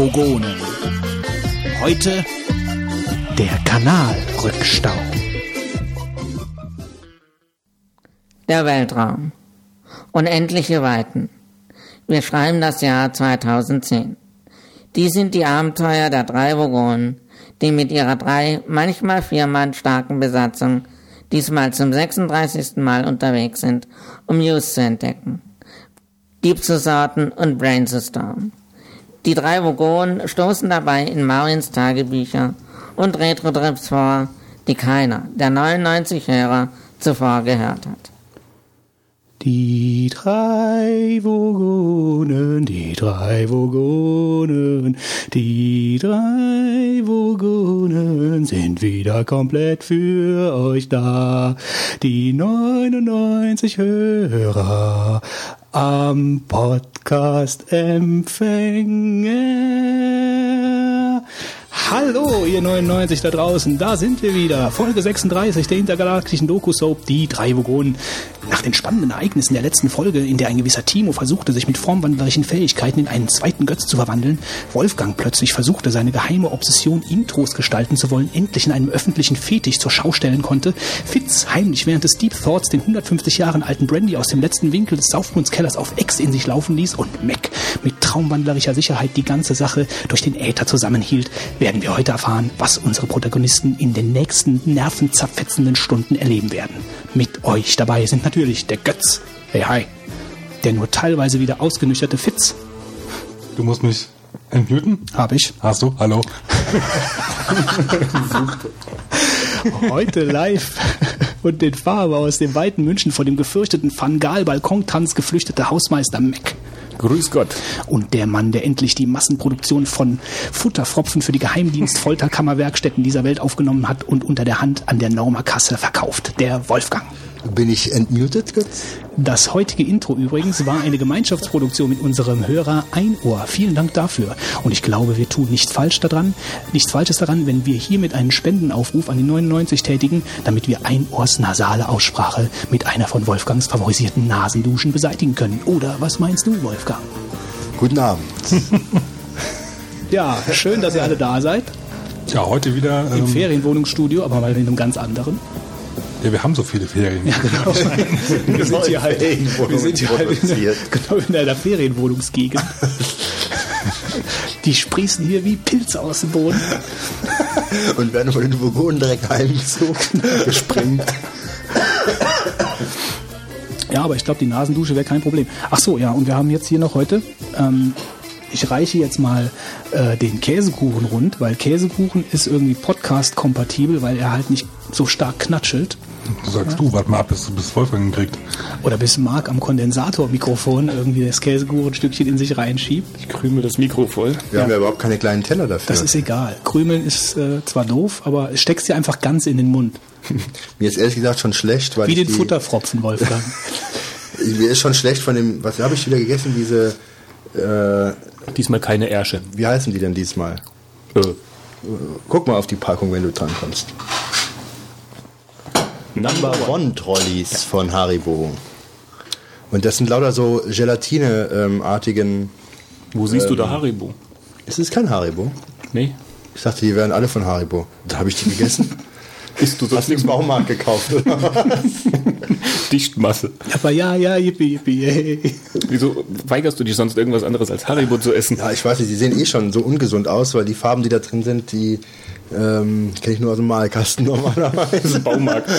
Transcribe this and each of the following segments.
Vogonen. Heute der Kanalrückstau. Der Weltraum. Unendliche Weiten. Wir schreiben das Jahr 2010. Dies sind die Abenteuer der drei Vogonen, die mit ihrer drei, manchmal vier Mann starken Besatzung diesmal zum 36. Mal unterwegs sind, um News zu entdecken. Deep zu sorten und Brain zu stormen. Die drei Vogonen stoßen dabei in Marins Tagebücher und Retro-Trips vor, die keiner der 99 Hörer zuvor gehört hat. Die drei Vogonen, die drei Vogonen, die drei Vogonen sind wieder komplett für euch da. Die 99 Hörer am Podcast Empfänger. Hallo, ihr 99 da draußen, da sind wir wieder. Folge 36 der intergalaktischen Doku-Soap Die drei Vogonen. Nach den spannenden Ereignissen der letzten Folge, in der ein gewisser Timo versuchte, sich mit formwandlerischen Fähigkeiten in einen zweiten Götz zu verwandeln, Wolfgang plötzlich versuchte, seine geheime Obsession, Intros gestalten zu wollen, endlich in einem öffentlichen Fetisch zur Schau stellen konnte, Fitz heimlich während des Deep Thoughts den 150 Jahren alten Brandy aus dem letzten Winkel des Saufbundskellers auf Ex in sich laufen ließ und Mac mit traumwandlerischer Sicherheit die ganze Sache durch den Äther zusammenhielt, werden wir heute erfahren, was unsere Protagonisten in den nächsten nervenzerfetzenden Stunden erleben werden. Mit euch dabei sind natürlich der Götz, hey hi, der nur teilweise wieder ausgenüchterte Fitz, Du musst mich entmuten? habe ich, Hast du? Hallo? heute live und in Farbe aus dem weiten München vor dem gefürchteten Fangal-Balkontanz geflüchtete Hausmeister Mac. Grüß Gott. Und der Mann, der endlich die Massenproduktion von Futterfropfen für die Geheimdienst-Folterkammerwerkstätten dieser Welt aufgenommen hat und unter der Hand an der Norma Kasse verkauft, der Wolfgang. Bin ich entmutet? Das heutige Intro übrigens war eine Gemeinschaftsproduktion mit unserem Hörer Einohr. Vielen Dank dafür. Und ich glaube, wir tun nicht falsch daran, nichts Falsches daran, wenn wir hiermit einen Spendenaufruf an die 99 tätigen, damit wir Einohrs nasale Aussprache mit einer von Wolfgangs favorisierten Nasenduschen beseitigen können. Oder was meinst du, Wolfgang? Guten Abend. Ja, schön, dass ihr alle da seid. Ja, heute wieder. Im Ähm, Ferienwohnungsstudio, aber mal in einem ganz anderen. Ja, wir haben so viele Ferien. Genau. Wir sind hier halt, wir sind hier halt in, der, genau in einer Ferienwohnungsgegend. Die sprießen hier wie Pilze aus dem Boden. Und werden von den Vogonen direkt heimgezogen, gesprengt. Ja, aber ich glaube, die Nasendusche wäre kein Problem. Ach so, ja, und wir haben jetzt hier noch heute, ähm, ich reiche jetzt mal äh, den Käsekuchen rund, weil Käsekuchen ist irgendwie Podcast-kompatibel, weil er halt nicht so stark knatschelt. Du sagst du, warte mal ab, bis, bis Wolfgang kriegt. Oder bis Marc am Kondensatormikrofon irgendwie das Käsekuchenstückchen in sich reinschiebt. Ich krümel das Mikro voll. Wir haben ja überhaupt keine kleinen Teller dafür. Das ist egal. Krümeln ist äh, zwar doof, aber es steckst dir einfach ganz in den Mund. Mir ist ehrlich gesagt schon schlecht, weil Wie ich den die, Futterfropfen, Wolfgang. Mir ist schon schlecht von dem, was habe ich wieder gegessen, diese, äh, Diesmal keine Ärsche. wie heißen die denn diesmal? Äh, Guck mal auf die Packung, wenn du dran kommst. Number One Trolleys von Haribo. Und das sind lauter so Gelatine-artigen. wo siehst du da Haribo? Ist es kein Haribo? Nee. Ich dachte, die wären alle von Haribo. Da habe ich die gegessen. Isst du Hast du im Baumarkt gekauft, oder? Dichtmasse. aber ja, ja, yippie, yippie, yay. Wieso weigerst du dich sonst irgendwas anderes als Haribo zu essen? Ja, ich weiß nicht, die sehen eh schon so ungesund aus, weil die Farben, die da drin sind, die ähm, kenne ich nur aus dem Malkasten normalerweise. Baumarkt.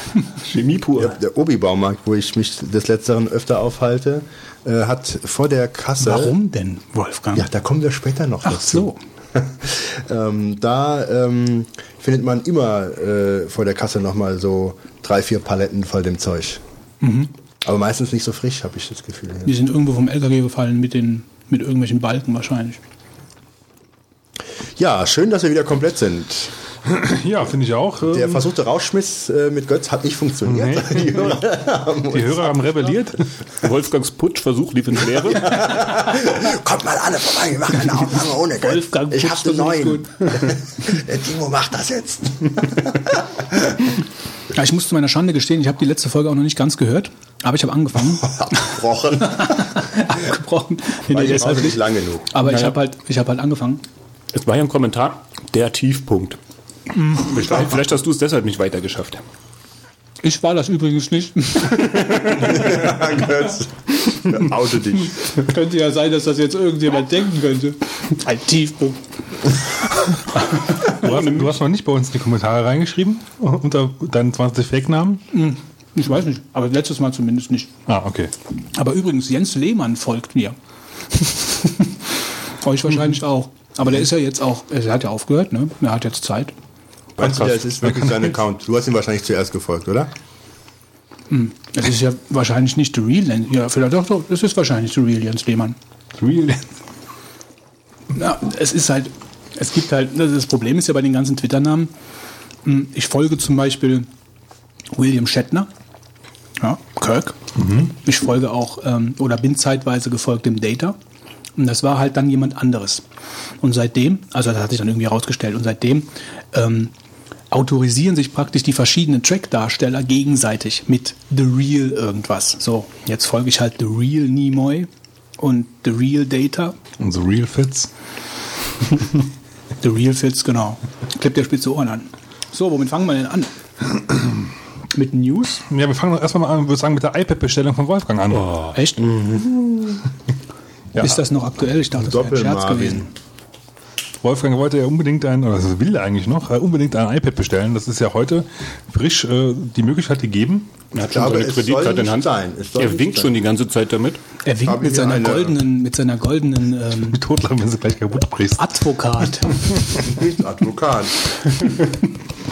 Chemie pur. Der, der Obi-Baumarkt, wo ich mich des Letzteren öfter aufhalte, äh, hat vor der Kasse. Warum denn, Wolfgang? Ja, da kommen wir später noch Ach dazu. so. ähm, da ähm, findet man immer äh, vor der Kasse nochmal so drei, vier Paletten voll dem Zeug. Mhm. Aber meistens nicht so frisch, habe ich das Gefühl. Die sind irgendwo vom LKW gefallen mit, den, mit irgendwelchen Balken wahrscheinlich. Ja, schön, dass wir wieder komplett sind. Ja, finde ich auch. Der versuchte Rauschmiss äh, mit Götz hat nicht funktioniert. Die Hörer haben die Hörer haben rebelliert. Wolfgangs Putschversuch lief ins Leere. Kommt mal alle vorbei, wir machen eine Aufnahme ohne Götz. Wolfgang ich putzt hab den neuen. Der Timo macht das jetzt. Ja, ich muss zu meiner Schande gestehen, ich habe die letzte Folge auch noch nicht ganz gehört, aber ich habe angefangen. Abgebrochen. Abgebrochen. Nee, Weil nee, deshalb nicht lang genug. Aber ich Naja. habe halt, ich habe halt angefangen. Es war ja ein Kommentar, der Tiefpunkt. Vielleicht, vielleicht hast du es deshalb nicht weitergeschafft. Ich war das übrigens nicht. Oute dich. könnte ja sein, dass das jetzt irgendjemand denken könnte. Ein Tiefpunkt. Du hast, du hast noch nicht bei uns in die Kommentare reingeschrieben, unter deinen 20 Fake-Namen? Ich weiß nicht, aber letztes Mal zumindest nicht. Ah, okay. Aber übrigens, Jens Lehmann folgt mir. Euch wahrscheinlich auch. Aber der ist ja jetzt auch, er hat ja aufgehört, ne? Er hat jetzt Zeit. Meinst du, das ist wirklich sein Account? Du hast ihm wahrscheinlich zuerst gefolgt, oder? Das ist ja wahrscheinlich nicht The Real Jens. Ja, vielleicht doch, doch, das ist wahrscheinlich The Real Jens Lehmann. Real. Ja, es ist halt, es gibt halt, das Problem ist ja bei den ganzen Twitter-Namen, hm, ich folge zum Beispiel William Shatner, ja, Kirk. Ich folge auch, ähm, oder bin zeitweise gefolgt dem Data. Und das war halt dann jemand anderes. Und seitdem, also das hat sich dann irgendwie herausgestellt, und seitdem ähm, autorisieren sich praktisch die verschiedenen Track-Darsteller gegenseitig mit The Real irgendwas. So, jetzt folge ich halt The Real Nimoy und The Real Data Und so Real Fits. The Real Fits, genau. Klippt der spitze Ohren an. So, womit fangen wir denn an? Mit News? Ja, wir fangen doch erstmal mal an, würde sagen, mit der iPad-Bestellung von Wolfgang an. Echt? Ja. Ist das noch aktuell? Ich dachte, das wäre ein Scherz gewesen. Wolfgang wollte ja unbedingt ein, oder das will er eigentlich noch, äh, unbedingt ein iPad bestellen. Das ist ja heute frisch äh, die Möglichkeit gegeben. Er hat Ich schon glaube, seine Kreditkarte in Hand. sein. Er winkt sein. schon die ganze Zeit damit. Er winkt mit seiner eine- goldenen, mit seiner goldenen ähm, Mit Totlachen, wenn sie gleich kaputt brichst. Advokat. Nicht Advokat.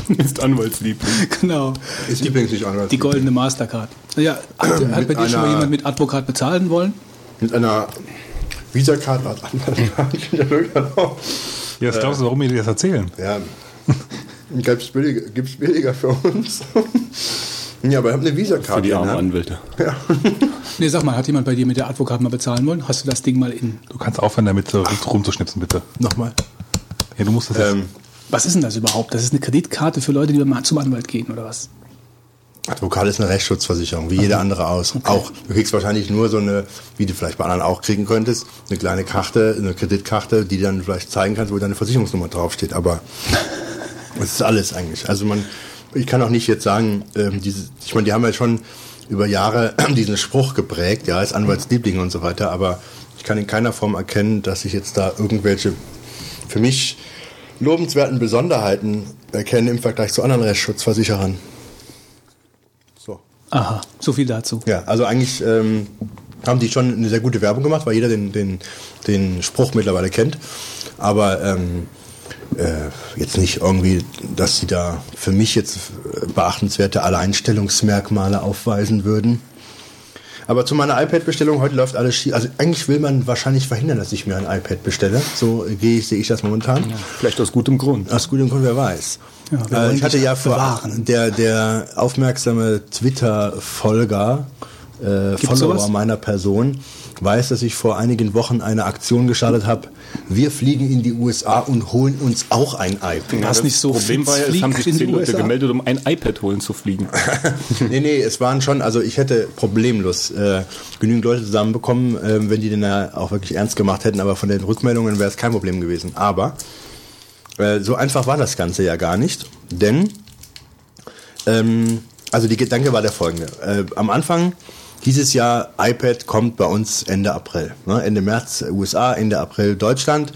Ist Anwaltsliebling. genau. Ist übrigens nicht anders. Die goldene Mastercard. Ja, hat, hat bei dir schon mal jemand mit Advokat bezahlen wollen? Mit einer Visa-Card was anderes. Ja, das glaubst du, warum wir dir das erzählen? ja. Gibt's billiger, gibt's billiger für uns? ja, aber ich habe eine Für Visa-Card. die armen. Anwälte. Nee, sag mal, hat jemand bei dir mit der Advokat mal bezahlen wollen? Hast du das Ding mal in? Du kannst aufhören, damit so rumzuschnipsen, bitte. Nochmal. Ja, du musst das jetzt. Ähm, Was ist denn das überhaupt? Das ist eine Kreditkarte für Leute, die mal zum Anwalt gehen, oder was? Advokat ist eine Rechtsschutzversicherung, wie jede andere aus. Auch, du kriegst wahrscheinlich nur so eine, wie du vielleicht bei anderen auch kriegen könntest, eine kleine Karte, eine Kreditkarte, die dann vielleicht zeigen kannst, wo deine Versicherungsnummer draufsteht. Aber das ist alles eigentlich. Also man, ich kann auch nicht jetzt sagen, ähm, diese, ich meine, die haben ja schon über Jahre diesen Spruch geprägt, ja, als Anwaltsliebling und so weiter, aber ich kann in keiner Form erkennen, dass ich jetzt da irgendwelche für mich lobenswerten Besonderheiten erkenne im Vergleich zu anderen Rechtsschutzversicherern. Aha, so viel dazu. Ja, also eigentlich ähm, haben die schon eine sehr gute Werbung gemacht, weil jeder den, den, den Spruch mittlerweile kennt. Aber ähm, äh, jetzt nicht irgendwie, dass sie da für mich jetzt äh, beachtenswerte Alleinstellungsmerkmale aufweisen würden. Aber zu meiner iPad-Bestellung, heute läuft alles schief. Also eigentlich will man wahrscheinlich verhindern, dass ich mir ein iPad bestelle. So gehe ich, sehe ich das momentan. Vielleicht aus gutem Grund. Aus gutem Grund, wer weiß. Ja, äh, ich hatte ja vor, bewahren. der, der aufmerksame Twitter-Folger, äh, Follower sowas? meiner Person, weiß, dass ich vor einigen Wochen eine Aktion gestartet habe. Wir fliegen in die USA und holen uns auch ein iPad. Was nicht so Problem war ja, es haben sich zehn Leute USA. gemeldet, um ein iPad holen zu fliegen. nee, nee, es waren schon, also ich hätte problemlos äh, genügend Leute zusammenbekommen, äh, wenn die den ja auch wirklich ernst gemacht hätten, aber von den Rückmeldungen wäre es kein Problem gewesen. Aber äh, so einfach war das Ganze ja gar nicht, denn ähm, also die Gedanke war der folgende. Äh, am Anfang dieses Jahr iPad kommt bei uns Ende April. Ne? Ende März USA, Ende April Deutschland.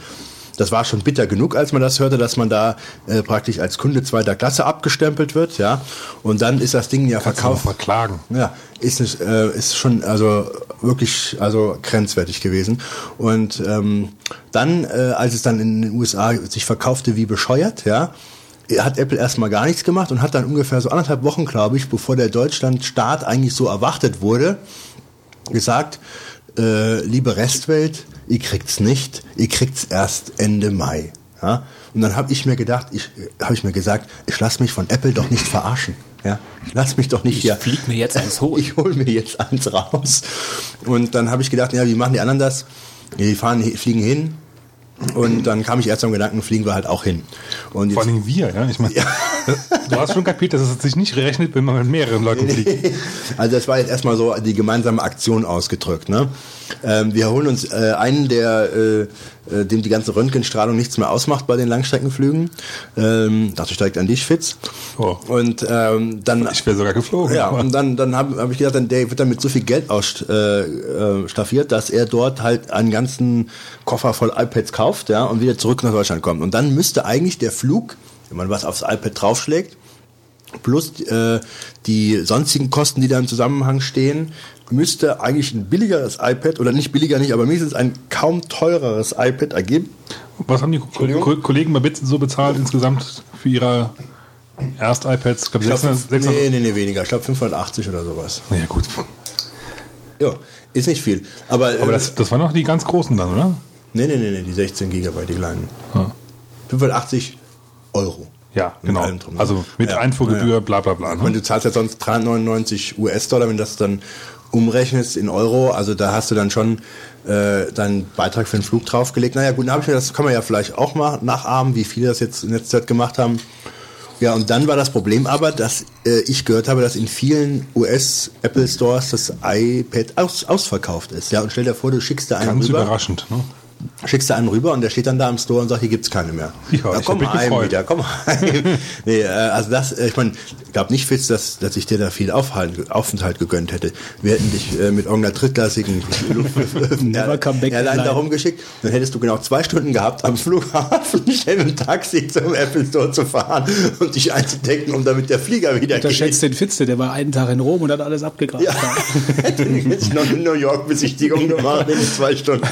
Das war schon bitter genug, als man das hörte, dass man da äh, praktisch als Kunde zweiter Klasse abgestempelt wird, ja. Und dann ist das Ding ja Kannst verkauft. verklagen. Ja, ist, nicht, äh, ist schon also wirklich also grenzwertig gewesen. Und ähm, dann, äh, als es dann in den USA sich verkaufte wie bescheuert, ja, hat Apple erstmal gar nichts gemacht und hat dann ungefähr so anderthalb Wochen, glaube ich, bevor der Deutschland-Start eigentlich so erwartet wurde, gesagt, äh, liebe Restwelt, ihr kriegt's nicht, ihr kriegt's erst Ende Mai. Ja? Und dann habe ich mir gedacht, ich habe ich mir gesagt, ich lass mich von Apple doch nicht verarschen. Ja? Ich lass mich doch nicht Ich hier. flieg mir jetzt eins holen. Ich hole mir jetzt eins raus. Und dann habe ich gedacht, ja, wie machen die anderen das? Die fahren, fliegen hin. Und dann kam ich erst am Gedanken, fliegen wir halt auch hin. Und Vor allem wir, ja. Ich meine, Du hast schon kapiert, dass es sich nicht rechnet, wenn man mit mehreren Leuten fliegt. Also das war jetzt erstmal so die gemeinsame Aktion ausgedrückt. Ne? Ähm, wir holen uns äh, einen, der äh, äh, dem die ganze Röntgenstrahlung nichts mehr ausmacht bei den Langstreckenflügen. Ähm, dachte direkt an dich, Fitz. Oh. Und ähm, dann Ich wäre sogar geflogen. ja, und dann, dann habe hab ich gedacht, dann, der wird dann mit so viel Geld ausstaffiert, äh, staffiert, dass er dort halt einen ganzen Koffer voll iPads kauft ja, und wieder zurück nach Deutschland kommt. Und dann müsste eigentlich der Flug, wenn man was aufs iPad draufschlägt, plus äh, die sonstigen Kosten, die da im Zusammenhang stehen, müsste eigentlich ein billigeres iPad, oder nicht billiger nicht, aber mindestens ein kaum teureres iPad ergeben. Was haben die Ko Ko Kollegen bei Bits so bezahlt insgesamt für ihre Erst-iPads? Ich glaube, Ich glaub, 600, 600. nee, nee, nee, weniger. Ich glaube 580 oder sowas. Naja, gut. Ja, ist nicht viel. Aber, Aber äh, das, das waren noch die ganz großen dann, oder? Nee, nee, nee, nee, die 16 Gigabyte, die kleinen. Ja. 580 Euro. Ja, genau. ne? Also mit Ja, Einfuhrgebühr, ja. bla bla bla. Ich meine, Ne? du zahlst ja sonst 399 US-Dollar, wenn das dann umrechnest in Euro, also da hast du dann schon äh, deinen Beitrag für den Flug draufgelegt. Naja gut, dann habe ich mir das kann man ja vielleicht auch mal nachahmen, wie viele das jetzt in letzter Zeit gemacht haben. Ja, und dann war das Problem aber, dass äh, ich gehört habe, dass in vielen US-Apple Stores das iPad aus, ausverkauft ist. Ja, und stell dir vor, du schickst da einen Ganz rüber überraschend. Ne? Schickst du einen rüber und der steht dann da im Store und sagt, hier gibt's keine mehr. Ja, ich komm heim gefreut. wieder, komm heim. nee, äh, also das, äh, ich meine, glaub nicht, Fitz, dass, dass ich dir da viel Aufhalt, Aufenthalt gegönnt hätte. Wir hätten dich äh, mit irgendeiner drittklassigen Never come back Airline da rumgeschickt. Dann hättest du genau zwei Stunden gehabt, am Flughafen schnell mit dem Taxi zum Apple Store zu fahren und dich einzudecken, um damit der Flieger wieder geht. Unterschätzt den Fitze, der war einen Tag in Rom und hat alles abgegrast. Ja, hätte ich noch eine New York-Besichtigung gemacht in zwei Stunden.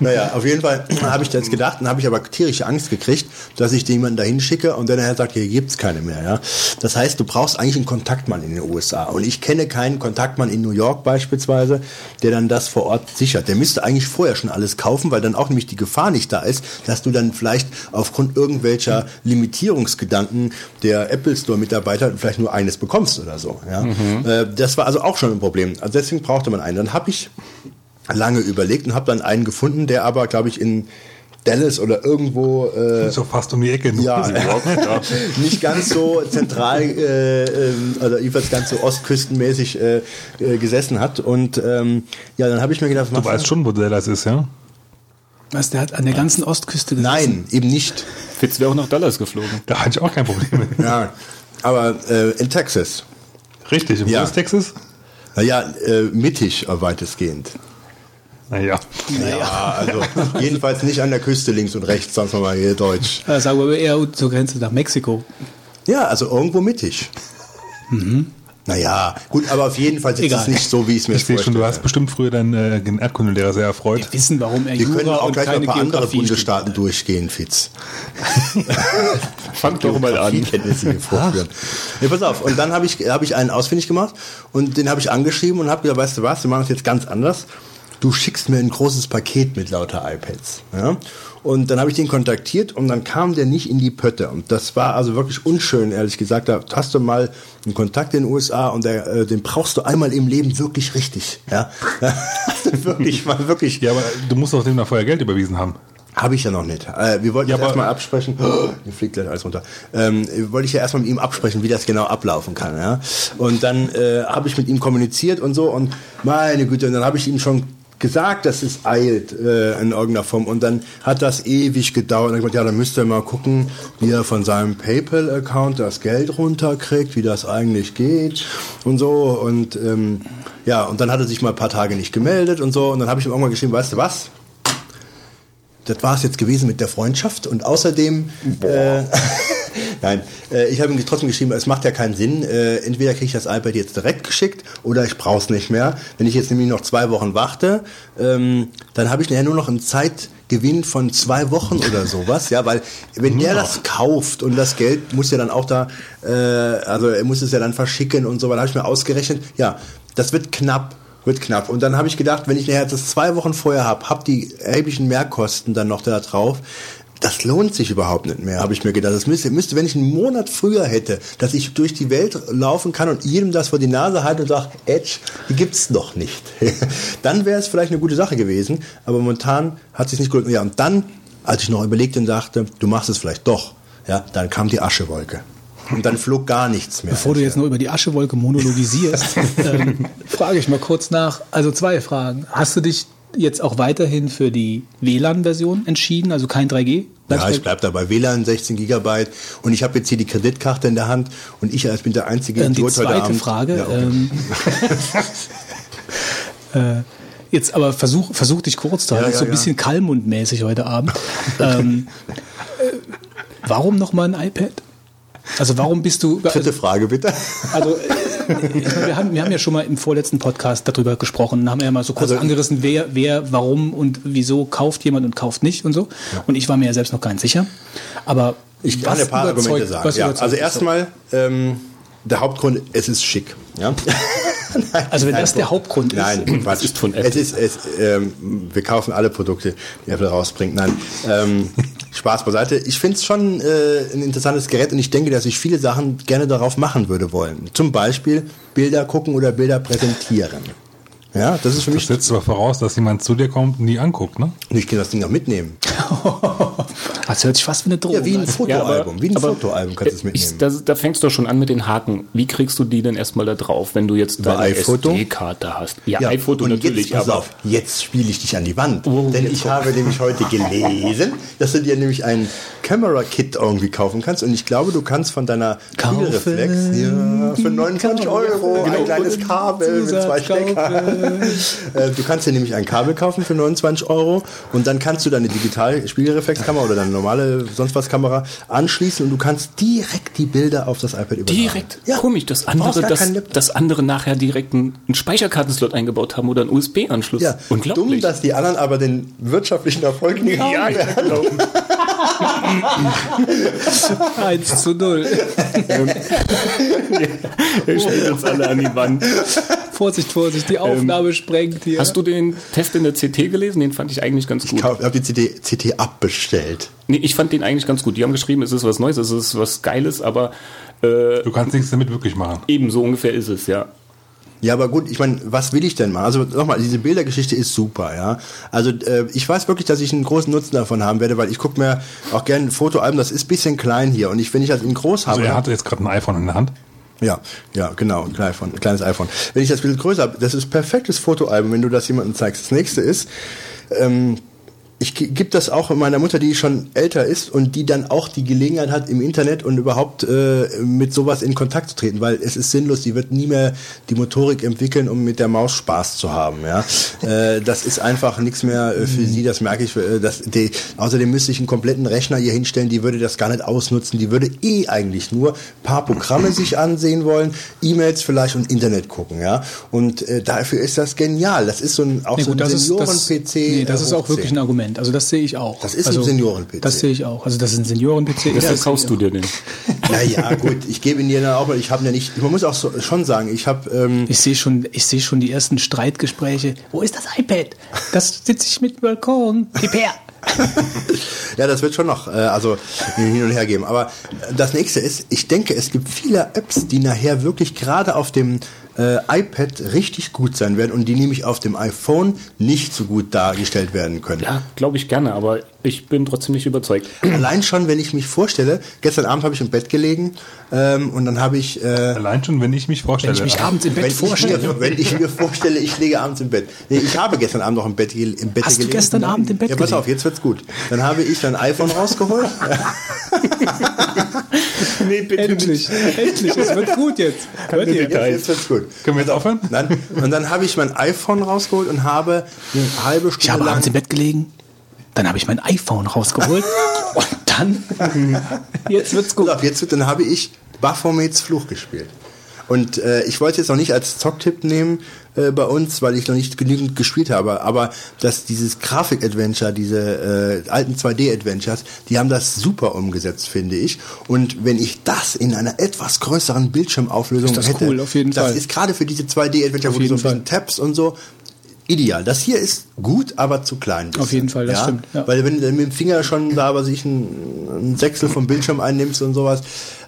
Naja, auf jeden Fall habe ich das gedacht und habe ich aber tierische Angst gekriegt, dass ich jemanden dahin schicke und dann er sagt, hier gibt's keine mehr. Ja? Das heißt, du brauchst eigentlich einen Kontaktmann in den USA. Und ich kenne keinen Kontaktmann in New York beispielsweise, der dann das vor Ort sichert. Der müsste eigentlich vorher schon alles kaufen, weil dann auch nämlich die Gefahr nicht da ist, dass du dann vielleicht aufgrund irgendwelcher Limitierungsgedanken der Apple Store Mitarbeiter vielleicht nur eines bekommst oder so. Ja? Äh, das war also auch schon ein Problem. Also deswegen brauchte man einen. Dann habe ich lange überlegt und habe dann einen gefunden, der aber, glaube ich, in Dallas oder irgendwo äh, Ist doch fast um die Ecke. ja, nicht ganz so zentral äh, ähm, oder jedenfalls ganz so ostküstenmäßig äh, äh, gesessen hat. Und ähm, ja, dann habe ich mir gedacht, was Du weißt schon, wo Dallas ist, ja? Was, der hat an der ganzen Ostküste gesessen? Nein, eben nicht. Fitz wäre auch nach Dallas geflogen. Da hatte ich auch kein Problem mit. Ja, aber äh, in Texas. Richtig, im Ja. ja. Texas? Naja, äh, mittig äh, weitestgehend. Naja. Ja, also jedenfalls nicht an der Küste links und rechts, sagen wir mal hier Deutsch. Sagen wir eher zur Grenze nach Mexiko. Ja, also irgendwo mittig. Naja, gut, aber auf jeden Fall ist Egal. es nicht so, wie ich es mir Ich sehe schon, du hast bestimmt früher deinen äh, den Erdkundelehrer sehr erfreut. Wir wissen, warum er Wir können Jura auch und gleich noch keine ein paar andere Geografie Bundesstaaten durchgehen, Fitz. Fang doch mal an. Kenntnisse hier vorführen. Nee, pass auf. Und dann habe ich, hab ich einen ausfindig gemacht und den habe ich angeschrieben und habe gesagt, weißt du was, wir machen es jetzt ganz anders. Du schickst mir ein großes Paket mit lauter iPads. Ja? Und dann habe ich den kontaktiert und dann kam der nicht in die Pötte. Und das war also wirklich unschön, ehrlich gesagt. Da hast du mal einen Kontakt in den USA und der, äh, den brauchst du einmal im Leben wirklich richtig. Ja? wirklich, mal wirklich. Ja, aber du musst doch dem da vorher Geld überwiesen haben. Habe ich ja noch nicht. Äh, wir wollten Ja, erstmal absprechen. Oh, hier fliegt gleich alles runter. Ähm, wollte ich ja erstmal mit ihm absprechen, wie das genau ablaufen kann. Ja? Und dann äh, habe ich mit ihm kommuniziert und so und meine Güte, und dann habe ich ihm schon gesagt, dass es eilt äh, in irgendeiner Form. Und dann hat das ewig gedauert. Und ich gesagt, ja, dann müsst ihr mal gucken, wie er von seinem PayPal-Account das Geld runterkriegt, wie das eigentlich geht und so. Und ähm, ja, und dann hat er sich mal ein paar Tage nicht gemeldet und so. Und dann habe ich ihm irgendwann geschrieben, weißt du was, das war es jetzt gewesen mit der Freundschaft. Und außerdem äh, nein äh, ich habe ihm trotzdem geschrieben es macht ja keinen Sinn äh, entweder kriege ich das iPad jetzt direkt geschickt oder ich brauche es nicht mehr wenn ich jetzt nämlich noch zwei Wochen warte ähm, dann habe ich nachher nur noch einen Zeitgewinn von zwei Wochen oder sowas ja weil wenn der das kauft und das Geld muss ja dann auch da äh, also er muss es ja dann verschicken und so weil habe ich mir ausgerechnet ja das wird knapp wird knapp. Und dann habe ich gedacht, wenn ich nachher das zwei Wochen vorher habe, habe die erheblichen Mehrkosten dann noch da drauf. Das lohnt sich überhaupt nicht mehr, habe ich mir gedacht. Das müsste, müsste, wenn ich einen Monat früher hätte, dass ich durch die Welt laufen kann und jedem das vor die Nase halte und sage, Edge, die gibt's noch nicht. dann wäre es vielleicht eine gute Sache gewesen. Aber momentan hat sich nicht gelohnt. Ja, und dann, als ich noch überlegte und dachte, du machst es vielleicht doch, ja, dann kam die Aschewolke. und dann flog gar nichts mehr. Bevor du jetzt nur über die Aschewolke monologisierst, ähm, frage ich mal kurz nach. Also zwei Fragen. Hast du dich jetzt auch weiterhin für die WLAN-Version entschieden, also kein 3G? Bleibst Ja, ich bleib dabei. WLAN 16 Gigabyte und ich habe jetzt hier die Kreditkarte in der Hand und ich als bin der einzige Ähm, die Idiot heute zweite Abend. Frage. Ja, okay. ähm, äh, jetzt aber versuch, versuch dich kurz zu halten. Ja, das ist so ja, ein bisschen Kalmund-mäßig heute Abend. ähm, äh, warum nochmal ein iPad? Also warum bist du... Dritte Frage bitte. Also, äh, meine, wir, haben, wir haben ja schon mal im vorletzten Podcast darüber gesprochen, haben ja mal so kurz Also- angerissen, wer, wer, warum und wieso kauft jemand und kauft nicht und so. Und ich war mir ja selbst noch gar nicht sicher. Aber Ich kann ein paar Argumente sagen. Ja, also erstmal ähm, der Hauptgrund, es ist schick. Ja? Nein, Also wenn das der Hauptgrund ist. Nein, Quatsch. ist von Apple. Es ist, es, ähm, wir kaufen alle Produkte, die Apple rausbringt. Nein, ähm, Spaß beiseite. Ich finde es schon äh, ein interessantes Gerät und ich denke, dass ich viele Sachen gerne darauf machen würde wollen. Zum Beispiel Bilder gucken oder Bilder präsentieren. Ja, das ist für Das mich. setzt aber voraus, dass jemand zu dir kommt und die anguckt, ne? Und ich kann das Ding noch mitnehmen. Das hört sich fast wie eine Drohung Ja, wie ein an. Fotoalbum. wie ein Fotoalbum kannst du es äh, ich, mitnehmen. da, fängst du doch schon an mit den Haken. Wie kriegst du die denn erstmal da drauf, wenn du jetzt Über deine iPhoto? SD-Karte hast? Ja, iPhoto und natürlich, jetzt, pass auf, jetzt spiele ich dich an die Wand. Oh, denn ich habe nämlich heute gelesen, dass du dir nämlich ein Camera-Kit irgendwie kaufen kannst. Und ich glaube, du kannst von deiner Spiegelreflex ja, für 29 Euro ein kleines Kabel mit zwei Steckern. Äh, Du kannst dir nämlich ein Kabel kaufen für 29 Euro und dann kannst du deine digital Spiegelreflexkamera oder deine normale sonst was Kamera anschließen und du kannst direkt die Bilder auf das iPad übertragen. direkt. Ja. Komisch, brauchst andere, Laptop. dass andere nachher direkt einen, Speicherkartenslot eingebaut haben oder einen USB-Anschluss. Ja, Unglaublich. dumm, dass die anderen aber den wirtschaftlichen Erfolg nicht haben. ja, ja, genau. 1 zu 0. Er spielt uns alle an die Wand. Vorsicht, Vorsicht, die Aufnahme sprengt hier. Hast du den Test in der CT gelesen? Den fand ich eigentlich ganz gut. Ich habe die CD, CT abbestellt. Nee, ich fand den eigentlich ganz gut. Die haben geschrieben, es ist was Neues, es ist was Geiles, aber äh, Du kannst nichts damit wirklich machen. eben so ungefähr ist es, ja. Ja, aber gut, ich meine, was will ich denn mal? Also nochmal, diese Bildergeschichte ist super, ja. Also äh, ich weiß wirklich, dass ich einen großen Nutzen davon haben werde, weil ich gucke mir auch gerne Fotoalben, das ist ein bisschen klein hier. Und ich, wenn ich das in groß habe. Also er hatte jetzt gerade ein iPhone in der Hand. Ja, ja, genau, ein, iPhone, ein kleines iPhone. Wenn ich das ein bisschen größer habe, das ist perfektes Fotoalbum, wenn du das jemandem zeigst. Das nächste ist, ähm, ich gebe das auch meiner Mutter, die schon älter ist und die dann auch die Gelegenheit hat, im Internet und überhaupt äh, mit sowas in Kontakt zu treten, weil es ist sinnlos, die wird nie mehr die Motorik entwickeln, um mit der Maus Spaß zu haben. Ja, äh, Das ist einfach nichts mehr äh, für sie, das merke ich. Äh, das, die, außerdem müsste ich einen kompletten Rechner hier hinstellen, die würde das gar nicht ausnutzen, die würde eh eigentlich nur paar Programme sich ansehen wollen, E-Mails vielleicht und Internet gucken. Ja, Und äh, dafür ist das genial. Das ist so ein, auch Nee, so gut, ein das ist, das, Senioren-PC. nee, das äh, ist auch wirklich ein 10. Argument. Also das sehe ich auch. Das ist ein also, Senioren-PC. Das sehe ich auch. Also das ist ein Senioren-PC. Weshalb Ja, kaufst du dir den? Naja, gut, ich gebe ihn dir dann auch, weil ich habe ja nicht, man muss auch so, schon sagen, ich habe, ähm, Ich sehe schon, ich sehe schon die ersten Streitgespräche. Wo ist das iPad? Das sitze ich mit dem Balkon. Gib her. ja, das wird schon noch, äh, also hin und her geben. Aber das nächste ist, ich denke, es gibt viele Apps, die nachher wirklich gerade auf dem äh, iPad richtig gut sein werden und die nämlich auf dem iPhone nicht so gut dargestellt werden können. Ja, glaube ich gerne, aber ich bin trotzdem nicht überzeugt. Allein schon, wenn ich mich vorstelle, gestern Abend habe ich im Bett gelegen ähm, und dann habe ich äh, Allein schon, wenn ich mich vorstelle. Wenn ich mich abends im wenn Bett ich, vorstelle. mir, wenn ich mir vorstelle, ich liege abends imEtt. Nee, ich habe gestern Abend noch im Bett, im Bett Hast du gelegen. gestern Abend im Bett Ja, pass gelegen? auf, jetzt wird's gut. Dann habe ich mein iPhone rausgeholt. nee, bitte Endlich, endlich. Es wird gut jetzt. Hört ihr? jetzt, jetzt wird's gut. Können wir jetzt aufhören? Dann, und dann habe ich mein iPhone rausgeholt und habe eine halbe Stunde Ich habe lang abends im Bett gelegen. Dann habe ich mein iPhone rausgeholt. Und dann, jetzt wird's gut. Auf, jetzt wird, dann habe ich Baphomets Fluch gespielt. Und äh, ich wollte es jetzt noch nicht als Zocktipp nehmen äh, bei uns, weil ich noch nicht genügend gespielt habe. Aber dass dieses Grafik-Adventure, diese äh, alten 2D-Adventures, die haben das super umgesetzt, finde ich. Und wenn ich das in einer etwas größeren Bildschirmauflösung Ist das hätte, cool, auf jeden das Fall. ist gerade für diese 2D-Adventure, wo du so ein bisschen. Tabs und so, ideal. Das hier ist gut, aber zu klein. bisschen. Auf jeden Fall, das stimmt, ja. Weil wenn du mit dem Finger schon da, was ich, ein, ein Sechstel vom Bildschirm einnimmst und sowas,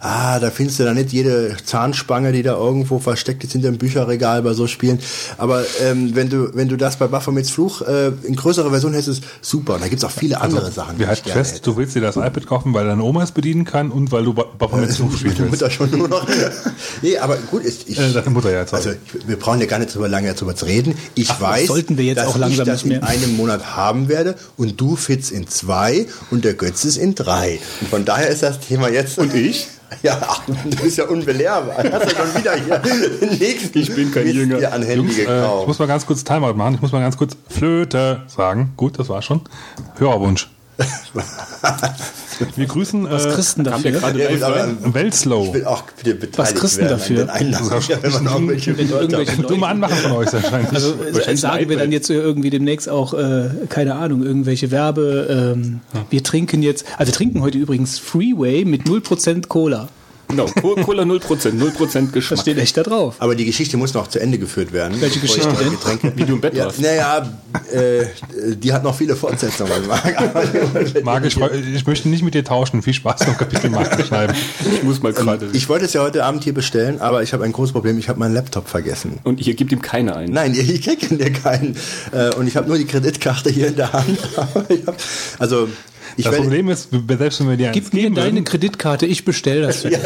ah, da findest du da nicht jede Zahnspange, die da irgendwo versteckt ist hinter dem Bücherregal bei so Spielen. Aber ähm, wenn du wenn du das bei Baphomets Fluch äh, in größerer Version hättest, ist super. Und da gibt's auch viele andere Sachen. die Wir ich halten fest, hätte. du willst dir das iPad kaufen, weil deine Oma es bedienen kann und weil du Ba- Baphomets Fluch spielen Meine willst. Mutter schon nur noch. nee, aber gut, ich, ich Äh, deine Mutter, ja, sorry. Also ich, wir brauchen ja gar nicht drüber lange darüber zu reden. Ich Ach, weiß, sollten wir jetzt dass auch langsam ich das nicht in einem Monat haben werde und du Fitz in zwei und der Götz ist in drei. Und von daher ist das Thema jetzt. Und ich? Ja, ach, du bist ja unbelehrbar. Du hast ja schon wieder hier den nächsten Ich bin kein Jünger. dir an Handy Jungs, äh, ich muss mal ganz kurz Timeout machen. Ich muss mal ganz kurz Flöte sagen. Gut, das war schon. Hörerwunsch. Wir grüßen Was äh, Kam der dafür? gerade Ja, aber rein? Weltslow. ich will auch bitte beteiligt Was werden dafür? an den wenn man Wenn irgendwelche Dumme Anmachen von euch wahrscheinlich. Also äh, Wahrscheinlich sagen wir dann jetzt irgendwie demnächst auch, äh, keine Ahnung, irgendwelche Werbe. Ähm, Wir trinken jetzt, also wir trinken heute übrigens Freeway mit 0% Cola. Genau, Co- Cola 0%, 0% Das Geschmack. steht echt da drauf. Aber die Geschichte muss noch zu Ende geführt werden. Welche Geschichte denn? Getränke Wie du im Bett ja, warst. Naja, äh, die hat noch viele Fortsetzungen. Marc. Marc, ich, ich möchte nicht mit dir tauschen. Viel Spaß beim Kapitel Marc schreiben. Ich muss mal gerade. Ich wollte es ja heute Abend hier bestellen, aber ich habe ein großes Problem. Ich habe meinen Laptop vergessen. Und ihr gebt ihm keine ein. Nein, ich kriege dir keinen. Äh, Und ich habe nur die Kreditkarte hier in der Hand. Also, ich Das Problem ist, selbst wenn wir dir Gib mir deine würden, Kreditkarte, ich bestelle das für dich.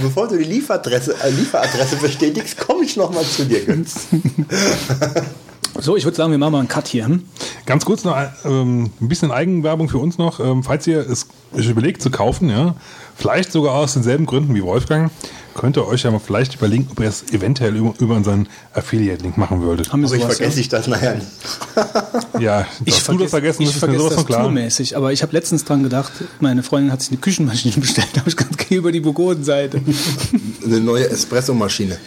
bevor du die Lieferadresse, äh, Lieferadresse bestätigst, komme ich nochmal zu dir, Götz. So, ich würde sagen, wir machen mal einen Cut hier. Hm? Ganz kurz noch ähm, ein bisschen Eigenwerbung für uns noch. Ähm, falls ihr es überlegt zu kaufen, ja, vielleicht sogar aus denselben Gründen wie Wolfgang, könnt ihr euch ja mal vielleicht überlegen, ob ihr es eventuell über, über unseren Affiliate-Link machen würdet. Haben wir Aber ich sowas, vergesse ja? ich das nachher nicht. Ja, Ich du das vergessen ich hast, ist mir vergesse das klar. tourmäßig, aber ich habe letztens dran gedacht, meine Freundin hat sich eine Küchenmaschine bestellt, da habe ich ganz gehe über die Burgundenseite. Eine neue Espresso-Maschine.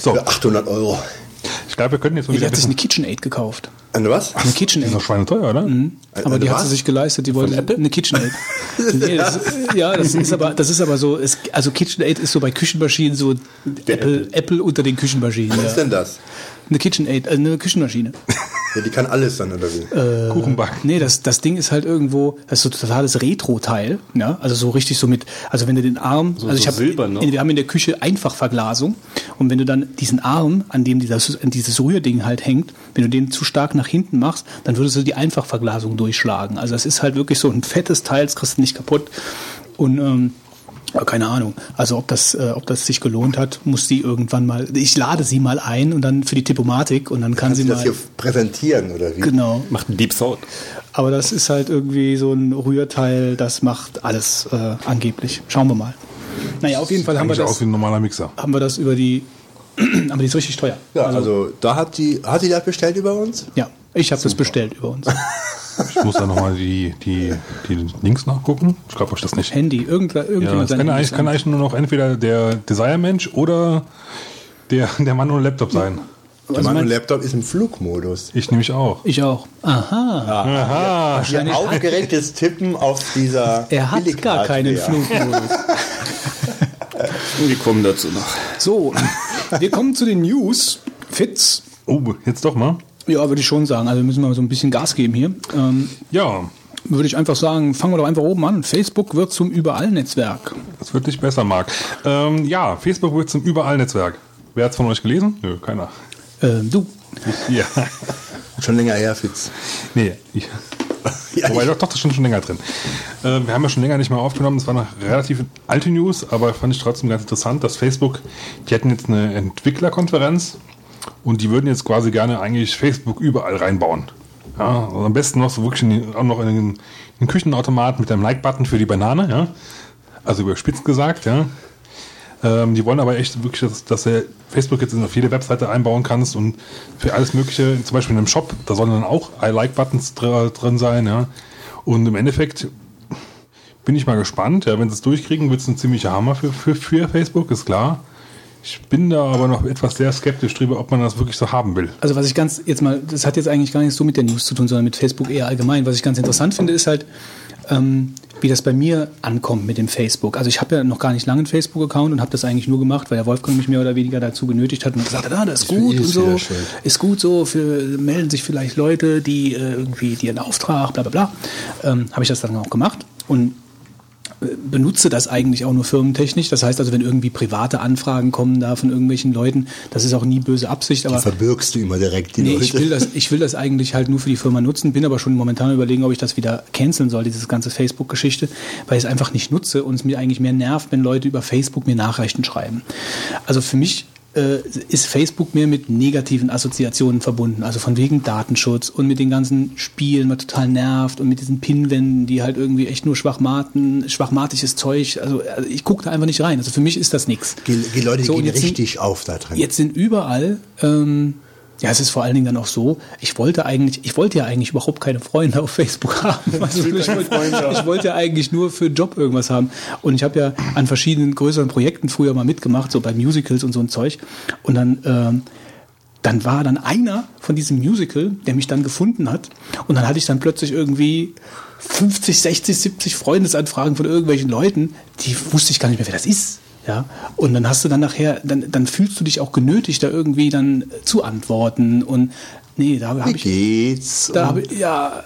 So, Für 800 Euro. Ich glaube, wir könnten jetzt mal Die hat sich eine. KitchenAid gekauft. Eine was? Eine Die ist KitchenAid. doch schweineteuer, oder? Aber Eine die hat was? sie sich geleistet, die wollte eine KitchenAid. nee, das, ja, das ist aber, das ist aber so, es, also KitchenAid ist so bei Küchenmaschinen so Apple, Apple unter den Küchenmaschinen. Was ist Ja. denn das? Eine KitchenAid, also eine Küchenmaschine. Ja, die kann alles dann, oder wie? Kuchen backen. Nee, das, das Ding ist halt irgendwo, das ist so ein totales Retro-Teil, ja, also so richtig so mit, also wenn du den Arm, also ich so habe, noch. wir haben in der Küche Einfachverglasung und wenn du dann diesen Arm, an dem dieses, an dieses Rührding halt hängt, wenn du den zu stark nach hinten machst, dann würdest du die Einfachverglasung durchschlagen. Also es ist halt wirklich so ein fettes Teil, das kriegst du nicht kaputt und ähm, keine Ahnung. Also ob das, äh, ob das sich gelohnt hat, muss sie irgendwann mal. Ich lade sie mal ein und dann für die Tippomatik und dann kann Kannst sie du das mal. hier präsentieren, oder wie? Genau. Macht einen Deep Thought. Aber das ist halt irgendwie so ein Rührteil, das macht alles äh, angeblich. Schauen wir mal. Naja, auf jeden Fall haben wir, Eigentlich aus das, wie ein normaler Mixer. haben wir das über die. Aber die ist richtig teuer. Ja, also da hat die, hat die das bestellt über uns? Ja, ich habe das bestellt über uns. Ich muss da nochmal die, die, die Links nachgucken. Ich glaube euch das nicht. Handy, Ja, irgendjemand das sein kann eigentlich, kann eigentlich nur noch entweder der Desire-Mensch oder der, der Mann ohne Laptop sein. Der Also Mann und Laptop ist im Flugmodus. Ich nämlich auch. Ich auch. Aha. Aha. Ein aufgeregtes Tippen auf dieser Er hat gar keinen. Flugmodus. Wir kommen dazu noch. So, wir kommen zu den News. Fitz. Oh, jetzt doch mal. Ja, würde ich schon sagen. Also müssen wir mal so ein bisschen Gas geben hier. Ähm, Ja, würde ich einfach sagen, fangen wir doch einfach oben an. Facebook wird zum Überall-Netzwerk. das wird nicht besser, Marc. Ähm, ja, Facebook wird zum Überall-Netzwerk. Wer hat's von euch gelesen? Nö, keiner. Ähm, du. Ja. Schon länger her, Fitz. Nee, ich. Ja, Wobei ich- doch, doch, das ist schon, schon länger drin. Äh, wir haben ja schon länger nicht mehr aufgenommen. Das war noch relativ alte News, aber fand ich trotzdem ganz interessant, dass Facebook, die hatten jetzt eine Entwicklerkonferenz und die würden jetzt quasi gerne eigentlich Facebook überall reinbauen. Ja, also am besten noch so wirklich in auch noch in den, in Küchenautomat mit einem Like-Button für die Banane, ja. Also überspitzt gesagt, ja. Ähm, die wollen aber echt wirklich, dass, dass du Facebook jetzt auf jede Webseite einbauen kannst und für alles Mögliche, zum Beispiel in einem Shop, da sollen dann auch I Like-Buttons dr drin sein, ja. Und im Endeffekt bin ich mal gespannt. Ja, wenn sie es durchkriegen, wird es ein ziemlicher Hammer für, für, für Facebook, ist klar. Ich bin da aber noch etwas sehr skeptisch drüber, ob man das wirklich so haben will. Also was ich ganz jetzt mal, das hat jetzt eigentlich gar nichts so mit der News zu tun, sondern mit Facebook eher allgemein. Was ich ganz interessant finde, ist halt, ähm, wie das bei mir ankommt mit dem Facebook. Also ich habe ja noch gar nicht lange einen Facebook-Account und habe das eigentlich nur gemacht, weil der Wolfgang mich mehr oder weniger dazu genötigt hat und gesagt hat, ah, das ist gut ist und so, ist gut so, für, melden sich vielleicht Leute, die äh, irgendwie dir einen Auftrag, bla bla bla. Ähm, habe ich das dann auch gemacht und benutze das eigentlich auch nur firmentechnisch. Das heißt also, wenn irgendwie private Anfragen kommen da von irgendwelchen Leuten, das ist auch nie böse Absicht, aber Verbirgst du immer direkt die Nee, Leute. ich will, das, ich will das eigentlich halt nur für die Firma nutzen, bin aber schon momentan überlegen, ob ich das wieder canceln soll, dieses ganze Facebook-Geschichte, weil ich es einfach nicht nutze und es mir eigentlich mehr nervt, wenn Leute über Facebook mir Nachrichten schreiben. Also für mich äh, ist Facebook mehr mit negativen Assoziationen verbunden, also von wegen Datenschutz und mit den ganzen Spielen, was total nervt und mit diesen Pinwänden, die halt irgendwie echt nur schwachmaten, schwachmatisches Zeug, also, also ich gucke da einfach nicht rein. Also für mich ist das nichts. Die, die Leute So, gehen jetzt sind- richtig auf da drin. Jetzt sind überall, ähm, ja, es ist vor allen Dingen dann auch so, ich wollte eigentlich, ich wollte ja eigentlich überhaupt keine Freunde auf Facebook haben. Also ich, wollte, ich wollte ja eigentlich nur für einen Job irgendwas haben. Und ich habe ja an verschiedenen größeren Projekten früher mal mitgemacht, so bei Musicals und so ein Zeug. Und dann, ähm, dann war dann einer von diesem Musical, der mich dann gefunden hat. Und dann hatte ich dann plötzlich irgendwie 50, 60, 70 Freundesanfragen von irgendwelchen Leuten, die wusste ich gar nicht mehr, wer das ist. Ja, und dann hast du dann nachher, dann, dann fühlst du dich auch genötigt, da irgendwie dann zu antworten. Und nee, da habe ich, geht's? da hab ja,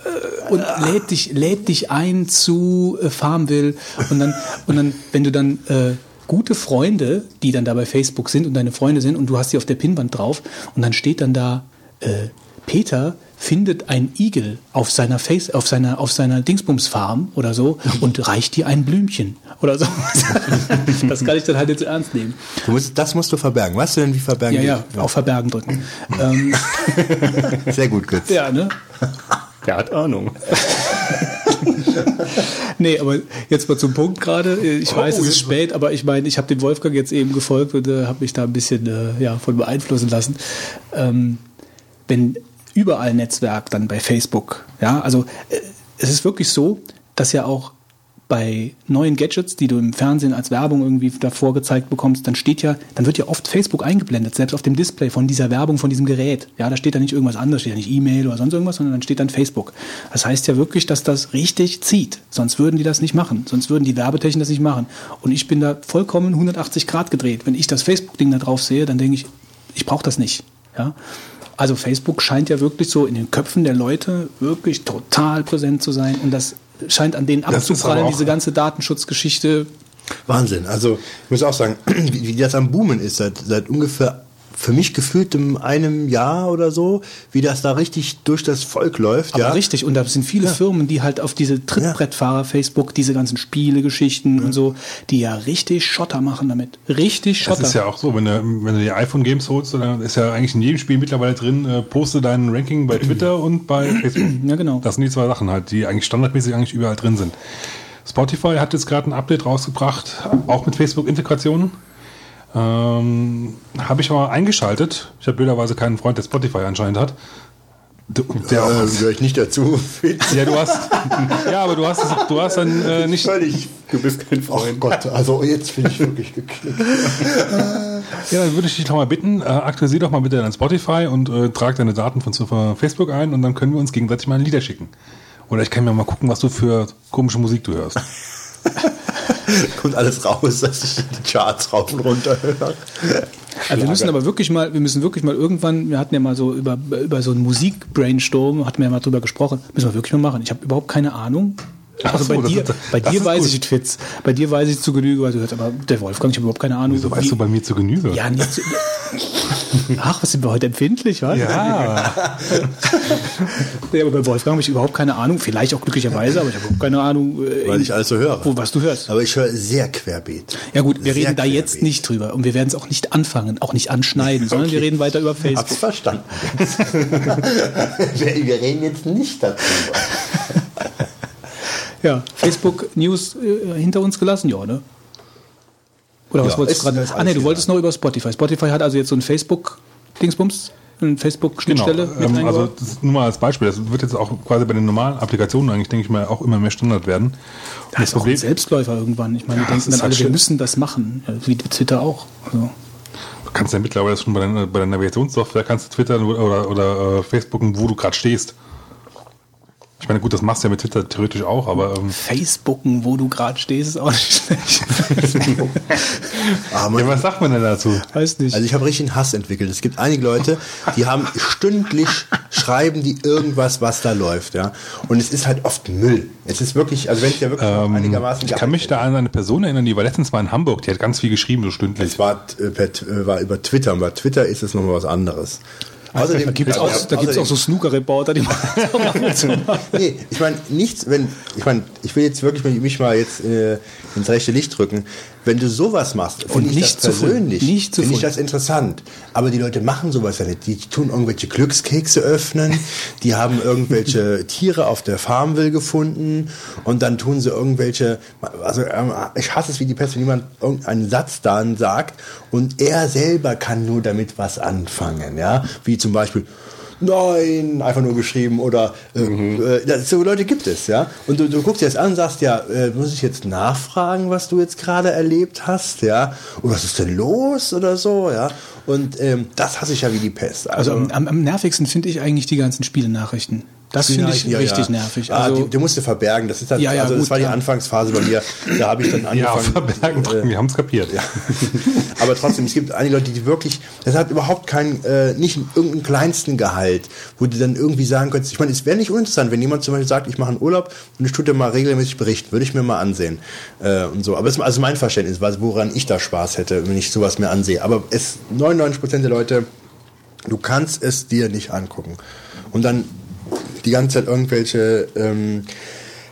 äh, und lädt dich, lädt dich ein zu äh, Farmville. Und dann, und dann, wenn du dann äh, gute Freunde, die dann da bei Facebook sind und deine Freunde sind und du hast sie auf der Pinnwand drauf und dann steht dann da, äh, Peter findet ein Igel auf seiner Face, auf seiner, auf seiner Dingsbums-Farm oder so und reicht dir ein Blümchen oder so. das kann ich dann halt jetzt ernst nehmen. Du musst, das musst du verbergen. Weißt du denn, wie verbergen? Ja, ja, die- auf Verbergen drücken. ähm, Sehr gut, Götz. ja, ne? Der hat Ahnung. Nee, aber jetzt mal zum Punkt gerade. Ich weiß, es ist spät, aber ich meine, ich habe dem Wolfgang jetzt eben gefolgt und äh, habe mich da ein bisschen äh, ja, von beeinflussen lassen. Ähm, wenn überall Netzwerk dann bei Facebook, ja, also äh, es ist wirklich so, dass ja auch bei neuen Gadgets, die du im Fernsehen als Werbung irgendwie davor gezeigt bekommst, dann steht ja, dann wird ja oft Facebook eingeblendet, selbst auf dem Display von dieser Werbung, von diesem Gerät. Ja, da steht da nicht irgendwas anderes, steht da nicht E-Mail oder sonst irgendwas, sondern dann steht dann Facebook. Das heißt ja wirklich, dass das richtig zieht. Sonst würden die das nicht machen. Sonst würden die Werbetechniken das nicht machen. Und ich bin da vollkommen 180 Grad gedreht. Wenn ich das Facebook-Ding da drauf sehe, dann denke ich, ich brauche das nicht. Ja. Also Facebook scheint ja wirklich so in den Köpfen der Leute wirklich total präsent zu sein und das scheint an denen abzuprallen, diese ganze Datenschutzgeschichte. Wahnsinn. Also ich muss auch sagen, wie, wie das am Boomen ist, seit, seit ungefähr für mich gefühlt in einem Jahr oder so, wie das da richtig durch das Volk läuft. Aber ja. richtig, und da sind viele Firmen, die halt auf diese Trittbrettfahrer Facebook, diese ganzen Spielegeschichten und so, die ja richtig Schotter machen damit. Richtig Das Schotter. ist ja auch so, wenn du, wenn du die iPhone-Games holst, dann ist ja eigentlich in jedem Spiel mittlerweile drin, äh, poste dein Ranking bei Twitter und bei Facebook. Ja, genau. Das sind die zwei Sachen halt, die eigentlich standardmäßig eigentlich überall drin sind. Spotify hat jetzt gerade ein Update rausgebracht, auch mit Facebook-Integrationen. Ähm, habe ich mal eingeschaltet. Ich habe blöderweise keinen Freund, der Spotify anscheinend hat. Der, der auch, äh, gehöre ich nicht dazu. ja, du hast, ja, aber du hast, es- du hast dann äh, nicht, Völlig. Du bist kein Oh Freund. Gott, also jetzt bin ich wirklich geknickt. Ja, dann würde ich dich noch mal bitten, äh, aktualisier doch mal bitte dein Spotify und äh, trag deine Daten von von Facebook ein und dann können wir uns gegenseitig mal ein Lieder schicken. Oder ich kann mir mal gucken, was du für komische Musik du hörst. Kommt alles raus, dass ich die Charts rauf und runter höre. Also wir müssen aber wirklich mal, wir müssen wirklich mal irgendwann, wir hatten ja mal so über, über so einen Musik-Brainstorm, hatten wir ja mal drüber gesprochen, müssen wir wirklich mal machen. Ich habe überhaupt keine Ahnung. Also so, bei das dir, ist- bei das dir weiß gut. ich es, Fitz. Bei dir weiß ich zu Genüge, was du hörst, aber der Wolfgang, ich habe überhaupt keine Ahnung. Wieso weißt du bei mir zu Genüge? Ja, nicht zu, Ach, was sind wir heute empfindlich, was? Ja. Nee, aber bei Wolfgang habe ich überhaupt keine Ahnung, vielleicht auch glücklicherweise, aber ich habe überhaupt keine Ahnung, äh, Weil ich alles so höre. wo, was du hörst. Aber ich höre sehr querbeet. Ja gut, wir Sehr reden da jetzt nicht drüber und wir werden es auch nicht anfangen, auch nicht anschneiden, sondern wir reden weiter über Hab's Facebook. verstanden. wir, wir reden jetzt nicht darüber. Ja, Facebook News äh, hinter uns gelassen, ja, ne? Oder was Ja, wolltest du gerade? Ah, nee, du wolltest noch über Spotify. Spotify hat also jetzt so ein Facebook-Dingsbums, eine Genau. Facebook-Schnittstelle mit Ähm, also das nur mal als Beispiel. Das wird jetzt auch quasi bei den normalen Applikationen eigentlich, denke ich mal, auch immer mehr Standard werden. Und Das ist auch ein Selbstläufer irgendwann. Ich meine, die Ja, das denken dann halt alle, wir schön. müssen das machen. Wie Twitter auch. Also, Du kannst ja mittlerweile schon bei der, bei der Navigationssoftware kannst du twittern oder, oder äh, Facebooken, wo du gerade stehst. Ich meine, gut, das machst du ja mit Twitter theoretisch auch, aber ähm, Facebooken, wo du gerade stehst, ist auch nicht schlecht. Ah, ja, was sagt man denn dazu? Weiß nicht. Also ich habe richtig einen Hass entwickelt. Es gibt einige Leute, die haben stündlich schreiben die irgendwas, was da läuft, ja. Und es ist halt oft Müll. Es ist wirklich, also wenn ich ja wirklich Ähm, einigermaßen ich kann mich da an eine Person erinnern, die war letztens mal in Hamburg, die hat ganz viel geschrieben, so stündlich. Es war, äh, äh, war über Twitter und bei Twitter ist es nochmal was anderes. Außerdem, da gibt es auch, da gibt's auch so Snooker-Reporter, die machen nee, ich meine, nichts, wenn, ich meine, ich will jetzt wirklich mich mal jetzt äh, ins rechte Licht drücken. Wenn du sowas machst, finde ich nicht das persönlich, Nicht finde ich das interessant. Aber die Leute machen sowas ja nicht. Die tun irgendwelche Glückskekse öffnen, die haben irgendwelche Tiere auf der Farmville gefunden. Und dann tun sie irgendwelche, also ähm, ich hasse es, wie die Pest, wenn jemand irgendeinen Satz dann sagt. Und er selber kann nur damit was anfangen, ja, wie zum Beispiel, Nein, einfach nur geschrieben oder äh, äh, das, so Leute gibt es, ja. Und du, du guckst dir das an und sagst, ja, äh, muss ich jetzt nachfragen, was du jetzt gerade erlebt hast, ja? Und was ist denn los oder so, ja? Und ähm, das hasse ich ja wie die Pest. Also am, am, am nervigsten finde ich eigentlich die ganzen Spielenachrichten. Das finde ich Ja, richtig ja. nervig. Ah, Also, die, die musst du verbergen. Das ist dann, Ja, ja, also das gut, war die ja. Anfangsphase bei mir. Da habe ich dann Ja, angefangen. verbergen, äh, wir haben es kapiert. ja. Aber trotzdem, es gibt einige Leute, die wirklich, das hat überhaupt keinen, äh, nicht irgendeinen kleinsten Gehalt, wo du dann irgendwie sagen könntest, ich meine, es wäre nicht uninteressant, wenn jemand zum Beispiel sagt, ich mache einen Urlaub und ich tue dir mal regelmäßig berichten, würde ich mir mal ansehen äh, und so. Aber das ist also mein Verständnis, was- woran ich da Spaß hätte, wenn ich sowas mir ansehe. Aber es 99% der Leute, du kannst es dir nicht angucken. Und dann die ganze Zeit irgendwelche, ähm,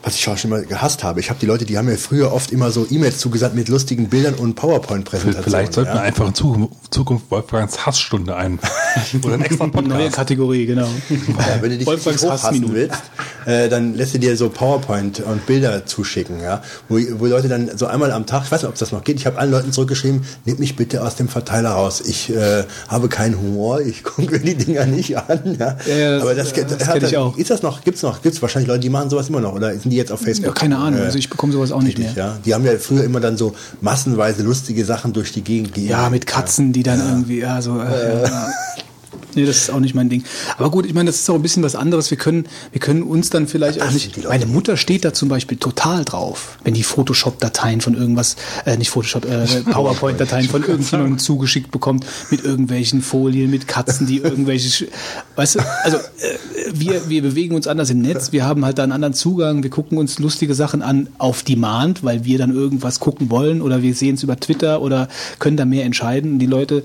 was ich auch schon mal gehasst habe. Ich habe die Leute, die haben mir früher oft immer so E-Mails zugesandt mit lustigen Bildern und PowerPoint-Präsentationen. Vielleicht sollten wir ja. einfach in Zukunft, Zukunft Wolfgangs Hassstunde ein. Oder einen extra neue Podcast. Kategorie, genau. Ja, wenn du dich Wolfgangs hochhassen willst, äh, dann lässt du dir so PowerPoint und Bilder zuschicken, ja, wo, wo Leute dann so einmal am Tag, ich weiß nicht, ob das noch geht, ich habe allen Leuten zurückgeschrieben, nehmt mich bitte aus dem Verteiler raus. Ich äh, habe keinen Humor, ich gucke mir die Dinger nicht an. Ja. Ja, ja, das- Aber das, das hat ich auch. Ist das noch? Gibt's noch? Gibt's wahrscheinlich Leute, die machen sowas immer noch oder sind die jetzt auf Facebook? Ja, keine Ahnung, Äh, also ich bekomme sowas auch nicht mehr. Ja, die haben ja früher immer dann so massenweise lustige Sachen durch die Gegend gegeben. Ja, mit Katzen, die dann irgendwie, ja, so. Äh, ja. Nee, das ist auch nicht mein Ding. Aber gut, ich meine, das ist auch ein bisschen was anderes. Wir können, wir können uns dann vielleicht auch nicht. die. Meine Mutter steht da zum Beispiel total drauf, wenn die Photoshop-Dateien von irgendwas, äh, nicht Photoshop, äh, PowerPoint-Dateien von irgendjemandem zugeschickt bekommt mit irgendwelchen Folien, mit Katzen, die irgendwelche, weißt du, also äh, wir, wir bewegen uns anders im Netz. Wir haben halt da einen anderen Zugang. Wir gucken uns lustige Sachen an auf Demand, weil wir dann irgendwas gucken wollen oder wir sehen es über Twitter oder können da mehr entscheiden. Die Leute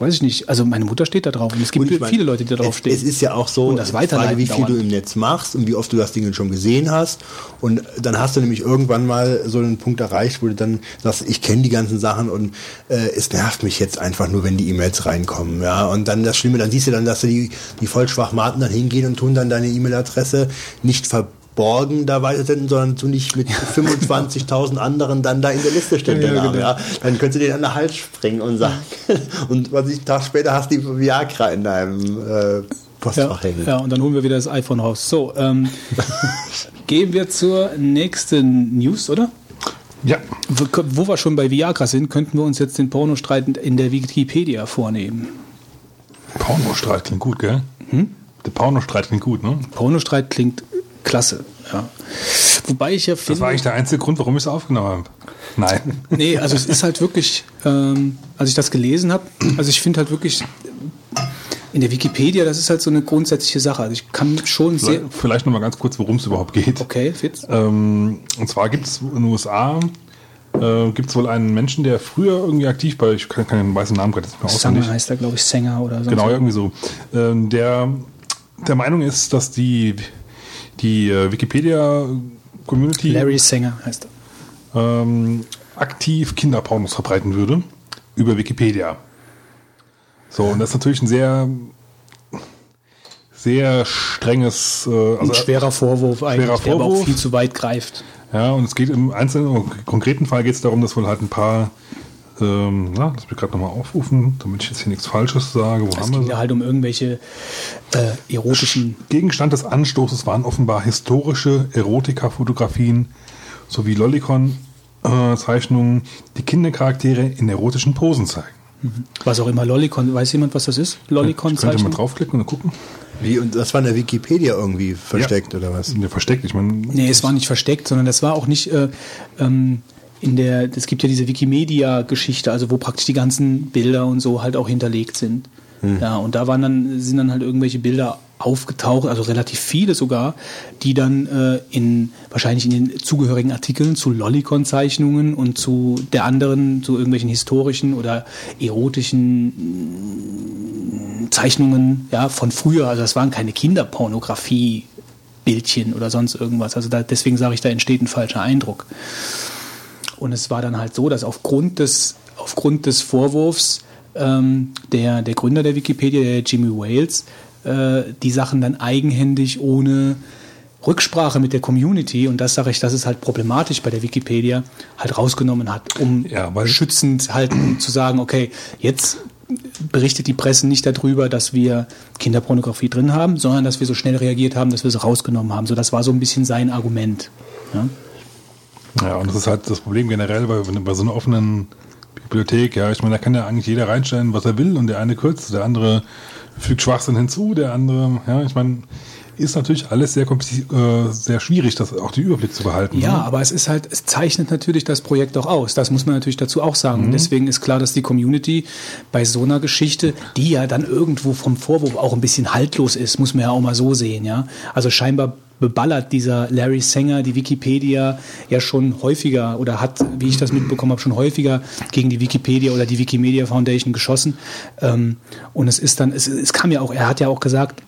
Weiß ich nicht. Also meine Mutter steht da drauf und es gibt Und ich meine, viele Leute, die da drauf stehen. Es ist ja auch so, Und das Frage, wie viel du dauernd. im Netz machst und wie oft du das Ding schon gesehen hast. Und dann hast du nämlich irgendwann mal so einen Punkt erreicht, wo du dann sagst, ich kenne die ganzen Sachen und äh, es nervt mich jetzt einfach nur, wenn die E-Mails reinkommen. Ja, und dann das Schlimme, dann siehst du dann, dass du die, die Vollschwachmaten dann hingehen und tun dann deine E-Mail-Adresse nicht verborgen da weitersenden, sondern du nicht mit 25.000 anderen dann da in der Liste stehen. Ja, genau. ja. Dann könntest du den an den Hals springen und sagen, und was ich einen Tag später hast du die Viagra in deinem äh, ja, Postfach hängen. ja, und dann holen wir wieder das iPhone raus. So, ähm, gehen wir zur nächsten News, oder? Ja, Wo, wo wir schon bei Viagra sind, könnten wir uns jetzt den Pornostreit in der Wikipedia vornehmen. Pornostreit klingt gut, gell? Hm? Der Pornostreit klingt gut, ne? Pornostreit klingt klasse, ja. Wobei ich ja Das finde. war eigentlich der einzige Grund, warum ich es aufgenommen habe. Nein. Nee, also es ist halt wirklich, ähm, als ich das gelesen habe, also ich finde halt wirklich in der Wikipedia, das ist halt so eine grundsätzliche Sache. Also ich kann schon sehr. Vielleicht noch mal ganz kurz, worum es überhaupt geht. Okay, Fitz. Ähm, und zwar gibt es in den USA äh, gibt es wohl einen Menschen, der früher irgendwie aktiv bei, ich kann keinen weißen Namen gerade nicht mehr auswendig. Sanger heißt er, glaube ich, Sänger oder so. Genau, irgendwie so. Ähm, der der Meinung ist, dass die, die äh, Wikipedia-Community Larry Sanger heißt er. ähm, aktiv Kinderpornos verbreiten würde über Wikipedia. So, und das ist natürlich ein sehr, sehr strenges, äh, Ein also, schwerer Vorwurf eigentlich, schwerer der aber auch viel zu weit greift. ja, und es geht im einzelnen, im konkreten Fall geht es darum, dass wohl halt ein paar, ähm, na, lass mich gerade nochmal aufrufen, damit ich jetzt hier nichts Falsches sage. Wo Es haben ging wir ja halt um irgendwelche äh, erotischen Gegenstand des Anstoßes waren offenbar historische Erotika-Fotografien sowie Lollicon-Zeichnungen, die Kindercharaktere in erotischen Posen zeigen. Was auch immer, Lollicon, weiß jemand, was das ist? Könnte man Lollicon-Zeichnung? draufklicken und gucken? Wie, und das war in der Wikipedia irgendwie versteckt oder was? Ja, versteckt, ich meine. Nee, es war nicht versteckt, sondern das war auch nicht äh, ähm, in der, es gibt ja diese Wikimedia-Geschichte, also wo praktisch die ganzen Bilder und so halt auch hinterlegt sind. Ja, und da waren dann, sind dann halt irgendwelche Bilder aufgetaucht, also relativ viele sogar, die dann äh, in wahrscheinlich in den zugehörigen Artikeln zu Lollicon-Zeichnungen und zu der anderen, zu irgendwelchen historischen oder erotischen mm, Zeichnungen ja, von früher. Also das waren keine Kinderpornografie. Bildchen oder sonst irgendwas. Also da, deswegen sage ich, da entsteht ein falscher Eindruck. Und es war dann halt so, dass aufgrund des, aufgrund des Vorwurfs ähm, der, der Gründer der Wikipedia, der Jimmy Wales, äh, die Sachen dann eigenhändig ohne Rücksprache mit der Community, und das sage ich, das ist halt problematisch bei der Wikipedia, halt rausgenommen hat, um Ja, schützend halt zu sagen, okay, jetzt berichtet die Presse nicht darüber, dass wir Kinderpornografie drin haben, sondern dass wir so schnell reagiert haben, dass wir sie rausgenommen haben. So, das war so ein bisschen sein Argument. Ja? Ja, und das ist halt das Problem generell bei, bei so einer offenen Bibliothek. Ja, ich meine, da kann ja eigentlich jeder reinstellen, was er will, und der eine kürzt, der andere fügt Schwachsinn hinzu, der andere, ja, ich meine, ist natürlich alles sehr, äh, sehr schwierig, das auch den Überblick zu behalten. Ja, ne? aber es ist halt, es zeichnet natürlich das Projekt auch aus. Das muss man natürlich dazu auch sagen. Und deswegen ist klar, dass die Community bei so einer Geschichte, die ja dann irgendwo vom Vorwurf auch ein bisschen haltlos ist, muss man ja auch mal so sehen, ja. Also scheinbar beballert dieser Larry Sanger die Wikipedia ja schon häufiger oder hat, wie ich das mitbekommen habe, schon häufiger gegen die Wikipedia oder die Wikimedia Foundation geschossen. Ähm, und es ist dann, es, es kam ja auch, er hat ja auch gesagt,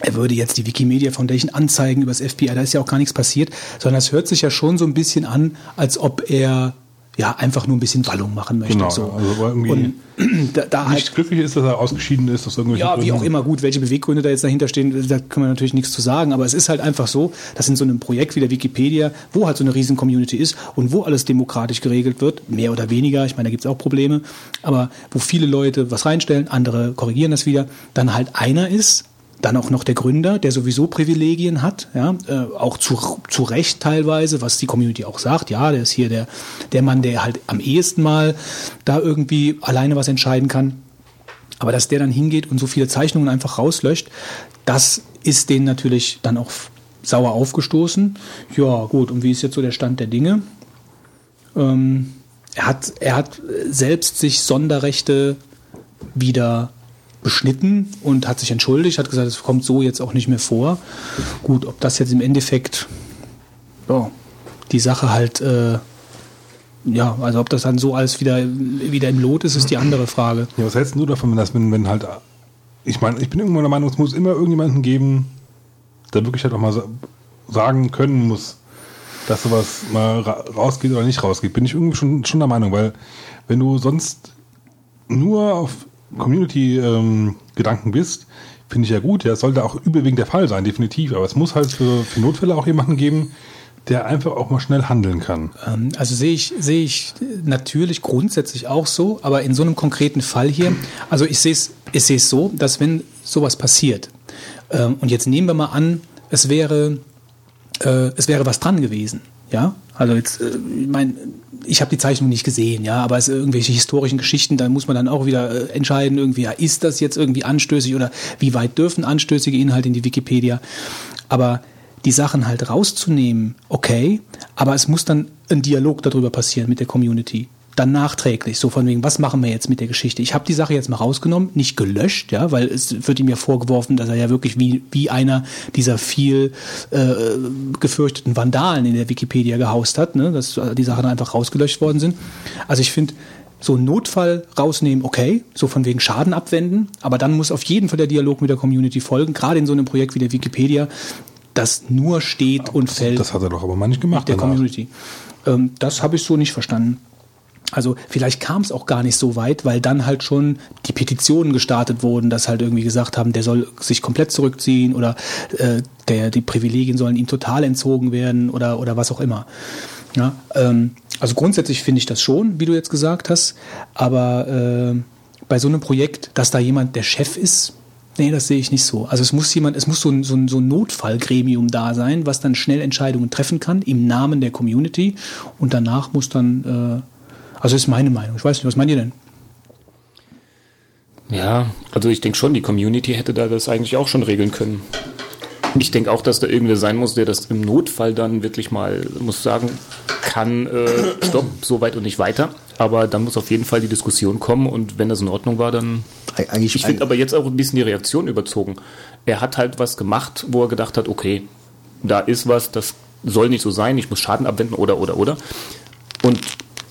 er würde jetzt die Wikimedia Foundation anzeigen über das FBI, da ist ja auch gar nichts passiert, sondern es hört sich ja schon so ein bisschen an, als ob er ja einfach nur ein bisschen Ballung machen möchte. Genau, so. also irgendwie und da, da nicht halt, glücklich ist, dass er ausgeschieden ist, aus irgendwelchen ja, wie auch Gründen. immer gut, welche Beweggründe da jetzt dahinter stehen, da kann man natürlich nichts zu sagen, aber es ist halt einfach so, dass in so einem Projekt wie der Wikipedia, wo halt so eine riesen Community ist und wo alles demokratisch geregelt wird, mehr oder weniger, ich meine, da gibt es auch Probleme, aber wo viele Leute was reinstellen, andere korrigieren das wieder, dann halt einer ist, dann auch noch der Gründer, der sowieso Privilegien hat, ja, äh, auch zu, zu Recht teilweise, was die Community auch sagt, ja, der ist hier der, der Mann, der halt am ehesten mal da irgendwie alleine was entscheiden kann. Aber dass der dann hingeht und so viele Zeichnungen einfach rauslöscht, das ist denen natürlich dann auch sauer aufgestoßen. Ja, gut, und wie ist jetzt so der Stand der Dinge? Ähm, er, hat, er hat selbst sich Sonderrechte wieder beschnitten und hat sich entschuldigt, hat gesagt, es kommt so jetzt auch nicht mehr vor. Gut, ob das jetzt im Endeffekt ja, die Sache halt, äh, ja, also ob das dann so alles wieder, wieder im Lot ist, ist die andere Frage. Ja, was hältst du davon, wenn das, wenn, wenn halt, ich meine, ich bin irgendwann der Meinung, es muss immer irgendjemanden geben, der wirklich halt auch mal sa- sagen können muss, dass sowas mal ra rausgeht oder nicht rausgeht. Bin ich irgendwie schon, schon der Meinung, weil wenn du sonst nur auf Community-Gedanken bist, finde ich ja gut, ja, es sollte auch überwiegend der Fall sein, definitiv, aber es muss halt für, für Notfälle auch jemanden geben, der einfach auch mal schnell handeln kann. Ähm, Also sehe ich, sehe ich natürlich grundsätzlich auch so, aber in so einem konkreten Fall hier, also ich sehe es, ich sehe es so, dass wenn sowas passiert, ähm, und jetzt nehmen wir mal an, es wäre, äh, es wäre was dran gewesen, ja, also jetzt, äh, ich meine, ich habe die Zeichnung nicht gesehen, ja, aber es irgendwelche historischen Geschichten, da muss man dann auch wieder äh, entscheiden, irgendwie, ja, ist das jetzt irgendwie anstößig oder wie weit dürfen anstößige Inhalte in die Wikipedia? Aber die Sachen halt rauszunehmen, okay, aber es muss dann ein Dialog darüber passieren mit der Community. Dann nachträglich, so von wegen, was machen wir jetzt mit der Geschichte? Ich habe die Sache jetzt mal rausgenommen, nicht gelöscht, ja, weil es wird ihm ja vorgeworfen, dass er ja wirklich wie, wie einer dieser viel äh, gefürchteten Vandalen in der Wikipedia gehaust hat, ne, dass die Sachen einfach rausgelöscht worden sind. Also ich finde, so einen Notfall rausnehmen, okay, so von wegen Schaden abwenden, aber dann muss auf jeden Fall der Dialog mit der Community folgen, gerade in so einem Projekt wie der Wikipedia, das nur steht und fällt Das hat er doch aber mal nicht gemacht. der danach. Community. Ähm, das habe ich so nicht verstanden. Also vielleicht kam es auch gar nicht so weit, weil dann halt schon die Petitionen gestartet wurden, dass halt irgendwie gesagt haben, der soll sich komplett zurückziehen oder äh, der, die Privilegien sollen ihm total entzogen werden oder, oder was auch immer. Ja, ähm, also grundsätzlich finde ich das schon, wie du jetzt gesagt hast, aber äh, bei so einem Projekt, dass da jemand der Chef ist, Nee, das sehe ich nicht so. Also es muss jemand, es muss so ein, so ein, so ein Notfallgremium da sein, was dann schnell Entscheidungen treffen kann im Namen der Community und danach muss dann, äh, also ist meine Meinung. Ich weiß nicht, was meint ihr denn? Ja, also ich denke schon, die Community hätte da das eigentlich auch schon regeln können. Ich denke auch, dass da irgendwer sein muss, der das im Notfall dann wirklich mal, muss sagen, kann, äh, stopp, so weit und nicht weiter. Aber dann muss auf jeden Fall die Diskussion kommen und wenn das in Ordnung war, dann. Eig- Eigentlich, Ich finde aber jetzt auch ein bisschen die Reaktion überzogen. Er hat halt was gemacht, wo er gedacht hat, okay, da ist was, das soll nicht so sein, ich muss Schaden abwenden oder oder oder. Und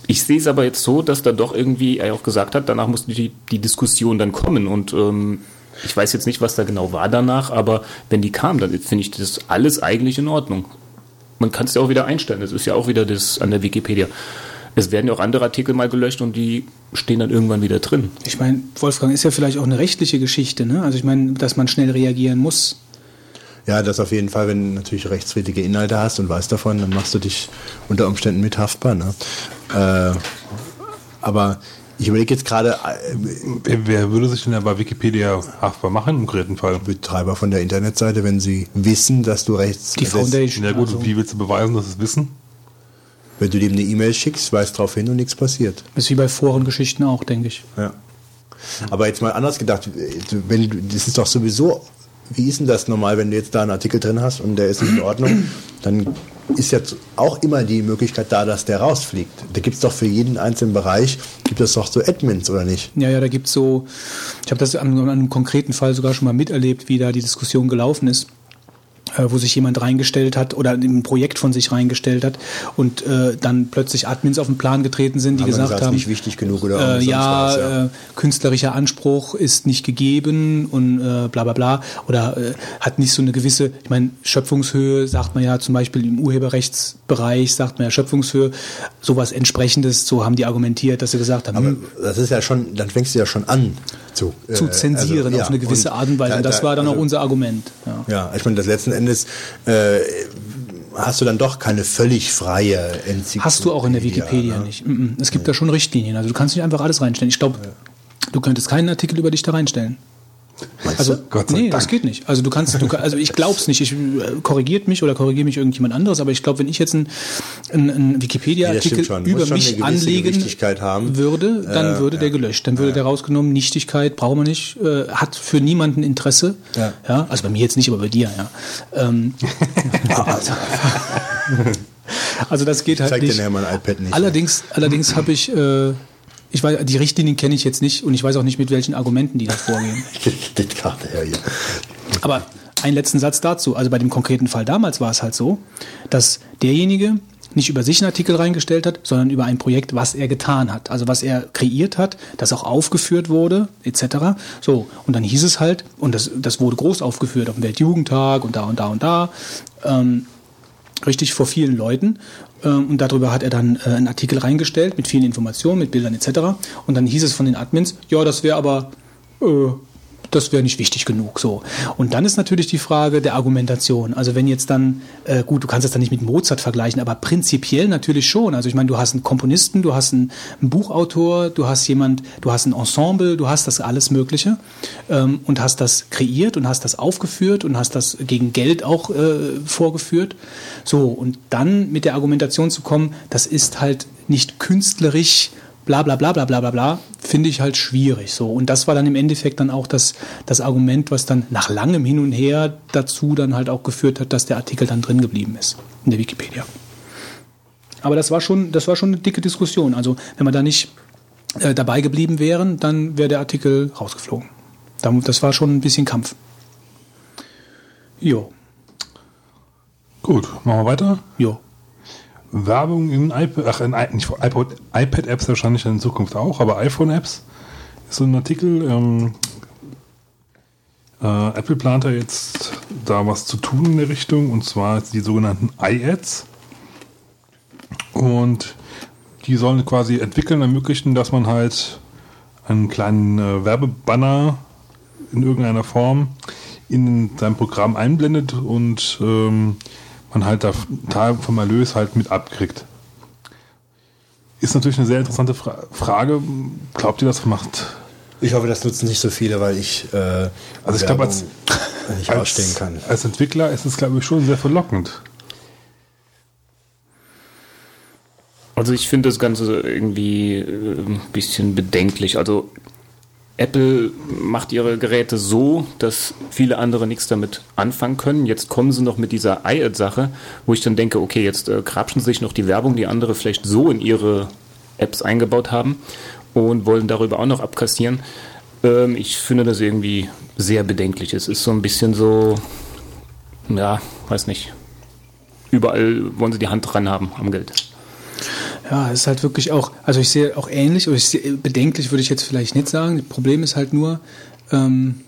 ich sehe es aber jetzt so, dass da doch irgendwie er auch gesagt hat, danach musste die, die Diskussion dann kommen und ähm, ich weiß jetzt nicht, was da genau war danach, aber wenn die kam, dann finde ich das alles eigentlich in Ordnung. Man kann es ja auch wieder einstellen. Das ist ja auch wieder das an der Wikipedia. Es werden ja auch andere Artikel mal gelöscht und die stehen dann irgendwann wieder drin. Ich meine, Wolfgang, ist ja vielleicht auch eine rechtliche Geschichte, ne? Also ich meine, dass man schnell reagieren muss. Ja, das auf jeden Fall, wenn du natürlich rechtswidrige Inhalte hast und weißt davon, dann machst du dich unter Umständen mit haftbar. Ne? Äh, aber ich überlege jetzt gerade, äh, Wer, wer würde sich denn da bei Wikipedia haftbar machen im konkreten Fall? Betreiber von der Internetseite, wenn sie wissen, dass du rechts... Die Foundation. Ja gut, also, wie willst du beweisen, dass sie es wissen? Wenn du dem eine E-Mail schickst, weist drauf hin und nichts passiert. ist wie bei Forengeschichten auch, denke ich. Ja. Aber jetzt mal anders gedacht, wenn das ist doch sowieso, wie ist denn das normal, wenn du jetzt da einen Artikel drin hast und der ist nicht in Ordnung, dann ist jetzt auch immer die Möglichkeit da, dass der rausfliegt. Da gibt es doch für jeden einzelnen Bereich, gibt es doch so Admins, oder nicht? Ja, ja, da gibt's so, ich habe das an, an einem konkreten Fall sogar schon mal miterlebt, wie da die Diskussion gelaufen ist, wo sich jemand reingestellt hat oder ein Projekt von sich reingestellt hat und äh, dann plötzlich Admins auf den Plan getreten sind, die Haben gesagt haben, nicht wichtig genug oder äh, ja, was, ja. Äh, künstlerischer Anspruch ist nicht gegeben und äh, bla bla bla. Oder äh, hat nicht so eine gewisse, ich meine, Schöpfungshöhe sagt man ja zum Beispiel im Urheberrechtsbereich, sagt man ja Schöpfungshöhe, sowas entsprechendes, so haben die argumentiert, dass sie gesagt haben, Aber hm, das ist ja schon, dann fängst du ja schon an zu, zu äh, zensieren also, ja, auf eine gewisse Art und Weise. da- Und das da- war dann auch also- unser Argument. Ja. Ja, ich meine, das letzten Endes äh, hast du dann doch keine völlig freie Enzyklopädie. Hast du auch in der Wikipedia ne? nicht. Es gibt da schon Richtlinien. Also du kannst nicht einfach alles reinstellen. Ich glaube, du könntest keinen Artikel über dich da reinstellen. Also, Gott sei nee, Dank. das geht nicht. Also du kannst, du, also ich glaub's nicht. Ich äh, korrigiert mich oder korrigiert mich irgendjemand anderes, aber ich glaube, wenn ich jetzt einen ein, Nee, Wikipedia-Artikel. Du über mich anlegen würde, dann Äh, würde der ja. gelöscht. Dann würde der rausgenommen. Nichtigkeit brauchen wir nicht. Äh, hat für niemanden Interesse. Ja. Also bei mir jetzt nicht, aber bei dir, ja. Ähm, also, also das geht halt Zeig dir nicht. mein iPad nicht. Allerdings, allerdings habe ich, äh, ich weiß, die Richtlinien kenne ich jetzt nicht und ich weiß auch nicht, mit welchen Argumenten die da vorgehen. Aber einen letzten Satz dazu. Also bei dem konkreten Fall damals war es halt so, dass derjenige nicht über sich einen Artikel reingestellt hat, sondern über ein Projekt, was er getan hat. Also was er kreiert hat, das auch aufgeführt wurde, etc. So, und dann hieß es halt, und das, das wurde groß aufgeführt auf dem Weltjugendtag und da und da und da, ähm, richtig vor vielen Leuten. Ähm, Und darüber hat er dann äh, einen Artikel reingestellt mit vielen Informationen, mit Bildern etc. Und dann hieß es von den Admins, ja, das wäre aber, äh, das wäre nicht wichtig genug. So. Und dann ist natürlich die Frage der Argumentation. Also wenn jetzt dann, äh, gut, du kannst es dann nicht mit Mozart vergleichen, aber prinzipiell natürlich schon. Also ich meine, du hast einen Komponisten, du hast einen, Buchautor, du hast jemand, du hast ein Ensemble, du hast das alles Mögliche ähm, und hast das kreiert und hast das aufgeführt und hast das gegen Geld auch äh, vorgeführt. So, und dann mit der Argumentation zu kommen, das ist halt nicht künstlerisch bla bla bla bla bla bla bla, finde ich halt schwierig so. Und das war dann im Endeffekt dann auch das, das Argument, was dann nach langem Hin und Her dazu dann halt auch geführt hat, dass der Artikel dann drin geblieben ist in der Wikipedia. Aber das war schon, das war schon eine dicke Diskussion. Also wenn wir da nicht äh, dabei geblieben wären, dann wäre der Artikel rausgeflogen. Da- Das war schon ein bisschen Kampf. Jo, Gut, machen wir weiter. jo. Werbung in iPad, ach, in, nicht iPod, iPad-Apps wahrscheinlich in Zukunft auch, aber iPhone-Apps ist so ein Artikel. Ähm, äh, Apple plant ja jetzt da was zu tun in der Richtung und zwar die sogenannten iAds. Und die sollen quasi entwickeln, ermöglichen, dass man halt einen kleinen äh, Werbebanner in irgendeiner Form in sein Programm einblendet und ähm, man halt da Teil vom Erlös halt mit abkriegt. Ist natürlich eine sehr interessante Fra Frage. Glaubt ihr, das macht Ich hoffe, das nutzen nicht so viele, weil ich äh, Also ich glaube, als, nicht als, ausstehen kann. als Entwickler ist es, glaube ich, schon sehr verlockend. Also ich finde das Ganze irgendwie äh, ein bisschen bedenklich. Also Apple macht ihre Geräte so, dass viele andere nichts damit anfangen können. Jetzt kommen sie noch mit dieser iAd-Sache, wo ich dann denke, okay, jetzt äh, krapschen sich noch die Werbung, die andere vielleicht so in ihre Apps eingebaut haben und wollen darüber auch noch abkassieren. Ähm, ich finde das irgendwie sehr bedenklich. Es ist so ein bisschen so, ja, weiß nicht. Überall wollen sie die Hand dran haben am Geld. Ja, es ist halt wirklich auch, also ich sehe auch ähnlich, oder ich sehe, bedenklich würde ich jetzt vielleicht nicht sagen. Das Problem ist halt nur, ähm,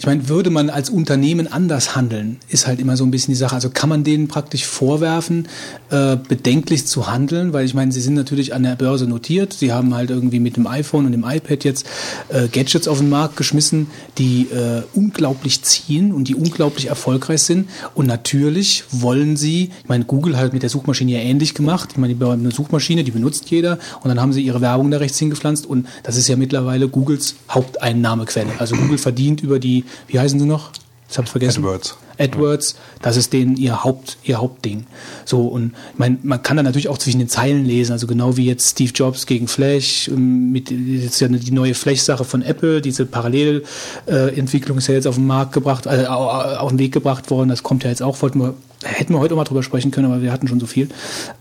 ich meine, würde man als Unternehmen anders handeln, ist halt immer so ein bisschen die Sache. Also kann man denen praktisch vorwerfen, äh, bedenklich zu handeln, weil ich meine, sie sind natürlich an der Börse notiert. Sie haben halt irgendwie mit dem iPhone und dem iPad jetzt äh, Gadgets auf den Markt geschmissen, die äh, unglaublich ziehen und die unglaublich erfolgreich sind. Und natürlich wollen sie, ich meine, Google hat mit der Suchmaschine ja ähnlich gemacht. Ich meine, die eine Suchmaschine, die benutzt jeder und dann haben sie ihre Werbung da rechts hingepflanzt und das ist ja mittlerweile Googles Haupteinnahmequelle. Also Google verdient über die wie heißen sie noch? Ich hab's vergessen. AdWords. AdWords, das ist denen ihr Haupt, ihr Hauptding. So, und ich meine, man kann da natürlich auch zwischen den Zeilen lesen, also genau wie jetzt Steve Jobs gegen Flash, ähm, mit jetzt ja die neue Flash-Sache von Apple, diese Parallelentwicklung ist ja jetzt auf den Markt gebracht, also auf den Weg gebracht worden, das kommt ja jetzt auch, wollten wir, hätten wir heute auch mal drüber sprechen können, aber wir hatten schon so viel.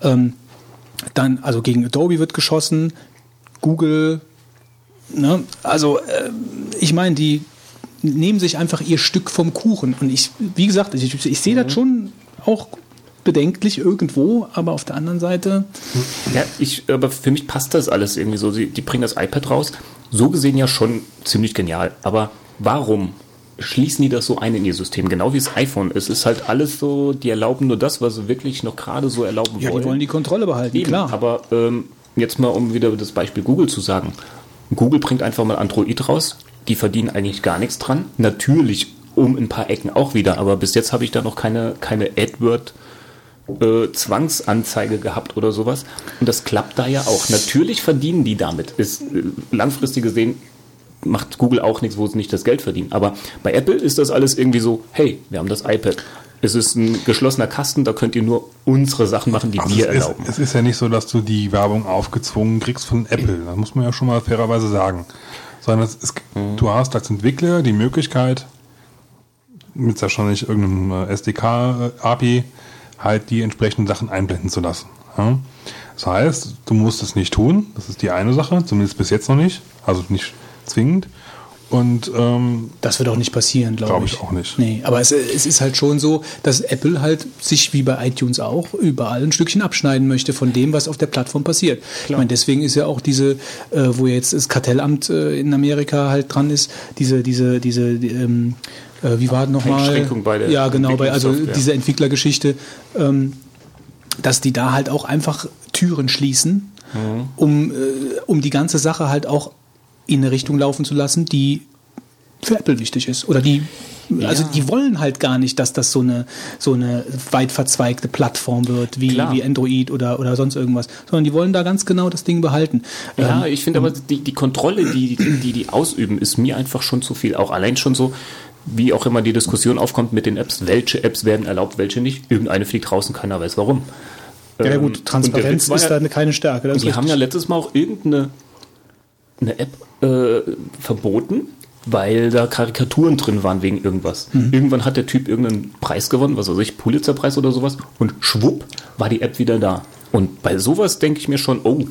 Ähm, dann, also gegen Adobe wird geschossen, Google, ne, also äh, ich meine, die nehmen sich einfach ihr Stück vom Kuchen. Und ich, wie gesagt, ich, ich sehe das mhm. schon auch bedenklich irgendwo, aber auf der anderen Seite. Ja, ich, aber für mich passt das alles irgendwie so. Sie, die bringen das iPad raus. So gesehen ja schon ziemlich genial. Aber warum schließen die das so ein in ihr System? Genau wie das iPhone. Es ist halt alles so, die erlauben nur das, was sie wirklich noch gerade so erlauben ja, wollen. Ja, die wollen die Kontrolle behalten, Eben, klar. Aber ähm, jetzt mal, um wieder das Beispiel Google zu sagen. Google bringt einfach mal Android raus die verdienen eigentlich gar nichts dran. Natürlich um ein paar Ecken auch wieder, aber bis jetzt habe ich da noch keine, keine AdWord äh, Zwangsanzeige gehabt oder sowas. Und das klappt da ja auch. Natürlich verdienen die damit. Ist äh, langfristig gesehen macht Google auch nichts, wo sie nicht das Geld verdienen. Aber bei Apple ist das alles irgendwie so, hey, wir haben das iPad. Es ist ein geschlossener Kasten, da könnt ihr nur unsere Sachen machen, die also wir es erlauben. Ist, es ist ja nicht so, dass du die Werbung aufgezwungen kriegst von Apple. Das muss man ja schon mal fairerweise sagen sondern ist, mhm. du hast als Entwickler die Möglichkeit, mit wahrscheinlich irgendeinem äh, SDK-API halt die entsprechenden Sachen einblenden zu lassen. Ja? Das heißt, du musst es nicht tun, das ist die eine Sache, zumindest bis jetzt noch nicht, also nicht zwingend. Und ähm, das wird auch nicht passieren, glaube glaub ich. Glaube ich auch nicht. Nee, aber es, es, ist halt schon so, dass Apple halt sich wie bei iTunes auch überall ein Stückchen abschneiden möchte von dem, was auf der Plattform passiert. Klar. Ich meine, deswegen ist ja auch diese, äh, wo jetzt das Kartellamt äh, in Amerika halt dran ist, diese, diese, diese, ähm, äh, wie war das nochmal? Einschränkung bei der Ja, genau, bei also diese Entwicklergeschichte, ähm, dass die da halt auch einfach Türen schließen, mhm. um, äh, um die ganze Sache halt auch in eine Richtung laufen zu lassen, die für Apple wichtig ist. Oder die, ja. also die wollen halt gar nicht, dass das so eine, so eine weit verzweigte Plattform wird, wie, wie Android oder, oder sonst irgendwas. Sondern die wollen da ganz genau das Ding behalten. Ja, ähm, ich finde aber die, die Kontrolle, die, die die ausüben, ist mir einfach schon zu viel. Auch allein schon so, wie auch immer die Diskussion aufkommt mit den Apps, welche Apps werden erlaubt, welche nicht. Irgendeine fliegt draußen, keiner weiß warum. Ja, gut, ähm, Transparenz ist da keine Stärke. die haben ja letztes Mal auch irgendeine eine App äh, verboten, weil da Karikaturen drin waren wegen irgendwas. Mhm. Irgendwann hat der Typ irgendeinen Preis gewonnen, was weiß ich, Pulitzerpreis oder sowas, und schwupp war die App wieder da. Und bei sowas denke ich mir schon, oh,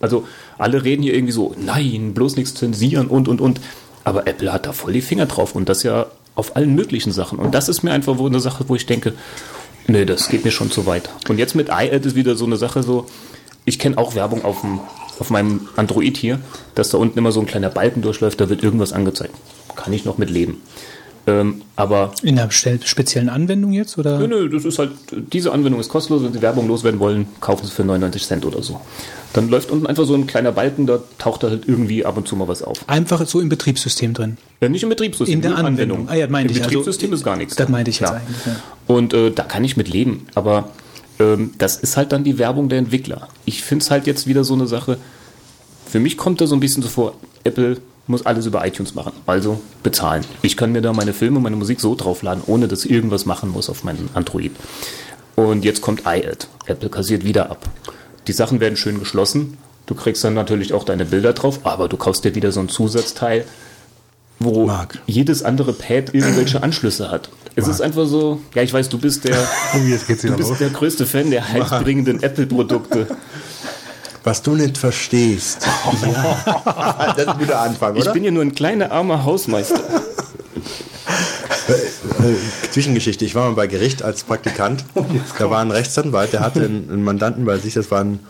also alle reden hier irgendwie so, nein, bloß nichts zensieren und und und. Aber Apple hat da voll die Finger drauf und das ja auf allen möglichen Sachen. Und das ist mir einfach wo eine Sache, wo ich denke, nee, das geht mir schon zu weit. Und jetzt mit iAd ist wieder so eine Sache so, ich kenne auch Werbung auf dem auf meinem Android hier, dass da unten immer so ein kleiner Balken durchläuft, da wird irgendwas angezeigt. Kann ich noch mit leben. Ähm, aber in einer speziellen Anwendung jetzt oder? Nö, nö, das ist halt diese Anwendung ist kostenlos. Wenn Sie Werbung loswerden wollen, kaufen Sie für 99 Cent oder so. Dann läuft unten einfach so ein kleiner Balken, da taucht da halt irgendwie ab und zu mal was auf. Einfach so im Betriebssystem drin. Ja, nicht im Betriebssystem. In der Anwendung. Anwendung. Ah, ja, Im ich. Also Betriebssystem also, ist gar nichts. Das meinte ich jetzt eigentlich. Ja. Und äh, da kann ich mit leben. Aber ähm, das ist halt dann die Werbung der Entwickler. Ich finde es halt jetzt wieder so eine Sache für mich kommt da so ein bisschen so vor, Apple muss alles über iTunes machen, also bezahlen. Ich kann mir da meine Filme, meine Musik so draufladen, ohne dass ich irgendwas machen muss auf meinem Android. Und jetzt kommt iAd. Apple kassiert wieder ab. Die Sachen werden schön geschlossen. Du kriegst dann natürlich auch deine Bilder drauf, aber du kaufst dir wieder so ein Zusatzteil, wo Marc. jedes andere Pad irgendwelche Anschlüsse hat. Es ist einfach so, ja, ich weiß, du bist der, Oh, du bist der größte Fan der heilbringenden Apple-Produkte. Was du nicht verstehst. Ja. Das ist ein guter Anfang, Ich oder? bin ja nur ein kleiner armer Hausmeister. Äh, Zwischengeschichte. Ich war mal bei Gericht als Praktikant. Da war ein Rechtsanwalt, der hatte einen, einen Mandanten bei sich, das war ein,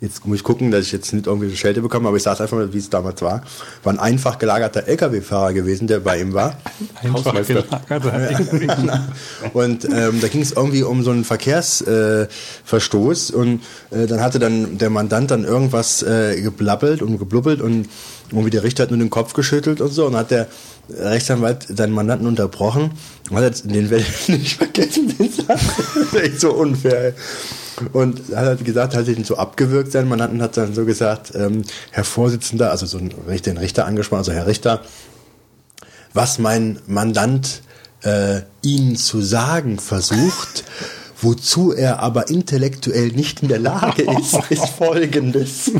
jetzt muss ich gucken, dass ich jetzt nicht irgendwie eine Schelte bekomme, aber ich saß einfach mal, wie es damals war. War ein einfach gelagerter LKW-Fahrer gewesen, der bei ihm war. Einfach Hausmeister. gelagert. Und ähm, da ging es irgendwie um so einen Verkehrsverstoß äh, Verstoß und äh, dann hatte dann der Mandant dann irgendwas äh, geblabbelt und geblubbelt und irgendwie der Richter hat nur den Kopf geschüttelt und so und hat der Rechtsanwalt seinen Mandanten unterbrochen und hat den werde ich nicht vergessen, den Satz. Das ist echt so unfair. ey. Und hat halt gesagt, hat sich so abgewürgt, sein Mandanten hat dann so gesagt, ähm, Herr Vorsitzender, also so den Richter angesprochen, also Herr Richter, was mein Mandant äh, Ihnen zu sagen versucht, wozu er aber intellektuell nicht in der Lage ist, ist folgendes.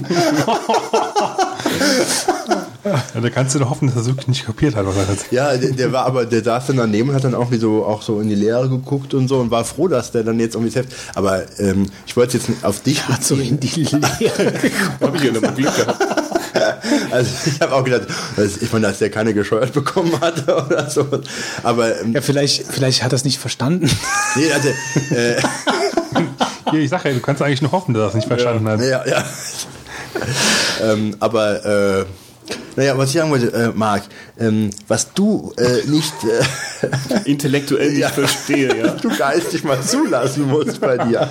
Ja, da kannst du doch hoffen, dass er es wirklich nicht kapiert hat, was er jetzt. Ja, der, der war aber, der saß dann daneben und hat dann auch wie so, auch so in die Leere geguckt und so und war froh, dass der dann jetzt irgendwie selbst, aber ähm, ich wollte es jetzt nicht auf dich So in die Leere. Habe ich ja noch Glück gehabt. Also ich habe auch gedacht, dass- ich meine, dass der keine gescheuert bekommen hat oder so. Aber ähm, Ja, vielleicht, vielleicht hat er es nicht verstanden. nee, also, äh, Hier, ich sag ja, du kannst eigentlich nur hoffen, dass er es nicht verstanden hat. Ja, ja. ähm, aber, äh, naja, was ich sagen wollte, äh, Marc, ähm, was du äh, nicht, äh, Intellektuell nicht Ja. verstehe, ja. du geistig mal zulassen musst bei dir,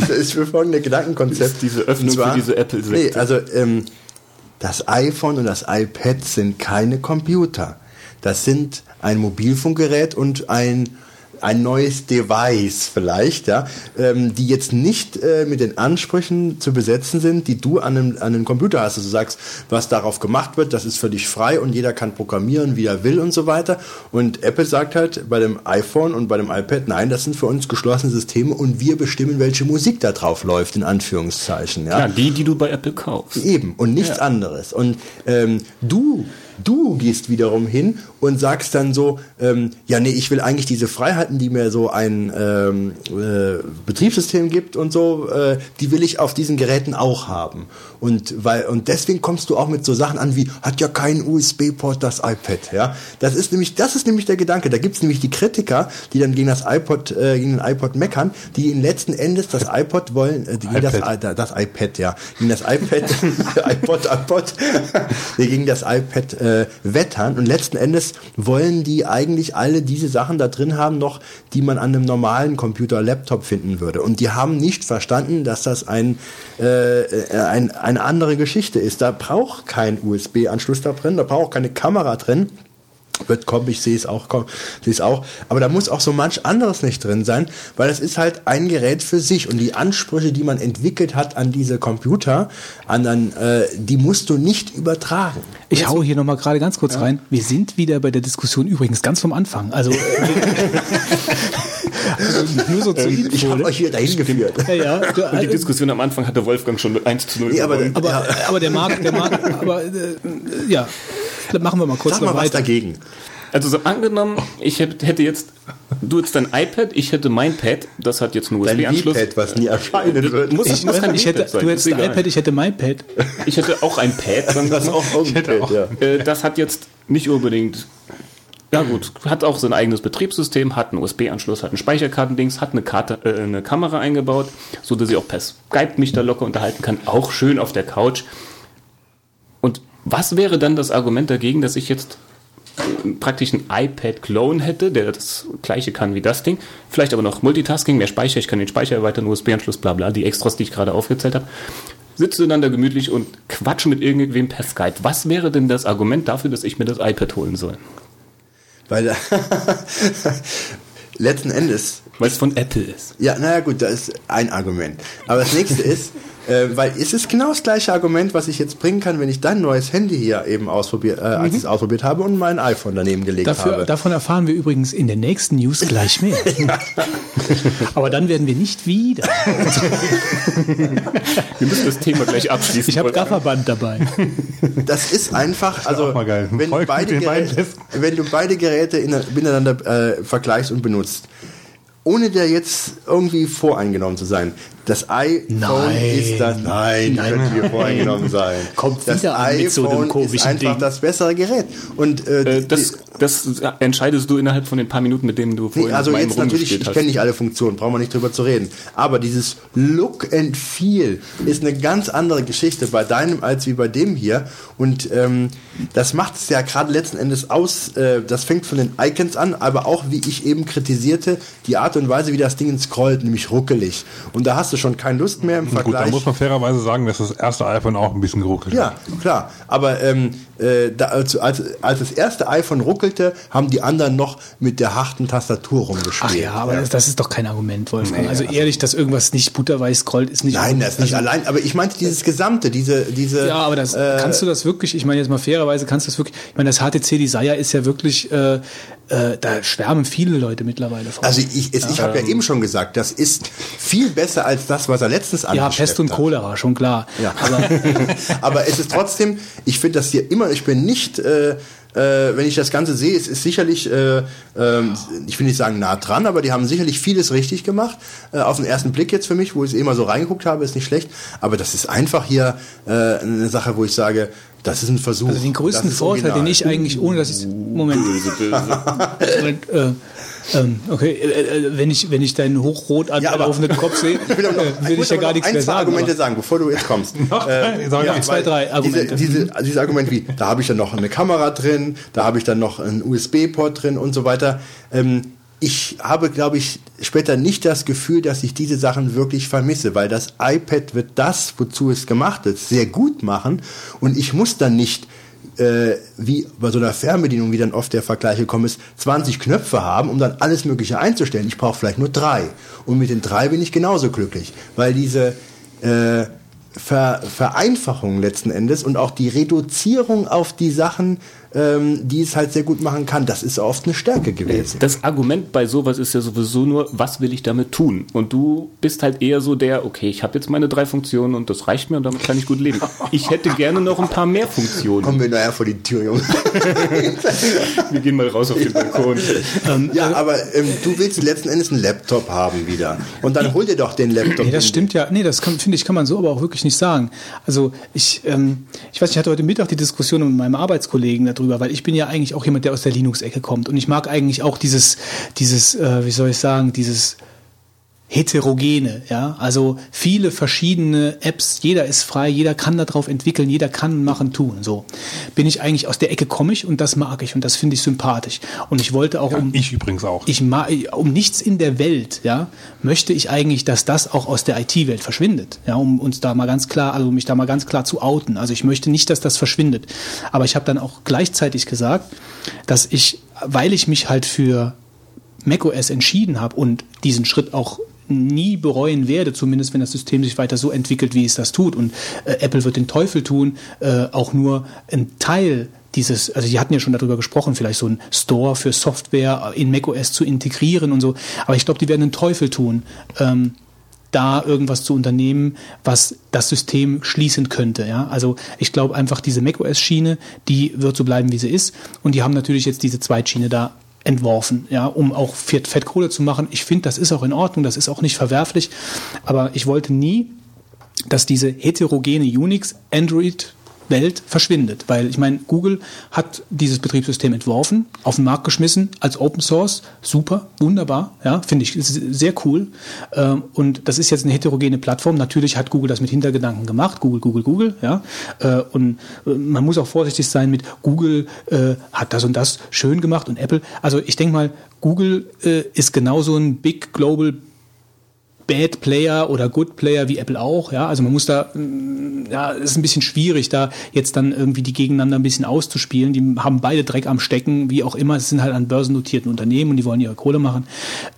das ist für folgende Gedankenkonzept. Diese Öffnung Und für diese Apple-Sekte. Nee, also, ähm, das iPhone und das iPad sind keine Computer. Das sind ein Mobilfunkgerät und ein ein neues Device vielleicht, ja, ähm, die jetzt nicht äh, mit den Ansprüchen zu besetzen sind, die du an einem, an einem Computer hast. Also du sagst, was darauf gemacht wird, das ist für dich frei und jeder kann programmieren, wie er will und so weiter. Und Apple sagt halt bei dem iPhone und bei dem iPad, nein, das sind für uns geschlossene Systeme und wir bestimmen, welche Musik da drauf läuft, in Anführungszeichen. Ja, Ja, die, die du bei Apple kaufst. Eben, und nichts anderes. Und ähm, du, du gehst wiederum hin und sagst dann so, ähm, ja, nee, ich will eigentlich diese Freiheiten, die mir so ein ähm, äh, Betriebssystem gibt und so, äh, die will ich auf diesen Geräten auch haben. Und weil und deswegen kommst du auch mit so Sachen an wie hat ja keinen USB-Port das iPad, ja. Das ist nämlich das ist nämlich der Gedanke. Da gibt's nämlich die Kritiker, die dann gegen das iPod äh, gegen den iPod meckern, die in letzten Endes das iPod wollen, äh, gegen das, iPad. das, das iPad, ja, gegen das iPad, iPod, iPod, gegen das iPad äh, wettern und letzten Endes wollen die eigentlich alle diese Sachen da drin haben noch, die man an einem normalen Computer, Laptop finden würde und die haben nicht verstanden, dass das ein, äh, äh, ein eine andere Geschichte ist. Da braucht kein USB-Anschluss da drin, da braucht keine Kamera drin wird kommen, ich sehe es auch, komm, sehe es auch. Aber da muss auch so manch anderes nicht drin sein, weil es ist halt ein Gerät für sich und die Ansprüche, die man entwickelt hat an diese Computer, an, an äh, die musst du nicht übertragen. Ich hau hier nochmal gerade ganz kurz rein. Wir sind wieder bei der Diskussion übrigens ganz vom Anfang. Also, also nur so zur Info. Ich habe ne? euch hier dahin geführt. ja, ja, du, Und die also, Diskussion am Anfang hatte Wolfgang schon mit 1 zu 0 Nee, aber, aber, ja, aber der Marc, der Marc, aber äh, ja, machen wir mal kurz sag mal noch was weiter. dagegen. Also so angenommen, ich hätte jetzt, du jetzt dein iPad, ich hätte mein Pad, das hat jetzt einen Dein USB-Anschluss. V-Pad, was nie erscheinen wird. Muss, Ich, muss kein ich hätte, sein, du hättest ein iPad, ich hätte mein Pad. Ich hätte auch ein Pad, Das auch irgendein Pad, ja. Äh, das hat jetzt nicht unbedingt. Ja gut, hat auch sein eigenes Betriebssystem, hat einen USB-Anschluss, hat ein Speicherkartendings, hat eine Karte, äh, eine Kamera eingebaut, so dass ich auch per Skype mich da locker unterhalten kann, auch schön auf der Couch. Und was wäre dann das Argument dagegen, dass ich jetzt äh, praktisch ein iPad-Clone hätte, der das gleiche kann wie das Ding, vielleicht aber noch Multitasking, mehr Speicher, ich kann den Speicher erweitern, USB-Anschluss, bla bla, die Extras, die ich gerade aufgezählt habe. Sitze dann da gemütlich und quatsche mit irgendwem per Skype. Was wäre denn das Argument dafür, dass ich mir das iPad holen soll? Weil letzten Endes Weil es von Apple ist. Ja, naja gut, das ist ein Argument. Aber das nächste ist, Äh, weil es ist genau das gleiche Argument, was ich jetzt bringen kann, wenn ich dein neues Handy hier eben ausprobiert, äh, als ich es ausprobiert habe und mein iPhone daneben gelegt Dafür, habe. davon erfahren wir übrigens in den nächsten News gleich mehr. Aber dann werden wir nicht wieder. Wir müssen das Thema gleich abschließen. Ich habe Gafferband dabei. Das ist einfach, also geil. Wenn, du beide Geräte, wenn du beide Geräte in, miteinander äh, vergleichst und benutzt, ohne dir jetzt irgendwie voreingenommen zu sein. Das iPhone Nein. ist das. Nein, Nein. könnte dir voreingenommen sein. Kommt das wieder an mit so einem iPhone ist komischen einfach Ding. das bessere Gerät. Und äh, Äh, das, das entscheidest du innerhalb von den paar Minuten, mit denen du Nee, vorhin also mit meinem jetzt natürlich, ich kenne nicht alle Funktionen, brauchen wir nicht drüber zu reden. Aber dieses Look and Feel ist eine ganz andere Geschichte bei deinem als wie bei dem hier. Und ähm, das macht es ja gerade letzten Endes aus. Äh, das fängt von den Icons an, aber auch, wie ich eben kritisierte, die Art und Weise, wie das Ding scrollt, nämlich ruckelig. Und da hast du schon keine Lust mehr im Gut, da Vergleich. muss man fairerweise sagen, dass das erste iPhone auch ein bisschen geruckelt Ja, klar. Aber ähm, äh, da, als, als, als das erste iPhone ruckelte, haben die anderen noch mit der harten Tastatur rumgespielt. Ach ja, aber Das, das ist doch kein Argument, Wolfgang. also ehrlich, dass irgendwas nicht butterweiß scrollt, ist nicht. Nein, das ist nicht also, allein, aber ich meinte dieses Gesamte, diese, diese. Ja, aber das äh, kannst du das wirklich, ich meine jetzt mal fairerweise, kannst du das wirklich, ich meine, das HTC Desire ist ja wirklich, äh, äh, da schwärmen viele Leute mittlerweile von. Also ich, es, ich habe ja eben schon gesagt, das ist viel besser als das, was er letztens ja, angeschleppt Pest und hat. Cholera, schon klar. Ja. Aber Aber es ist trotzdem, ich finde das hier immer, ich bin nicht, äh, äh, wenn ich das Ganze sehe, es ist sicherlich, äh, ähm, ich will nicht sagen nah dran, aber die haben sicherlich vieles richtig gemacht. Äh, auf den ersten Blick jetzt für mich, wo ich eh mal so reingeguckt habe, ist nicht schlecht. Aber das ist einfach hier äh, eine Sache, wo ich sage, das ist ein Versuch. also den größten Vorteil, den original. ich eigentlich, ohne dass ich Moment, Moment äh, ähm, okay, äh, äh, wenn ich wenn ich deinen hochrot Ja, aber- angelaufenen Kopf sehe, will, noch, äh, ich will ich ja gar noch nichts ein, mehr sagen. Argumente aber- sagen, bevor du jetzt kommst. Noch Äh, Sag mal, ein, zwei, drei Argumente. Diese, diese, also dieses Argument wie, da habe ich dann noch eine Kamera drin, da habe ich dann noch einen USB-Port drin und so weiter. Ähm, ich habe, glaube ich, später nicht das Gefühl, dass ich diese Sachen wirklich vermisse, weil das iPad wird das, wozu es gemacht ist, sehr gut machen und ich muss dann nicht äh, wie bei so einer Fernbedienung, wie dann oft der Vergleich gekommen ist, 20 Knöpfe haben, um dann alles Mögliche einzustellen. Ich brauche vielleicht nur drei. Und mit den drei bin ich genauso glücklich, weil diese äh, Ver Vereinfachung letzten Endes und auch die Reduzierung auf die Sachen, ähm, die es halt sehr gut machen kann, das ist oft eine Stärke gewesen. Das Argument bei sowas ist ja sowieso nur, was will ich damit tun? Und du bist halt eher so der, okay, ich habe jetzt meine drei Funktionen und das reicht mir und damit kann ich gut leben. Ich hätte gerne noch ein paar mehr Funktionen. Kommen wir nachher vor die Tür, Junge. Wir gehen mal raus auf den Balkon. ja, aber ähm, du willst letzten Endes einen Laptop haben wieder. Und dann hol dir doch den Laptop. Nee, das stimmt ja. Nee, das kann- finde ich, kann man so aber auch wirklich nicht sagen. Also ich, ähm, ich weiß, nicht, ich hatte heute Mittag die Diskussion mit meinem Arbeitskollegen darüber, weil ich bin ja eigentlich auch jemand, der aus der Linux-Ecke kommt. Und ich mag eigentlich auch dieses, dieses, äh, wie soll ich sagen, dieses heterogene, ja, also viele verschiedene Apps, jeder ist frei, jeder kann darauf entwickeln, jeder kann machen, tun, so. Bin ich eigentlich aus der Ecke komme ich und das mag ich und das finde ich sympathisch. Und ich wollte auch um Ich übrigens auch. ich ma um nichts in der Welt, ja, möchte ich eigentlich, dass das auch aus der IT-Welt verschwindet, ja, um uns da mal ganz klar, also mich da mal ganz klar zu outen. Also ich möchte nicht, dass das verschwindet. Aber ich habe dann auch gleichzeitig gesagt, dass ich, weil ich mich halt für macOS entschieden habe und diesen Schritt auch nie bereuen werde, zumindest wenn das System sich weiter so entwickelt, wie es das tut. Und äh, Apple wird den Teufel tun, äh, auch nur ein Teil dieses, also die hatten ja schon darüber gesprochen, vielleicht so ein Store für Software in macOS zu integrieren und so. Aber ich glaube, die werden den Teufel tun, ähm, da irgendwas zu unternehmen, was das System schließen könnte. Ja? Also ich glaube einfach, diese macOS-Schiene, die wird so bleiben, wie sie ist. Und die haben natürlich jetzt diese Zweitschiene da entworfen, ja, um auch Fett- Fettkohle zu machen. Ich finde, das ist auch in Ordnung, das ist auch nicht verwerflich. Aber ich wollte nie, dass diese heterogene Unix, Android, Welt verschwindet. Weil ich meine, Google hat dieses Betriebssystem entworfen, auf den Markt geschmissen, als Open Source, super, wunderbar, ja, finde ich sehr cool. Ähm, Und das ist jetzt eine heterogene Plattform. Natürlich hat Google das mit Hintergedanken gemacht, Google, Google, Google, ja. Äh, Und äh, man muss auch vorsichtig sein mit Google äh, hat das und das schön gemacht und Apple. Also ich denke mal, Google ist genauso ein Big Global Bad Player oder Good Player wie Apple auch, ja. Also man muss da, mm, ja, es ist ein bisschen schwierig, da jetzt dann irgendwie die gegeneinander ein bisschen auszuspielen. Die haben beide Dreck am Stecken, wie auch immer. Es sind halt an börsennotierten Unternehmen und die wollen ihre Kohle machen.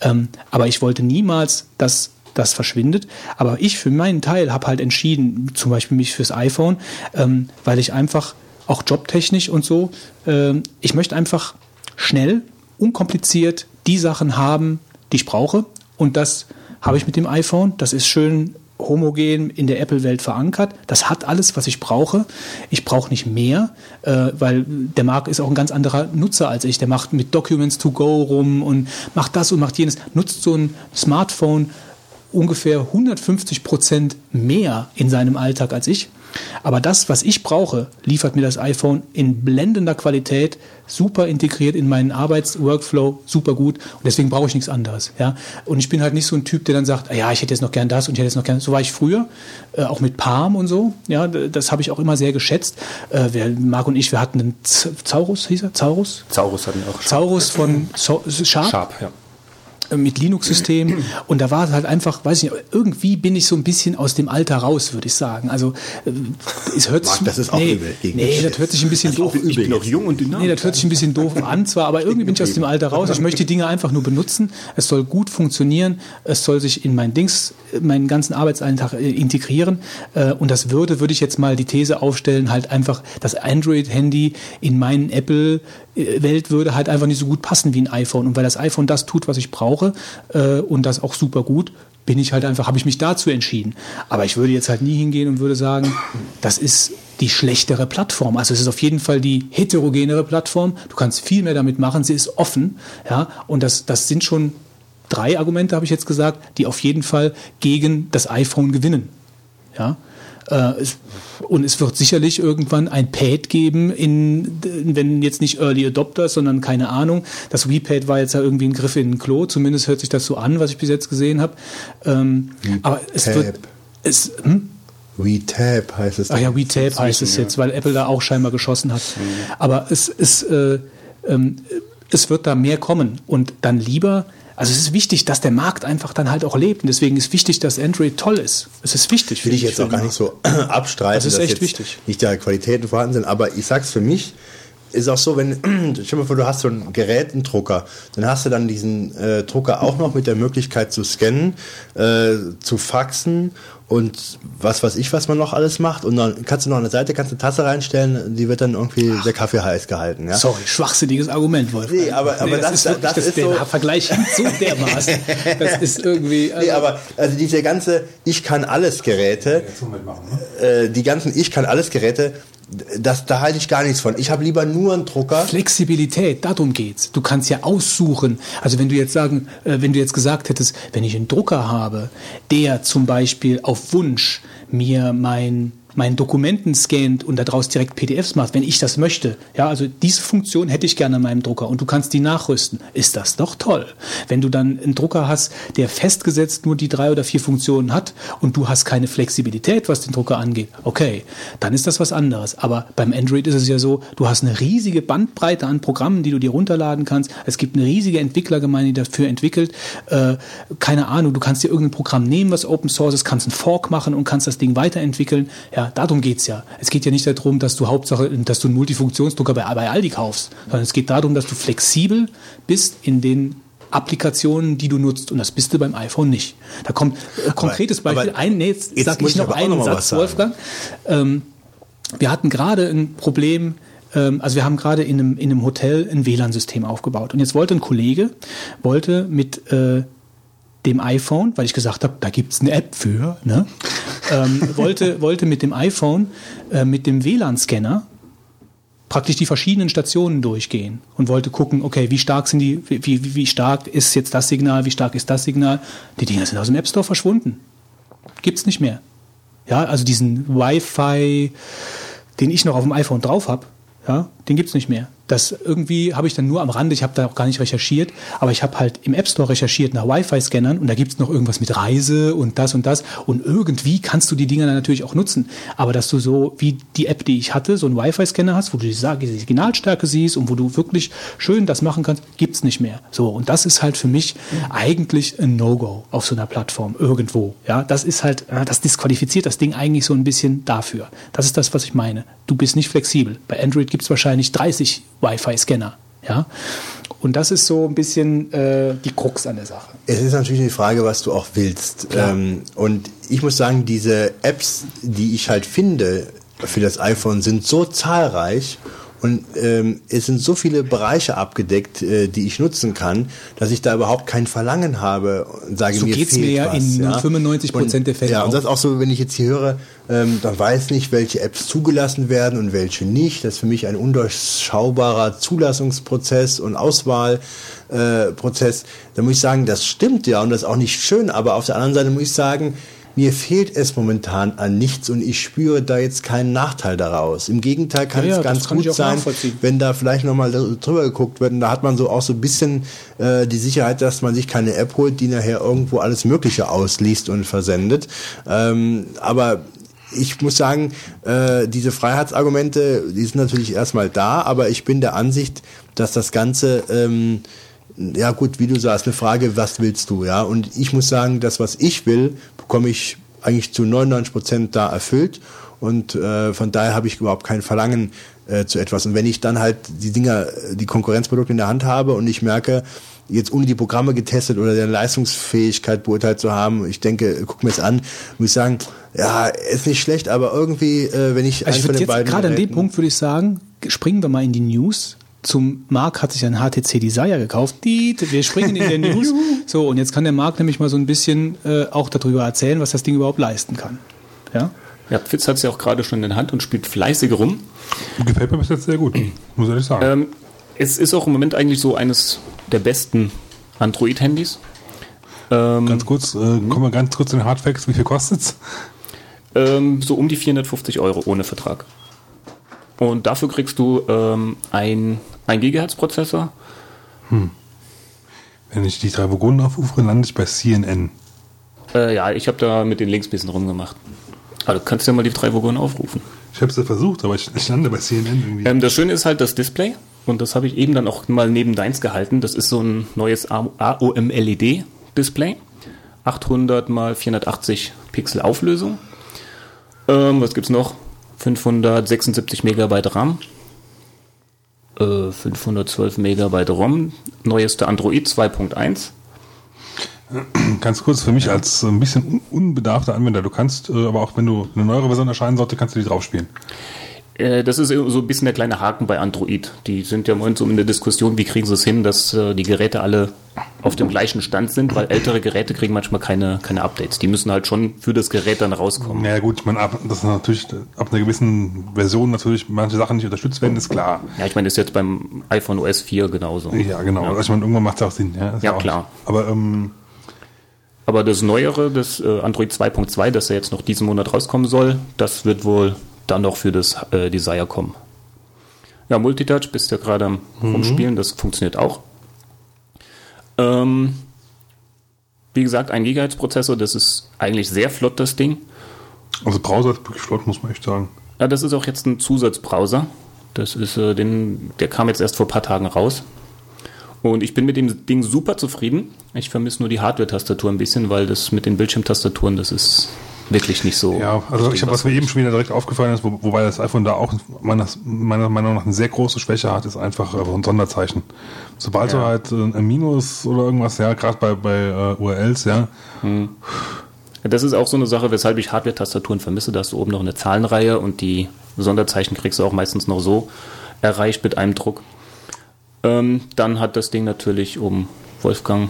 Ähm, aber ich wollte niemals, dass das verschwindet. Aber ich für meinen Teil habe halt entschieden, zum Beispiel mich fürs iPhone, ähm, weil ich einfach auch jobtechnisch und so, ähm, ich möchte einfach schnell, unkompliziert die Sachen haben, die ich brauche. Und das habe ich mit dem iPhone. Das ist schön homogen in der Apple-Welt verankert. Das hat alles, was ich brauche. Ich brauche nicht mehr, äh, weil der Marc ist auch ein ganz anderer Nutzer als ich. Der macht mit Documents to go rum und macht das und macht jenes. Nutzt so ein Smartphone ungefähr 150 Prozent mehr in seinem Alltag als ich. Aber das, was ich brauche, liefert mir das iPhone in blendender Qualität, super integriert in meinen Arbeitsworkflow, super gut. Und deswegen brauche ich nichts anderes. Ja? Und ich bin halt nicht so ein Typ, der dann sagt, ah ja, ich hätte jetzt noch gern das und ich hätte jetzt noch gern. So war ich früher, äh, auch mit Palm und so. Ja, das habe ich auch immer sehr geschätzt. Äh, wir, Marc und ich, wir hatten einen Z Zaurus, hieß er? Zaurus? Zaurus hatten wir auch. Zaurus von so Sharp. Sharp, ja mit Linux-System und da war es halt einfach, weiß ich nicht, irgendwie bin ich so ein bisschen aus dem Alter raus, würde ich sagen. Also äh, es hört sich, das ist auch nee, übel gegen nee, das hört sich ein bisschen doof. Ich bin noch jung und dynamisch. Nee, das hört sich ein bisschen doof an, zwar, aber irgendwie bin ich aus dem Alter raus. Ich möchte die Dinge einfach nur benutzen. Es soll gut funktionieren. Es soll sich in mein Dings, meinen ganzen Arbeitsalltag äh, integrieren. Äh, Und das würde, würde ich jetzt mal die These aufstellen, halt einfach das Android-Handy in meinen Apple-Welt würde halt einfach nicht so gut passen wie ein iPhone. Und weil das iPhone das tut, was ich brauche, äh, und das auch super gut, bin ich halt einfach, habe ich mich dazu entschieden. Aber ich würde jetzt halt nie hingehen und würde sagen, das ist die schlechtere Plattform. Also es ist auf jeden Fall die heterogenere Plattform. Du kannst viel mehr damit machen. Sie ist offen, ja. Und das, das sind schon drei Argumente, habe ich jetzt gesagt, die auf jeden Fall gegen das iPhone gewinnen. Ja. Äh, und es wird sicherlich irgendwann ein Pad geben, in, wenn jetzt nicht Early Adopters, sondern keine Ahnung. Das WePad war jetzt ja irgendwie ein Griff in ein Klo, zumindest hört sich das so an, was ich bis jetzt gesehen habe. Ähm, aber es wird. Es, hm? WeTap heißt es. Ach ja, WeTap heißt es jetzt, weil Apple da auch scheinbar geschossen hat. Aber es ist, äh, ähm, es wird da mehr kommen und dann lieber. Also es ist wichtig, dass der Markt einfach dann halt auch lebt und deswegen ist wichtig, dass Android toll ist. Es ist wichtig. will ich jetzt auch gar nicht so abstreiten, Das ist dass echt wichtig. nicht da Qualitäten vorhanden sind, aber ich sag's für mich, ist auch so, wenn, stell mal vor, du hast so ein Gerät, einen Drucker, dann hast du dann diesen äh, Drucker auch noch mit der Möglichkeit zu scannen, äh, zu faxen und was weiß ich, was man noch alles macht. Und dann kannst du noch eine Seite, kannst eine Tasse reinstellen, die wird dann irgendwie der Kaffee heiß gehalten. Ja? Sorry, schwachsinniges Argument, Wolfgang. Nee, aber- aber das- ist wirklich, das das ist der so- Vergleich so dermaßen. Das ist irgendwie. Also, Nee, aber also diese ganze Ich kann alles Geräte, äh, die ganzen Ich kann alles Geräte, das, da halte ich gar nichts von. Ich habe lieber nur einen Drucker. Flexibilität, darum geht's. Du kannst ja aussuchen. Also wenn du jetzt sagen, äh, wenn du jetzt gesagt hättest, wenn ich einen Drucker habe, der zum Beispiel auf Wunsch mir mein meinen Dokumenten scannt und daraus direkt PDFs macht, wenn ich das möchte. Ja, also diese Funktion hätte ich gerne an meinem Drucker und du kannst die nachrüsten. Ist das doch toll. Wenn du dann einen Drucker hast, der festgesetzt nur die drei oder vier Funktionen hat und du hast keine Flexibilität, was den Drucker angeht, okay, dann ist das was anderes. Aber beim Android ist es ja so, du hast eine riesige Bandbreite an Programmen, die du dir runterladen kannst. Es gibt eine riesige Entwicklergemeinde, die dafür entwickelt. Äh, keine Ahnung, du kannst dir irgendein Programm nehmen, was Open Source ist, kannst einen Fork machen und kannst das Ding weiterentwickeln. Ja, darum geht's ja. Es geht ja nicht darum, dass du Hauptsache, dass du einen Multifunktionsdrucker bei, bei Aldi kaufst, sondern es geht darum, dass du flexibel bist in den Applikationen, die du nutzt. Und das bist du beim iPhone nicht. Da kommt äh, konkretes aber Beispiel. ein, nee, jetzt, jetzt sag ich noch aber einen noch mal Satz. Wolfgang. Ähm, wir hatten gerade ein Problem, ähm, also wir haben gerade in einem, in einem Hotel ein WLAN-System aufgebaut. Und jetzt wollte ein Kollege, wollte mit äh, dem iPhone, weil ich gesagt habe, da gibt's eine App für, ne? ähm, wollte, wollte mit dem iPhone, äh, mit dem WLAN-Scanner praktisch die verschiedenen Stationen durchgehen und wollte gucken, okay, wie stark sind die, wie, wie, wie stark ist jetzt das Signal, wie stark ist das Signal. Die Dinger sind aus dem App Store verschwunden. Gibt's nicht mehr. Ja, also diesen Wi-Fi, den ich noch auf dem iPhone drauf habe, ja, den gibt's nicht mehr. Das irgendwie habe ich dann nur am Rande, ich habe da auch gar nicht recherchiert, aber ich habe halt im App Store recherchiert nach Wi-Fi-Scannern und da gibt's noch irgendwas mit Reise und das und das und irgendwie kannst du die Dinger dann natürlich auch nutzen. Aber dass du so wie die App, die ich hatte, so einen Wi-Fi-Scanner hast, wo du die Signalstärke siehst und wo du wirklich schön das machen kannst, gibt's nicht mehr. So und das ist halt für mich eigentlich ein No-Go auf so einer Plattform irgendwo. Ja, das ist halt, äh, das disqualifiziert das Ding eigentlich so ein bisschen dafür. Das ist das, was ich meine. Du bist nicht flexibel. Bei Android gibt's wahrscheinlich 30 Wi-Fi-Scanner. Ja. Und das ist so ein bisschen äh, die Krux an der Sache. Es ist natürlich die Frage, was du auch willst. Ähm, und ich muss sagen, diese Apps, die ich halt finde für das iPhone, sind so zahlreich und ähm, es sind so viele Bereiche abgedeckt, äh, die ich nutzen kann, dass ich da überhaupt kein Verlangen habe und sage, So mir geht's fehlt mir ja was, in ja. 95% Und- der Fälle Ja, auch. und das ist auch so, wenn ich jetzt hier höre, ähm, dann weiß nicht, welche Apps zugelassen werden und welche nicht. Das ist für mich ein undurchschaubarer Zulassungsprozess und Auswahlprozess. Äh, Prozess. da muss ich sagen, das stimmt ja und das ist auch nicht schön, aber auf der anderen Seite muss ich sagen, mir fehlt es momentan an nichts und ich spüre da jetzt keinen Nachteil daraus. Im Gegenteil kann Ja, ja, es ganz das kann gut sein, wenn da vielleicht nochmal drüber geguckt wird. Und da hat man so auch so ein bisschen äh, die Sicherheit, dass man sich keine App holt, die nachher irgendwo alles Mögliche ausliest und versendet. Ähm, aber ich muss sagen, äh, diese Freiheitsargumente, die sind natürlich erstmal da, aber ich bin der Ansicht, dass das Ganze ähm, ja gut, wie du sagst, eine Frage, was willst du, ja? Und ich muss sagen, das, was ich will, bekomme ich eigentlich zu 99 Prozent da erfüllt. Und äh, von daher habe ich überhaupt kein Verlangen äh, zu etwas. Und wenn ich dann halt die Dinger, die Konkurrenzprodukte in der Hand habe und ich merke, jetzt ohne die Programme getestet oder deren Leistungsfähigkeit beurteilt zu haben, ich denke, guck mir es an, muss ich sagen, ja, ist nicht schlecht, aber irgendwie, äh, wenn ich Also ich von den jetzt beiden gerade an dem Punkt würde ich sagen, springen wir mal in die News. Zum Marc hat sich ein HTC Desire gekauft. Wir springen in der News. So, und jetzt kann der Marc nämlich mal so ein bisschen äh, auch darüber erzählen, was das Ding überhaupt leisten kann. Ja? Ja, Fitz hat es ja auch gerade schon in der Hand und spielt fleißig rum. Gefällt mir bis jetzt sehr gut, muss ehrlich sagen. Ähm, es ist auch im Moment eigentlich so eines der besten Android-Handys. Ähm, ganz kurz, äh, kommen wir ganz kurz zu den Hardfacts. Wie viel kostet's? ähm, so um die 450 Euro ohne Vertrag. Und dafür kriegst du ähm, ein, ein Gigahertz-Prozessor. Wenn ich die drei Vogonen aufrufe, lande ich bei CNN. Äh, ja, ich habe da mit den Links ein bisschen rumgemacht. Also du kannst ja mal die drei Vogonen aufrufen. Ich habe es ja versucht, aber ich, ich lande bei CNN irgendwie. Ähm, das Schöne ist halt das Display. Und das habe ich eben dann auch mal neben deins gehalten. Das ist so ein neues AOM-LED-Display. 800 mal 480 Pixel Auflösung. Ähm, was gibt's noch? 576 Megabyte RAM. Äh, 512 Megabyte ROM. Neueste Android 2.1. Ganz kurz für mich als äh, ein bisschen un unbedarfter Anwender. Du kannst, äh, aber auch wenn du eine neuere Version erscheinen sollte, kannst du die drauf spielen. Äh, Das ist so ein bisschen der kleine Haken bei Android. Die sind ja im Moment so in der Diskussion, wie kriegen sie es hin, dass die Geräte alle auf dem gleichen Stand sind, weil ältere Geräte kriegen manchmal keine, keine Updates. Die müssen halt schon für das Gerät dann rauskommen. Naja gut, ich meine, ab, dass natürlich ab einer gewissen Version natürlich manche Sachen nicht unterstützt werden, ist klar. Ja, ich meine, das ist jetzt beim iPhone OS 4 genauso. Ja, genau. Also ich meine, irgendwann macht es auch Sinn. Ja, Ja, auch- klar. Aber ähm, Aber das Neuere, das äh, Android 2.2, das ja jetzt noch diesen Monat rauskommen soll, das wird wohl dann noch für das äh, Desire kommen. Ja, Multitouch, bist ja gerade am Rumspielen, das funktioniert auch. Ähm, wie gesagt, ein Gigahertz-Prozessor, das ist eigentlich sehr flott, das Ding. also Browser ist wirklich flott, muss man echt sagen. Ja, das ist auch jetzt ein Zusatzbrowser. Das ist äh, den, der kam jetzt erst vor ein paar Tagen raus. Und ich bin mit dem Ding super zufrieden. Ich vermisse nur die Hardware-Tastatur ein bisschen, weil das mit den Bildschirmtastaturen, das ist wirklich nicht so. Ja, also ich habe, was mir eben schon wieder direkt aufgefallen ist, wo, wobei das iPhone da auch meiner, meiner Meinung nach eine sehr große Schwäche hat, ist einfach äh, ein Sonderzeichen. Sobald du Ja. halt äh, ein Minus oder irgendwas, ja, gerade bei, bei äh, URLs, ja, Das ist auch so eine Sache, weshalb ich Hardware-Tastaturen vermisse. Da hast du oben noch eine Zahlenreihe und die Sonderzeichen kriegst du auch meistens noch so erreicht mit einem Druck. Ähm, dann hat das Ding natürlich, um Wolfgang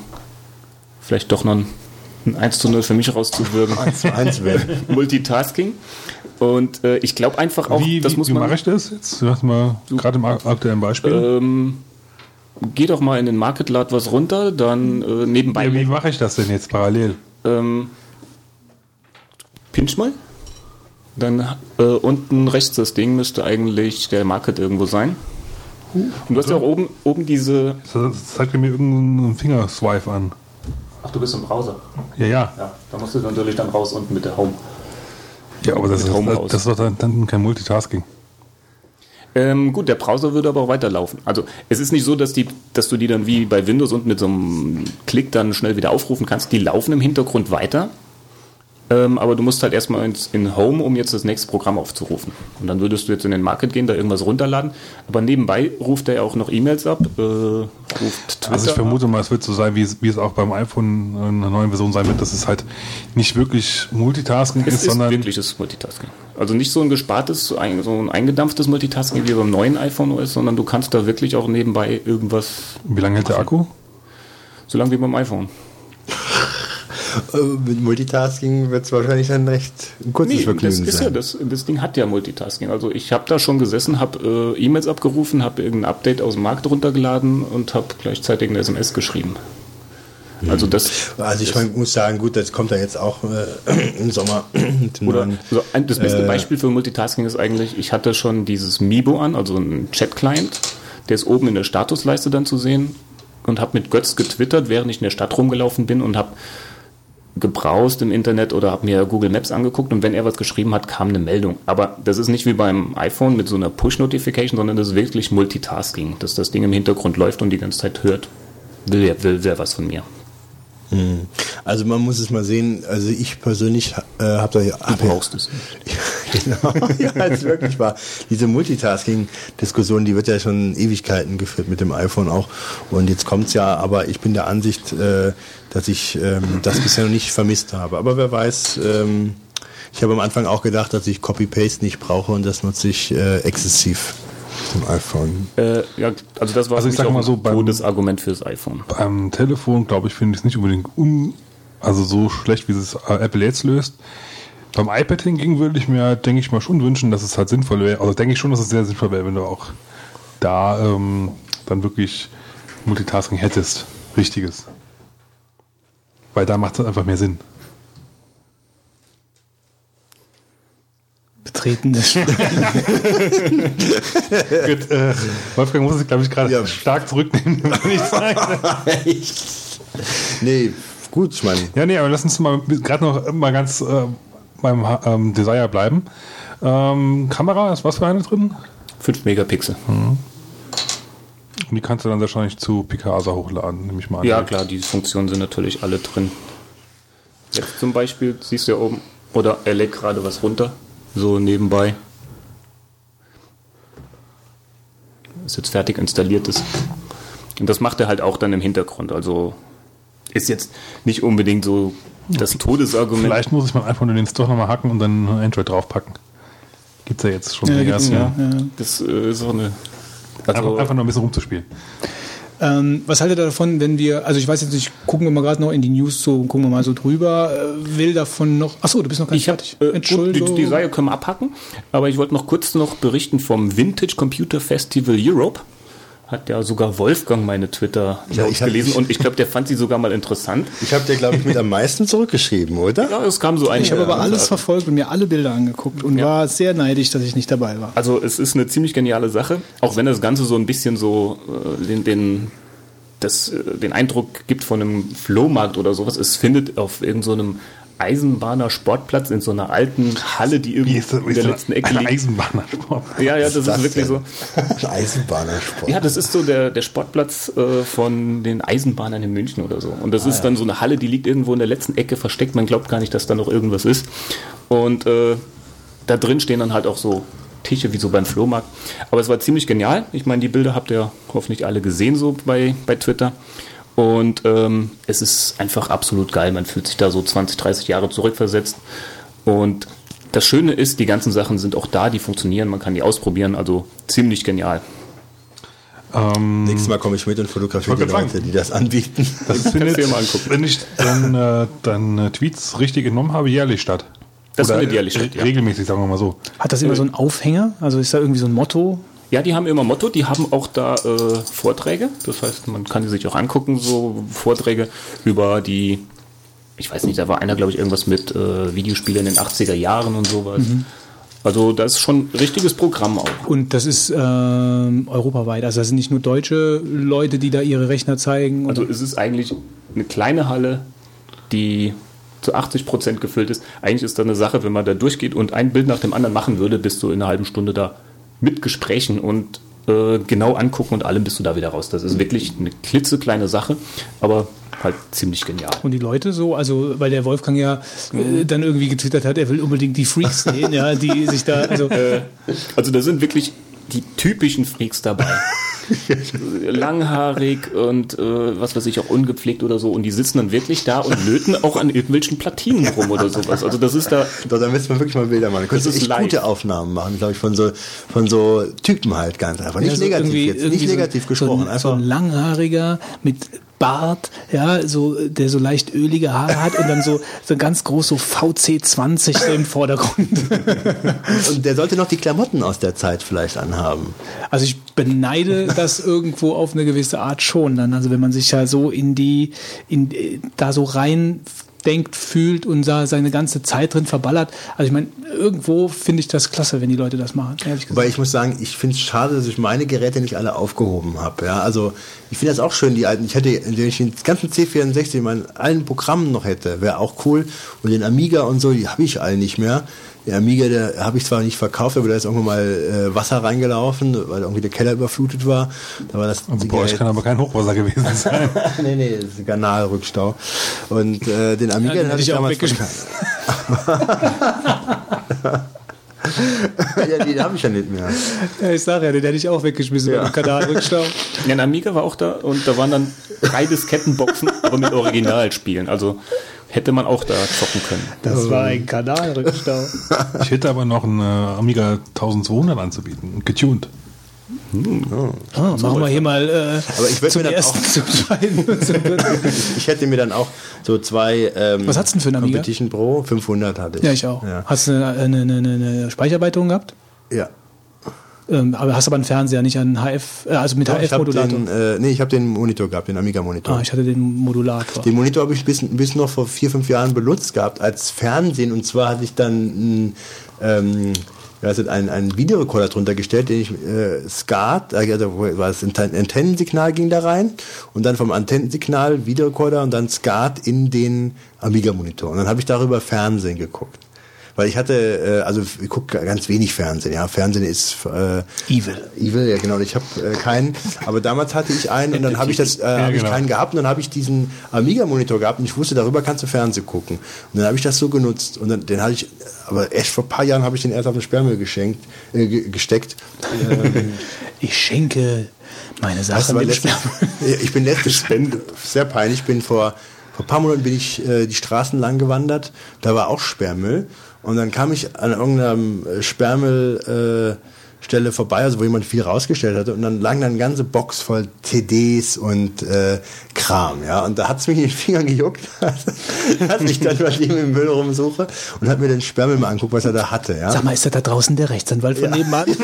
vielleicht doch noch ein, ein 1 zu 0 für mich rauszuwirken, Eins werden. Multitasking. Und äh, ich glaube einfach auch, wie, das wie, muss wie man. mache ich das jetzt? Hast mal gerade im aktuellen Beispiel. Ähm, geh doch mal in den Market, lad was runter, dann äh, nebenbei ja, wie mache ich das denn jetzt parallel? ähm, pinch mal. Dann äh, unten rechts das Ding müsste eigentlich der Market irgendwo sein. Und du hast ja auch oben, oben diese. Das zeigt mir irgendeinen Fingerswipe an. Ach, du bist im Browser. Ja, ja. Ja, da musst du natürlich dann raus unten mit der Home. Ja, aber das, ist, Home das, das ist doch dann, dann kein Multitasking. Ähm, gut, der Browser würde aber auch weiterlaufen. Also es ist nicht so, dass, die, dass du die dann wie bei Windows unten mit so einem Klick dann schnell wieder aufrufen kannst. Die laufen im Hintergrund weiter. Ähm, aber du musst halt erstmal ins, in Home, um jetzt das nächste Programm aufzurufen. Und dann würdest du jetzt in den Market gehen, da irgendwas runterladen. Aber nebenbei ruft er ja auch noch E-Mails ab, äh, ruft Twitter Also ich vermute mal, es wird so sein, wie es, wie es auch beim iPhone in einer neuen Version sein wird, dass es halt nicht wirklich Multitasking Es ist, ist sondern wirkliches Multitasking. Also nicht so ein gespartes, so ein, so ein eingedampftes Multitasking wie beim neuen iPhone OS, sondern du kannst da wirklich auch nebenbei irgendwas, wie lange hält der Akku? so lange wie beim iPhone. Äh, Mit Multitasking wird es wahrscheinlich ein recht kurzes Nee, das Vergnügen ist ja, sein. das, das Ding hat ja Multitasking. Also ich habe da schon gesessen, habe äh, E-Mails abgerufen, habe irgendein Update aus dem Markt runtergeladen und habe gleichzeitig eine SMS geschrieben. Also das Also ich mein, muss sagen, gut, das kommt ja jetzt auch äh, im Sommer. Oder neuen- also ein, das beste äh, Beispiel für Multitasking ist eigentlich, ich hatte schon dieses Mibo an, also ein Chat-Client, der ist oben in der Statusleiste dann zu sehen und habe mit Götz getwittert, während ich in der Stadt rumgelaufen bin und habe gebraust im Internet oder habe mir Google Maps angeguckt und wenn er was geschrieben hat, kam eine Meldung. Aber das ist nicht wie beim iPhone mit so einer Push-Notification, sondern das ist wirklich Multitasking, dass das Ding im Hintergrund läuft und die ganze Zeit hört. Will wer, will wer was von mir. Also man muss es mal sehen, also ich persönlich äh, habe da ja... Du brauchst es. genau, ja, ist wirklich wahr. Diese Multitasking-Diskussion, die wird ja schon Ewigkeiten geführt mit dem iPhone auch. Und jetzt kommt's ja, aber ich bin der Ansicht, äh, dass ich ähm, das bisher noch nicht vermisst habe. Aber wer weiß, ähm, ich habe am Anfang auch gedacht, dass ich Copy-Paste nicht brauche und das nutze ich äh, exzessiv zum iPhone. Äh, ja, also das war Also ich sag mal ein so, beim- gutes Argument fürs iPhone. Beim Telefon, glaube ich, finde ich es nicht unbedingt un, also so schlecht, wie es äh, Apple jetzt löst. Beim iPad hingegen würde ich mir, denke ich mal, schon wünschen, dass es halt sinnvoll wäre. Also denke ich schon, dass es sehr sinnvoll wäre, wenn du auch da ähm, dann wirklich Multitasking hättest. Richtiges. Weil da macht es einfach mehr Sinn. Betreten des Gut, äh, Wolfgang muss sich, glaube ich, gerade Ja. stark zurücknehmen, wenn ich sage. nee, gut, ich meine, Ja, nee, aber lass uns mal gerade noch mal ganz äh, beim ähm, Desire bleiben. Ähm, Kamera, ist was für eine drin? 5 Megapixel. Und die kannst du dann wahrscheinlich zu Picasa hochladen, nehme ich mal an. Ja, klar, die Funktionen sind natürlich alle drin. Jetzt zum Beispiel siehst du ja oben, oder er legt gerade was runter, so nebenbei. Ist jetzt fertig installiert ist. Und das macht er halt auch dann im Hintergrund. Also ist jetzt nicht unbedingt so das Todesargument. Vielleicht muss ich mein iPhone in den Store nochmal hacken und dann Android draufpacken. Gibt's ja jetzt schon Ja, die ersten. ja, ja. Das äh, ist so eine. Einfach, Also, einfach nur ein bisschen rumzuspielen. Ähm, was haltet ihr davon, wenn wir, also ich weiß jetzt nicht, gucken wir mal gerade noch in die News so, gucken wir mal so drüber, äh, will davon noch, achso, du bist noch gar nicht fertig. äh, gut, die, Entschuldigung. die Serie können wir abhacken, aber ich wollte noch kurz noch berichten vom Vintage Computer Festival Europe. Hat ja sogar Wolfgang meine twitter Ja, ich hab- gelesen und ich glaube, der fand sie sogar mal interessant. ich habe dir, glaube ich, mit am meisten zurückgeschrieben, oder? Ja, es kam so ein. ich habe aber alles verfolgt und mir alle Bilder angeguckt und Ja. war sehr neidisch, dass ich nicht dabei war. Also es ist eine ziemlich geniale Sache, auch wenn das Ganze so ein bisschen so äh, den, den, das, äh, den Eindruck gibt von einem Flohmarkt oder sowas. Es findet auf irgendeinem so einem Eisenbahner Sportplatz in so einer alten Halle, die Wie irgendwie ist das? in der letzten Ecke liegt. Eisenbahnsport. Ja, ja, das, ist Was wirklich denn? so. Eisenbahnersport. Ja, das ist so der, der Sportplatz äh, von den Eisenbahnern in München oder so. Und das ist dann so eine Halle, die liegt irgendwo in der letzten Ecke versteckt. Man glaubt gar nicht, dass da noch irgendwas ist. Und äh, da drin stehen dann halt auch so Tische wie so beim Flohmarkt. Aber es war ziemlich genial. Ich meine, die Bilder habt ihr hoffentlich alle gesehen so bei, bei Twitter. Und ähm, es ist einfach absolut geil. Man fühlt sich da so 20, 30 Jahre zurückversetzt. Und das Schöne ist, die ganzen Sachen sind auch da, die funktionieren, man kann die ausprobieren. Also ziemlich genial. Ähm, Nächstes Mal komme ich mit und fotografiere die Leute, sagen. die das anbieten. das findet, du dir mal angucken. wenn ich dann, äh, dann äh, Tweets richtig entnommen habe, jährlich statt. Das Oder findet jährlich re- statt, ja. Regelmäßig, sagen wir mal so. Hat das immer so einen Aufhänger? Also ist da irgendwie so ein Motto? Ja, die haben immer Motto, die haben auch da äh, Vorträge. Das heißt, man kann die sich auch angucken, so Vorträge über die, ich weiß nicht, da war einer, glaube ich, irgendwas mit äh, Videospielen in den 80er Jahren und sowas. Also das ist schon ein richtiges Programm auch. Und das ist ähm, europaweit. Also das sind nicht nur deutsche Leute, die da ihre Rechner zeigen. Also es ist eigentlich eine kleine Halle, die zu 80 Prozent gefüllt ist. Eigentlich ist da eine Sache, wenn man da durchgeht und ein Bild nach dem anderen machen würde, bist du in einer halben Stunde da mit Gesprächen und äh, genau angucken und allem bist du da wieder raus. Das ist wirklich eine klitzekleine Sache, aber halt ziemlich genial. Und die Leute so, also weil der Wolfgang ja äh, dann irgendwie getwittert hat, er will unbedingt die Freaks sehen, ja, die sich da, also Also da sind wirklich die typischen Freaks dabei. Langhaarig und äh, was weiß ich, auch ungepflegt oder so. Und die sitzen dann wirklich da und löten auch an irgendwelchen Platinen rum oder sowas. Also das ist da. Doch, da müsste man wirklich mal Bilder machen. Könntest echt live. gute Aufnahmen machen, glaube ich, von so, von so Typen halt ganz einfach. Nicht Ja, so negativ jetzt, nicht negativ so, gesprochen. So ein, so einfach. ein langhaariger mit Bart, ja, so, der so leicht ölige Haare hat und dann so, so ganz groß so VC20 so im Vordergrund. Und der sollte noch die Klamotten aus der Zeit vielleicht anhaben. Also ich beneide das irgendwo auf eine gewisse Art schon dann. Also wenn man sich ja so in die, in, da so rein denkt, fühlt und seine ganze Zeit drin verballert. Also ich meine, irgendwo finde ich das klasse, wenn die Leute das machen. Wobei ich muss sagen, ich finde es schade, dass ich meine Geräte nicht alle aufgehoben habe. Ja, also ich finde das auch schön, die alten. Ich hätte, wenn ich den ganzen C64 in meinen allen Programmen noch hätte, wäre auch cool. Und den Amiga und so, die habe ich alle nicht mehr. Der Amiga, der habe ich zwar nicht verkauft, aber da ist irgendwann mal äh, Wasser reingelaufen, weil irgendwie der Keller überflutet war. Da war das Also bei euch kann aber kein Hochwasser gewesen sein. nee, nee, das ist ein Kanalrückstau. Und äh, den Amiga, Ja, den den hatte hätte ich ich auch damals ja, den habe ich ja nicht mehr. Ja, ich sage ja, den hätte ich auch weggeschmissen Ja. beim Kanalrückstau. Ja, ein Amiga war auch da und da waren dann drei Diskettenboxen, aber mit Originalspielen. Also hätte man auch da zocken können. Das war ein Kanalrückstau. Ich hätte aber noch einen äh, Amiga 1200 anzubieten, getuned. Ah, machen wir hier mal äh, Aber ich zum mir dann ersten, auch- zum zweiten. Ich hätte mir dann auch so zwei. Ähm, Was hat's denn für ein Amiga? Competition Pro 500 hatte ich. Ja, ich auch. Ja. Hast du eine, eine, eine, eine Speicherweiterung gehabt? ja. Ähm, aber hast aber einen Fernseher, nicht einen HF, äh, also mit habe HF-Modulator. äh, nee, ich habe den Monitor gehabt, den Amiga-Monitor. Ah, ich hatte den Modulator. Den Monitor habe ich bis, bis noch vor vier, fünf Jahren benutzt gehabt als Fernsehen. Und zwar hatte ich dann ein, ähm, das, einen, einen Videorekorder drunter gestellt, den ich äh, SCART, äh, also war das Anten- Antennensignal ging da rein und dann vom Antennensignal Videorekorder und dann SCART in den Amiga-Monitor. Und dann habe ich darüber Fernsehen geguckt. Weil ich hatte, äh, also ich gucke ganz wenig Fernsehen, ja. Fernsehen ist äh, Evil. Evil, ja genau. Ich habe äh, keinen, aber damals hatte ich einen und dann habe ich das, äh, hab ich genau. keinen gehabt und dann habe ich diesen Amiga-Monitor gehabt und ich wusste, darüber kannst du Fernsehen gucken. Und dann habe ich das so genutzt und dann, den hatte ich, aber erst vor ein paar Jahren habe ich den erst auf den Sperrmüll geschenkt, äh, ge- gesteckt. Ähm, Ich schenke meine Sachen letztens, Sperrmüll. ich bin letztens, sehr peinlich, ich bin vor, vor ein paar Monaten bin ich äh, die Straßen lang gewandert, da war auch Sperrmüll und dann kam ich an irgendeinem Sperrmüll äh, Stelle vorbei, also wo jemand viel rausgestellt hatte und dann lagen dann eine ganze Box voll CDs und äh, Kram, ja, und da hat's mich in den Fingern gejuckt, dass ich dann bei dem im Müll rumsuche und hat mir den Sperrmüll mal anguckt, was er da hatte, ja. Sag mal, ist das da draußen der Rechtsanwalt von nebenan?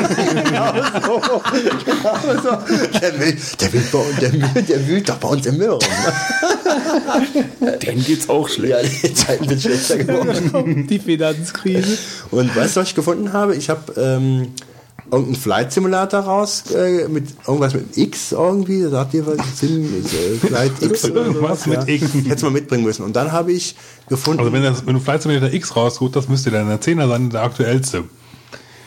genau so. Genau so. Der, will, der, will bei uns, der, wühlt- der wühlt doch bei uns im Müll rum. Denen geht's auch schlecht. Ja, die Zeiten sind schlechter geworden. Die Finanzkrise. Und weißt du, was ich gefunden habe? Ich habe ähm, irgendeinen Flight Simulator raus, äh, mit irgendwas mit X irgendwie. Sagt ihr was? Sim, äh, Flight X oder Irgendwas mit X. Hättest mal mitbringen müssen. Und dann habe ich gefunden. Also wenn, das, wenn du Flight Simulator X rausholt, das müsste dann der 10er sein, der aktuellste.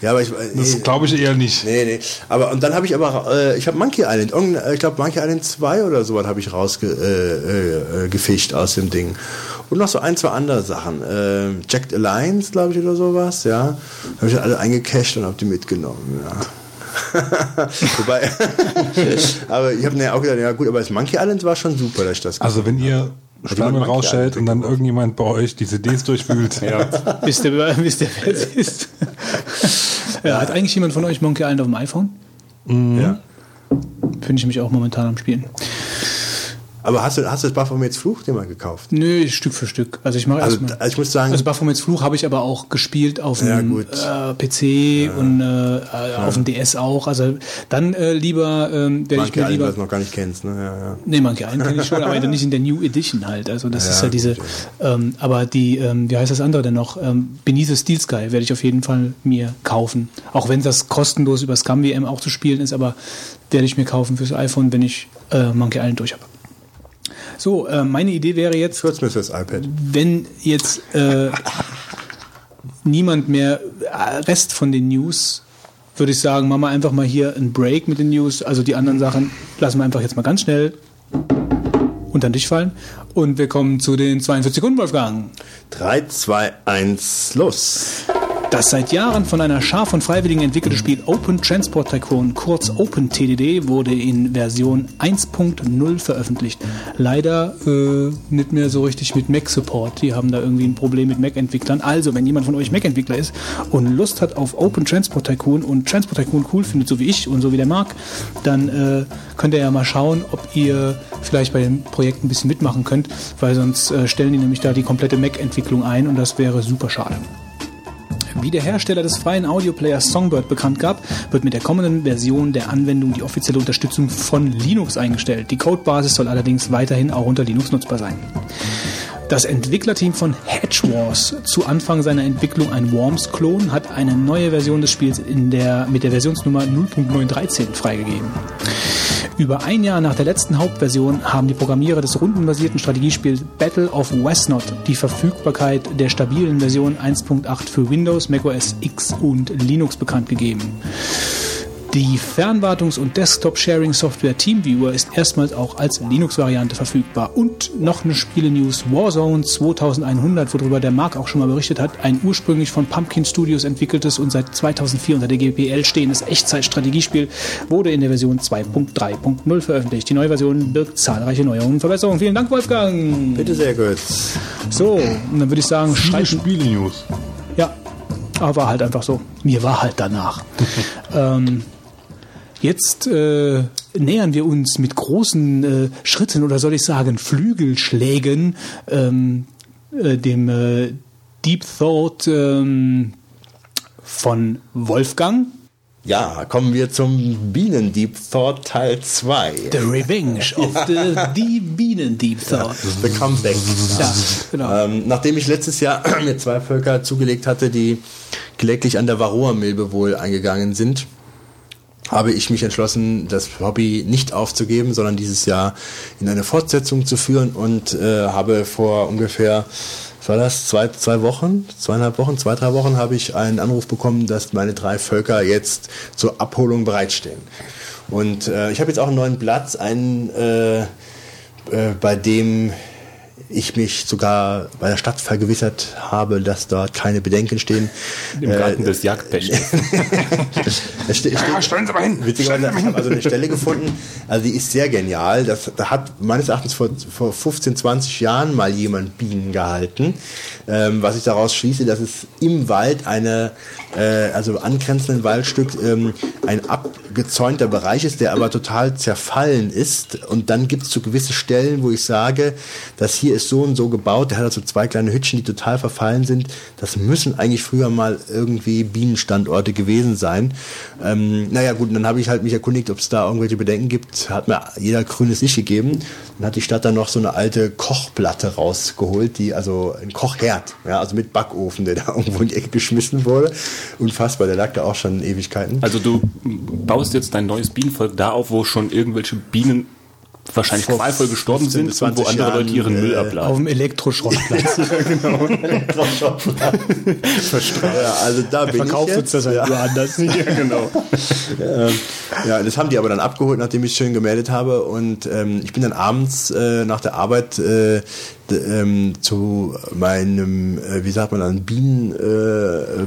Ja, aber ich, Das nee, glaube ich eher nicht. Nee, nee. Aber und dann habe ich aber, äh, ich habe Monkey Island, äh, ich glaube Monkey Island 2 oder sowas habe ich rausgefischt äh, äh, gefischt aus dem Ding. Und noch so ein, zwei andere Sachen. Äh, Jacked Alliance, glaube ich, oder sowas, ja. Habe ich alle eingecached und habe die mitgenommen, ja. Wobei, aber ich habe mir auch gedacht, ja gut, aber das Monkey Island war schon super, dass ich das Also wenn ihr Jemand Monkey rausstellt und dann irgendjemand bei euch die CDs durchwühlt. ja. Wisst ihr, wisst ihr, wer es ist? ja, hat eigentlich jemand von euch Monkey Island auf dem iPhone? ja. Finde ich mich auch momentan am Spielen. Aber hast du, hast du das Baphomets Fluch dir mal gekauft? Nö, Stück für Stück. Also ich mache Also, also ich muss sagen, Also Baphomets Fluch habe ich aber auch gespielt auf Ja, dem äh, PC und äh, äh, auf dem DS auch. Also dann äh, lieber ähm, werde ich Monkey mir lieber du noch gar nicht kennst, ne? Ja, ja. Nee, Monkey Island kenne ich schon, aber nicht in der New Edition halt. Also das Ja, ist ja diese, gut, ähm, aber die, ähm, wie heißt das andere denn noch? Ähm, Beneath the Steel Sky werde ich auf jeden Fall mir kaufen. Auch wenn das kostenlos über Scum WM auch zu spielen ist, aber werde ich mir kaufen fürs iPhone, wenn ich äh, Monkey Island durch habe. So, äh, meine Idee wäre jetzt, Kurz mir fürs iPad. wenn jetzt äh, niemand mehr äh, Rest von den News, würde ich sagen, machen wir einfach mal hier einen Break mit den News. Also die anderen Sachen lassen wir einfach jetzt mal ganz schnell. unter den Tisch fallen. Und wir kommen zu den 42 Sekunden, Wolfgang. 3, 2, 1, los. Das seit Jahren von einer Schar von Freiwilligen entwickelte Spiel Open Transport Tycoon, kurz Open TDD, wurde in Version 1.0 veröffentlicht. Leider äh, nicht mehr so richtig mit Mac-Support. Die haben da irgendwie ein Problem mit Mac-Entwicklern. Also, wenn jemand von euch Mac-Entwickler ist und Lust hat auf Open Transport Tycoon und Transport Tycoon cool findet, so wie ich und so wie der Marc, dann äh, könnt ihr ja mal schauen, ob ihr vielleicht bei dem Projekt ein bisschen mitmachen könnt, weil sonst äh, stellen die nämlich da die komplette Mac-Entwicklung ein und das wäre super schade. Wie der Hersteller des freien Audioplayers Songbird bekannt gab, wird mit der kommenden Version der Anwendung die offizielle Unterstützung von Linux eingestellt. Die Codebasis soll allerdings weiterhin auch unter Linux nutzbar sein. Das Entwicklerteam von Hedge Wars, zu Anfang seiner Entwicklung ein Worms-Klon, hat eine neue Version des Spiels in der, mit der Versionsnummer 0.913 freigegeben. Über ein Jahr nach der letzten Hauptversion haben die Programmierer des rundenbasierten Strategiespiels Battle of Westnot die Verfügbarkeit der stabilen Version 1.8 für Windows, macOS X und Linux bekannt gegeben. Die Fernwartungs- und Desktop-Sharing-Software TeamViewer ist erstmals auch als Linux-Variante verfügbar. Und noch eine Spiele-News: Warzone 2100, worüber der Marc auch schon mal berichtet hat, ein ursprünglich von Pumpkin Studios entwickeltes und seit 2004 unter der GPL stehendes Echtzeit-Strategiespiel, wurde in der Version 2.3.0 veröffentlicht. Die neue Version birgt zahlreiche Neuerungen und Verbesserungen. Vielen Dank, Wolfgang. Bitte sehr gut. So, und dann würde ich sagen. Spiele-News. Ja, aber war halt einfach so. Mir war halt danach. ähm, jetzt äh, nähern wir uns mit großen äh, Schritten oder soll ich sagen Flügelschlägen ähm, äh, dem äh, Deep Thought ähm, von Wolfgang. Ja, kommen wir zum Bienen Deep Thought Teil 2. The Revenge of the, the Bienen Deep Thought. The Comeback. Ja, genau. Ähm, nachdem ich letztes Jahr mir zwei Völker zugelegt hatte, die kläglich an der Varroa-Milbe wohl eingegangen sind, habe ich mich entschlossen, das Hobby nicht aufzugeben, sondern dieses Jahr in eine Fortsetzung zu führen und äh, habe vor ungefähr, was war das, zwei, zwei Wochen, zweieinhalb Wochen, zwei, drei Wochen habe ich einen Anruf bekommen, dass meine drei Völker jetzt zur Abholung bereitstehen. Und äh, ich habe jetzt auch einen neuen Platz, einen, äh, äh, bei dem ich mich sogar bei der Stadt vergewissert habe, dass dort keine Bedenken stehen. Im Garten des Jagdpechers. Es ste- Ja, stellen Sie mal hin. Witzigerweise, ich habe also eine Stelle gefunden, also die ist sehr genial. Das, da hat meines Erachtens vor, vor 15, 20 Jahren mal jemand Bienen gehalten. Ähm, was ich daraus schließe, dass es im Wald eine, äh, also angrenzenden Waldstück, ähm, ein abgezäunter Bereich ist, der aber total zerfallen ist. Und dann gibt es so gewisse Stellen, wo ich sage, das hier ist so und so gebaut. Der hat also zwei kleine Hütchen, die total verfallen sind. Das müssen eigentlich früher mal irgendwie Bienenstandorte gewesen sein. Ähm, naja gut, dann habe ich halt mich erkundigt, ob es da irgendwelche Bedenken gibt. Hat mir jeder grünes Licht gegeben. Dann hat die Stadt dann noch so eine alte Kochplatte rausgeholt, die also ein Kochherd, ja, also mit Backofen, der da irgendwo in die Ecke geschmissen wurde. Unfassbar, der lag da auch schon Ewigkeiten. Also du baust jetzt dein neues Bienenvolk da auf, wo schon irgendwelche Bienen wahrscheinlich Vor qualvoll gestorben 15 sind und wo 20 andere Leute ihren Jahren, Müll äh, abladen. Auf dem Elektroschrottplatz. ja, also da bin Verkauft ich jetzt. das halt ja. nur anders. ja, genau. Ähm, ja, das haben die aber dann abgeholt, nachdem ich schön gemeldet habe. Und ähm, ich bin dann abends äh, nach der Arbeit äh, ähm, zu meinem, äh, wie sagt man dann, Bienen... Äh,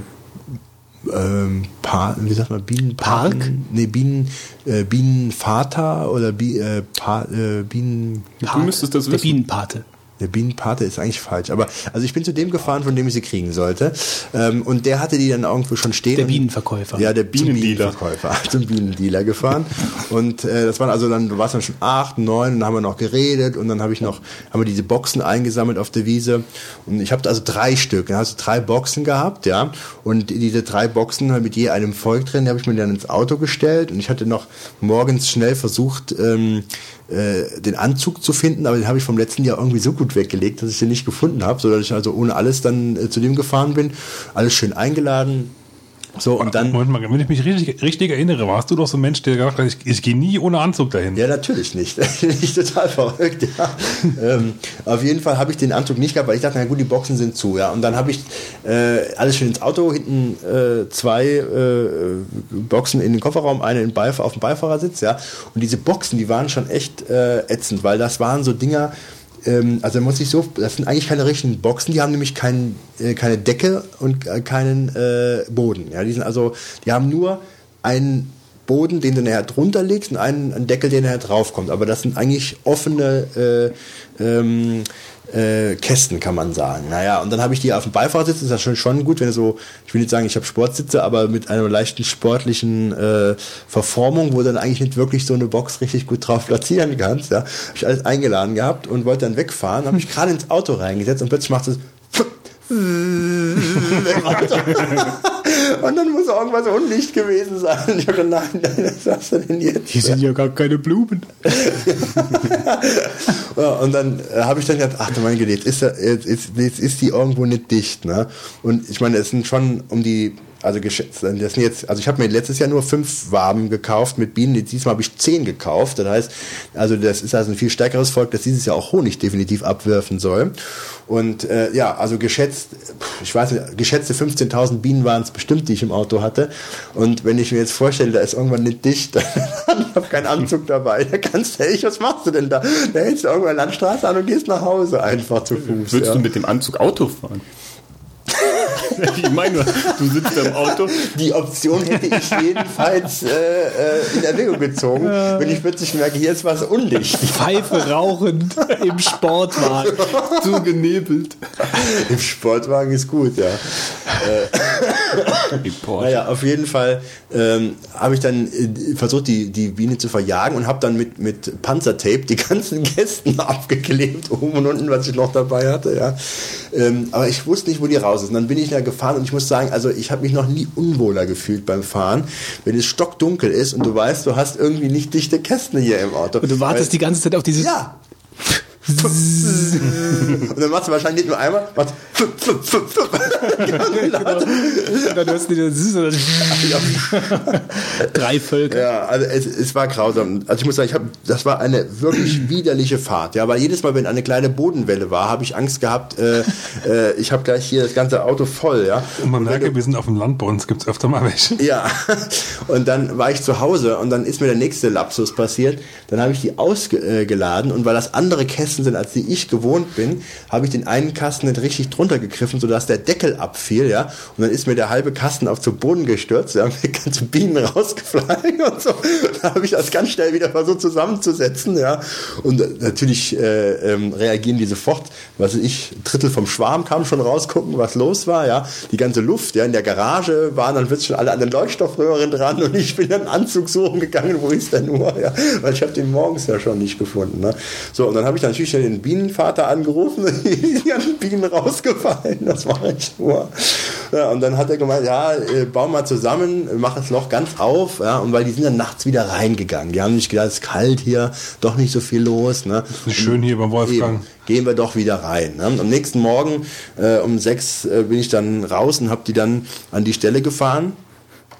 ähm, pa wie sagt man, Bienenpark? Park? Nee, Bienen, äh, Bienenvater oder Bi äh, pa äh, Bienen... Du müsstest das Der wissen. Bienenpate. Der Bienenpate ist eigentlich falsch. Aber also ich bin zu dem gefahren, von dem ich sie kriegen sollte. Ähm, und der hatte die dann irgendwo schon stehen. Der Bienenverkäufer. Ja, der Bienendealer. Bienenverkäufer. Zum Bienendealer gefahren. Und äh, das waren also dann, du warst dann schon acht, neun, und dann haben wir noch geredet und dann habe ich noch, haben wir diese Boxen eingesammelt auf der Wiese. Und ich habe also drei Stück. Dann hast du drei Boxen gehabt, ja. Und diese drei Boxen halt mit je einem Volk drin, die habe ich mir dann ins Auto gestellt. Und ich hatte noch morgens schnell versucht, ähm, äh, den Anzug zu finden, aber den habe ich vom letzten Jahr irgendwie so gut weggelegt, dass ich den nicht gefunden habe, sodass ich also ohne alles dann äh, zu dem gefahren bin, alles schön eingeladen, So, und dann. Moment mal, wenn ich mich richtig, richtig erinnere, warst du doch so ein Mensch, der gesagt hat, ich, ich gehe nie ohne Anzug dahin. Ja, natürlich nicht. ich total verrückt, ja. ähm, auf jeden Fall habe ich den Anzug nicht gehabt, weil ich dachte, na gut, die Boxen sind zu, ja. Und dann habe ich äh, alles schön ins Auto, hinten äh, zwei äh, Boxen in den Kofferraum, eine in Beif auf dem Beifahrersitz, ja. Und diese Boxen, die waren schon echt äh, ätzend, weil das waren so Dinger, ähm, also muss ich so, das sind eigentlich keine richtigen Boxen, die haben nämlich kein, äh, keine Decke und äh, keinen äh, Boden. Ja, die sind also, die haben nur einen Boden, den du nachher drunter legst und einen, einen Deckel, der nachher draufkommt. Aber das sind eigentlich offene äh, ähm, äh, Kästen, kann man sagen. Naja, und dann habe ich die auf dem Beifahrersitz, das ist ja schon, schon gut, wenn du so, ich will nicht sagen, ich habe Sportsitze, aber mit einer leichten sportlichen äh, Verformung, wo du dann eigentlich nicht wirklich so eine Box richtig gut drauf platzieren kannst. Ja, habe ich alles eingeladen gehabt und wollte dann wegfahren, habe ich gerade ins Auto reingesetzt und plötzlich macht es und dann muss irgendwas undicht gewesen sein. Und ich dachte, nein, nein, was hast du denn jetzt? Hier sind ja gar keine Blumen. Ja, und dann äh, habe ich dann gedacht, ach du meine Güte, jetzt ist, jetzt, jetzt ist die irgendwo nicht dicht. Ne? Und ich meine, es sind schon um die, also geschätzt, das sind jetzt, also ich habe mir letztes Jahr nur fünf Waben gekauft mit Bienen, diesmal habe ich zehn gekauft. Das heißt, also das ist also ein viel stärkeres Volk, das dieses Jahr auch Honig definitiv abwerfen soll. Und äh, ja, also geschätzt, ich weiß nicht, geschätzte 15.000 Bienen waren es bestimmt, die ich im Auto hatte. Und wenn ich mir jetzt vorstelle, da ist irgendwann nicht dicht, dann habe keinen Anzug dabei, da kannst du, echt, was machst du denn da? Da hältst du irgendwann Landstraße an und gehst nach Hause einfach zu Fuß. Würdest ja. du mit dem Anzug Auto fahren? ich meine, nur, du sitzt da im Auto. Die Option hätte ich jedenfalls äh, äh, in Erwägung gezogen, wenn ich plötzlich merke, hier ist was undicht. Pfeife rauchend im Sportwagen. So genebelt. Im Sportwagen ist gut, ja. Naja, auf jeden Fall ähm, habe ich dann äh, versucht, die, die Biene zu verjagen und habe dann mit, mit Panzertape die ganzen Kästen abgeklebt, oben und unten, was ich noch dabei hatte. Ja. Ähm, aber ich wusste nicht, wo die raus ist. Und dann bin ich da gefahren und ich muss sagen, also ich habe mich noch nie unwohler gefühlt beim Fahren, wenn es stockdunkel ist und du weißt, du hast irgendwie nicht dichte Kästen hier im Auto. Und du wartest die ganze Zeit auf dieses. Ja. Und dann machst du wahrscheinlich nicht nur einmal, machst Und dann hörst du diese drei Völker. Ja, also es, es war grausam. Also ich muss sagen, ich hab, das war eine wirklich widerliche Fahrt. Ja, weil jedes Mal, wenn eine kleine Bodenwelle war, habe ich Angst gehabt. Äh, äh, ich habe gleich hier das ganze Auto voll. Ja. Und man du- wir sind auf dem Land, bei uns gibt es öfter mal welche. ja, und dann war ich zu Hause und dann ist mir der nächste Lapsus passiert. Dann habe ich die ausgeladen und weil das andere Kästen sind, als die ich gewohnt bin, habe ich den einen Kasten nicht richtig drunter gegriffen, sodass der Deckel abfiel, ja. Und dann ist mir der halbe Kasten auf zu Boden gestürzt, da haben mir ganze Bienen rausgeflogen und so. Da habe ich das ganz schnell wieder versucht zusammenzusetzen, ja. Und natürlich äh, ähm, reagieren die sofort, was ich, Drittel vom Schwarm kam schon rausgucken, was los war, ja. Die ganze Luft, ja, in der Garage waren dann plötzlich schon alle an den Leuchtstoffröhren dran und ich bin dann Anzug suchen gegangen, wo ist der nur, ja. Weil ich habe den morgens ja schon nicht gefunden, ne. So, und dann habe ich natürlich schnell den Bienenvater angerufen, die ganzen Bienen rausgefallen, das war echt nur. Ja, und dann hat er gemeint, ja, äh, bau mal zusammen, mach das Loch ganz auf, ja, und weil die sind dann nachts wieder reingegangen. Die haben nicht gedacht, es ist kalt hier, doch nicht so viel los, ne. Nicht schön hier beim Wolfgang. Eben, gehen wir doch wieder rein. Ne? Am nächsten Morgen äh, um sechs äh, bin ich dann raus und habe die dann an die Stelle gefahren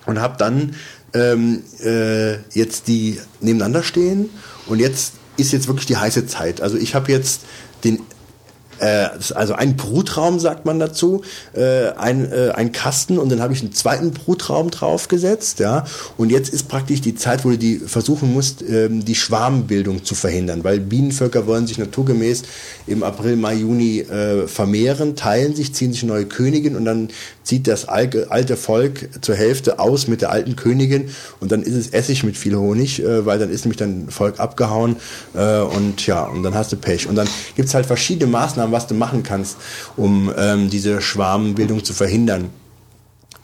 und habe dann ähm, äh, jetzt die nebeneinander stehen und jetzt ist jetzt wirklich die heiße Zeit. Also ich habe jetzt den äh, also ein Brutraum, sagt man dazu, äh, ein, äh, ein Kasten und dann habe ich einen zweiten Brutraum draufgesetzt, ja. Und jetzt ist praktisch die Zeit, wo du die versuchen musst, ähm, die Schwarmbildung zu verhindern, weil Bienenvölker wollen sich naturgemäß im April, Mai, Juni äh, vermehren, teilen sich, ziehen sich neue Königin und dann zieht das alte, Volk zur Hälfte aus mit der alten Königin und dann ist es Essig mit viel Honig, äh, weil dann ist nämlich dann Volk abgehauen äh, und ja, und dann hast du Pech. Und dann gibt's halt verschiedene Maßnahmen, was du machen kannst, um ähm, diese Schwarmbildung zu verhindern.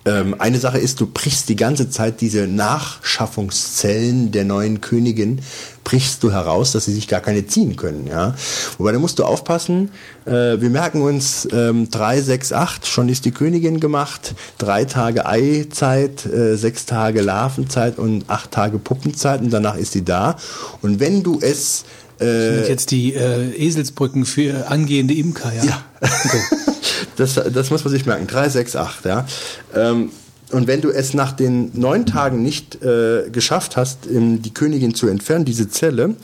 Ähm, eine Sache ist, du brichst die ganze Zeit diese Nachschaffungszellen der neuen Königin, brichst du heraus, dass sie sich gar keine ziehen können. Ja? Wobei da musst du aufpassen, äh, wir merken uns ähm, 3, 6, 8, schon ist die Königin gemacht, drei Tage Eizeit, äh, sechs Tage Larvenzeit und acht Tage Puppenzeit und danach ist sie da. Und wenn du es äh, sind jetzt die äh, Eselsbrücken für angehende Imker, ja. ja. Das, das muss man sich merken. 3, 6, 8, ja. Ähm, Und wenn du es nach den neun Tagen nicht äh, geschafft hast, die Königin zu entfernen, diese Zelle,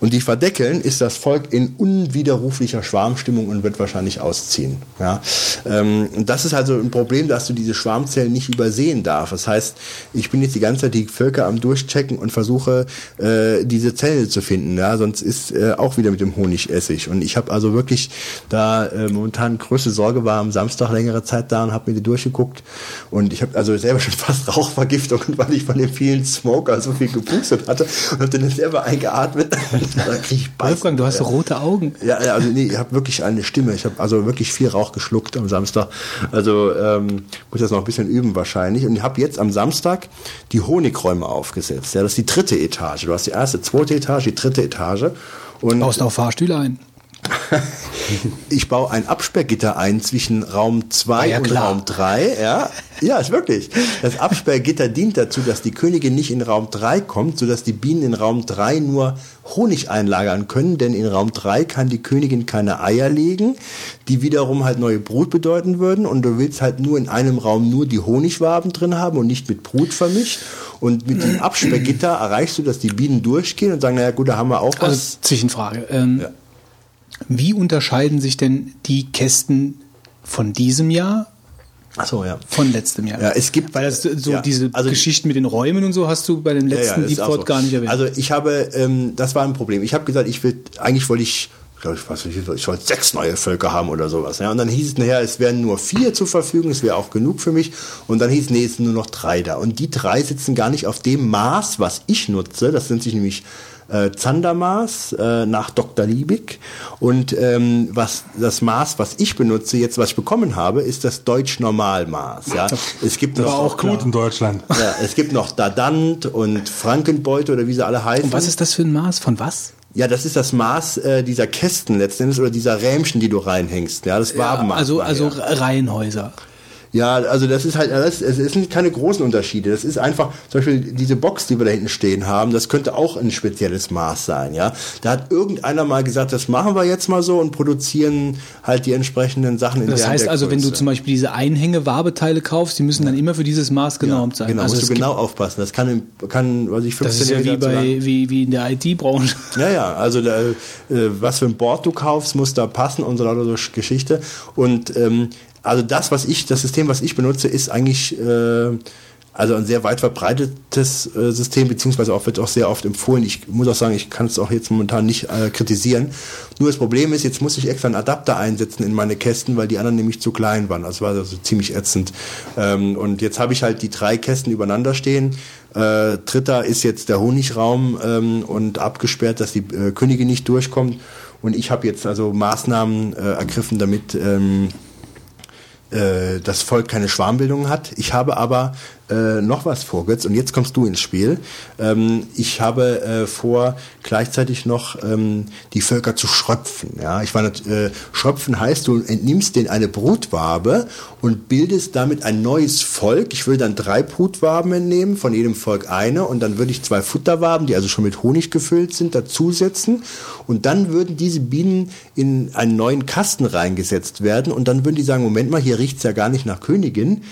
und die verdeckeln, ist das Volk in unwiderruflicher Schwarmstimmung und wird wahrscheinlich ausziehen. Ja? Ähm, das ist also ein Problem, dass du diese Schwarmzellen nicht übersehen darfst. Das heißt, ich bin jetzt die ganze Zeit die Völker am Durchchecken und versuche, äh, diese Zelle zu finden. Ja? Sonst ist äh, auch wieder mit dem Honigessig. Und ich habe also wirklich da äh, momentan größte Sorge war am Samstag längere Zeit da und habe mir die durchgeguckt. Und ich habe also selber schon fast Rauchvergiftung, weil ich von den vielen Smoker so viel gepustet hatte und habe dann selber eingeatmet. Da krieg ich. Wolfgang, du hast so rote Augen. Ja, ja, also nee, ich habe wirklich eine Stimme. Ich habe also wirklich viel Rauch geschluckt am Samstag. Also ähm, muss das noch ein bisschen üben wahrscheinlich. Und ich habe jetzt am Samstag die Honigräume aufgesetzt. Ja, das ist die dritte Etage. Du hast die erste, zweite Etage, die dritte Etage. Und Baust auch Fahrstühle ein. ich baue ein Absperrgitter ein zwischen Raum 2 Ah, ja, und klar. Raum 3. Ja, ja, ist wirklich. Das Absperrgitter dient dazu, dass die Königin nicht in Raum 3 kommt, sodass die Bienen in Raum 3 nur Honig einlagern können, denn in Raum 3 kann die Königin keine Eier legen, die wiederum halt neue Brut bedeuten würden und du willst halt nur in einem Raum nur die Honigwaben drin haben und nicht mit Brut vermischt. Und mit dem Absperrgitter erreichst du, dass die Bienen durchgehen und sagen, naja gut, da haben wir auch was. Also Zwischenfrage. Ähm, Ja. Wie unterscheiden sich denn die Kästen von diesem Jahr Ach so, ja. von letztem Jahr? Ja, es gibt- Weil das so ja, diese also- Geschichten mit den Räumen und so hast du bei den letzten Deep ist auch Thought so. gar nicht erwähnt. Also ich habe, ähm, das war ein Problem. Ich habe gesagt, ich will, eigentlich wollte ich, glaube ich, was, ich ich wollte sechs neue Völker haben oder sowas. Ja. Und dann hieß es nachher, es wären nur vier zur Verfügung, es wäre auch genug für mich. Und dann hieß es, nee, es sind nur noch drei da. Und die drei sitzen gar nicht auf dem Maß, was ich nutze. Das nennt sich nämlich äh, Zandermaß äh, nach Dr. Liebig. Und ähm, was das Maß, was ich benutze, jetzt was ich bekommen habe, ist das Deutsch-Normalmaß. Ja. Es gibt noch auch Gut in Deutschland. ja, es gibt noch Dadant und Frankenbeute oder wie sie alle heißen. und was ist das für ein Maß? Von was? Ja, das ist das Maß äh, dieser Kästen letztendlich oder dieser Rähmchen, die du reinhängst. Ja, das Wabenmaß. also war also ja. Reihenhäuser. Ja, also das ist halt, das, es sind keine großen Unterschiede. Das ist einfach, zum Beispiel diese Box, die wir da hinten stehen haben, das könnte auch ein spezielles Maß sein, ja. Da hat irgendeiner mal gesagt, das machen wir jetzt mal so und produzieren halt die entsprechenden Sachen in Das der heißt der also, wenn du zum Beispiel diese Einhänge-Wabeteile kaufst, die müssen dann immer für dieses Maß genormt sein. Genau, also musst du genau aufpassen. Das kann, kann was ich, 15 Das ist ja wie, bei, wie, wie in der IT-Branche. Ja, ja, also da, äh, was für ein Board du kaufst, muss da passen und so so Geschichte. Und ähm, also das, was ich, das System, was ich benutze, ist eigentlich äh, also ein sehr weit verbreitetes äh, System, beziehungsweise auch wird auch sehr oft empfohlen. Ich muss auch sagen, ich kann es auch jetzt momentan nicht äh, kritisieren. Nur das Problem ist, jetzt muss ich extra einen Adapter einsetzen in meine Kästen, weil die anderen nämlich zu klein waren. Das war also ziemlich ätzend. Ähm, und jetzt habe ich halt die drei Kästen übereinander stehen. Äh, dritter ist jetzt der Honigraum ähm, und abgesperrt, dass die äh, Königin nicht durchkommt. Und ich habe jetzt also Maßnahmen äh, ergriffen, damit ähm, äh, das Volk keine Schwarmbildung hat. Ich habe aber äh, noch was vor, Götz, und jetzt kommst du ins Spiel. Ähm, ich habe äh, vor, gleichzeitig noch ähm, die Völker zu schröpfen. Ja? Ich nicht, äh, schröpfen heißt, du entnimmst denen eine Brutwabe und bildest damit ein neues Volk. Ich würde dann drei Brutwaben entnehmen, von jedem Volk eine, und dann würde ich zwei Futterwaben, die also schon mit Honig gefüllt sind, dazusetzen. Und dann würden diese Bienen in einen neuen Kasten reingesetzt werden. Und dann würden die sagen, Moment mal, hier riecht's ja gar nicht nach Königin.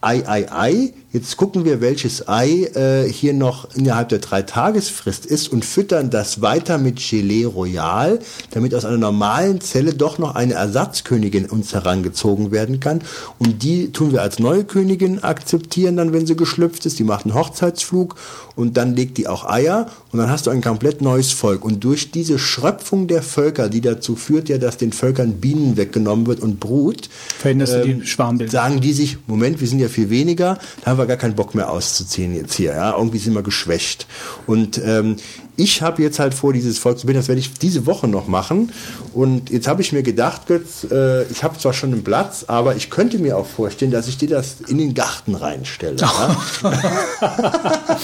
Ei, ei, ei. Jetzt gucken wir, welches Ei äh, hier noch innerhalb der drei Tagesfrist ist und füttern das weiter mit Gelee Royal, damit aus einer normalen Zelle doch noch eine Ersatzkönigin uns herangezogen werden kann. Und die tun wir als neue Königin akzeptieren, dann, wenn sie geschlüpft ist. Die macht einen Hochzeitsflug und dann legt die auch Eier und dann hast du ein komplett neues Volk. Und durch diese Schröpfung der Völker, die dazu führt ja, dass den Völkern Bienen weggenommen wird und Brut, Verhinderst du die ähm, Schwarmbildung. sagen die sich, Moment, wir sind ja viel weniger, da haben wir gar keinen Bock mehr auszuziehen jetzt hier. Ja? Irgendwie sind wir geschwächt. Und ähm, ich habe jetzt halt vor, dieses Volk zu bilden, das werde ich diese Woche noch machen. Und jetzt habe ich mir gedacht, Götz, äh, ich habe zwar schon einen Platz, aber ich könnte mir auch vorstellen, dass ich dir das in den Garten reinstelle. Ja?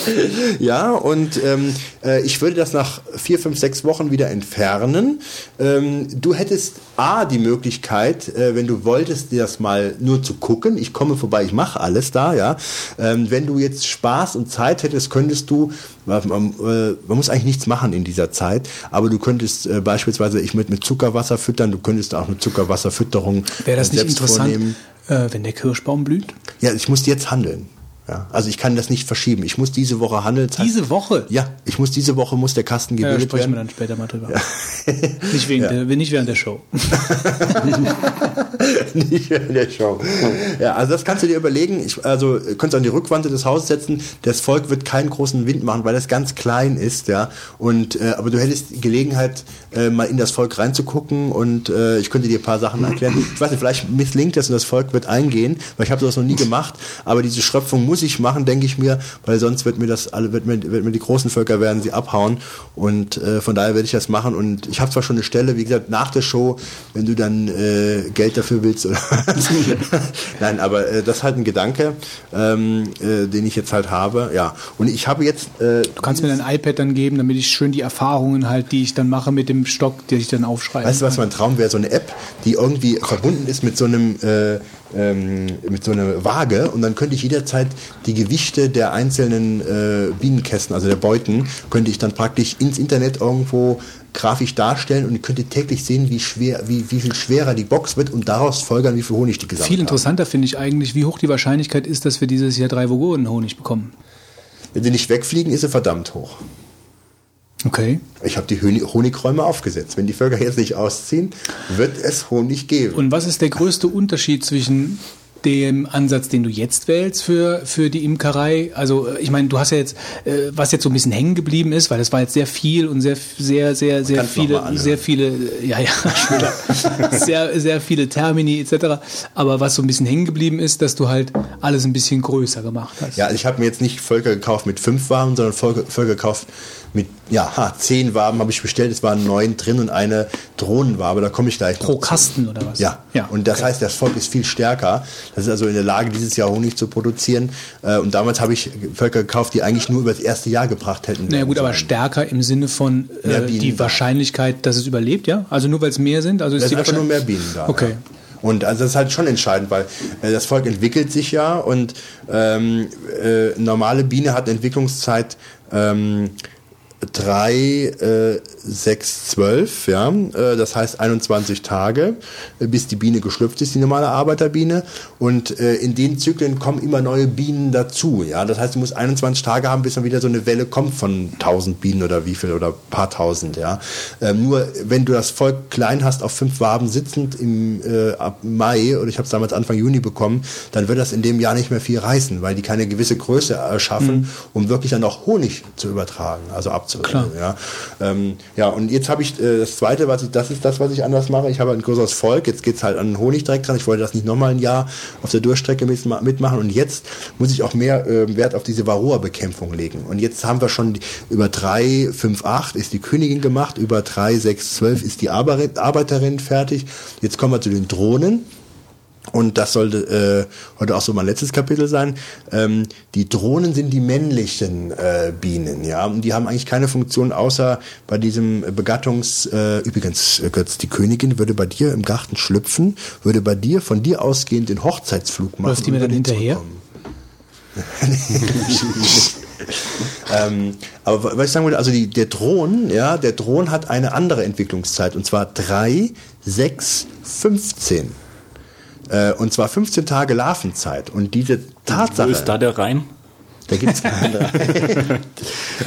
ja, und ähm, äh, ich würde das nach vier, fünf, sechs Wochen wieder entfernen. Ähm, du hättest A, die Möglichkeit, äh, wenn du wolltest, dir das mal nur zu gucken. Ich komme vorbei, ich mache alles da, ja. Ähm, wenn du jetzt Spaß und Zeit hättest, könntest du, man, man, äh, man muss eigentlich nichts machen in dieser Zeit, aber du könntest äh, beispielsweise ich mit, mit Zuckerwasser füttern, du könntest auch eine Zuckerwasserfütterung Wäre das nicht interessant, äh, wenn der Kirschbaum blüht? Ja, ich muss jetzt handeln. Ja, also ich kann das nicht verschieben. Ich muss diese Woche handeln. Diese Woche? Ja, ich muss diese Woche muss der Kasten Ja, gebildet sprechen wir dann später mal drüber. Nicht, wegen der, nicht während der Show. nicht in der Show. Ja, also das kannst du dir überlegen. Ich, also könntest du an die Rückwand des Hauses setzen. Das Volk wird keinen großen Wind machen, weil das ganz klein ist, ja. Und äh, aber du hättest Gelegenheit, äh, mal in das Volk reinzugucken und äh, ich könnte dir ein paar Sachen erklären. Ich weiß nicht, vielleicht misslingt das und das Volk wird eingehen, weil ich habe sowas noch nie gemacht. Aber diese Schröpfung muss ich machen, denke ich mir, weil sonst wird mir das alle, wird mir, wird mir die großen Völker werden sie abhauen. Und äh, von daher werde ich das machen. Und ich habe zwar schon eine Stelle, wie gesagt, nach der Show, wenn du dann äh, Geld dafür willst oder. Nein, aber äh, das ist halt ein Gedanke, ähm, äh, den ich jetzt halt habe. Ja. Und ich habe jetzt äh, Du kannst mir dein iPad dann geben, damit ich schön die Erfahrungen halt, die ich dann mache mit dem Stock, die ich dann aufschreibe. Weißt du, was mein Traum wäre? So eine App, die irgendwie verbunden ist mit so einem äh, ähm, mit so einer Waage und dann könnte ich jederzeit die Gewichte der einzelnen äh, Bienenkästen, also der Beuten, könnte ich dann praktisch ins Internet irgendwo grafisch darstellen und ich könnte täglich sehen, wie schwer, wie, wie viel schwerer die Box wird und daraus folgern, wie viel Honig die gesammelt Viel interessanter finde ich eigentlich, wie hoch die Wahrscheinlichkeit ist, dass wir dieses Jahr drei Vogonen Honig bekommen. Wenn sie nicht wegfliegen, ist sie verdammt hoch. Okay. Ich habe die Honi- Honigräume aufgesetzt. Wenn die Völker jetzt nicht ausziehen, wird es Honig geben. Und was ist der größte Unterschied zwischen dem Ansatz, den du jetzt wählst für, für die Imkerei? Also, äh, ich meine, du hast ja jetzt, äh, was jetzt so ein bisschen hängen geblieben ist, weil das war jetzt sehr viel und sehr, sehr, sehr, sehr viele, sehr viele, äh, ja, ja, später. sehr, sehr viele Termini etc. Aber was so ein bisschen hängen geblieben ist, dass du halt alles ein bisschen größer gemacht hast. Ja, also ich habe mir jetzt nicht Völker gekauft mit fünf Waben, sondern Völker, Völker gekauft mit, ja, zehn Waben habe ich bestellt. Es waren neun drin und eine Drohnenwabe. Da komme ich gleich noch Pro zu. Kasten oder was? Ja, ja. und das heißt, das Volk ist viel stärker. Das ist also in der Lage, dieses Jahr Honig zu produzieren. Äh, Und damals habe ich Völker gekauft, die eigentlich nur über das erste Jahr gebracht hätten. Naja gut, aber stärker im Sinne von äh, die. Wahrscheinlichkeit, dass es überlebt, ja? Also nur weil es mehr sind? Also ist Es die sind einfach nur mehr Bienen da. Okay. Ja. Und also das ist halt schon entscheidend, weil äh, das Volk entwickelt sich ja und ähm, äh, normale Biene hat Entwicklungszeit ähm, 3, äh, 6, 12, ja, äh, das heißt 21 Tage, äh, bis die Biene geschlüpft ist, die normale Arbeiterbiene. Und äh, in den Zyklen kommen immer neue Bienen dazu, ja. Das heißt, du musst 21 Tage haben, bis dann wieder so eine Welle kommt von 1000 Bienen oder wie viel oder paar tausend, ja. Ähm, nur wenn du das Volk klein hast, auf fünf Waben sitzend im äh, ab Mai, oder ich habe es damals Anfang Juni bekommen, dann wird das in dem Jahr nicht mehr viel reißen, weil die keine gewisse Größe erschaffen, um wirklich dann auch Honig zu übertragen, also abzunehmen. Ja. Ähm, ja, und jetzt habe ich äh, das zweite, was ich, das ist das, was ich anders mache. Ich habe ein größeres Volk, jetzt geht's halt an den Honig direkt dran. Ich wollte das nicht nochmal ein Jahr auf der Durchstrecke mit, mitmachen und jetzt muss ich auch mehr äh, Wert auf diese Varroa-Bekämpfung legen. Und jetzt haben wir schon über 3, 5, 8 ist die Königin gemacht, über 3, 6, 12 ist die Arbeiterin fertig. Jetzt kommen wir zu den Drohnen. Und das sollte äh, heute auch so mein letztes Kapitel sein. Ähm, die Drohnen sind die männlichen äh, Bienen, ja. Und die haben eigentlich keine Funktion außer bei diesem Begattungs. Äh, übrigens, äh, Götz, die Königin würde bei dir im Garten schlüpfen, würde bei dir von dir ausgehend den Hochzeitsflug machen. Läuft die mir dann hinterher? ähm, aber was ich sagen wollte, also die, der Drohnen, ja, der Drohnen hat eine andere Entwicklungszeit und zwar 3, 6, 15. Äh, und zwar 15 Tage Larvenzeit. Und diese Tatsache. Wo ist da der Reim? Da gibt's keine.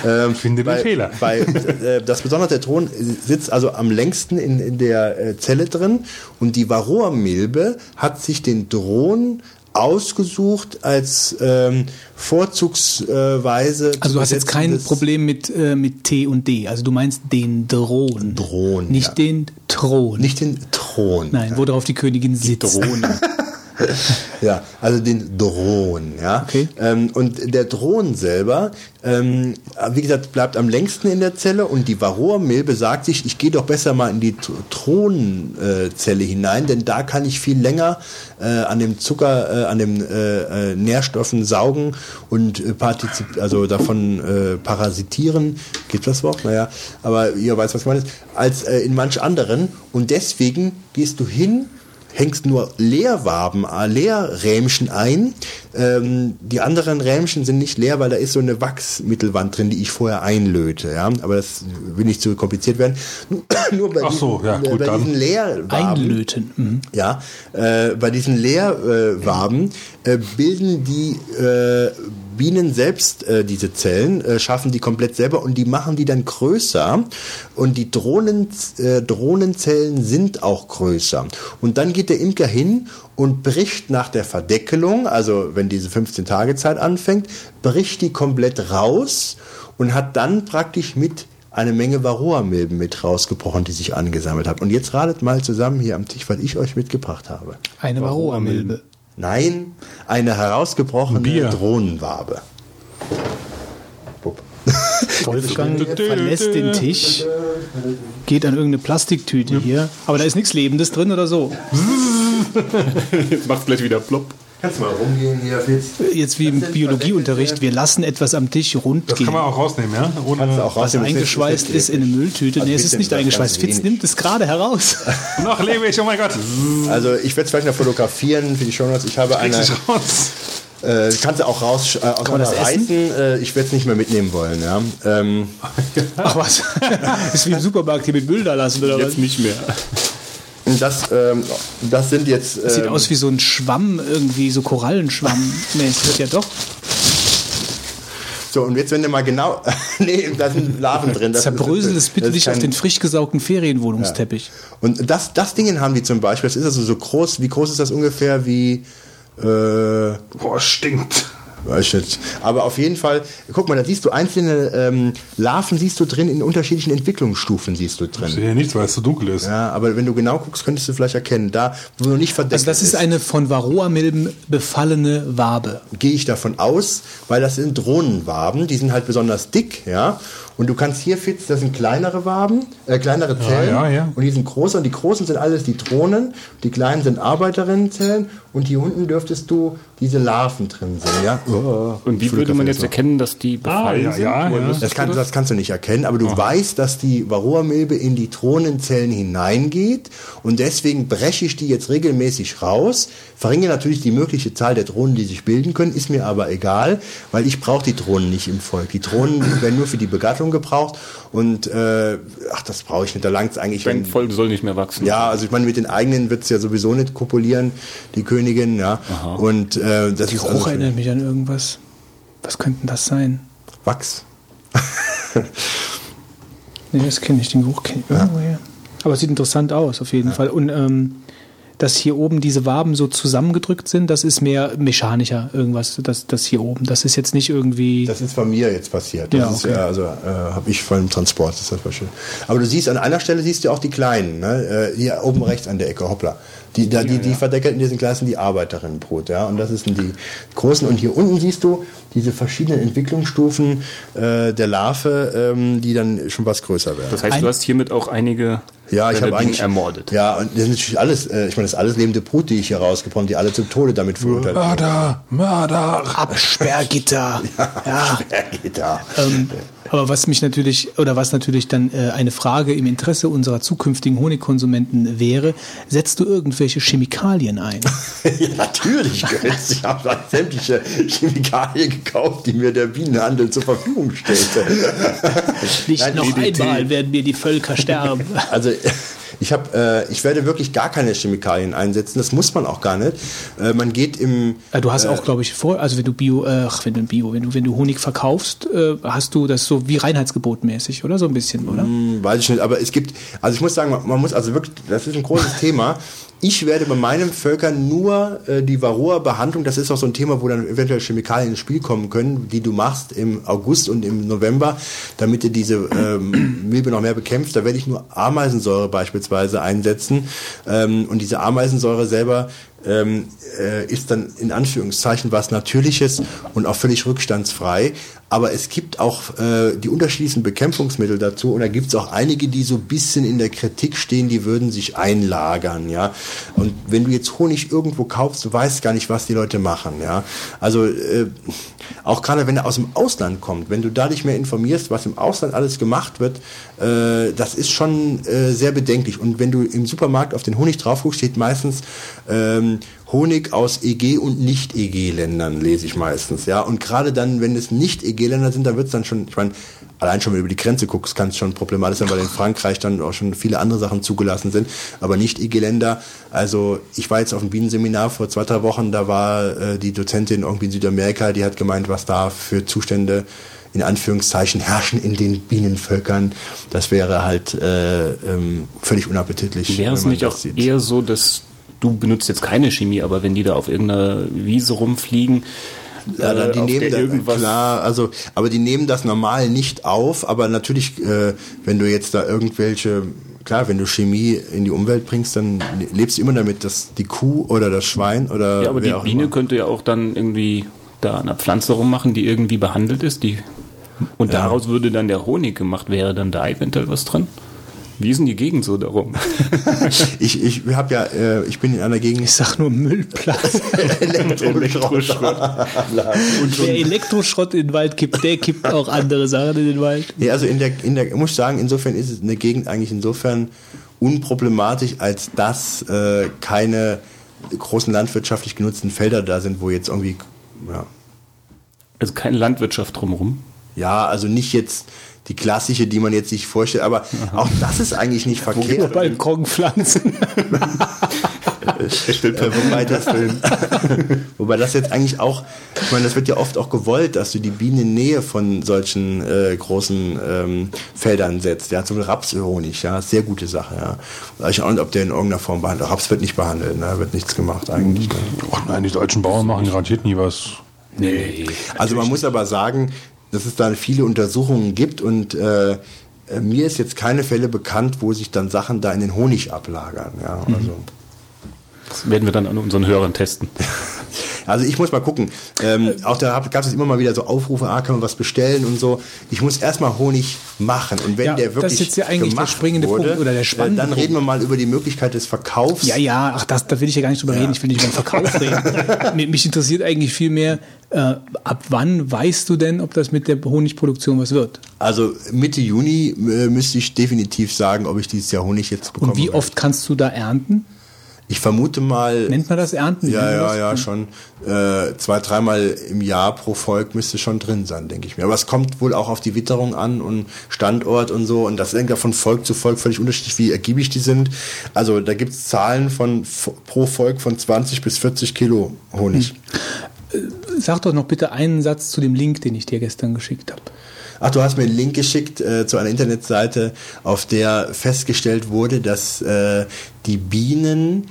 ähm, Finde den Fehler. Bei, äh, das Besondere der Thron sitzt also am längsten in, in der äh, Zelle drin und die Varroa-Milbe hat sich den Drohnen ausgesucht als ähm, vorzugsweise. Also du hast jetzt kein Problem mit, äh, mit T und D. Also du meinst den Drohn. Drohn, Nicht ja. den Thron. Nicht den Thron. Nein, worauf die Königin sitzt. Drohne. Ja, also den Drohnen, ja. Okay. Ähm, und der Drohnen selber, ähm, wie gesagt, bleibt am längsten in der Zelle und die Varroa-Milbe sagt sich, ich gehe doch besser mal in die Tr- Thronzelle hinein, denn da kann ich viel länger äh, an dem Zucker, äh, an den äh, äh, Nährstoffen saugen und äh, partizip also davon äh, parasitieren. Gibt das Wort? Naja, aber ihr weißt, was ich meine, als in manch anderen. Und deswegen gehst du hin hängst nur Leerwaben, äh, Leerrähmchen ein. Ähm, die anderen Rähmchen sind nicht leer, weil da ist so eine Wachsmittelwand drin, die ich vorher einlöte. Ja? Aber das will nicht zu kompliziert werden. Nur, nur bei, Ach so, diesen, ja, gut, bei diesen Leerwaben. Einlöten. Mhm. Ja, äh, bei diesen Leerwaben äh, bilden die äh, Bienen selbst äh, diese Zellen, äh, schaffen die komplett selber und die machen die dann größer und die Drohnen, äh, Drohnenzellen sind auch größer. Und dann geht der Imker hin und bricht nach der Verdeckelung, also wenn diese 15-Tage-Zeit anfängt, bricht die komplett raus und hat dann praktisch mit eine Menge Varroa-Milben mit rausgebrochen, die sich angesammelt haben. Und jetzt ratet mal zusammen hier am Tisch, was ich euch mitgebracht habe. Eine Varroa-Milbe. Nein, eine herausgebrochene Bier. Drohnenwabe. Wolfgang verlässt den Tisch, geht an irgendeine Plastiktüte hier. Aber da ist nichts Lebendes drin oder so. Jetzt macht's gleich wieder plopp. Kannst du mal rumgehen hier, Fitz? Jetzt wie im Biologieunterricht, wir lassen etwas am Tisch rund Das gehen. kann man auch rausnehmen, ja? Ohne, Kannst du auch Was rausnehmen. eingeschweißt ist in eine Mülltüte. Also Nee, es ist nicht eingeschweißt. Fitz wenig. nimmt es gerade heraus. Noch lebe ich, oh mein Gott. Also ich werde es vielleicht noch fotografieren für die Shownotes. Ich habe eine, Kriegst du raus. äh, kannst du auch raus äh, man das reißen. Äh, ich werde es nicht mehr mitnehmen wollen. Ja. Ähm, Ach was. ist wie im Supermarkt hier mit Müll da lassen oder was? Jetzt nicht mehr. Und das, ähm, das sind jetzt. Ähm, Sieht aus wie so ein Schwamm, irgendwie so Korallenschwamm. nee, es wird ja doch. so und jetzt wenn du mal genau, nee, da sind Larven drin. Das Zerbrösel es bitte das ist nicht auf den frisch gesaugten Ferienwohnungsteppich. Und das, das Ding haben die zum Beispiel. Das ist also so groß. Wie groß ist das ungefähr? Wie äh, Boah, stinkt. Weiß ich nicht. Aber auf jeden Fall, guck mal, da siehst du einzelne ähm, Larven siehst du drin, in unterschiedlichen Entwicklungsstufen siehst du Ich drin. sehe nichts, weil es so dunkel ist. Ja, aber wenn du genau guckst, könntest du vielleicht erkennen, da, wo noch nicht verdeckt Also das ist eine von Varroa-Milben befallene Wabe. gehe ich davon aus, weil das sind Drohnenwaben, die sind halt besonders dick, ja. Und du kannst hier, Fitz, das sind kleinere Waben, äh, kleinere Zellen. ja, ja. Und die sind große und die großen sind alles die Drohnen, die kleinen sind Arbeiterinnenzellen und hier unten dürftest du diese Larven drin sehen, ja. Oh, Und wie würde man jetzt erkennen, dass die befallen ja, sind? ja, ja. Das, kann, das kannst du nicht erkennen, aber du weißt, dass die Varroa-Milbe in die Drohnenzellen hineingeht und deswegen breche ich die jetzt regelmäßig raus, verringere natürlich die mögliche Zahl der Drohnen, die sich bilden können, ist mir aber egal, weil ich brauche die Drohnen nicht im Volk. Die Drohnen werden nur für die Begattung gebraucht und äh, ach, das brauche ich nicht, da langt es eigentlich. Wenn- Volk soll nicht mehr wachsen. ja, also ich meine, mit den eigenen wird es ja sowieso nicht kopulieren, die Königin, ja. Und äh, das Die ist Geruch also erinnert mich an irgendwas. Was könnte denn das sein? Wachs. Nee, das kenne ich, den Geruch kenne ich irgendwoher. Aber es sieht interessant aus, auf jeden Fall. Und ähm, dass hier oben diese Waben so zusammengedrückt sind, das ist mehr mechanischer irgendwas, das, das hier oben. Das ist jetzt nicht irgendwie. Das ist von mir jetzt passiert. Das Ja, ist okay. ja, also äh, habe ich von dem Transport, das ist das schön. Aber du siehst an einer Stelle siehst du auch die kleinen, ne? äh, hier oben rechts an der Ecke, hoppla. Die, da, die, die verdeckelten, die sind klar, sind die Arbeiterinnenbrut, ja. Und das sind die großen. Und hier unten siehst du diese verschiedenen Entwicklungsstufen äh, der Larve, ähm, die dann schon was größer werden. Das heißt, Ein- du hast hiermit auch einige Ja, ich habe eigentlich ermordet. Ja, und das ist natürlich alles, äh, ich meine, das ist alles lebende Brut, die ich hier rausgebracht die alle zum Tode damit verurteilt. Mörder, Mörder. Absperrgitter. ja. Geht da. Ähm, aber was mich natürlich, oder was natürlich dann äh, eine Frage im Interesse unserer zukünftigen Honigkonsumenten wäre, setzt du irgendwelche Chemikalien ein? Ja, natürlich, Götz. Ich habe sämtliche Chemikalien gekauft, die mir der Bienenhandel zur Verfügung stellte. Nicht Nein, noch DDT. einmal werden mir die Völker sterben. Also ich habe, äh, ich werde wirklich gar keine Chemikalien einsetzen. Das muss man auch gar nicht. Äh, man geht im Äh, Du hast auch, glaube ich, vor, also wenn du Bio, äh, ach, wenn du Bio, wenn du, wenn du Honig verkaufst, äh, hast du das so wie Reinheitsgebot mäßig, oder? So ein bisschen, oder? Hm, Weiß ich nicht, aber es gibt, also ich muss sagen, man, man muss also wirklich, das ist ein großes Thema. Ich werde bei meinen Völkern nur äh, die Varroa-Behandlung, das ist auch so ein Thema, wo dann eventuell Chemikalien ins Spiel kommen können, die du machst im August und im November, damit du diese ähm, Milbe noch mehr bekämpfst. Da werde ich nur Ameisensäure beispielsweise einsetzen. Ähm, und diese Ameisensäure selber ähm, äh, ist dann in Anführungszeichen was Natürliches und auch völlig rückstandsfrei. Aber es gibt auch äh, die unterschiedlichsten Bekämpfungsmittel dazu und da gibt es auch einige, die so ein bisschen in der Kritik stehen, die würden sich einlagern, ja. Und wenn du jetzt Honig irgendwo kaufst, du weißt gar nicht, was die Leute machen, ja. Also äh, auch gerade wenn er aus dem Ausland kommt, wenn du da nicht mehr informierst, was im Ausland alles gemacht wird, äh, das ist schon äh, sehr bedenklich. Und wenn du im Supermarkt auf den Honig drauf guckst, steht meistens ähm, Honig aus EG und Nicht-EG-Ländern, lese ich meistens. Ja, und gerade dann, wenn es Nicht-EG-Länder sind, dann wird es dann schon, ich meine, allein schon, wenn du über die Grenze guckst, kann es schon problematisch sein, weil in Frankreich dann auch schon viele andere Sachen zugelassen sind, aber Nicht-EG-Länder. Also ich war jetzt auf einem Bienenseminar vor zwei, drei Wochen, da war äh, die Dozentin irgendwie in Südamerika, die hat gemeint, was da für Zustände in Anführungszeichen herrschen in den Bienenvölkern. Das wäre halt äh, ähm, völlig unappetitlich. Wäre es nicht auch sieht. eher so, dass du benutzt jetzt keine Chemie, aber wenn die da auf irgendeiner Wiese rumfliegen, Ja, dann äh, die nehmen irgendwas klar, also, aber die nehmen das normal nicht auf, aber natürlich, äh, wenn du jetzt da irgendwelche, klar, wenn du Chemie in die Umwelt bringst, dann lebst du immer damit, dass die Kuh oder das Schwein oder Ja, aber die Biene immer. könnte ja auch dann irgendwie da an einer Pflanze rummachen, die irgendwie behandelt ist, die und Ja. daraus würde dann der Honig gemacht. Wäre dann da eventuell was drin? Wie ist denn die Gegend so darum? Ich, ich habe ja, äh, ich bin in einer Gegend Ich sag nur Müllplatz. Und Wer Elektroschrott in den Wald kippt, der kippt auch andere Sachen in den Wald. Ja, also in der, in der, muss ich sagen, insofern ist es eine Gegend eigentlich insofern unproblematisch, als dass äh, keine großen landwirtschaftlich genutzten Felder da sind, wo jetzt irgendwie, ja, Also keine Landwirtschaft drumherum. ja, also nicht jetzt die klassische, die man jetzt sich vorstellt, aber auch das ist eigentlich nicht verkehrt. Balkonpflanzen. Äh, wobei, das, wobei das jetzt eigentlich auch, ich meine, das wird ja oft auch gewollt, dass du die Bienen in Nähe von solchen äh, großen ähm, Feldern setzt. Ja, zum Beispiel Rapshonig, ja, sehr gute Sache. Ja. Weiß ich auch nicht, ob der in irgendeiner Form behandelt. Raps wird nicht behandelt, ne? wird nichts gemacht eigentlich. Ne? Ach nein, die deutschen Bauern machen garantiert nie was. Nee. Also man muss aber sagen, dass es da viele Untersuchungen gibt und äh, äh, mir ist jetzt keine Fälle bekannt, wo sich dann Sachen da in den Honig ablagern. Ja, also. Das werden wir dann an unseren Hörern testen. Also ich muss mal gucken. Ähm, auch da gab es immer mal wieder so Aufrufe, ah, kann man was bestellen und so. Ich muss erstmal Honig machen. Und wenn Ja, der das wirklich ist jetzt ja eigentlich der gemacht springende wurde, Punkt oder der äh, spannende Dann Punkt. reden wir mal über die Möglichkeit des Verkaufs. Ja, ja, ach, das, da will ich ja gar nicht drüber reden. Ich will nicht über den Verkauf reden. Mich- Mich interessiert eigentlich viel mehr, äh, ab wann weißt du denn, ob das mit der Honigproduktion was wird? Also Mitte Juni äh, müsste ich definitiv sagen, ob ich dieses Jahr Honig jetzt bekomme. Und wie oft kannst du da ernten? Ich vermute mal. Nennt man das Ernten? Ja, ja, ja, schon. Äh, zwei, dreimal im Jahr pro Volk müsste schon drin sein, denke ich mir. Aber es kommt wohl auch auf die Witterung an und Standort und so. Und das hängt ja von Volk zu Volk völlig unterschiedlich, wie ergiebig die sind. Also da gibt's Zahlen von pro Volk von 20 bis 40 Kilo Honig. Sag doch noch bitte einen Satz zu dem Link, den ich dir gestern geschickt habe. Ach, du hast mir einen Link geschickt äh, zu einer Internetseite, auf der festgestellt wurde, dass äh, die Bienen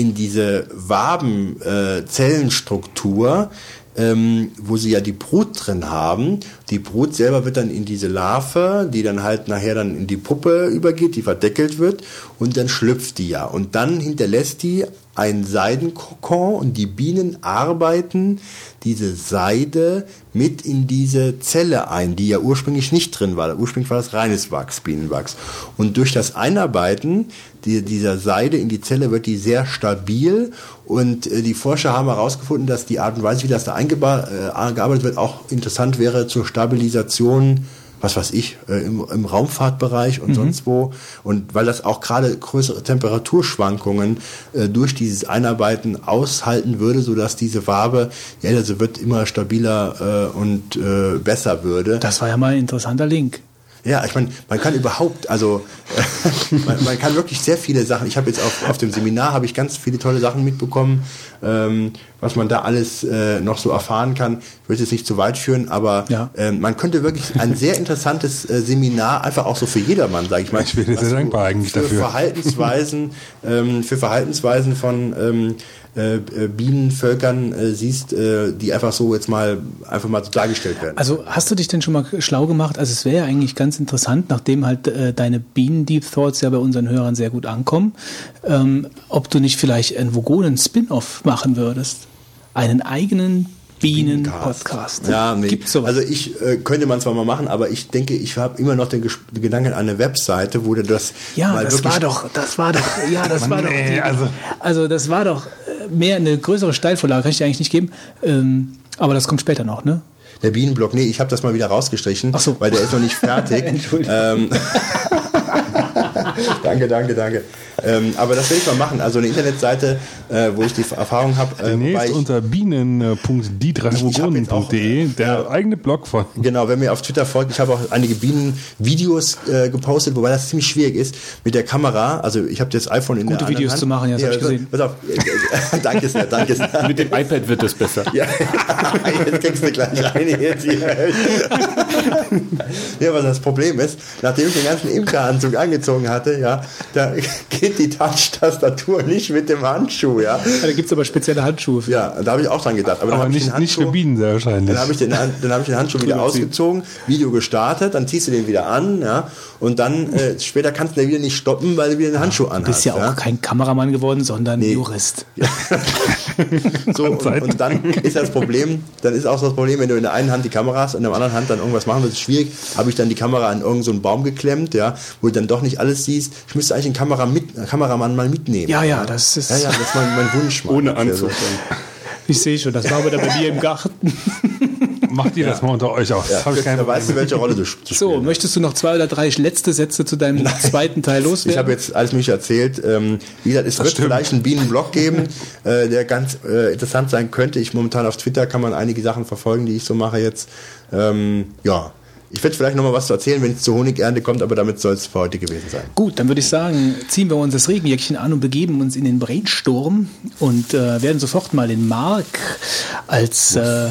in diese Wabenzellenstruktur, ähm, wo sie ja die Brut drin haben, die Brut selber wird dann in diese Larve, die dann halt nachher dann in die Puppe übergeht, die verdeckelt wird und dann schlüpft die ja. Und dann hinterlässt die ein Seidenkokon und die Bienen arbeiten diese Seide mit in diese Zelle ein, die ja ursprünglich nicht drin war. Ursprünglich war das reines Wachs, Bienenwachs. Und durch das Einarbeiten die, dieser Seide in die Zelle wird die sehr stabil und äh, die Forscher haben herausgefunden, dass die Art und Weise, wie das da eingeba- äh, wird, auch interessant wäre zur Stabilisation was weiß ich, äh, im, im Raumfahrtbereich und sonst wo. Und weil das auch gerade größere Temperaturschwankungen äh, durch dieses Einarbeiten aushalten würde, sodass diese Wabe, älter sie wird, immer stabiler äh, und äh, besser würde. Das war ja mal ein interessanter Link. Ja, ich meine, man kann überhaupt, also man, man kann wirklich sehr viele Sachen. Ich habe jetzt auf, auf dem Seminar habe ich ganz viele tolle Sachen mitbekommen, ähm, was man da alles äh, noch so erfahren kann. Ich will es jetzt nicht zu weit führen, aber Ja. ähm, man könnte wirklich ein sehr interessantes äh, Seminar einfach auch so für jedermann, sage ich mal. Ich bin sehr dankbar eigentlich für dafür. Verhaltensweisen, ähm, für Verhaltensweisen von ähm, äh, äh, Bienenvölkern äh, siehst, äh, die einfach so jetzt mal einfach mal so dargestellt werden. Also hast du dich denn schon mal schlau gemacht? Also es wäre ja eigentlich ganz interessant, nachdem halt äh, deine Bienen-Deep Thoughts ja bei unseren Hörern sehr gut ankommen, ähm, ob du nicht vielleicht einen Vogonen Spin-off machen würdest. Einen eigenen Bienen-Podcast. Ja, nee. Gibt's sowas? Also ich äh, könnte man zwar mal machen, aber ich denke, ich habe immer noch den, Ges- den Gedanken an eine Webseite, wo du das Ja, mal das war doch, das war doch, ja, das war doch, die, also- also, das war doch äh, mehr eine größere Steilvorlage, kann ich dir eigentlich nicht geben. Ähm, aber das kommt später noch, ne? Der Bienenblock, nee, ich habe das mal wieder rausgestrichen, Ach so. weil der ist noch nicht fertig. Entschuldigung. Ähm, danke, danke, danke. Ähm, aber das will ich mal machen. Also eine Internetseite, äh, wo ich die Erfahrung habe. Äh, Demnächst ich- unter bienen.die3vogonen.de, der eigene Blog von. Genau, wenn mir auf Twitter folgt, ich habe auch einige Bienenvideos äh, gepostet, wobei das ziemlich schwierig ist mit der Kamera. Also ich habe das iPhone in Gute der anderen Videos Hand. zu machen, ja, das hab ich pass- gesehen. Pass auf, äh, äh, danke sehr, danke sehr. Mit dem iPad wird es besser. Ja, jetzt kriegst du gleich eine jetzt hier. ja, was das Problem ist, nachdem ich den ganzen Imkeranzug angezogen hatte, ja, da geht die Touch-Tastatur nicht mit dem Handschuh, ja. Ja, da gibt's aber spezielle Handschuhe für. Ja, da habe ich auch dran gedacht. Aber, dann Aber nicht, nicht für Bienen sehr wahrscheinlich. dann habe ich, den, dann hab ich den Handschuh wieder ausgezogen, Video gestartet, dann ziehst du den wieder an, ja, und dann äh, später kannst du den wieder nicht stoppen, weil du wieder den Handschuh anhast. Du bist ja auch kein Kameramann geworden, sondern Jurist. So, und, und dann ist das Problem, dann ist auch das Problem, wenn du in der einen Hand die Kamera hast und in der anderen Hand dann irgendwas machen willst, ist schwierig. Habe ich dann die Kamera an irgendeinen so einen Baum geklemmt, ja, wo du dann doch nicht alles siehst. Ich müsste eigentlich einen Kamera mit, einen Kameramann mal mitnehmen. Ja, ja, das ist- Ja, ja, das ist mein, mein Wunsch. Mann. Ohne Das wär Anzug. Ich sehe schon, das war aber da bei mir im Garten. Macht ihr das mal unter euch aus. Das Ja, habe ich da weißt du, welche Rolle du zu So, spielen möchtest du noch zwei oder drei letzte Sätze zu deinem zweiten Teil loswerden? Ich habe jetzt alles mich erzählt. Ähm, wie gesagt, es wird stimmt. vielleicht einen Bienenblog geben, äh, der ganz äh, interessant sein könnte. Ich momentan auf Twitter kann man einige Sachen verfolgen, die ich so mache jetzt. Ähm, ja, ich werde vielleicht noch mal was zu erzählen, wenn es zur Honigernte kommt, aber damit soll es für heute gewesen sein. Gut, dann würde ich sagen, ziehen wir uns das Regenjäckchen an und begeben uns in den Brainstorm und äh, werden sofort mal den Mark als, äh,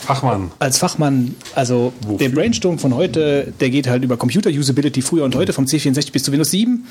Fachmann. als Fachmann, also der Brainstorm von heute, der geht halt über Computer Usability früher und heute vom C64 bis zu Windows 7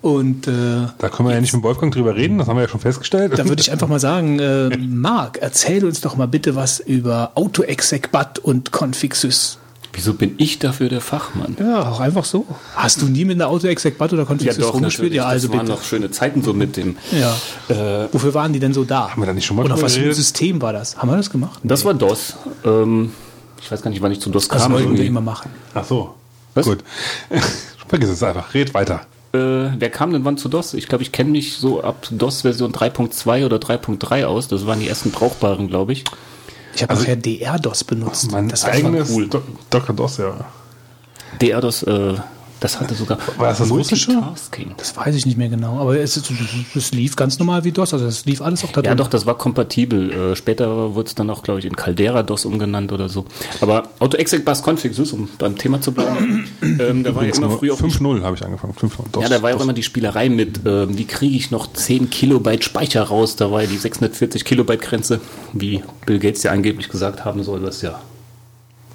und äh, Da können wir ja nicht mit Wolfgang drüber reden, das haben wir ja schon festgestellt. da würde ich einfach mal sagen, äh, Mark, erzähl uns doch mal bitte was über AutoExec-Bat und ConfigSys. Wieso bin ich dafür der Fachmann? Ja, auch einfach so. Hast du nie mit einer AutoExec-Bat oder Ja, ConfigSys doch, rumgespielt? natürlich. Ja, also das waren bitte. noch schöne Zeiten so mit dem. Ja. Äh, Wofür waren die denn so da? Haben wir da nicht schon mal Oder auf was für ein? System war das? Haben wir das gemacht? das war DOS. Ähm, ich weiß gar nicht, wann ich zu DOS Das kam. wollten wir irgendwie. immer machen. Ach so. Was? Gut. Vergiss es einfach. Red weiter. Äh, wer kam denn wann zu DOS? Ich glaube, ich kenne mich so ab DOS-Version 3.2 oder 3.3 aus. Das waren die ersten brauchbaren, glaube ich. Ich habe nachher DR-DOS benutzt. Mein das war eigenes cool. Do Dr. DOS, ja. DR-DOS, äh, das hatte sogar War das das russische? Das weiß ich nicht mehr genau, aber es, es, es lief ganz normal wie DOS, also es lief alles auch da Ja, doch, das war kompatibel. Äh, später wurde es dann auch, glaube ich, in Caldera DOS umgenannt oder so. Aber AutoExec Bus Config, Sys, um beim Thema zu bleiben, ähm, da war ja immer früher auch 5.0 habe ich angefangen. 5.0 DOS. Ja, da war ja auch immer die Spielerei mit, ähm, wie kriege ich noch 10 Kilobyte Speicher raus? Da war ja die 640 Kilobyte Grenze, wie Bill Gates ja angeblich gesagt haben soll, dass ja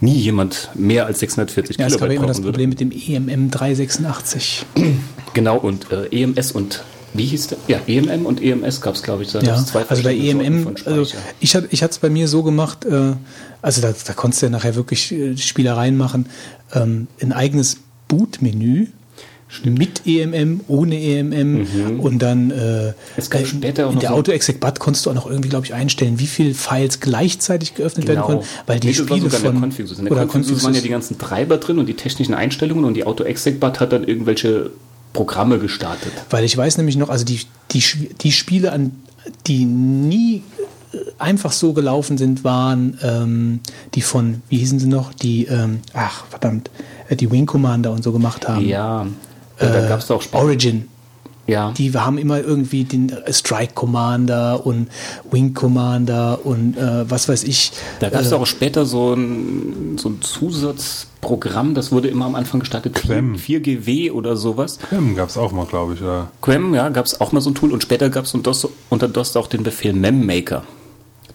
nie jemand mehr als 640 ja, es gab Kilobyte ja immer das brauchen würde. Problem mit dem E EMM 386. Genau, und äh, EMS und, wie hieß der? Ja, EMM und EMS gab es, glaube ich. Da Ja, zwei also bei EMM, von also ich hatte ich hatte es bei mir so gemacht, äh, also da, da konntest du ja nachher wirklich äh, Spielereien machen, ähm, ein eigenes Bootmenü mit EMM, ohne EMM und dann äh, Mhm. Es gab äh, später auch in noch der so- AutoExec-Bat konntest du auch noch irgendwie, glaube ich, einstellen, wie viele Files gleichzeitig geöffnet werden können, weil die Nee, Spiele sogar in der von Config-Sys. In der oder Config-Sys waren ja die ganzen Treiber drin und die technischen Einstellungen und die AutoExec-Bat hat dann irgendwelche Programme gestartet. Weil ich weiß nämlich noch, also die, die, die Spiele, an, die nie äh, einfach so gelaufen sind, waren ähm, die von, wie hießen sie noch, die, ähm, ach verdammt, äh, die Wing Commander und so gemacht haben. Ja, äh, da gab es auch später. Origin. Ja, Die haben immer irgendwie den Strike Commander und Wing Commander und äh, was weiß ich. da gab es äh, auch später so ein, so ein Zusatzprogramm, das wurde immer am Anfang gestartet. Clem. 4GW oder sowas. Clem gab es auch mal, glaube ich. Ja. Quem, ja, gab es auch mal so ein Tool und später gab es unter DOS, auch den Befehl MemMaker.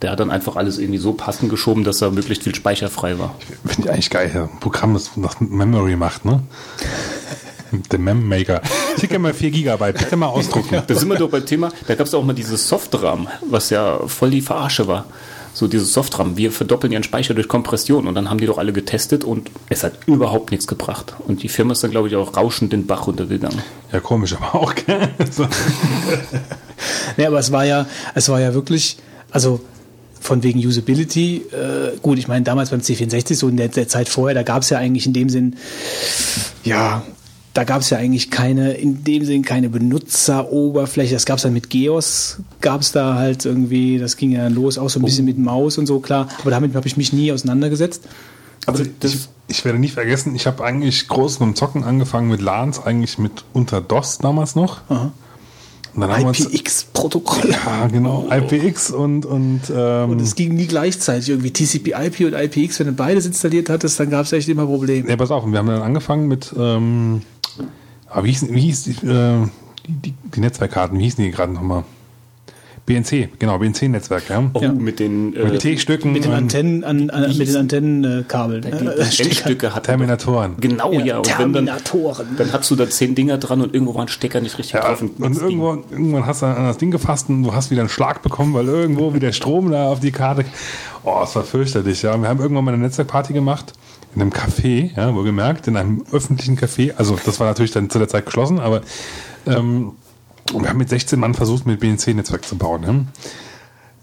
Der hat dann einfach alles irgendwie so passend geschoben, dass da möglichst viel Speicher frei war. Finde ich eigentlich geil. Ja. Ein Programm, das, das Memory macht, ne? Der Mem-Maker. Ich hätte gerne mal 4 Gigabyte. Bitte mal ausdrucken. Da sind wir doch beim Thema, da gab es auch mal dieses Softram, was ja voll die Verarsche war. So dieses Softram, wir verdoppeln ihren Speicher durch Kompression und dann haben die doch alle getestet und es hat überhaupt nichts gebracht. Und die Firma ist dann, glaube ich, auch rauschend den Bach runtergegangen. Ja, komisch, aber auch. gell? So. Nee, aber es war ja, es war ja wirklich, also von wegen Usability, äh, gut, ich meine, damals beim C64, so in der, der Zeit vorher, da gab es ja eigentlich in dem Sinn, ja, da gab es ja eigentlich keine, in dem Sinn keine Benutzeroberfläche. Das gab es dann mit Geos, gab es da halt irgendwie, das ging ja dann los, auch so ein bisschen mit Maus und so, klar. Aber damit habe ich mich nie auseinandergesetzt. Aber Also ich, ich werde nie vergessen, ich habe eigentlich groß mit dem Zocken angefangen mit LANs, eigentlich mit unter DOS damals noch. Aha. IPX-Protokoll. ja, genau, IPX und, und, ähm, Und es ging nie gleichzeitig irgendwie TCP/IP und IPX. Wenn du beides installiert hattest, dann gab es echt immer Probleme. Ja, pass auf, und wir haben dann angefangen mit, ähm, ah, wie hieß, wie hieß die, äh, die, die, die Netzwerkkarten, wie hießen die gerade nochmal? BNC, genau, BNC-Netzwerk, ja. Oh, Ja. mit den, äh, Mit T-Stücken Mit den und Antennen, an, an, mit den Antennenkabeln. die Äh, Stecker. Hat Terminatoren. Genau, ja. Ja, Und wenn dann, Terminatoren. dann hast du da zehn Dinger dran und irgendwo war ein Stecker nicht richtig Ja, drauf. und, Ding- irgendwo, irgendwann hast du an das Ding gefasst und du hast wieder einen Schlag bekommen, weil irgendwo wieder Strom da auf die Karte. Oh, es war fürchterlich, ja. Wir haben irgendwann mal eine Netzwerkparty gemacht in einem Café, ja, wohlgemerkt, in einem öffentlichen Café. Also das war natürlich dann zu der Zeit geschlossen, aber ähm, wir haben mit 16 Mann versucht, mit BNC-Netzwerk zu bauen. Ne?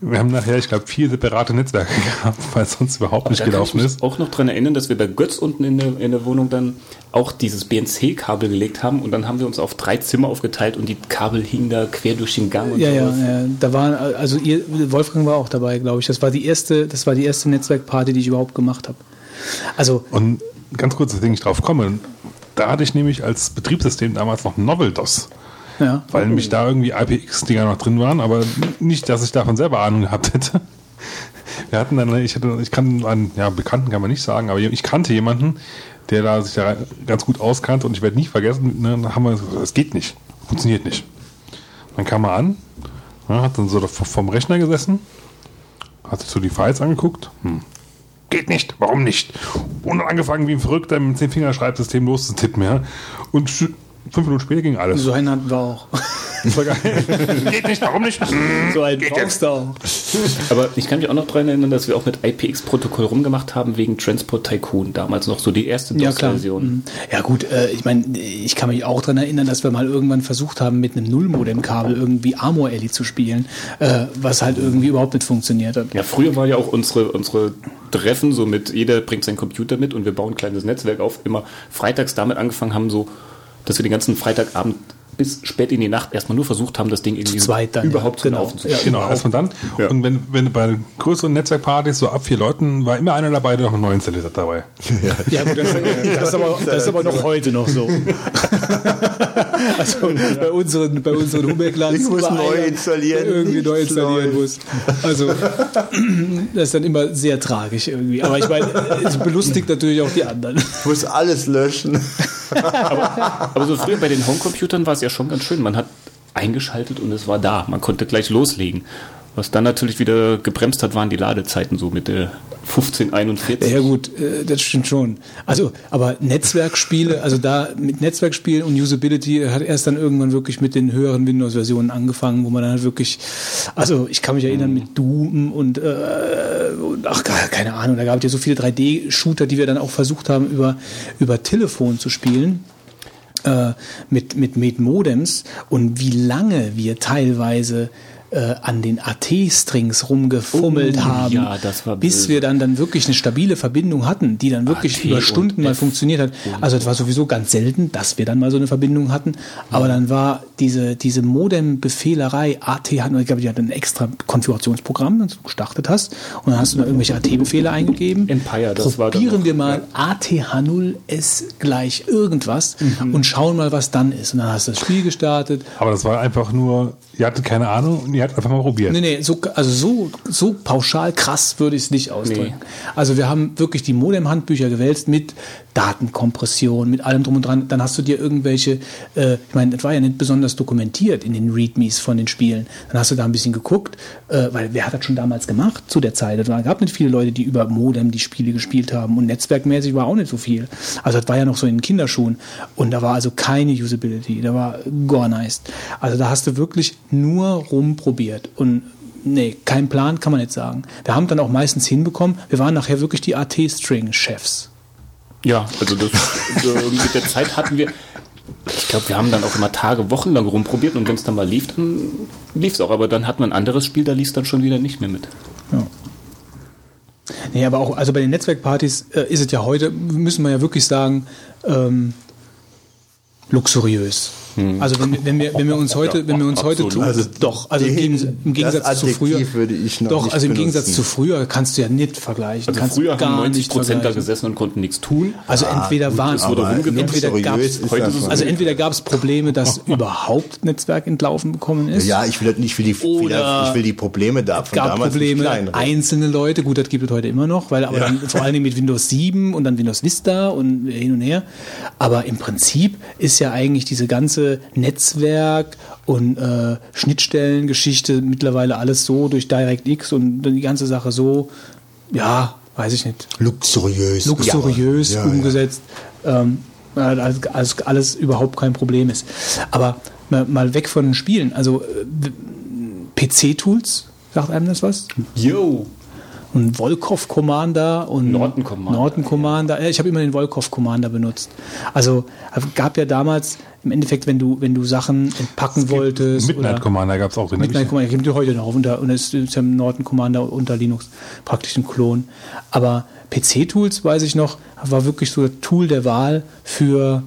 Wir haben nachher, ich glaube, vier separate Netzwerke gehabt, weil es sonst überhaupt nicht Da kann ich gelaufen mich ist. auch noch dran erinnern, dass wir bei Götz unten in der, in der Wohnung dann auch dieses BNC-Kabel gelegt haben und dann haben wir uns auf drei Zimmer aufgeteilt und die Kabel hingen da quer durch den Gang und Ja, ja, sowas. ja, da waren, also ihr, Wolfgang war auch dabei, glaube ich. Das war die erste, das war die erste Netzwerkparty, die ich überhaupt gemacht habe. Also, Und ganz kurz, dass ich drauf komme. Da hatte ich nämlich als Betriebssystem damals noch Novel DOS. ja. weil nämlich da irgendwie IPX-Dinger noch drin waren, aber nicht, dass ich davon selber Ahnung gehabt hätte. Wir hatten dann, ich hatte, ich kann einen, ja, Bekannten kann man nicht sagen, aber ich kannte jemanden, der da sich da ganz gut auskannte und ich werde nie vergessen, ne, haben wir, gesagt, es geht nicht, funktioniert nicht. Dann kam er an, ja, hat dann so vom Rechner gesessen, hat sich so die Files angeguckt, hm. Geht nicht, warum nicht? Und angefangen wie ein Verrückter mit dem Fingerschreibsystem loszutippen, ja. Und fünf Minuten später ging alles. so einen hatten wir auch. Das war geil. Geht nicht, warum nicht? So einen brauchst du auch. Aber ich kann mich auch noch daran erinnern, dass wir auch mit IPX-Protokoll rumgemacht haben wegen Transport Tycoon. Damals noch so die erste Ja, klar. DOS-Version. Mhm. Ja, gut, äh, ich meine, ich kann mich auch daran erinnern, dass wir mal irgendwann versucht haben, mit einem Nullmodem-Kabel irgendwie Armor Alley zu spielen, äh, was halt irgendwie überhaupt nicht funktioniert hat. Ja, früher war ja auch unsere, unsere Treffen so mit, jeder bringt seinen Computer mit und wir bauen ein kleines Netzwerk auf. Immer freitags damit angefangen haben, so, dass wir den ganzen Freitagabend bis spät in die Nacht erstmal nur versucht haben, das Ding irgendwie Zu zweit dann, überhaupt ja, zu genau. laufen zu Ja. kriegen. Genau, erstmal dann. Ja. Und wenn, wenn bei größeren Netzwerkpartys, so ab vier Leuten, war immer einer dabei, der noch einen neuen installiert hat dabei. Ja, gut, das, das, ist aber, das ist aber noch heute noch so. also bei unseren, bei unseren Hummerglanz Ich muss neu installieren, Irgendwie neu installieren muss. Also das ist dann immer sehr tragisch irgendwie. Aber ich meine, es belustigt natürlich auch die anderen. Ich muss alles löschen. Aber so früher bei den Homecomputern war es ja schon ganz schön. Man hat eingeschaltet und es war da. Man konnte gleich loslegen. Was dann natürlich wieder gebremst hat, waren die Ladezeiten so mit der 1541. Ja gut, äh, das stimmt schon. Also, aber Netzwerkspiele, also da mit Netzwerkspielen und Usability hat erst dann irgendwann wirklich mit den höheren Windows-Versionen angefangen, wo man dann halt wirklich, also ich kann mich erinnern mit Doom und, äh, und ach keine Ahnung, da gab es ja so viele 3D-Shooter, die wir dann auch versucht haben über über Telefon zu spielen äh, mit, mit, mit Modems und wie lange wir teilweise äh, an den AT-Strings rumgefummelt Oh, haben, ja, das war bis böse. wir dann, dann wirklich eine stabile Verbindung hatten, die dann wirklich AT über und Stunden mal F funktioniert hat. Also es war sowieso ganz selten, dass wir dann mal so eine Verbindung hatten, aber dann war diese, diese Modem-Befehlerei, AT hatten, ich glaube, die hatten ein extra Konfigurationsprogramm, das du gestartet hast und dann hast du da irgendwelche AT-Befehle eingegeben. Empire, das war dann Probieren wir mal ATH0 S gleich irgendwas und schauen mal, was dann ist. Und dann hast du das Spiel gestartet. Aber das war einfach nur, ihr hattet keine Ahnung und ihr er hat einfach mal probiert. Nee, nee, so, also so, so pauschal krass würde ich es nicht ausdrücken. Also wir haben wirklich die Modem-Handbücher gewälzt mit Datenkompression, mit allem drum und dran. Dann hast du dir irgendwelche, äh, ich meine, das war ja nicht besonders dokumentiert in den Readmes von den Spielen. Dann hast du da ein bisschen geguckt, äh, weil wer hat das schon damals gemacht zu der Zeit? Es gab nicht viele Leute, die über Modem die Spiele gespielt haben und netzwerkmäßig war auch nicht so viel. Also das war ja noch so in den Kinderschuhen und da war also keine Usability, da war gar nice. Also da hast du wirklich nur rumprobiert und nee, kein Plan kann man nicht sagen. Wir haben dann auch meistens hinbekommen, wir waren nachher wirklich die AT-String-Chefs. Ja, also das, mit der Zeit hatten wir, ich glaube, wir haben dann auch immer Tage, Wochen lang rumprobiert und wenn es dann mal lief, dann lief es auch. Aber dann hat man ein anderes Spiel, da lief es dann schon wieder nicht mehr mit. Nee, aber auch, also bei den Netzwerkpartys äh, ist es ja heute, müssen wir ja wirklich sagen, ähm, luxuriös. Also wenn, wenn, wir, wenn wir uns heute, wenn wir uns heute tun, Also doch, also im, den- Gegensatz, im Gegensatz das zu früher, Adjektiv würde ich noch doch, nicht also im Gegensatz benutzen. zu früher kannst du ja nicht vergleichen. Also kannst früher haben gar 90 nicht Prozent da gesessen und konnten nichts tun. Also entweder waren es wurde aber rumgedreht. entweder gab's, also entweder gab es Probleme, dass überhaupt Netzwerk entlaufen bekommen ist. ja, ich will, nicht- ich will, die, Oder ich will die Probleme da von gab Probleme, einzelne Leute, gut, das gibt es heute immer noch, weil aber Ja. dann vor allen Dingen mit Windows 7 und dann Windows Vista und hin und her. Aber im Prinzip ist ja eigentlich diese ganze Netzwerk und äh, Schnittstellengeschichte mittlerweile alles so durch DirectX und die ganze Sache so, ja, weiß ich nicht, Luxuriös. luxuriös Ja, ja. umgesetzt, ähm, als, als alles überhaupt kein Problem ist. Aber mal, mal weg von den Spielen, also äh, PC-Tools, sagt einem das was? Yo! Und Volkov Commander und Norton Commander, Norton Commander. Ja, ich habe immer den Volkov Commander benutzt. Also gab ja damals im Endeffekt, wenn du wenn du Sachen entpacken wolltest Midnight Commander gab es auch drin. Midnight Commander gibt es heute noch unter und es ist ja im Norton Commander unter Linux praktisch ein Klon. Aber PC-Tools, weiß ich noch, war wirklich so das Tool der Wahl für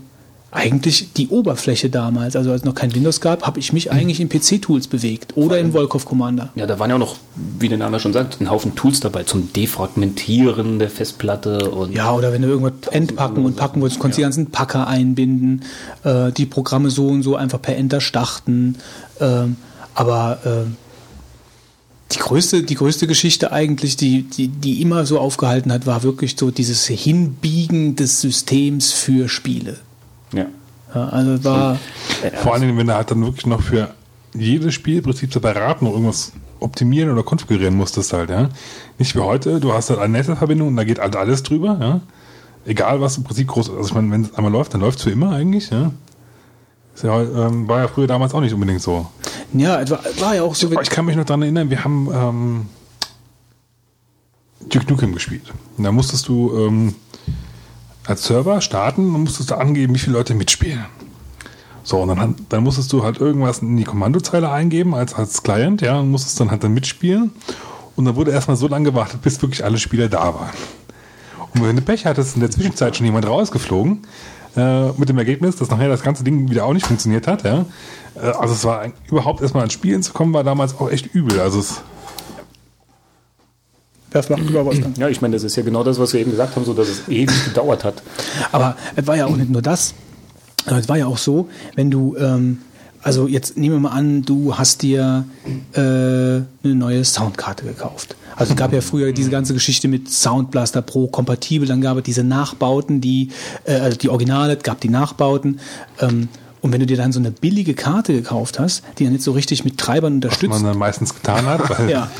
eigentlich die Oberfläche damals. Also als es noch kein Windows gab, habe ich mich eigentlich in PC-Tools bewegt oder in Volkov Commander. Ja, da waren ja auch noch, wie der Name schon sagt, ein Haufen Tools dabei zum Defragmentieren der Festplatte und Ja, oder wenn du irgendwas entpacken und packen willst, konntest du die ganzen Packer einbinden, äh, die Programme so und so einfach per Enter starten. Ähm, aber ähm, die größte, die größte Geschichte eigentlich, die, die, die immer so aufgehalten hat, war wirklich so dieses Hinbiegen des Systems für Spiele. Ja. Ja, also war, Vor allen Dingen, wenn du halt dann wirklich noch für jedes Spielprinzip separat noch irgendwas optimieren oder konfigurieren musstest halt, ja. Nicht wie heute, du hast halt eine Netzwerkverbindung und da geht halt alles drüber, ja. Egal was im Prinzip groß, also ich meine, wenn es einmal läuft, dann läuft es für immer eigentlich, ja. Ist ja, ähm, war ja früher damals auch nicht unbedingt so. ja, es war, war ja auch so. Aber ich kann mich noch daran erinnern, wir haben ähm, Duke Nukem gespielt. Und da musstest du ähm, als Server starten und musstest du angeben, wie viele Leute mitspielen. So, und dann, dann musstest du halt irgendwas in die Kommandozeile eingeben als, als Client, ja, und musstest dann halt dann mitspielen. Und dann wurde erstmal so lange gewartet, bis wirklich alle Spieler da waren. Und wenn du Pech hattest, in der Zwischenzeit schon jemand rausgeflogen, äh, mit dem Ergebnis, dass nachher das ganze Ding wieder auch nicht funktioniert hat, ja. Äh, also es war überhaupt erstmal ans Spielen zu kommen, war damals auch echt übel. Also es, Werf mal über Wolfgang. ja, ich meine, das ist ja genau das, was wir eben gesagt haben, so dass es ewig gedauert hat. Aber es war ja auch nicht nur das. Es war ja auch so, wenn du, ähm, also jetzt nehmen wir mal an, du hast dir äh, eine neue Soundkarte gekauft. Also es gab ja früher diese ganze Geschichte mit Sound Blaster Pro kompatibel, dann gab es diese Nachbauten, die, äh, also die Originale, gab die Nachbauten. Ähm, und wenn du dir dann so eine billige Karte gekauft hast, die ja nicht so richtig mit Treibern was unterstützt, man dann meistens getan hat. Weil ja.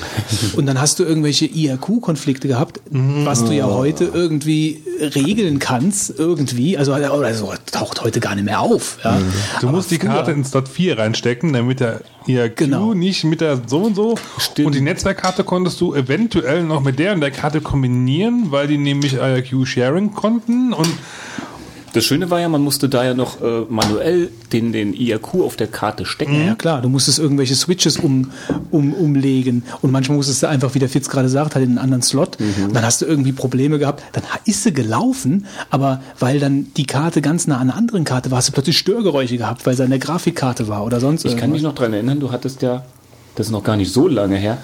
Und dann hast du irgendwelche IRQ-Konflikte gehabt, was du ja heute irgendwie regeln kannst, irgendwie. Also, oder so, taucht heute gar nicht mehr auf. Ja. Du Aber musst die früher- Karte ins Dot 4 reinstecken, damit der IRQ Genau. nicht mit der so und so. Stimmt. Und die Netzwerkkarte konntest du eventuell noch mit der und der Karte kombinieren, weil die nämlich IRQ-Sharing konnten. Und Das Schöne war ja, man musste da ja noch äh, manuell den, den IRQ auf der Karte stecken. Ja, klar, du musstest irgendwelche Switches um, um, umlegen und manchmal musstest du einfach, wie der Fitz gerade sagt, halt in einen anderen Slot. Mhm. Dann hast du irgendwie Probleme gehabt. Dann ist sie gelaufen, aber weil dann die Karte ganz nah an einer anderen Karte war, hast du plötzlich Störgeräusche gehabt, weil sie an der Grafikkarte war oder sonst Ich kann mich noch daran erinnern, du hattest ja, das ist noch gar nicht so lange her,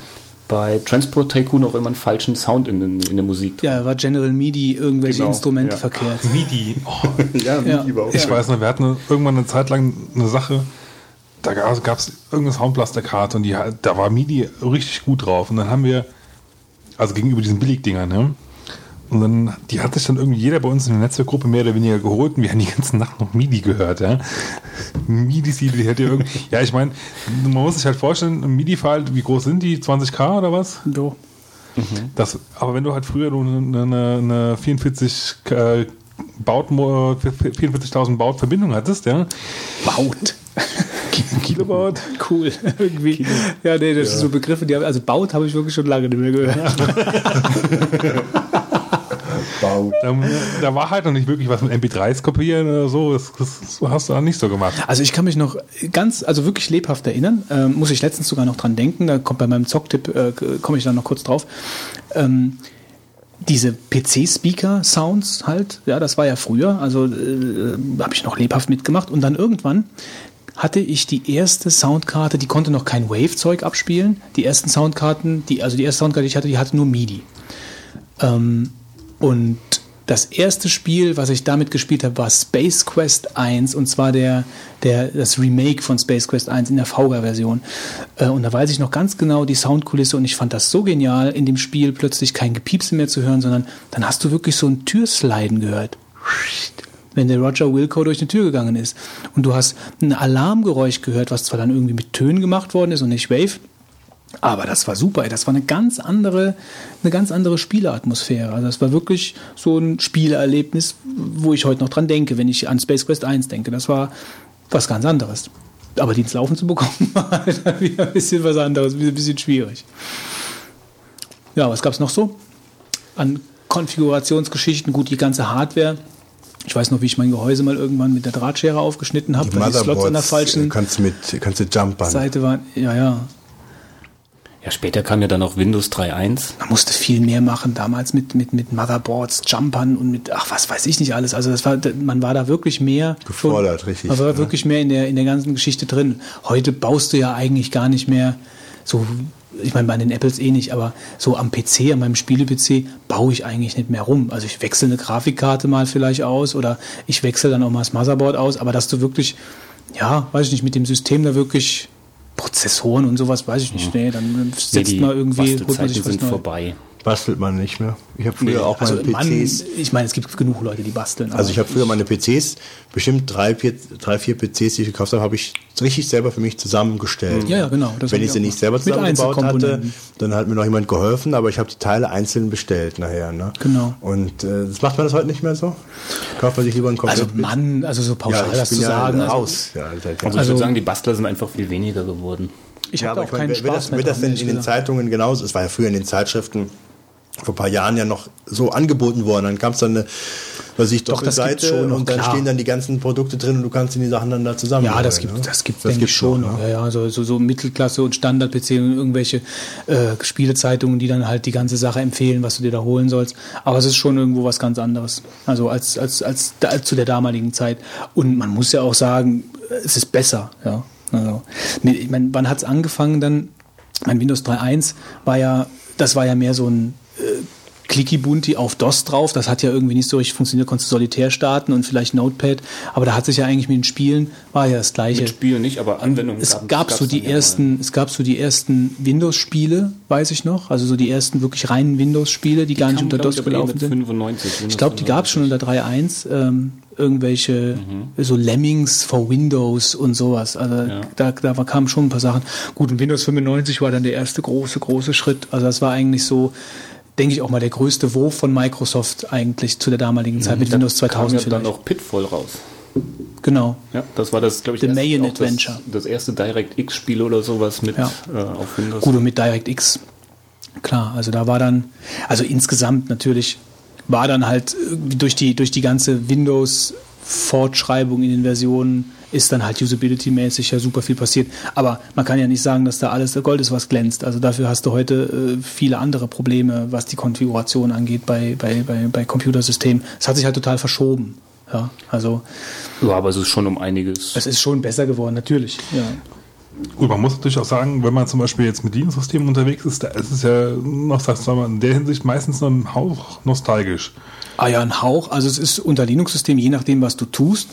bei Transport Tycoon auch immer einen falschen Sound in, den- in der Musik. Ja, war General MIDI irgendwelche Genau, Instrumente ja. verkehrt. MIDI. Oh, Ja, Ja. wie überhaupt. ich weiß noch, wir hatten irgendwann eine Zeit lang eine Sache, da gab es irgendeine Soundblaster-Karte und die, da war MIDI richtig gut drauf. Und dann haben wir, also gegenüber diesen Billigdingern, ne? Und dann, die hat sich dann irgendwie jeder bei uns in der Netzwerkgruppe mehr oder weniger geholt und wir haben die ganze Nacht noch MIDI gehört, ja. MIDI, die hätte irgendwie, ja, ich meine, man muss sich halt vorstellen, ein MIDI-File, wie groß sind die? 20k oder was? So. Das, aber wenn du halt früher eine, eine, eine 44 äh, Baut, 44.000 Baut-Verbindung hattest, ja. Baut. Kilobaut. Cool. Irgendwie. Ja, nee, das sind so Begriffe, die haben, also Baut habe ich wirklich schon lange nicht mehr gehört. Bau. Da, da war halt noch nicht wirklich was mit MP3s kopieren oder so. Das, das hast du dann nicht so gemacht. Also ich kann mich noch ganz, also wirklich lebhaft erinnern, ähm, muss ich letztens sogar noch dran denken, da kommt bei meinem Zocktipp, äh, komme ich dann noch kurz drauf. Ähm, diese PC-Speaker-Sounds halt, ja, das war ja früher, also äh, habe ich noch lebhaft mitgemacht und dann irgendwann hatte ich die erste Soundkarte, die konnte noch kein Wave-Zeug abspielen. Die ersten Soundkarten, die, also die erste Soundkarte, die ich hatte, die hatte nur MIDI. Ähm, und das erste Spiel, was ich damit gespielt habe, war Space Quest 1 und zwar der, der, das Remake von Space Quest 1 in der VGA-Version. Äh, und da weiß ich noch ganz genau die Soundkulisse und ich fand das so genial, in dem Spiel plötzlich kein Gepiepse mehr zu hören, sondern dann hast du wirklich so ein Türsliden gehört. Wenn der Roger Wilco durch eine Tür gegangen ist. Und du hast ein Alarmgeräusch gehört, was zwar dann irgendwie mit Tönen gemacht worden ist und nicht Wave, aber das war super. Das war eine ganz andere, eine ganz andere Spieleatmosphäre. Also das war wirklich so ein Spielerlebnis, wo ich heute noch dran denke, wenn ich an Space Quest 1 denke. Das war was ganz anderes. Aber die ins Laufen zu bekommen, war wieder ein bisschen was anderes, ein bisschen schwierig. Ja, was gab es noch so? An Konfigurationsgeschichten, gut, die ganze Hardware. Ich weiß noch, wie ich mein Gehäuse mal irgendwann mit der Drahtschere aufgeschnitten habe, weil die Slots an der falschen kannst du mit, kannst du jumpern. Seite waren. Ja, ja, Ja, später kam ja dann auch Windows 3.1. man musste viel mehr machen damals mit, mit, mit Motherboards, Jumpern und mit, ach, was weiß ich nicht alles. Also das war, man war da wirklich mehr Gefordert, schon, richtig, Man war ja. wirklich mehr in der, in der ganzen Geschichte drin. Heute baust du ja eigentlich gar nicht mehr so, ich meine, bei den Apples eh nicht, aber so am PC, an meinem Spiele-PC, baue ich eigentlich nicht mehr rum. Also ich wechsle eine Grafikkarte mal vielleicht aus oder ich wechsle dann auch mal das Motherboard aus, aber dass du wirklich, ja, weiß ich nicht, mit dem System da wirklich Prozessoren und sowas, weiß ich nicht, nee, dann setzt man irgendwie, holt man Bastelzeiten sich sind Neues. vorbei. Bastelt man nicht mehr. Ich habe früher Nee, auch meine Also Mann, PCs. ich meine, es gibt genug Leute, die basteln. Also ich habe früher meine PCs, bestimmt drei, vier, drei, vier PCs, die ich gekauft habe, habe ich richtig selber für mich zusammengestellt. Ja, ja, genau, das Wenn ich sie nicht selber zusammengebaut hatte, dann hat mir noch jemand geholfen, aber ich habe die Teile einzeln bestellt nachher. Ne? Genau. Und äh, das macht man das heute nicht mehr so? Kauft man sich lieber einen also komplett Mann, also so pauschal ich das zu ja sagen. Also, raus. Ja, Alter, Also, ich Also- würde sagen, die Bastler sind einfach viel weniger geworden. ich Ja, habe aber auch ich meine, keinen wird das, Spaß mehr. wird das denn in den. Zeitungen genauso? Es war ja früher in den Zeitschriften vor ein paar Jahren ja noch so angeboten worden. Dann kam es dann eine, was ich, Doch, Doppelseite gibt's schon und dann klar. stehen dann die ganzen Produkte drin und du kannst die Sachen dann da zusammen. Ja, das gibt ne? das gibt Das denke ich schon. noch, ne? Ja, ja, so, so, so Mittelklasse und Standard-PC und irgendwelche äh, Spielezeitungen, die dann halt die ganze Sache empfehlen, was du dir da holen sollst. Aber es ist schon irgendwo was ganz anderes. Also als, als, als, als zu der damaligen Zeit. Und man muss ja auch sagen, es ist besser. Ja. Also, ich meine, wann hat es angefangen dann? Mein Windows 3.1 war ja, das war ja mehr so ein äh, Clicky Bunti auf DOS drauf. Das hat ja irgendwie nicht so richtig funktioniert. Konntest du solitär starten und vielleicht Notepad. Aber da hat sich ja eigentlich mit den Spielen, war ja das Gleiche. Mit Spielen nicht, aber Anwendungen Es gab- gab so die ja ersten, es gab so die ersten Windows-Spiele, weiß ich noch. Also so die ersten wirklich reinen Windows-Spiele, die, gar nicht unter DOS gelaufen sind. 95, Ich glaube, die gab es schon unter 3.1. Ähm, irgendwelche so Lemmings for Windows und sowas. Also Ja. da, da kamen schon ein paar Sachen. Gut, und Windows 95 war dann der erste große, große Schritt. Also das war eigentlich so, denke ich auch mal, der größte Wurf von Microsoft eigentlich zu der damaligen Zeit mit Windows kam 2000 ja dann auch Pitfall raus. Genau. Ja, das war das, glaube ich, The erste- Mayan Adventure. Das, das erste DirectX-Spiel oder sowas mit Ja. äh, auf Windows. Gut, und mit DirectX. Klar, also da war dann, also insgesamt natürlich war dann halt irgendwie durch die, durch die ganze Windows-Fortschreibung in den Versionen ist dann halt usability-mäßig ja super viel passiert. Aber man kann ja nicht sagen, dass da alles Gold ist, was glänzt. Also dafür hast du heute äh, viele andere Probleme, was die Konfiguration angeht bei, bei, bei, bei Computersystemen. Es hat sich halt total verschoben. Ja, also Ja, aber es ist schon um einiges. es ist schon besser geworden, natürlich. Ja. Gut, man muss natürlich auch sagen, wenn man zum Beispiel jetzt mit Linux-Systemen unterwegs ist, da ist es ja noch, sagst du mal, in der Hinsicht meistens noch ein Hauch nostalgisch. Ah ja, ein Hauch. Also es ist unter Linux-System, je nachdem, was du tust,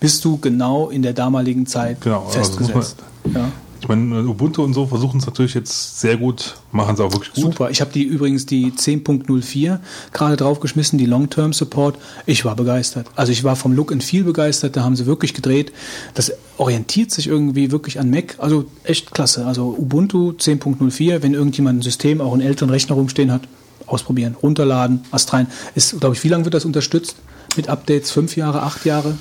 bist du genau in der damaligen Zeit Genau, also festgesetzt. ja. Ich meine, Ubuntu und so versuchen es natürlich jetzt sehr gut, machen sie auch wirklich gut. Super. Ich habe die übrigens die 10.04 gerade draufgeschmissen, die Long-Term Support. Ich war begeistert. Also ich war vom Look and Feel begeistert. Da haben sie wirklich gedreht. Das orientiert sich irgendwie wirklich an Mac. Also echt klasse. Also Ubuntu 10.04, wenn irgendjemand ein System, auch einen älteren Rechner rumstehen hat, ausprobieren, runterladen, Ast rein. Ist, glaube ich, wie lange wird das unterstützt? Mit Updates? Fünf Jahre, acht Jahre?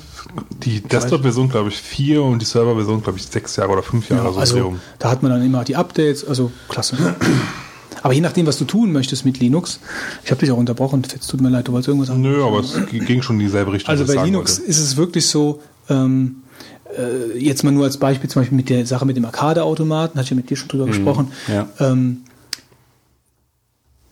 Die Desktop-Version, glaube ich, vier und die Server-Version, glaube ich, sechs Jahre oder fünf Jahre. Ja, so also Drehung. da hat man dann immer die Updates, also klasse. Aber je nachdem, was du tun möchtest mit Linux, ich habe dich auch unterbrochen, Fitz, tut mir leid, du wolltest irgendwas sagen. Nö, aber es ging schon in dieselbe Richtung. Also bei Linux wollte. ist es wirklich so, ähm, äh, jetzt mal nur als Beispiel, zum Beispiel mit der Sache mit dem Arcade-Automaten, hatte ich ja mit dir schon drüber gesprochen. ja. Ähm,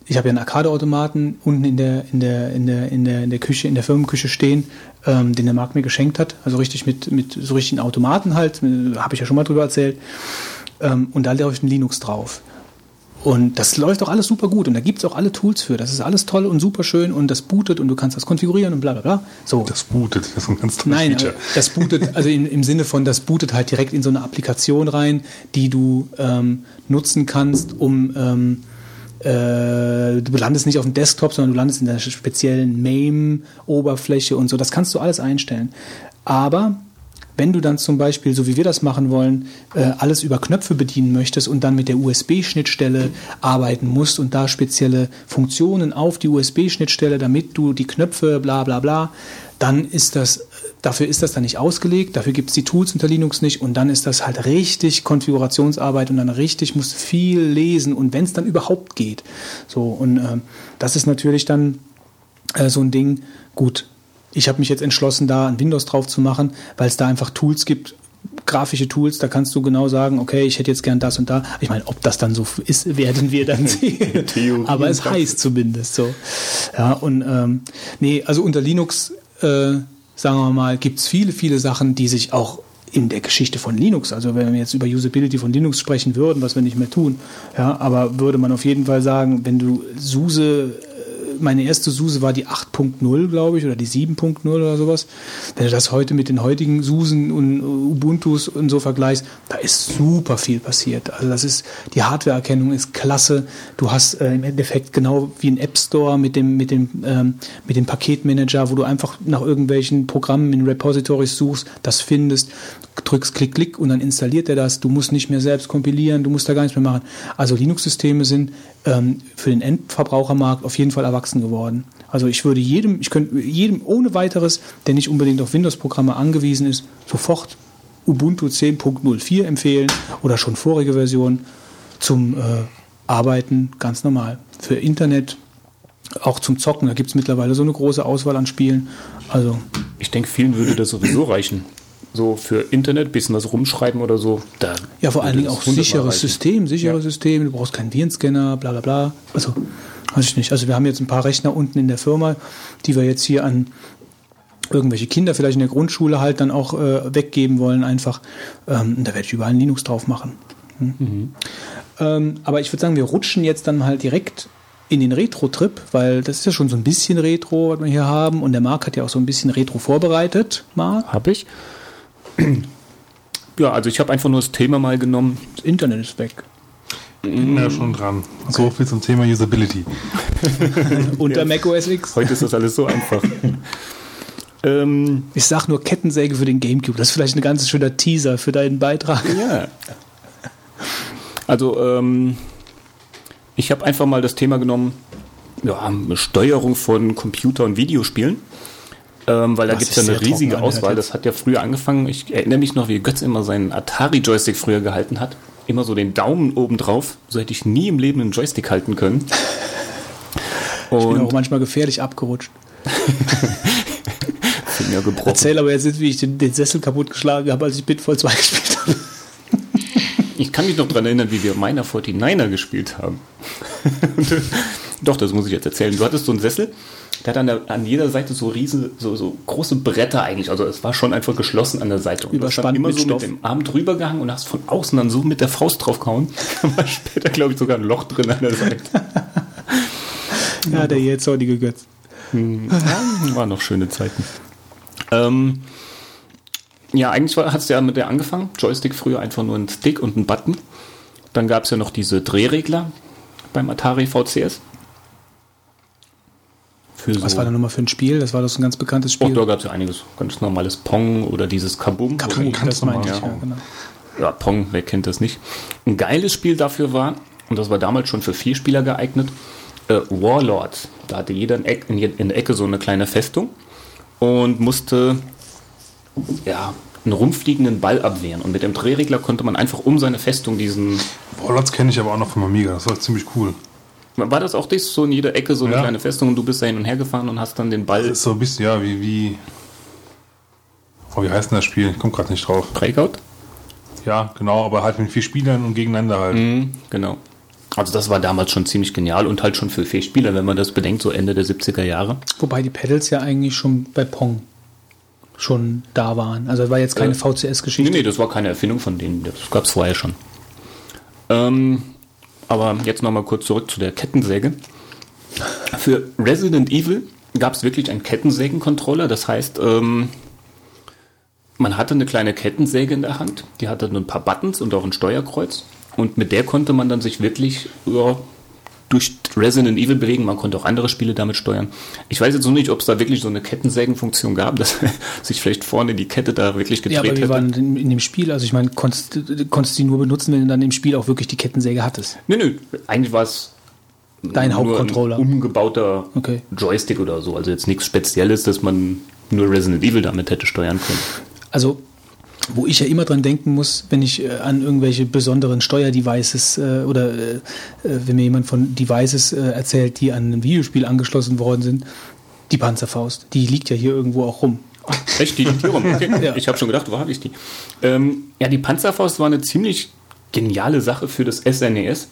ich habe ja einen Arcade-Automaten unten in der, in der, in der, in der, in der Küche, in der Firmenküche stehen, ähm, den der Marc mir geschenkt hat. Also richtig mit, mit so richtigen Automaten halt, habe ich ja schon mal drüber erzählt. Ähm, und da läuft ein Linux drauf. Und das läuft auch alles super gut und da gibt's auch alle Tools für. Das ist alles toll und super schön und das bootet und du kannst das konfigurieren und bla bla bla. So. Das bootet, das ist ein ganz tolles Nein, Feature. das bootet, also im, im Sinne von, das bootet halt direkt in so eine Applikation rein, die du ähm, nutzen kannst, um ähm, äh, du landest nicht auf dem Desktop, sondern du landest in der speziellen MAME-Oberfläche und so. Das kannst du alles einstellen. Aber wenn du dann zum Beispiel, so wie wir das machen wollen, äh, alles über Knöpfe bedienen möchtest und dann mit der USB-Schnittstelle arbeiten musst und da spezielle Funktionen auf die USB-Schnittstelle, damit du die Knöpfe bla bla bla, dann ist das, dafür ist das dann nicht ausgelegt, dafür gibt es die Tools unter Linux nicht und dann ist das halt richtig Konfigurationsarbeit und dann richtig musst du viel lesen und wenn es dann überhaupt geht. So, und ähm, das ist natürlich dann äh, so ein Ding, gut, ich habe mich jetzt entschlossen, da ein Windows drauf zu machen, weil es da einfach Tools gibt, grafische Tools, da kannst du genau sagen, okay, ich hätte jetzt gern das und da. Ich meine, ob das dann so ist, werden wir dann sehen. Aber es heißt zumindest so. Ja, und ähm, nee, also unter Linux, äh, sagen wir mal, gibt's viele, viele Sachen, die sich auch in der Geschichte von Linux, also wenn wir jetzt über Usability von Linux sprechen würden, was wir nicht mehr tun, ja, aber würde man auf jeden Fall sagen, wenn du SUSE meine erste SUSE war die 8.0, glaube ich, oder die 7.0 oder sowas. Wenn du das heute mit den heutigen SUSen und Ubuntus und so vergleichst, da ist super viel passiert. Also das ist, die Hardwareerkennung ist klasse. Du hast äh, im Endeffekt genau wie ein App Store mit dem, mit dem, ähm, mit dem Paketmanager, wo du einfach nach irgendwelchen Programmen in Repositories suchst, das findest, drückst Klick, Klick und dann installiert er das. Du musst nicht mehr selbst kompilieren, du musst da gar nichts mehr machen. Also Linux-Systeme sind ähm, für den Endverbrauchermarkt auf jeden Fall erwachsen geworden. Also ich würde jedem, ich könnte jedem ohne weiteres, der nicht unbedingt auf Windows-Programme angewiesen ist, sofort Ubuntu 10.04 empfehlen oder schon vorige Version zum äh, Arbeiten ganz normal. Für Internet, auch zum Zocken, da gibt es mittlerweile so eine große Auswahl an Spielen. Also Ich denke, vielen würde das sowieso reichen. So für Internet, bisschen was rumschreiben oder so. Da Ja, vor allen Dingen auch sicheres. System, sichere Ja. System, du brauchst keinen Virenscanner, bla bla bla. Also, weiß ich nicht. Also wir haben jetzt ein paar Rechner unten in der Firma, die wir jetzt hier an irgendwelche Kinder vielleicht in der Grundschule halt dann auch äh, weggeben wollen einfach. Ähm, da werde ich überall ein Linux drauf machen. Hm? Ähm, aber ich würde sagen, wir rutschen jetzt dann halt direkt in den Retro-Trip, weil das ist ja schon so ein bisschen Retro, was wir hier haben. Und der Marc hat ja auch so ein bisschen Retro vorbereitet, Marc. Hab ich. Ja, also ich habe einfach nur das Thema mal genommen. Das Internet ist weg. Bin ja schon dran. So viel zum Thema Usability. Unter Mac OS X. Heute ist das alles so einfach. ähm, Ich sag nur Kettensäge für den Gamecube. Das ist vielleicht ein ganz schöner Teaser für deinen Beitrag. ja. Also, ähm, ich habe einfach mal das Thema genommen, ja, Steuerung von Computer- und Videospielen. Ähm, weil da gibt es ja eine riesige Auswahl. Das hat ja früher angefangen. Ich erinnere mich noch, wie Götz immer seinen Atari-Joystick früher gehalten hat. Immer so den Daumen oben drauf. So hätte ich nie im Leben einen Joystick halten können. Ich bin Und auch manchmal gefährlich abgerutscht. Finger gebrochen. Erzähl aber jetzt nicht, wie ich den, den Sessel kaputtgeschlagen habe, als ich Bitfall 2 gespielt habe. Ich kann mich noch daran erinnern, wie wir meiner 49er gespielt haben. Doch, das muss ich jetzt erzählen. Du hattest so einen Sessel Der hat an, der, an jeder Seite so riesen, so, so große Bretter eigentlich. Also es war schon einfach geschlossen an der Seite. Und Überspannt immer mit so Stoff. mit dem Arm drüber gehangen und hast von außen dann so mit der Faust draufgehauen. Da war später, glaube ich, sogar ein Loch drin an der Seite. Ja, der jetzt zornige Götz. Ja, waren noch schöne Zeiten. Ähm, ja, eigentlich hat es ja mit der angefangen. Joystick früher einfach nur ein Stick und ein Button. Dann gab es ja noch diese Drehregler beim Atari VCS. Für Was so- war da nochmal für ein Spiel? Das war doch so ein ganz bekanntes Spiel. da gab es ja einiges. Ganz normales Pong oder dieses Kabum. Kapu, ganz das meinte ich, normal. ja, genau. Ja, Pong, wer kennt das nicht? Ein geiles Spiel dafür war, und das war damals schon für vier Spieler geeignet, äh, Warlords. Da hatte jeder in, Eck, in, in der Ecke so eine kleine Festung und musste ja, einen rumfliegenden Ball abwehren. Und mit dem Drehregler konnte man einfach um seine Festung diesen. Warlords kenne ich aber auch noch vom Amiga. Das war ziemlich cool. War das auch das? So in jeder Ecke so eine Ja. kleine Festung und du bist da hin und her gefahren und hast dann den Ball. Das ist so ein bisschen, ja, wie, wie. Oh, wie heißt denn das Spiel? Ich komme gerade nicht drauf. Breakout? Ja, genau, aber halt mit vier Spielern und gegeneinander halt. Mhm, genau. Also das war damals schon ziemlich genial und halt schon für vier Spieler, wenn man das bedenkt, so Ende der 70er Jahre. Wobei die Pedals ja eigentlich schon bei Pong schon da waren. Also das war jetzt keine Äh, VCS-Geschichte. Nee, nee, das war keine Erfindung von denen. Das gab es vorher schon. Ähm, aber jetzt nochmal kurz zurück zu der Kettensäge. Für Resident Evil gab es wirklich einen Kettensägen-Controller. Das heißt, ähm, man hatte eine kleine Kettensäge in der Hand. Die hatte ein paar Buttons und auch ein Steuerkreuz. Und mit der konnte man dann sich wirklich ja, durch Resident Evil bewegen. Man konnte auch andere Spiele damit steuern. Ich weiß jetzt noch nicht, ob es da wirklich so eine Kettensägenfunktion gab, dass sich vielleicht vorne die Kette da wirklich gedreht Ja, aber wie hätte. war denn in, in dem Spiel? Also ich meine, konntest, du- konntest du die nur benutzen, wenn du dann im Spiel auch wirklich die Kettensäge hattest. Nö, nö, eigentlich war es Dein Hauptcontroller. ein umgebauter Okay. Joystick oder so. Also jetzt nichts Spezielles, dass man nur Resident Evil damit hätte steuern können. Also, wo ich ja immer dran denken muss, wenn ich äh, an irgendwelche besonderen Steuerdevices äh, oder äh, äh, wenn mir jemand von Devices äh, erzählt, die an ein Videospiel angeschlossen worden sind, die Panzerfaust, die liegt ja hier irgendwo auch rum. Echt, die liegt hier rum. Okay. Ja. Ich habe schon gedacht, wo habe ich die? Ähm, ja, die Panzerfaust war eine ziemlich geniale Sache für das SNES.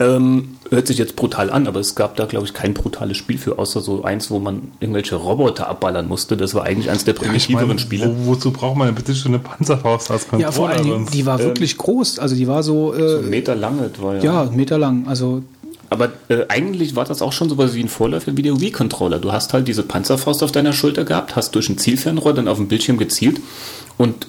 Ähm, hört sich jetzt brutal an, aber es gab da, glaube ich, kein brutales Spiel für, außer so eins, wo man irgendwelche Roboter abballern musste. Das war eigentlich eins der primitiveren meine, Spiele. wo, wozu braucht man denn bitte schon eine Panzerfaust als Controller? Ja, vor allen Dingen, sonst? die war wirklich groß. Also die war so, äh, Ein Meter lang etwa, ja. ja, einen Meter lang. Also Aber äh, eigentlich war das auch schon sowas wie ein Vorläufer wie der Wii-Controller. Du hast halt diese Panzerfaust auf deiner Schulter gehabt, hast durch ein Zielfernrohr dann auf dem Bildschirm gezielt und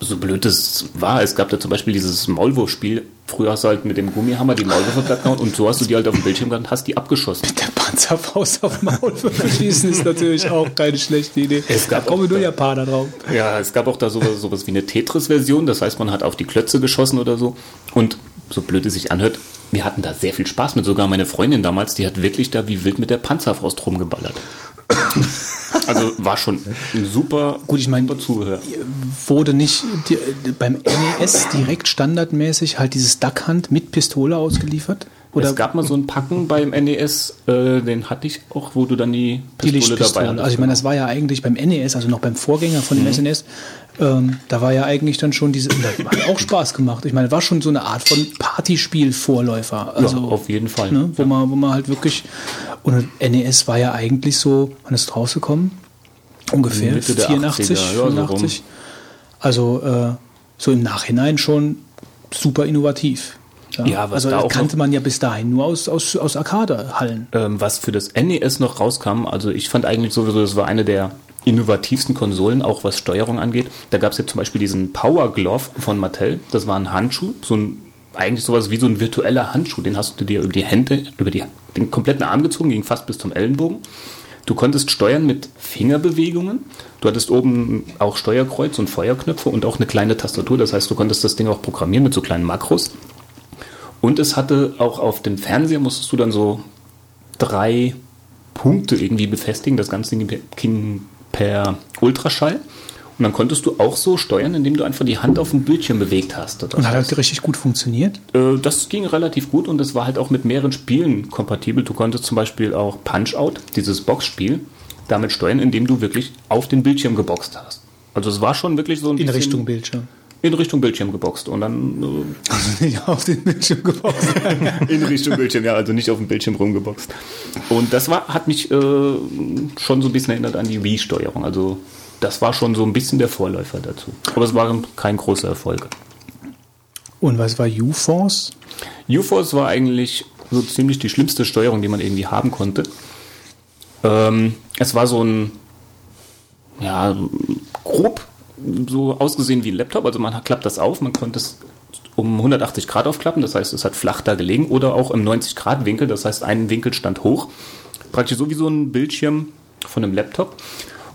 so blöd es war, es gab da zum Beispiel dieses Maulwurfspiel. Früher hast du halt mit dem Gummihammer die Maulwürfe platt gehauen und so hast du die halt auf dem Bildschirm gehabt und hast die abgeschossen. der Panzerfaust auf Maul schießen ist natürlich auch keine schlechte Idee. Es gab da kommen nur da- Japaner drauf. Ja, es gab auch da sowas, sowas wie eine Tetris-Version, das heißt, man hat auf die Klötze geschossen oder so. Und so blöd es sich anhört, wir hatten da sehr viel Spaß mit. Sogar meine Freundin damals, die hat wirklich da wie wild mit der Panzerfaust rumgeballert. Also war schon ein super, Gut, ich meine, wurde nicht die, beim NES direkt standardmäßig halt dieses Duckhand mit Pistole ausgeliefert? Oder es gab mal so ein Packen beim NES, äh, den hatte ich auch, wo du dann die die Pistole, dabei Lichtpistole? hattest. Also ich meine, das war ja eigentlich beim NES, also noch beim Vorgänger von dem Mhm. SNES, ähm, da war ja eigentlich dann schon diese, hat auch Spaß gemacht. Ich meine, war schon so eine Art von Partyspiel-Vorläufer. Also, ja, auf jeden Fall. ne, wo, man, wo man halt wirklich, und NES war ja eigentlich so, wann ist rausgekommen? Ungefähr Mitte der 84, 80er, ja, so rum. 85. Also äh, so im Nachhinein schon super innovativ. Ja, was also da auch kannte man ja bis dahin nur aus, aus, aus Arcade-Hallen. ähm, was für das NES noch rauskam, also ich fand eigentlich sowieso, das war eine der innovativsten Konsolen, auch was Steuerung angeht. Da gab es ja zum Beispiel diesen Power Glove von Mattel. Das war ein Handschuh, so ein eigentlich sowas wie so ein virtueller Handschuh. Den hast du dir über die Hände, über die, den kompletten Arm gezogen, ging fast bis zum Ellenbogen. Du konntest steuern mit Fingerbewegungen. Du hattest oben auch Steuerkreuz und Feuerknöpfe und auch eine kleine Tastatur. Das heißt, du konntest das Ding auch programmieren mit so kleinen Makros. Und es hatte auch auf dem Fernseher musstest du dann so drei Punkte irgendwie befestigen. Das Ganze ging per Ultraschall. Und dann konntest du auch so steuern, indem du einfach die Hand auf dem Bildschirm bewegt hast. Das, Und hat halt richtig gut funktioniert. äh, das ging relativ gut und es war halt auch mit mehreren Spielen kompatibel. Du konntest zum Beispiel auch Punch-Out, dieses Boxspiel, damit steuern, indem du wirklich auf den Bildschirm geboxt hast. Also es war schon wirklich so ein In bisschen, Richtung Bildschirm. In Richtung Bildschirm geboxt und dann Also nicht auf den Bildschirm geboxt. äh, in Richtung Bildschirm, ja, also nicht auf dem Bildschirm rumgeboxt. Und das war, hat mich äh, schon so ein bisschen erinnert an die Wii-Steuerung. Also das war schon so ein bisschen der Vorläufer dazu. Aber es war kein großer Erfolg. Und was war U-Force? UFOS war eigentlich so ziemlich die schlimmste Steuerung, die man irgendwie haben konnte. Ähm, es war so ein, ja, grob so ausgesehen wie ein Laptop. Also man klappt das auf, man konnte es um 180 Grad aufklappen, das heißt, es hat flach da gelegen oder auch im 90 Grad Winkel, das heißt, ein Winkel stand hoch. Praktisch so wie so ein Bildschirm von einem Laptop.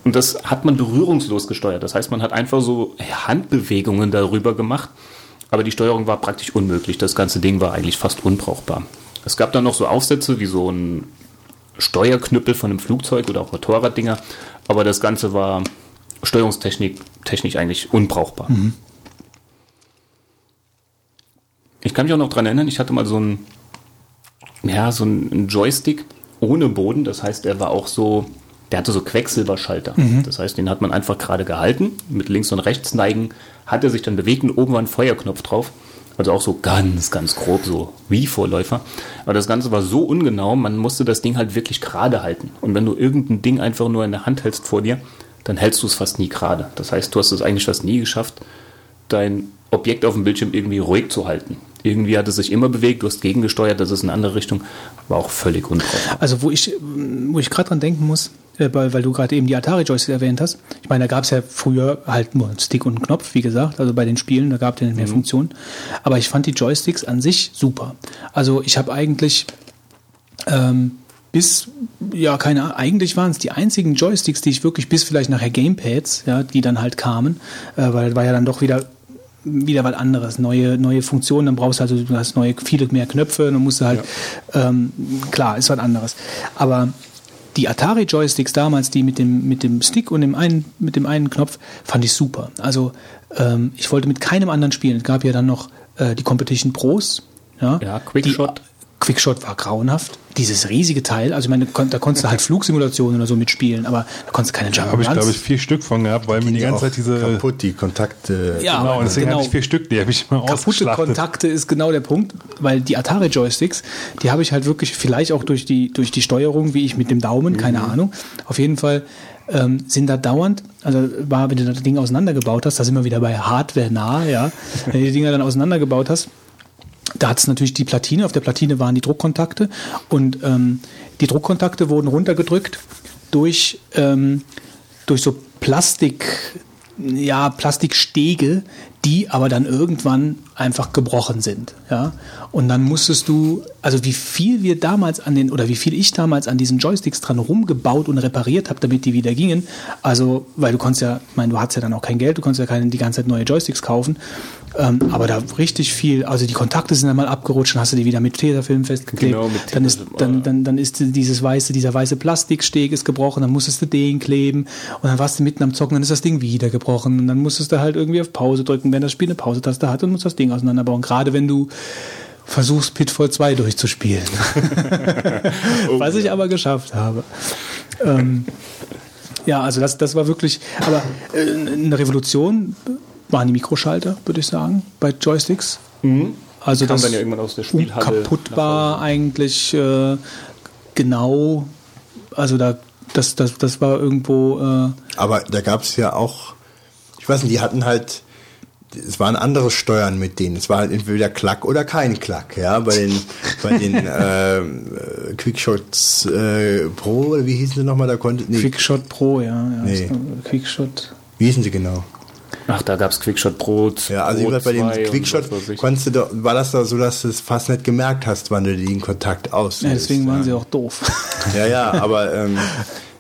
Und das hat man berührungslos gesteuert. Das heißt, man hat einfach so Handbewegungen darüber gemacht. Aber die Steuerung war praktisch unmöglich. Das ganze Ding war eigentlich fast unbrauchbar. Es gab dann noch so Aufsätze wie so ein Steuerknüppel von einem Flugzeug oder auch Motorraddinger. Aber das Ganze war steuerungstechnisch technisch eigentlich unbrauchbar. Ich kann mich auch noch dran erinnern, ich hatte mal so ein, ja, so ein Joystick ohne Boden. Das heißt, er war auch so, der hatte so Quecksilberschalter. Das heißt, den hat man einfach gerade gehalten. Mit links und rechts neigen hat er sich dann bewegt und oben war ein Feuerknopf drauf. Also auch so ganz, ganz grob, so wie Vorläufer. Aber das Ganze war so ungenau, man musste das Ding halt wirklich gerade halten. Und wenn du irgendein Ding einfach nur in der Hand hältst vor dir, dann hältst du es fast nie gerade. Das heißt, du hast es eigentlich fast nie geschafft, dein Objekt auf dem Bildschirm irgendwie ruhig zu halten. Irgendwie hat es sich immer bewegt, du hast gegengesteuert, das ist in eine andere Richtung, war auch völlig unbrauchbar. Also wo ich, wo ich gerade dran denken muss, äh, weil, weil du gerade eben die Atari-Joysticks erwähnt hast. Ich meine, da gab es ja früher halt nur einen Stick und einen Knopf, wie gesagt, also bei den Spielen, da gab es ja nicht mehr Funktionen. Aber ich fand die Joysticks an sich super. Also ich habe eigentlich ähm, bis, ja, keine Ahnung, eigentlich waren es die einzigen Joysticks, die ich wirklich bis vielleicht nachher Gamepads, ja, die dann halt kamen, äh, weil war ja dann doch wieder wieder was anderes, neue, neue Funktionen, dann brauchst du also, du hast neue, viele mehr Knöpfe, dann musst du halt, ähm, klar, ist was anderes. Aber die Atari-Joysticks damals, die mit dem, mit dem Stick und dem einen, mit dem einen Knopf, fand ich super. Also ähm, ich wollte mit keinem anderen spielen. Es gab ja dann noch äh, die Competition Pros. Ja, Ja, Quickshot. Quickshot war grauenhaft. Dieses riesige Teil, also ich meine, da konntest du halt Flugsimulationen oder so mitspielen, aber da konntest du keine Jump Habe ich, glaube ich, vier Stück von gehabt, weil mir die ganze Zeit diese. kaputt, die Kontakte. Ja, Genau, und deswegen genau. hatte ich vier Stück, die habe ich immer kaputte. Kontakte ist genau der Punkt, weil die Atari Joysticks, die habe ich halt wirklich vielleicht auch durch die durch die Steuerung, wie ich mit dem Daumen, keine Mhm. Ahnung. Auf jeden Fall ähm, sind da dauernd, also war, wenn du das Ding auseinandergebaut hast, da sind wir wieder bei Hardware nah, ja. Wenn du die Dinger dann auseinandergebaut hast, da hat es natürlich die Platine, auf der Platine waren die Druckkontakte und ähm, die Druckkontakte wurden runtergedrückt durch, ähm, durch so Plastik, ja, Plastikstege, die aber dann irgendwann einfach gebrochen sind. Ja? Und dann musstest du, also wie viel wir damals an den, oder wie viel ich damals an diesen Joysticks dran rumgebaut und repariert habe, damit die wieder gingen. Also, weil du konntest ja, ich meine, du hattest ja dann auch kein Geld, du konntest ja keine, die ganze Zeit neue Joysticks kaufen. Ähm, aber da richtig viel, also die Kontakte sind dann mal abgerutscht, dann hast du die wieder mit Tesafilm festgeklebt. Genau, mit dann ist, dann, dann, dann ist dieses weiße, dieser weiße Plastiksteg ist gebrochen, dann musstest du den kleben und dann warst du mitten am Zocken, dann ist das Ding wieder gebrochen und dann musstest du halt irgendwie auf Pause drücken, wenn das Spiel eine Pausetaste hat und musst das Ding auseinanderbauen. Gerade wenn du versuchst, Pitfall 2 durchzuspielen. Was ich aber geschafft habe. Ähm, ja, also das, das war wirklich, aber äh, eine Revolution waren die Mikroschalter, würde ich sagen, bei Joysticks. Also Kam das dann ja irgendwann aus der Spielhalle unkaputtbar eigentlich äh, genau, also da das, das, das war irgendwo äh, Aber da gab es ja auch, ich weiß nicht, die hatten halt, es waren andere Steuern mit denen. Es war halt entweder Klack oder kein Klack, ja. Bei den, bei den ähm, äh, Quickshots äh, Pro, oder wie hießen sie nochmal, da konnte, nee, Quickshot Pro, ja. ja Nee. Quickshot. wie hießen sie genau? Ach, da gab es Quickshot Brot. Ja, also jedenfalls bei dem 2 und Quickshot konntest du doch, war das da so, dass du es fast nicht gemerkt hast, wann du den Kontakt aus. Ja, deswegen waren sie auch doof. Ja, ja, aber ähm,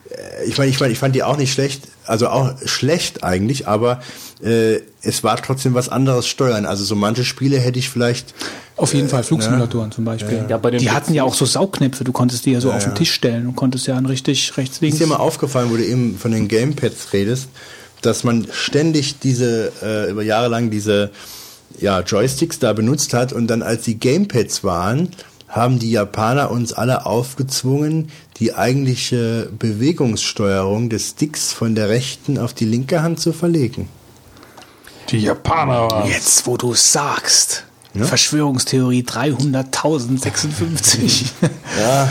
äh, ich meine, ich, mein, ich fand die auch nicht schlecht, also auch schlecht eigentlich, aber äh, es war trotzdem was anderes steuern. Also so manche Spiele hätte ich vielleicht. Auf jeden Fall Flugsimulatoren zum Beispiel. Ja, bei den die hatten ja auch so Saugknöpfe, du konntest die ja so auf den Tisch stellen und konntest ja an richtig rechts, links. Ist dir mal aufgefallen, wo du eben von den Gamepads redest, dass man ständig diese, äh, über Jahre lang diese ja, Joysticks da benutzt hat und dann als die Gamepads waren, haben die Japaner uns alle aufgezwungen, die eigentliche Bewegungssteuerung des Sticks von der rechten auf die linke Hand zu verlegen. Die Japaner waren. Jetzt, wo du sagst. Verschwörungstheorie 300.056. Ja,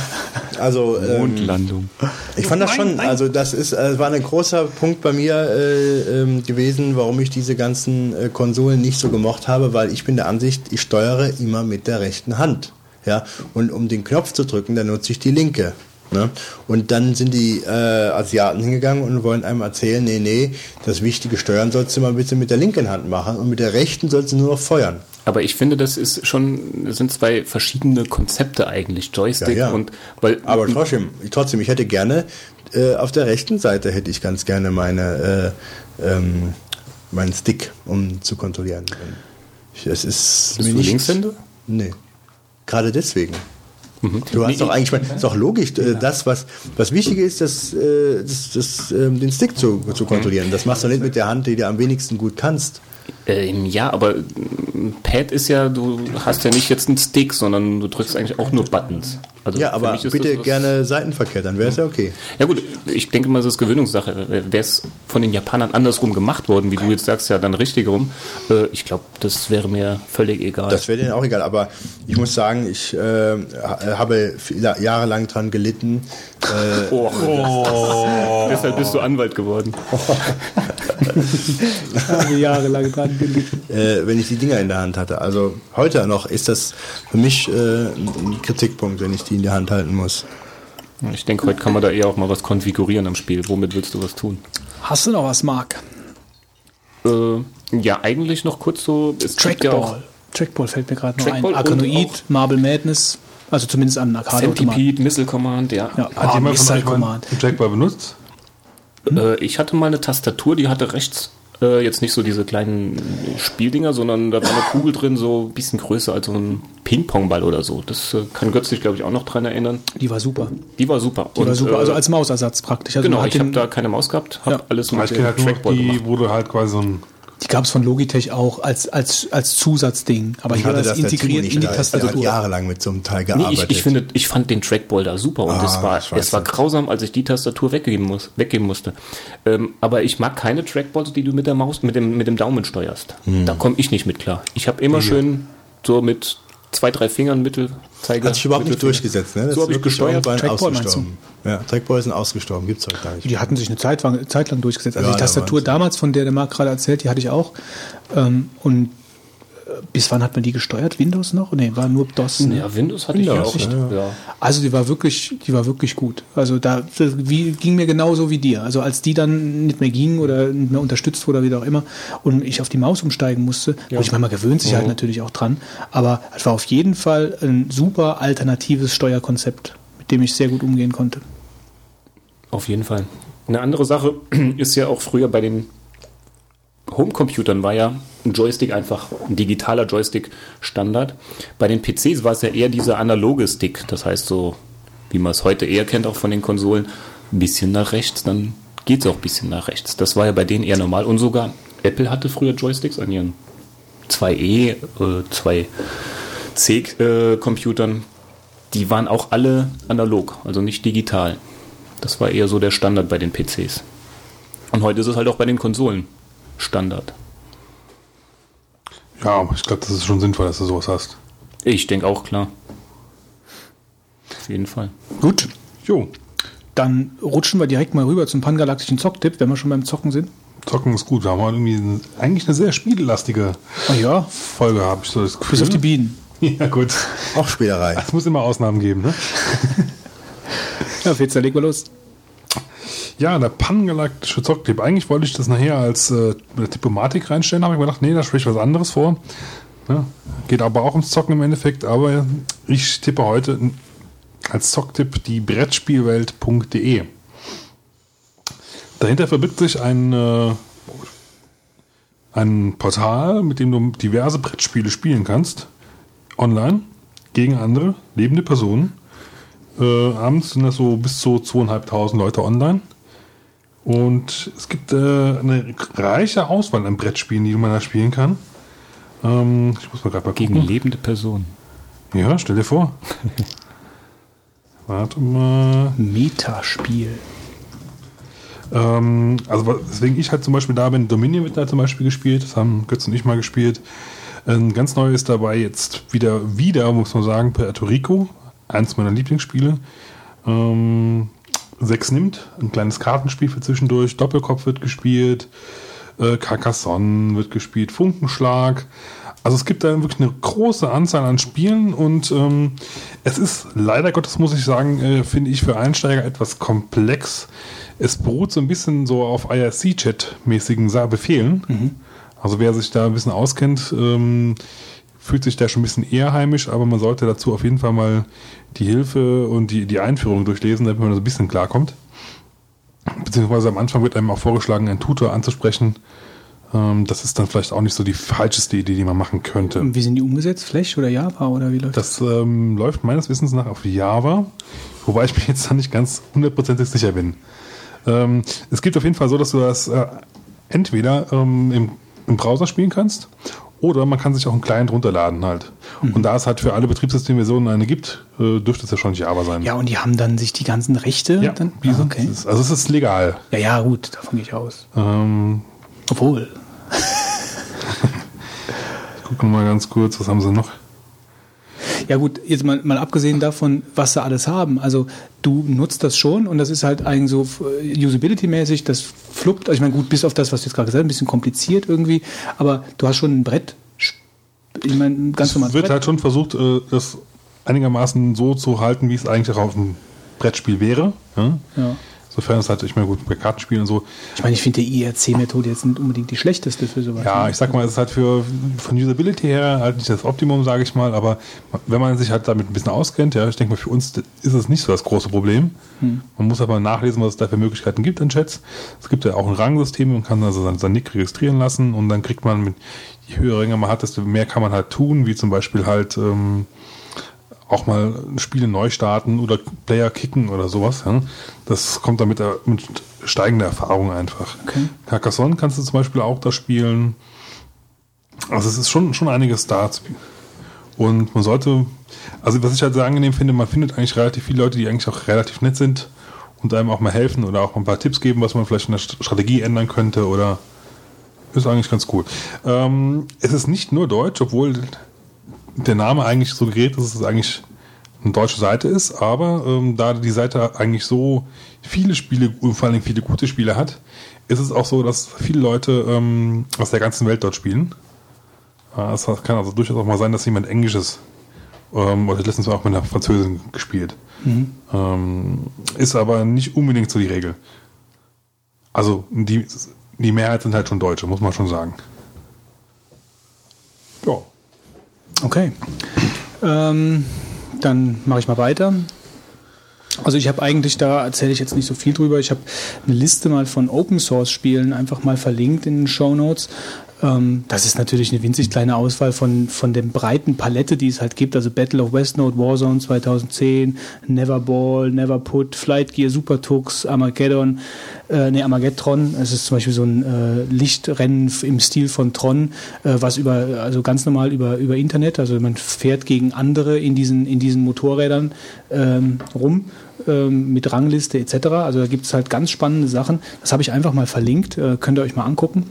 also ähm, Mondlandung. ich fand das schon, also das ist, äh, war ein großer Punkt bei mir äh, ähm, gewesen, warum ich diese ganzen äh, Konsolen nicht so gemocht habe, weil ich bin der Ansicht, ich steuere immer mit der rechten Hand. Ja, und um den Knopf zu drücken, dann nutze ich die linke. Ne? Und dann sind die äh, Asiaten hingegangen und wollen einem erzählen, nee, nee, das wichtige Steuern sollst du mal bitte mit der linken Hand machen und mit der rechten sollst du nur noch feuern. Aber ich finde, das ist schon, das sind zwei verschiedene Konzepte eigentlich, Joystick Ja, ja. und weil Aber trotzdem, trotzdem, ich hätte gerne, äh, auf der rechten Seite hätte ich ganz gerne meine, äh, ähm, meinen Stick, um zu kontrollieren. Ich, es ist Bist du Linkshänder? Nee. Gerade deswegen. Du hast Nee, doch eigentlich, ich ist doch logisch, äh, das, was, was wichtig ist, das, äh, das, das, ähm, den Stick zu, zu kontrollieren. Das machst du nicht mit der Hand, die du am wenigsten gut kannst. Ähm, ja, aber ein Pad ist ja, du hast ja nicht jetzt einen Stick, sondern du drückst eigentlich auch nur Buttons. Also Ja, aber bitte das gerne Seitenverkehr, dann wäre es ja okay. Ja gut, ich denke mal, das ist Gewöhnungssache. Wäre es von den Japanern andersrum gemacht worden, wie du jetzt sagst, ja dann richtig rum, äh, ich glaube, das wäre mir völlig egal. Das wäre denen auch egal, aber ich muss sagen, ich äh, ha- habe viele, jahrelang dran gelitten. Äh, oh. Deshalb bist du Anwalt geworden. Habe jahrelang dran gelitten. äh, wenn ich die Dinger in der Hand hatte. Also heute noch ist das für mich äh, ein Kritikpunkt, wenn ich die in der Hand halten muss. Ich denke, heute kann man da eher auch mal was konfigurieren am Spiel. Womit willst du was tun? Hast du noch was, Marc? Äh, ja, eigentlich noch kurz so. Es gibt ja auch Trackball. Trackball fällt mir gerade noch ein. Trackball Arkanoid, Marble Madness. Also zumindest an arcade Centipede, Missile Command, ja. Ja, Hat ah, jemand von Missile euch Command. einen Jackball benutzt? Äh, ich hatte mal eine Tastatur, die hatte rechts äh, jetzt nicht so diese kleinen Spieldinger, sondern da war eine Kugel drin, so ein bisschen größer als so ein Ping-Pong-Ball oder so. Das äh, kann Götz sich, glaube ich, auch noch dran erinnern. Die war super. Die war super. Die war Und, super. äh, Also als Mausersatz praktisch. Also genau, ich habe da keine Maus gehabt, habe Ja. alles mit dem Trackball die, gemacht. wo du halt quasi so ein Die gab es von Logitech auch als, als, als Zusatzding. Aber hier war das integriert nicht. in die ist Tastatur. halt jahrelang mit so einem Teil Nee, gearbeitet. ich, ich, finde, ich fand den Trackball da super und Ah, es, war, scheiße. es war grausam, als ich die Tastatur weggeben, muss, weggeben musste. Ähm, aber ich mag keine Trackballs, die du mit der Maus, mit dem, mit dem Daumen steuerst. Hm. Da komme ich nicht mit klar. Ich habe immer schön so mit zwei, drei Fingern Mittelzeiger. Hat sich überhaupt nicht durchgesetzt, ne? Das So habe ist ich gesteuert. Trackball meinst ausgestorben. Ja, Trackball sind ausgestorben, gibt's heute gar nicht. Die hatten sich eine Zeit lang, Zeit lang durchgesetzt. Also Ja, die Tastatur damals, von der der Marc gerade erzählt, die hatte ich auch. Ähm, und bis wann hat man die gesteuert? Windows noch? Nee, war nur DOS. Ne? Ja, Windows hatte Windows, ich ja auch. Ja. Also die war wirklich, die war wirklich gut. Also da das wie, ging mir genauso wie dir. Also als die dann nicht mehr ging oder nicht mehr unterstützt wurde oder wie auch immer und ich auf die Maus umsteigen musste, ja. ich meine, man gewöhnt sich halt natürlich auch dran, aber es war auf jeden Fall ein super alternatives Steuerkonzept, mit dem ich sehr gut umgehen konnte. Auf jeden Fall. Eine andere Sache ist ja auch früher bei den Homecomputern war ja ein Joystick einfach ein digitaler Joystick Standard. Bei den PCs war es ja eher dieser analoge Stick, das heißt so, wie man es heute eher kennt, auch von den Konsolen, ein bisschen nach rechts, dann geht es auch ein bisschen nach rechts. Das war ja bei denen eher normal und sogar Apple hatte früher Joysticks an ihren 2E, äh, 2C-Computern. Die waren auch alle analog, also nicht digital. Das war eher so der Standard bei den PCs. Und heute ist es halt auch bei den Konsolen Standard. Ja, aber ich glaube, das ist schon sinnvoll, dass du sowas hast. Ich denke auch, klar. Auf jeden Fall. Gut, Jo, dann rutschen wir direkt mal rüber zum pangalaktischen Zocktipp, wenn wir schon beim Zocken sind. Zocken ist gut. Wir haben irgendwie ein- eigentlich eine sehr spielelastige Ah ja, Folge, habe ich so das Gefühl. bis auf die Bienen. Ja, gut. Auch Spielerei. Es muss immer Ausnahmen geben, ne? Ja, Fetzer, leg mal los. Ja, der pangalaktische Zocktipp. Eigentlich wollte ich das nachher als äh, Diplomatik reinstellen, habe ich mir gedacht, nee, da spricht was anderes vor. Ja, geht aber auch ums Zocken im Endeffekt, aber ich tippe heute als Zocktipp die Brettspielwelt.de. Dahinter verbirgt sich ein, äh, ein Portal, mit dem du diverse Brettspiele spielen kannst. Online, gegen andere, lebende Personen. Äh, abends sind das so bis zu zweieinhalbtausend Leute online. Und es gibt äh, eine reiche Auswahl an Brettspielen, die man da spielen kann. Ähm, ich muss mal gerade mal Gegen gucken. lebende Personen. Ja, stell dir vor. Warte mal. Metaspiel. Ähm, also weswegen ich halt zum Beispiel da bin, Dominion wird da zum Beispiel gespielt, das haben Götz und ich mal gespielt. Ein ganz neu ist dabei jetzt wieder, wieder, muss man sagen, Puerto Rico, eins meiner Lieblingsspiele. Ähm, sechs nimmt, ein kleines Kartenspiel für zwischendurch, Doppelkopf wird gespielt, äh, Carcassonne wird gespielt, Funkenschlag. Also es gibt da wirklich eine große Anzahl an Spielen und ähm, es ist leider Gottes, muss ich sagen, äh, finde ich für Einsteiger etwas komplex. Es beruht so ein bisschen so auf IRC-Chat-mäßigen Befehlen. Also wer sich da ein bisschen auskennt, ähm, fühlt sich da schon ein bisschen eher heimisch, aber man sollte dazu auf jeden Fall mal die Hilfe und die, die Einführung durchlesen, damit man da so ein bisschen klarkommt. Beziehungsweise am Anfang wird einem auch vorgeschlagen, einen Tutor anzusprechen. Ähm, das ist dann vielleicht auch nicht so die falscheste Idee, die man machen könnte. Und wie sind die umgesetzt? Flash oder Java oder wie läuft Das ähm, läuft meines Wissens nach auf Java, wobei ich mir jetzt da nicht ganz hundertprozentig sicher bin. Ähm, es gibt auf jeden Fall so, dass du das äh, entweder ähm, im, im Browser spielen kannst oder man kann sich auch einen Client runterladen halt. Und da es halt für alle Betriebssystemversionen eine gibt, äh, dürfte es ja schon Java sein. Ja, und die haben dann sich die ganzen Rechte Ja, dann. Ah, okay. ist- also es ist legal. Ja, ja, gut, davon gehe ich aus. Ähm, Obwohl. ich gucke mal ganz kurz, was haben sie noch? Ja gut, jetzt mal, mal abgesehen davon, was sie alles haben. Also du nutzt das schon und das ist halt eigentlich so äh, usability-mäßig, das fluppt. Also ich meine, gut, bis auf das, was du jetzt gerade gesagt hast, ein bisschen kompliziert irgendwie, aber du hast schon ein Brett. Ich meine, ein ganz Es normales wird Brett. halt schon versucht, äh, das einigermaßen so zu halten, wie es eigentlich auch auf dem Brettspiel wäre. Ja? Ja. Sofern es halt, ich meine, gut, bei Kartenspielen und so. Ich meine, ich finde die IRC-Methode jetzt nicht unbedingt die schlechteste für sowas. Ja, ne? ich sag mal, es ist halt für von Usability her halt nicht das Optimum, sage ich mal, aber wenn man sich halt damit ein bisschen auskennt, ja, ich denke mal, für uns ist es nicht so das große Problem. Man muss aber nachlesen, was es da für Möglichkeiten gibt in Chats. Es gibt ja auch ein Rangsystem, man kann also sein, sein Nick registrieren lassen und dann kriegt man mit, je höhere Ränge man hat, desto mehr kann man halt tun, wie zum Beispiel halt ähm, auch mal Spiele neu starten oder Player kicken oder sowas. Ja. Das kommt dann mit, der, mit steigender Erfahrung einfach. Okay. Carcassonne kannst du zum Beispiel auch da spielen. Also es ist schon, schon einiges da. Und man sollte, also was ich halt sehr angenehm finde, man findet eigentlich relativ viele Leute, die eigentlich auch relativ nett sind und einem auch mal helfen oder auch mal ein paar Tipps geben, was man vielleicht in der St- Strategie ändern könnte oder ist eigentlich ganz cool. Ähm, es ist nicht nur Deutsch, obwohl der Name eigentlich suggeriert, dass es eigentlich eine deutsche Seite ist, aber ähm, da die Seite eigentlich so viele Spiele und vor allem viele gute Spiele hat, ist es auch so, dass viele Leute ähm, aus der ganzen Welt dort spielen. Äh, Es kann also durchaus auch mal sein, dass jemand Englisches ähm, oder letztens auch mit einer Französin gespielt. Ähm, ist aber nicht unbedingt so die Regel. Also die, die Mehrheit sind halt schon Deutsche, muss man schon sagen. Ja. Okay. Ähm, dann mache ich mal weiter. Also ich habe eigentlich, da erzähle ich jetzt nicht so viel drüber, ich habe eine Liste mal von Open Source Spielen einfach mal verlinkt in den Show Notes. Ähm, das ist natürlich eine winzig kleine Auswahl von, von der breiten Palette, die es halt gibt. Also Battle of Westnode, Warzone 2010, Neverball, Neverput, Flight Gear, Super Tux, Armageddon, äh, nee, Armageddon. Es ist zum Beispiel so ein äh, Lichtrennen im Stil von Tron, äh, was über, also ganz normal über, über Internet, also man fährt gegen andere in diesen, in diesen Motorrädern ähm, rum ähm, mit Rangliste etc. Also da gibt es halt ganz spannende Sachen. Das habe ich einfach mal verlinkt, äh, könnt ihr euch mal angucken.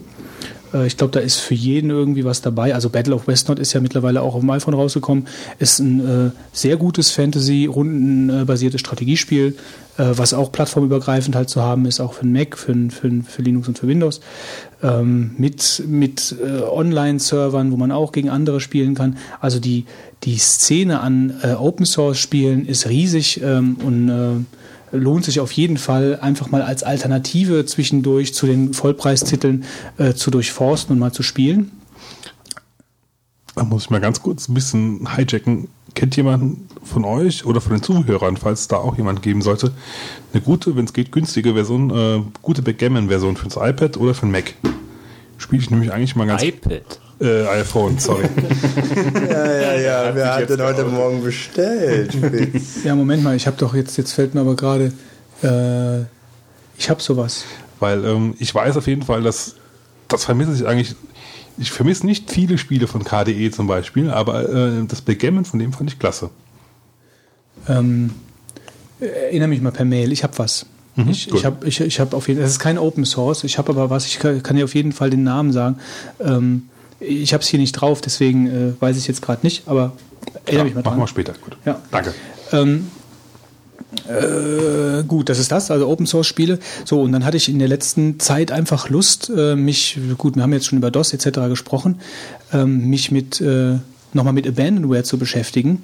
Äh, Ich glaube, da ist für jeden irgendwie was dabei. Also Battle of Westnode ist ja mittlerweile auch auf dem iPhone rausgekommen. Ist ein äh, sehr gutes Fantasy-rundenbasiertes Strategiespiel, äh, was auch plattformübergreifend halt zu haben ist, auch für den Mac, für, für, für Linux und für Windows. Ähm, mit mit äh, Online-Servern, wo man auch gegen andere spielen kann. Also die, die Szene an äh, Open-Source-Spielen ist riesig ähm, und äh, lohnt sich auf jeden Fall einfach mal als Alternative zwischendurch zu den Vollpreistiteln äh, zu durchforsten und mal zu spielen. Da muss ich mal ganz kurz ein bisschen hijacken. Kennt jemand von euch oder von den Zuhörern, falls es da auch jemand geben sollte, eine gute, wenn es geht, günstige Version, äh, gute Backgammon-Version fürs iPad oder für den Mac? Spiele ich nämlich eigentlich mal ganz. iPad. Äh, iPhone, sorry. Ja, ja, ja. Wer hat denn heute. Morgen bestellt? Ja, Moment mal, ich habe doch jetzt, jetzt fällt mir aber gerade, äh, ich habe sowas. Weil ähm, ich weiß auf jeden Fall, dass das vermisse ich eigentlich. Ich vermisse nicht viele Spiele von KDE zum Beispiel, aber äh, das Backgammon von dem fand ich klasse. Ähm, erinnere mich mal per Mail, ich habe was. ich gut. ich habe ich, ich hab auf jeden Fall, das ist kein Open Source, ich habe aber was, ich kann, kann dir auf jeden Fall den Namen sagen. Ähm, ich habe es hier nicht drauf, deswegen äh, weiß ich jetzt gerade nicht, aber erinnere mich mal Machen dran. wir später. Gut. Ja. Danke. Ähm, äh, gut, das ist das, also Open Source Spiele. So, und dann hatte ich in der letzten Zeit einfach Lust, äh, mich, gut, wir haben jetzt schon über DOS etc. gesprochen, ähm, mich mit äh, nochmal mit Abandonware zu beschäftigen.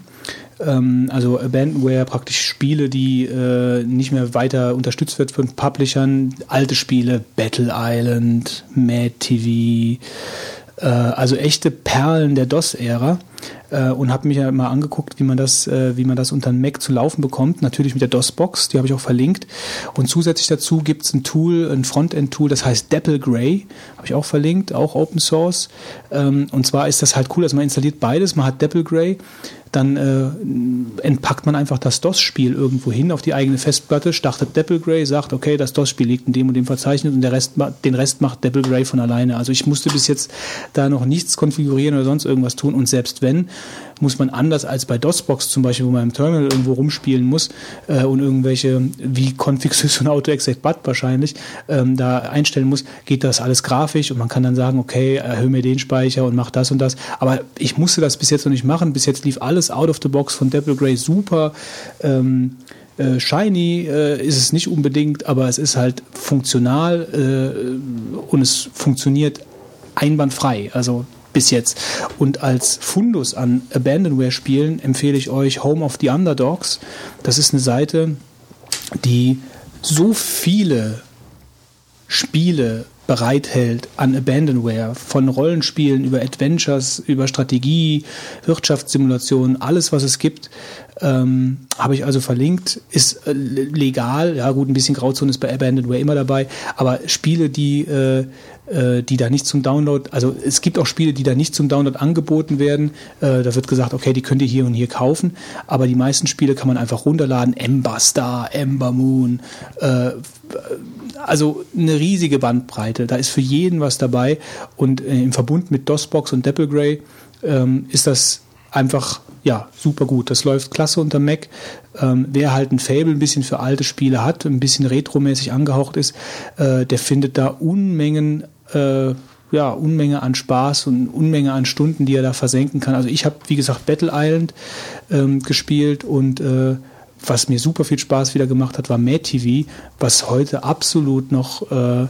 Ähm, also Abandonware praktisch Spiele, die äh, nicht mehr weiter unterstützt wird von Publishern, alte Spiele, Battle Island, Mad TV, also echte Perlen der DOS-Ära äh, und habe mich ja mal angeguckt, wie man das, äh, wie man das unter einem Mac zu laufen bekommt. Natürlich mit der DOS-Box, die habe ich auch verlinkt. Und zusätzlich dazu gibt es ein Tool, ein Frontend-Tool, das heißt Dapple Gray, habe ich auch verlinkt, auch Open Source. Ähm, und zwar ist das halt cool, dass man installiert beides. Man hat Dapple Gray, dann äh, entpackt man einfach das DOS-Spiel irgendwo hin auf die eigene Festplatte, startet Dapple Gray, sagt, okay, das DOS-Spiel liegt in dem und dem Verzeichnis und der Rest, den Rest macht Dapple Gray von alleine. Also ich musste bis jetzt da noch nichts konfigurieren oder sonst irgendwas tun und selbst wenn, muss man anders als bei DOSBox zum Beispiel, wo man im Terminal irgendwo rumspielen muss äh, und irgendwelche, wie Config Sys und AutoExec BAT wahrscheinlich, ähm, da einstellen muss, geht das alles grafisch und man kann dann sagen, okay, erhöhe mir den Speicher und mach das und das. Aber ich musste das bis jetzt noch nicht machen. Bis jetzt lief alles out of the box von Dapple Gray super. Ähm, äh, shiny äh, ist es nicht unbedingt, aber es ist halt funktional äh, und es funktioniert einwandfrei. Also bis jetzt. Und als Fundus an Abandonware-Spielen empfehle ich euch Home of the Underdogs. Das ist eine Seite, die so viele Spiele bereithält an Abandonware, von Rollenspielen über Adventures, über Strategie, Wirtschaftssimulationen, alles was es gibt, ähm, habe ich also verlinkt, ist äh, legal, ja gut, ein bisschen Grauzone ist bei Abandonware immer dabei, aber Spiele, die äh, die da nicht zum Download, also es gibt auch Spiele, die da nicht zum Download angeboten werden. Äh, da wird gesagt, okay, die könnt ihr hier und hier kaufen, aber die meisten Spiele kann man einfach runterladen. Ember Star, Ember Moon, äh, also eine riesige Bandbreite. Da ist für jeden was dabei und äh, im Verbund mit DOSBox und Dapple Gray ähm, ist das einfach ja super gut. Das läuft klasse unter Mac. Ähm, wer halt ein Fable ein bisschen für alte Spiele hat, ein bisschen retromäßig angehaucht ist, äh, der findet da Unmengen äh, ja, Unmenge an Spaß und Unmenge an Stunden, die er da versenken kann. Also ich habe, wie gesagt, Battle Island ähm, gespielt und äh, was mir super viel Spaß wieder gemacht hat, war Mad TV, was heute absolut noch äh,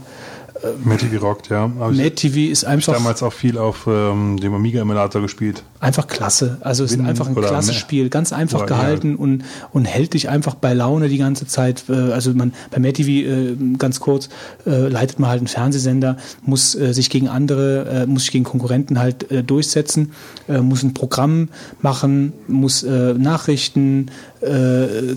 Mad TV rockt, ja. Hab ich Mad TV ist einfach damals auch viel auf ähm, dem Amiga-Emulator gespielt. Einfach klasse. Also es ist einfach ein klasse. Spiel, ganz einfach ja. gehalten und, und hält dich einfach bei Laune die ganze Zeit. Äh, Also man bei MadTV äh, ganz kurz äh, leitet man halt einen Fernsehsender, muss sich gegen andere, muss sich gegen Konkurrenten halt durchsetzen, muss ein Programm machen, muss Nachrichten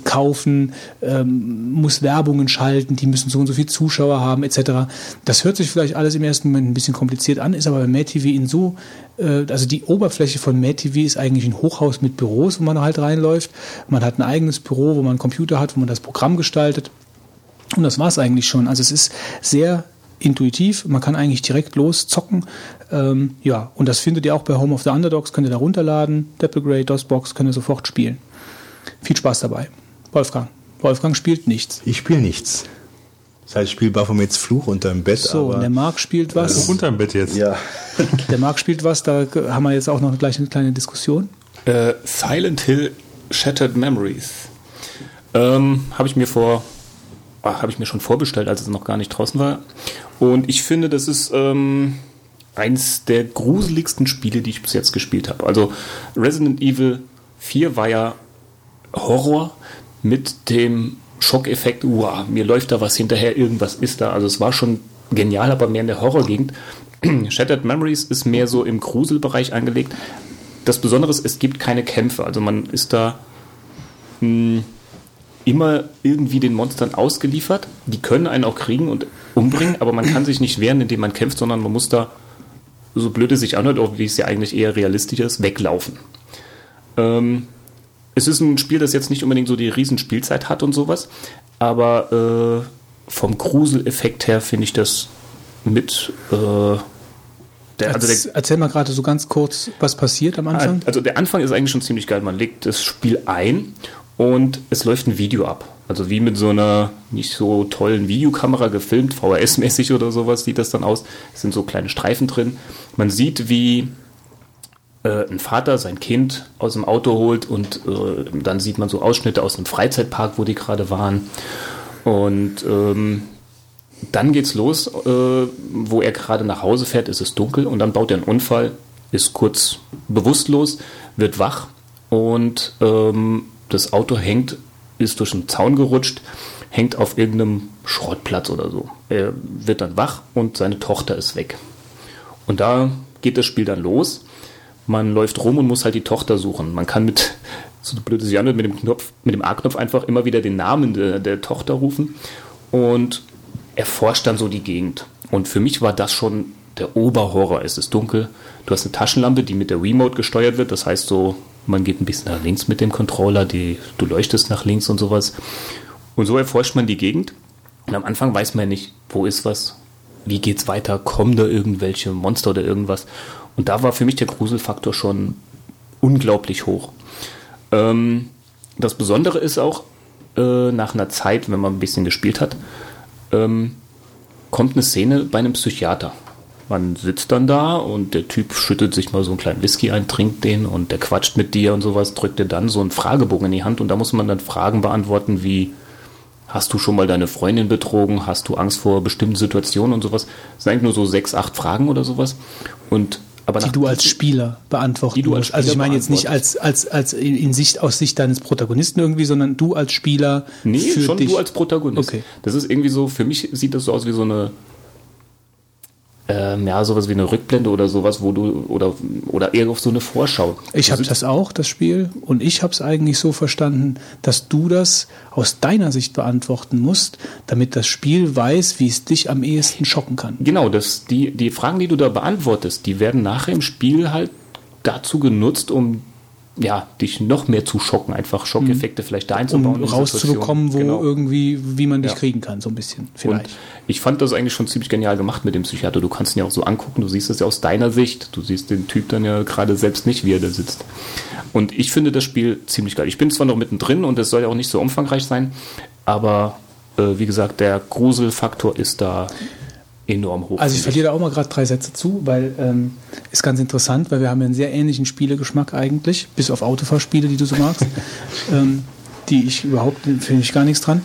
kaufen, ähm, muss Werbungen schalten, die müssen so und so viel Zuschauer haben etc. Das hört sich vielleicht alles im ersten Moment ein bisschen kompliziert an, ist aber bei MadTV in so, also die Oberfläche von MadTV ist eigentlich ein Hochhaus mit Büros, wo man halt reinläuft. Man hat ein eigenes Büro, wo man einen Computer hat, wo man das Programm gestaltet. Und das war es eigentlich schon. Also es ist sehr intuitiv, man kann eigentlich direkt loszocken. Ähm, ja, und das findet ihr auch bei Home of the Underdogs, könnt ihr da runterladen. Dapple Gray, DOSBox, könnt ihr sofort spielen. Viel Spaß dabei. Wolfgang. Wolfgang spielt nichts. Ich spiele nichts. Das heißt, ich spiele Baphomets Fluch unterm Bett, So, und aber der Marc spielt was. Unterm Bett jetzt. ja, Der Marc spielt was, da haben wir jetzt auch noch gleich eine kleine Diskussion. Äh, Silent Hill Shattered Memories. Ähm, habe ich mir vor, ah, habe ich mir schon vorbestellt, als es noch gar nicht draußen war. Und ich finde, das ist ähm, eins der gruseligsten Spiele, die ich bis jetzt gespielt habe. Also Resident Evil 4 war ja Horror mit dem Schockeffekt, wow, mir läuft da was hinterher, irgendwas ist da. Also es war schon genial, aber mehr in der Horrorgegend. Shattered Memories ist mehr so im Gruselbereich angelegt. Das Besondere ist, es gibt keine Kämpfe. Also man ist da mh, immer irgendwie den Monstern ausgeliefert. Die können einen auch kriegen und umbringen, aber man kann sich nicht wehren, indem man kämpft, sondern man muss da, so blöd es sich anhört, auch wie es ja eigentlich eher realistisch ist, weglaufen. Ähm, es ist ein Spiel, das jetzt nicht unbedingt so die Riesenspielzeit hat und sowas, aber äh, vom Gruseleffekt her finde ich das mit. Äh, der, also der, Erzähl mal gerade so ganz kurz, was passiert am Anfang. also der Anfang ist eigentlich schon ziemlich geil. Man legt das Spiel ein und es läuft ein Video ab. Also wie mit so einer nicht so tollen Videokamera gefilmt, VHS-mäßig oder sowas sieht das dann aus. Es sind so kleine Streifen drin. Man sieht, wie äh, ein Vater sein Kind aus dem Auto holt und äh, dann sieht man so Ausschnitte aus einem Freizeitpark, wo die gerade waren. Und ähm, dann geht's los, äh, wo er gerade nach Hause fährt, ist es dunkel und dann baut er einen Unfall, ist kurz bewusstlos, wird wach und ähm, das Auto hängt, ist durch einen Zaun gerutscht, hängt auf irgendeinem Schrottplatz oder so. Er wird dann wach und seine Tochter ist weg. Und da geht das Spiel dann los. Man läuft rum und muss halt die Tochter suchen. Man kann mit, so blöd es sich anhört, mit dem Knopf, mit dem A-Knopf einfach immer wieder den Namen der, der Tochter rufen und erforscht dann so die Gegend. Und für mich war das schon der Oberhorror. Es ist dunkel. Du hast eine Taschenlampe, die mit der Remote gesteuert wird. Das heißt so, man geht ein bisschen nach links mit dem Controller, die, du leuchtest nach links und sowas. Und so erforscht man die Gegend. Und am Anfang weiß man nicht, wo ist was, wie geht's weiter, kommen da irgendwelche Monster oder irgendwas. Und da war für mich der Gruselfaktor schon unglaublich hoch. Ähm, das Besondere ist auch, äh, nach einer Zeit, wenn man ein bisschen gespielt hat, ähm, kommt eine Szene bei einem Psychiater. Man sitzt dann da und der Typ schüttet sich mal so einen kleinen Whisky ein, trinkt den und der quatscht mit dir und sowas, drückt dir dann so einen Fragebogen in die Hand und da muss man dann Fragen beantworten wie, hast du schon mal deine Freundin betrogen, hast du Angst vor bestimmten Situationen und sowas. Das sind eigentlich nur so sechs, acht Fragen oder sowas. Und aber die du als Spieler beantworten Die du als musst. Also ich Spieler meine jetzt nicht als, als, als in Sicht, aus Sicht deines Protagonisten irgendwie, sondern du als Spieler Nee, für schon dich. du als Protagonist. Okay. Das ist irgendwie so, für mich sieht das so aus wie so eine, ähm, ja, sowas wie eine Rückblende oder sowas, wo du, oder, oder eher auf so eine Vorschau. Ich Du habe das auch, das Spiel, und ich habe es eigentlich so verstanden, dass du das aus deiner Sicht beantworten musst, damit das Spiel weiß, wie es dich am ehesten schocken kann. Genau, das, die, die Fragen, die du da beantwortest, die werden nachher im Spiel halt dazu genutzt, um ja, dich noch mehr zu schocken, einfach Schockeffekte vielleicht da einzubauen. Um rauszubekommen, wo. Genau. irgendwie, wie man dich Ja. kriegen kann, so ein bisschen. Und Vielleicht. ich fand das eigentlich schon ziemlich genial gemacht mit dem Psychiater. Du kannst ihn ja auch so angucken, du siehst es ja aus deiner Sicht. Du siehst den Typ dann ja gerade selbst nicht, wie er da sitzt. Und ich finde das Spiel ziemlich geil. Ich bin zwar noch mittendrin und es soll ja auch nicht so umfangreich sein, aber äh, wie gesagt, der Gruselfaktor ist da enorm hoch. Also ich verliere da auch mal gerade drei Sätze zu, weil ähm, ist ganz interessant, weil wir haben ja einen sehr ähnlichen Spielegeschmack eigentlich, bis auf Autofahrspiele, die du so magst, ähm, die ich überhaupt finde ich gar nichts dran.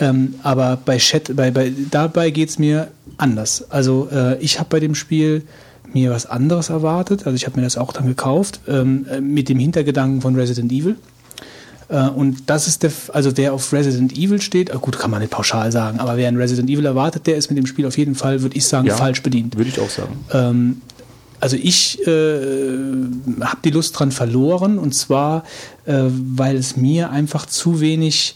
Ähm, aber bei Chat, bei, bei dabei geht es mir anders. Also äh, ich habe bei dem Spiel mir was anderes erwartet. Also ich habe mir das auch dann gekauft ähm, äh, mit dem Hintergedanken von Resident Evil. Äh, Und das ist der, also wer auf Resident Evil steht, äh, gut, kann man nicht pauschal sagen, aber wer ein Resident Evil erwartet, der ist mit dem Spiel auf jeden Fall, würde ich sagen, Ja. falsch bedient. Würde ich auch sagen. Ähm, also ich äh, habe die Lust dran verloren und zwar, äh, weil es mir einfach zu wenig,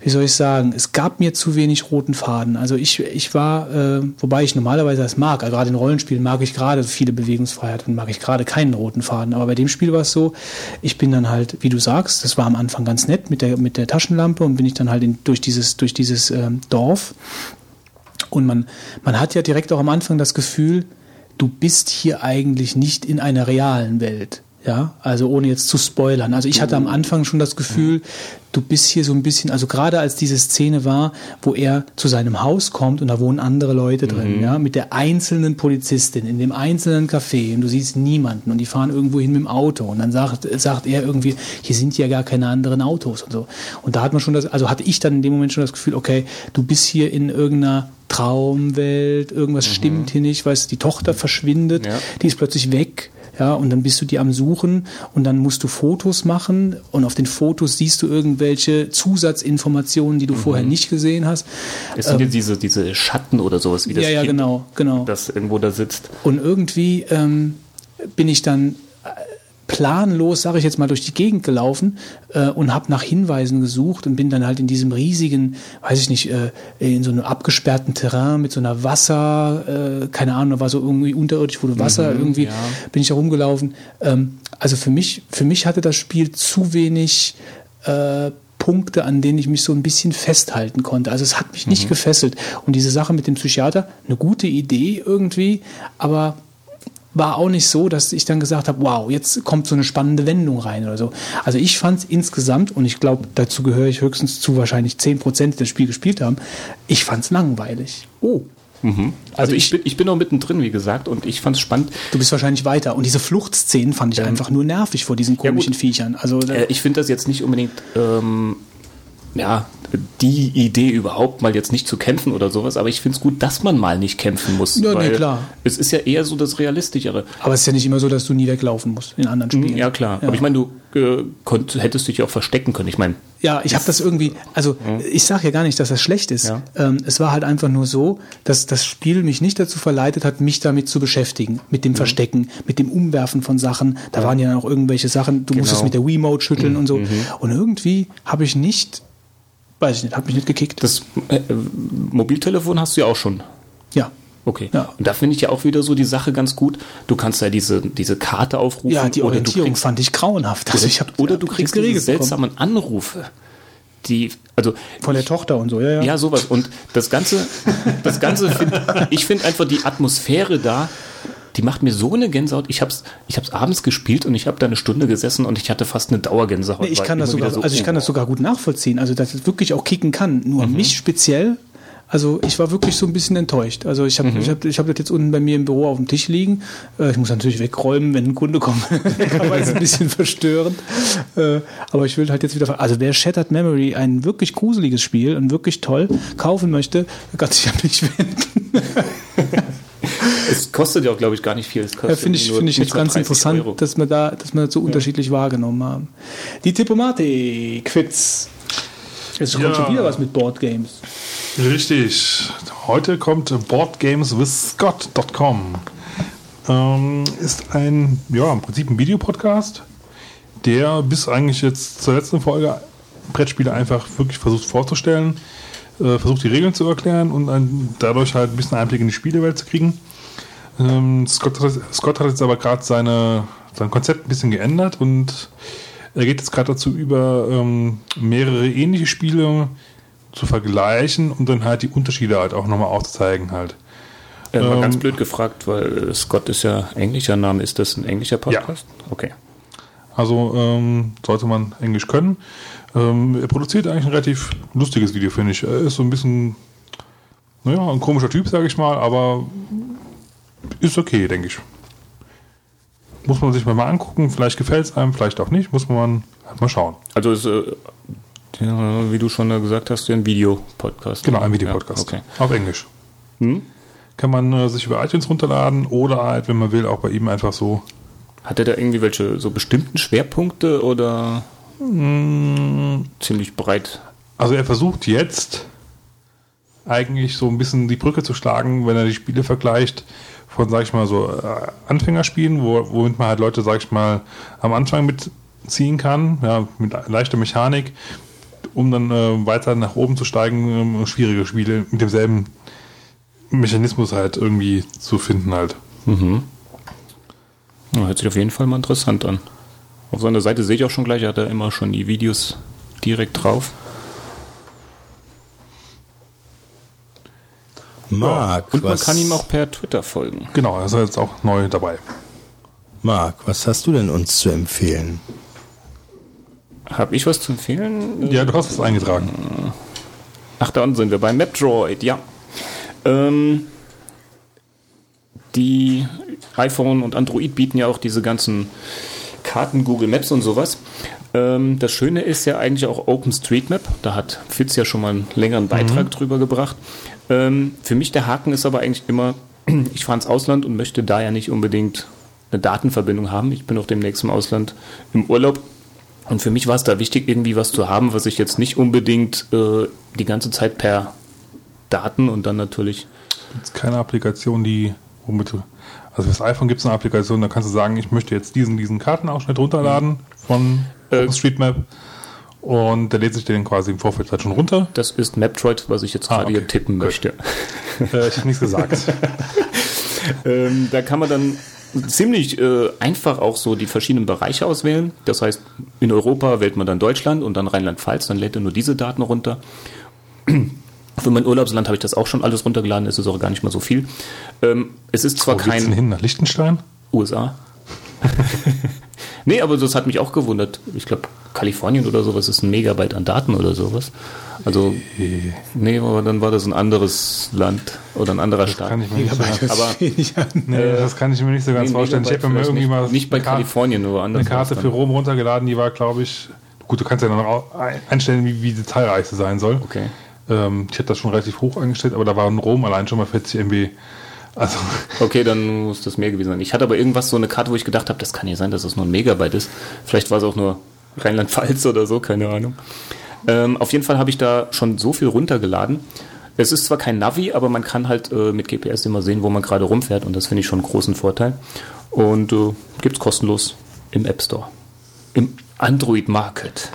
wie soll ich sagen, es gab mir zu wenig roten Faden. Also ich, ich war, äh, wobei ich normalerweise das mag, also gerade in Rollenspielen mag ich gerade viele Bewegungsfreiheit und mag ich gerade keinen roten Faden. Aber bei dem Spiel war es so, ich bin dann halt, wie du sagst, das war am Anfang ganz nett mit der, mit der Taschenlampe und bin ich dann halt in, durch dieses, durch dieses ähm, Dorf und man, man hat ja direkt auch am Anfang das Gefühl, du bist hier eigentlich nicht in einer realen Welt. Ja, also ohne jetzt zu spoilern. Also ich hatte am Anfang schon das Gefühl, du bist hier so ein bisschen, also gerade als diese Szene war, wo er zu seinem Haus kommt und da wohnen andere Leute drin, ja, mit der einzelnen Polizistin in dem einzelnen Café und du siehst niemanden und die fahren irgendwo hin mit dem Auto und dann sagt, sagt er irgendwie, hier sind ja gar keine anderen Autos und so. Und da hat man schon das, also hatte ich dann in dem Moment schon das Gefühl, okay, du bist hier in irgendeiner Traumwelt, irgendwas stimmt hier nicht, weißt du, die Tochter verschwindet, Ja. die ist plötzlich weg. Ja, und dann bist du die am Suchen und dann musst du Fotos machen und auf den Fotos siehst du irgendwelche Zusatzinformationen, die du vorher nicht gesehen hast. Es sind jetzt diese, diese Schatten oder sowas, wie das Ähm, ja, ja, Kind, genau, genau. das irgendwo da sitzt. Und irgendwie ähm, bin ich dann planlos, sage ich jetzt mal, durch die Gegend gelaufen äh, und habe nach Hinweisen gesucht und bin dann halt in diesem riesigen, weiß ich nicht, äh, in so einem abgesperrten Terrain mit so einer Wasser, äh, keine Ahnung, war so irgendwie unterirdisch, du Wasser irgendwie, ja. bin ich da rumgelaufen. Ähm, also für mich, für mich hatte das Spiel zu wenig äh, Punkte, an denen ich mich so ein bisschen festhalten konnte. Also es hat mich nicht gefesselt. Und diese Sache mit dem Psychiater, eine gute Idee irgendwie, aber war auch nicht so, dass ich dann gesagt habe, wow, jetzt kommt so eine spannende Wendung rein oder so. Also ich fand es insgesamt, und ich glaube, dazu gehöre ich höchstens zu wahrscheinlich 10%, die das Spiel gespielt haben, ich fand es langweilig. Oh. Also, ich, bin, ich bin noch mittendrin, wie gesagt, und ich fand es spannend. Du bist wahrscheinlich weiter. Und diese Fluchtszenen fand ich einfach nur nervig vor diesen komischen gut. Viechern. Also Äh, ich finde das jetzt nicht unbedingt, ähm, ja, die Idee überhaupt mal jetzt nicht zu kämpfen oder sowas, aber ich finde es gut, dass man mal nicht kämpfen muss. Ja, nee, klar. Es ist ja eher so das Realistischere. aber es ist ja nicht immer so, dass du nie weglaufen musst in anderen Spielen. Mhm, Ja, klar. Aber ich meine, du äh, konnt, hättest dich ja auch verstecken können. Ich meine, Ja, ich habe das irgendwie, also ich sage ja gar nicht, dass das schlecht ist. Ja. Ähm, es war halt einfach nur so, dass das Spiel mich nicht dazu verleitet hat, mich damit zu beschäftigen. Mit dem Verstecken, mit dem Umwerfen von Sachen. Da waren ja noch irgendwelche Sachen, du musstest mit der Wiimote schütteln und so. Und irgendwie habe ich nicht, weiß ich nicht, habe mich nicht gekickt. das äh, Mobiltelefon hast du ja auch schon. ja. Okay. Ja. Und da finde ich ja auch wieder so die Sache ganz gut. Du kannst ja diese, diese Karte aufrufen. Ja, die Orientierung kriegst, fand ich grauenhaft. Also ich hab, oder du kriegst diese geregelt bekommen. seltsamen Anrufe. Die, also Von der Tochter und so, ja, ja. Ja, sowas. Und das Ganze, das Ganze, find, ich finde einfach die Atmosphäre da, die macht mir so eine Gänsehaut. Ich hab's, ich hab's abends gespielt und ich habe da eine Stunde gesessen und ich hatte fast eine Dauergänsehaut. Nee, ich kann das sogar, so, also ich kann das sogar gut nachvollziehen, also dass es wirklich auch kicken kann. Nur Mhm. mich speziell, also ich war wirklich so ein bisschen enttäuscht. Also ich habe Mhm. ich hab, ich hab das jetzt unten bei mir im Büro auf dem Tisch liegen. Äh, Ich muss natürlich wegräumen, wenn ein Kunde kommt. Aber es ist ein bisschen verstörend. Äh, Aber ich will halt jetzt wieder. Also wer Shattered Memory, ein wirklich gruseliges Spiel und wirklich toll, kaufen möchte, kann sich an mich wenden. Es kostet ja auch, glaube ich, gar nicht viel. Es Ja, finde ich, nur finde ich jetzt ganz 30 interessant, Euro. dass wir da, dass wir das so unterschiedlich wahrgenommen haben. Die Tippomatik-Quiz. Jetzt kommt Ja. schon wieder was mit Boardgames. Richtig. Heute kommt boardgameswithscott.com. Ähm, ist ein, ja, im Prinzip ein Videopodcast, der bis eigentlich jetzt zur letzten Folge Brettspiele einfach wirklich versucht vorzustellen, äh, versucht die Regeln zu erklären und ein, dadurch halt ein bisschen Einblick in die Spielewelt zu kriegen. Ähm, Scott, hat, Scott hat jetzt aber gerade seine, sein Konzept ein bisschen geändert und er geht jetzt gerade dazu über, ähm, mehrere ähnliche Spiele zu vergleichen und dann halt die Unterschiede halt auch nochmal aufzuzeigen halt. Äh, mal Ähm, ganz blöd gefragt, weil äh, Scott ist ja englischer Name. Ist das ein englischer Podcast? Okay. Also ähm, sollte man Englisch können. Ähm, er produziert eigentlich ein relativ lustiges Video, finde ich. Er ist so ein bisschen, naja, ein komischer Typ, sage ich mal, aber ist okay, denke ich. Muss man sich mal angucken, vielleicht gefällt es einem, vielleicht auch nicht, muss man halt mal schauen. Also ist, äh, wie du schon gesagt hast, ein Videopodcast. Genau, ein Videopodcast. Ja, okay. Auf Englisch. Hm? Kann man äh, sich über iTunes runterladen oder halt, wenn man will, auch bei ihm einfach so. Hat er da irgendwie welche so bestimmten Schwerpunkte oder Mm. ziemlich breit? Also er versucht jetzt eigentlich so ein bisschen die Brücke zu schlagen, wenn er die Spiele vergleicht von, sag ich mal, so äh, Anfängerspielen, wo, womit man halt Leute, sag ich mal, am Anfang mitziehen kann, ja, mit leichter Mechanik, um dann äh, weiter nach oben zu steigen, ähm, schwierige Spiele mit demselben Mechanismus halt irgendwie zu finden halt. Ja, hört sich auf jeden Fall mal interessant an. Auf seiner Seite sehe ich auch schon gleich, hat er immer schon die Videos direkt drauf. Marc, Und man kann ihm auch per Twitter folgen. Genau, er ist jetzt auch neu dabei. Marc, was hast du denn uns zu empfehlen? Habe ich was zu empfehlen? Ja, du hast es eingetragen. Ach, da unten sind wir bei Metroid, ja. Ähm, die iPhone und Android bieten ja auch diese ganzen Karten, Google Maps und sowas. Ähm, das Schöne ist ja eigentlich auch OpenStreetMap. Da hat Fitz ja schon mal einen längeren Beitrag drüber gebracht. Ähm, für mich der Haken ist aber eigentlich immer, ich fahre ins Ausland und möchte da ja nicht unbedingt eine Datenverbindung haben. Ich bin auch demnächst im Ausland im Urlaub. Und für mich war es da wichtig, irgendwie was zu haben, was ich jetzt nicht unbedingt äh, die ganze Zeit per Daten und dann natürlich. Jetzt keine Applikation, die womit. Also fürs iPhone gibt es eine Applikation, da kannst du sagen, ich möchte jetzt diesen, diesen Kartenausschnitt runterladen von Äh, OpenStreetMap. Und der lädt sich den quasi im Vorfeld halt schon runter. Das ist Metroid, was ich jetzt Ah, gerade okay. hier tippen Gut. möchte. Äh, ich habe nichts gesagt. Ähm, da kann man dann ziemlich äh, einfach auch so die verschiedenen Bereiche auswählen. Das heißt, in Europa wählt man dann Deutschland und dann Rheinland-Pfalz, dann lädt er nur diese Daten runter. Für mein Urlaubsland habe ich das auch schon alles runtergeladen, es ist auch gar nicht mal so viel. Ähm, es ist zwar Wo geht's denn kein. hin? Nach Liechtenstein? USA. nee, aber das hat mich auch gewundert. Ich glaube, Kalifornien oder sowas ist ein Megabyte an Daten oder sowas. Also, nee, aber dann war das ein anderes Land oder ein anderer Staat. Kann ich mir nicht so ganz, Aber nee, das kann ich mir nicht so ganz nee, vorstellen. Ich Megabyte habe mir irgendwie mal nicht, nicht bei Karte- Kalifornien, nur anders. eine Karte für Rom runtergeladen, die war, glaube ich, gut, du kannst ja dann auch ein- einstellen, wie, wie detailreich sie sein soll. Okay. Ähm, ich hätte das schon relativ hoch eingestellt, aber da war in Rom allein schon mal 40 MB. Also, Okay, dann muss das mehr gewesen sein. Ich hatte aber irgendwas, so eine Karte, wo ich gedacht habe, das kann ja sein, dass das nur ein Megabyte ist. Vielleicht war es auch nur Rheinland-Pfalz oder so, keine Ahnung. Ähm, auf jeden Fall habe ich da schon so viel runtergeladen. Es ist zwar kein Navi, aber man kann halt äh, mit GPS immer sehen, wo man gerade rumfährt und das finde ich schon einen großen Vorteil. Und äh, gibt es kostenlos im App Store. Im Android Market.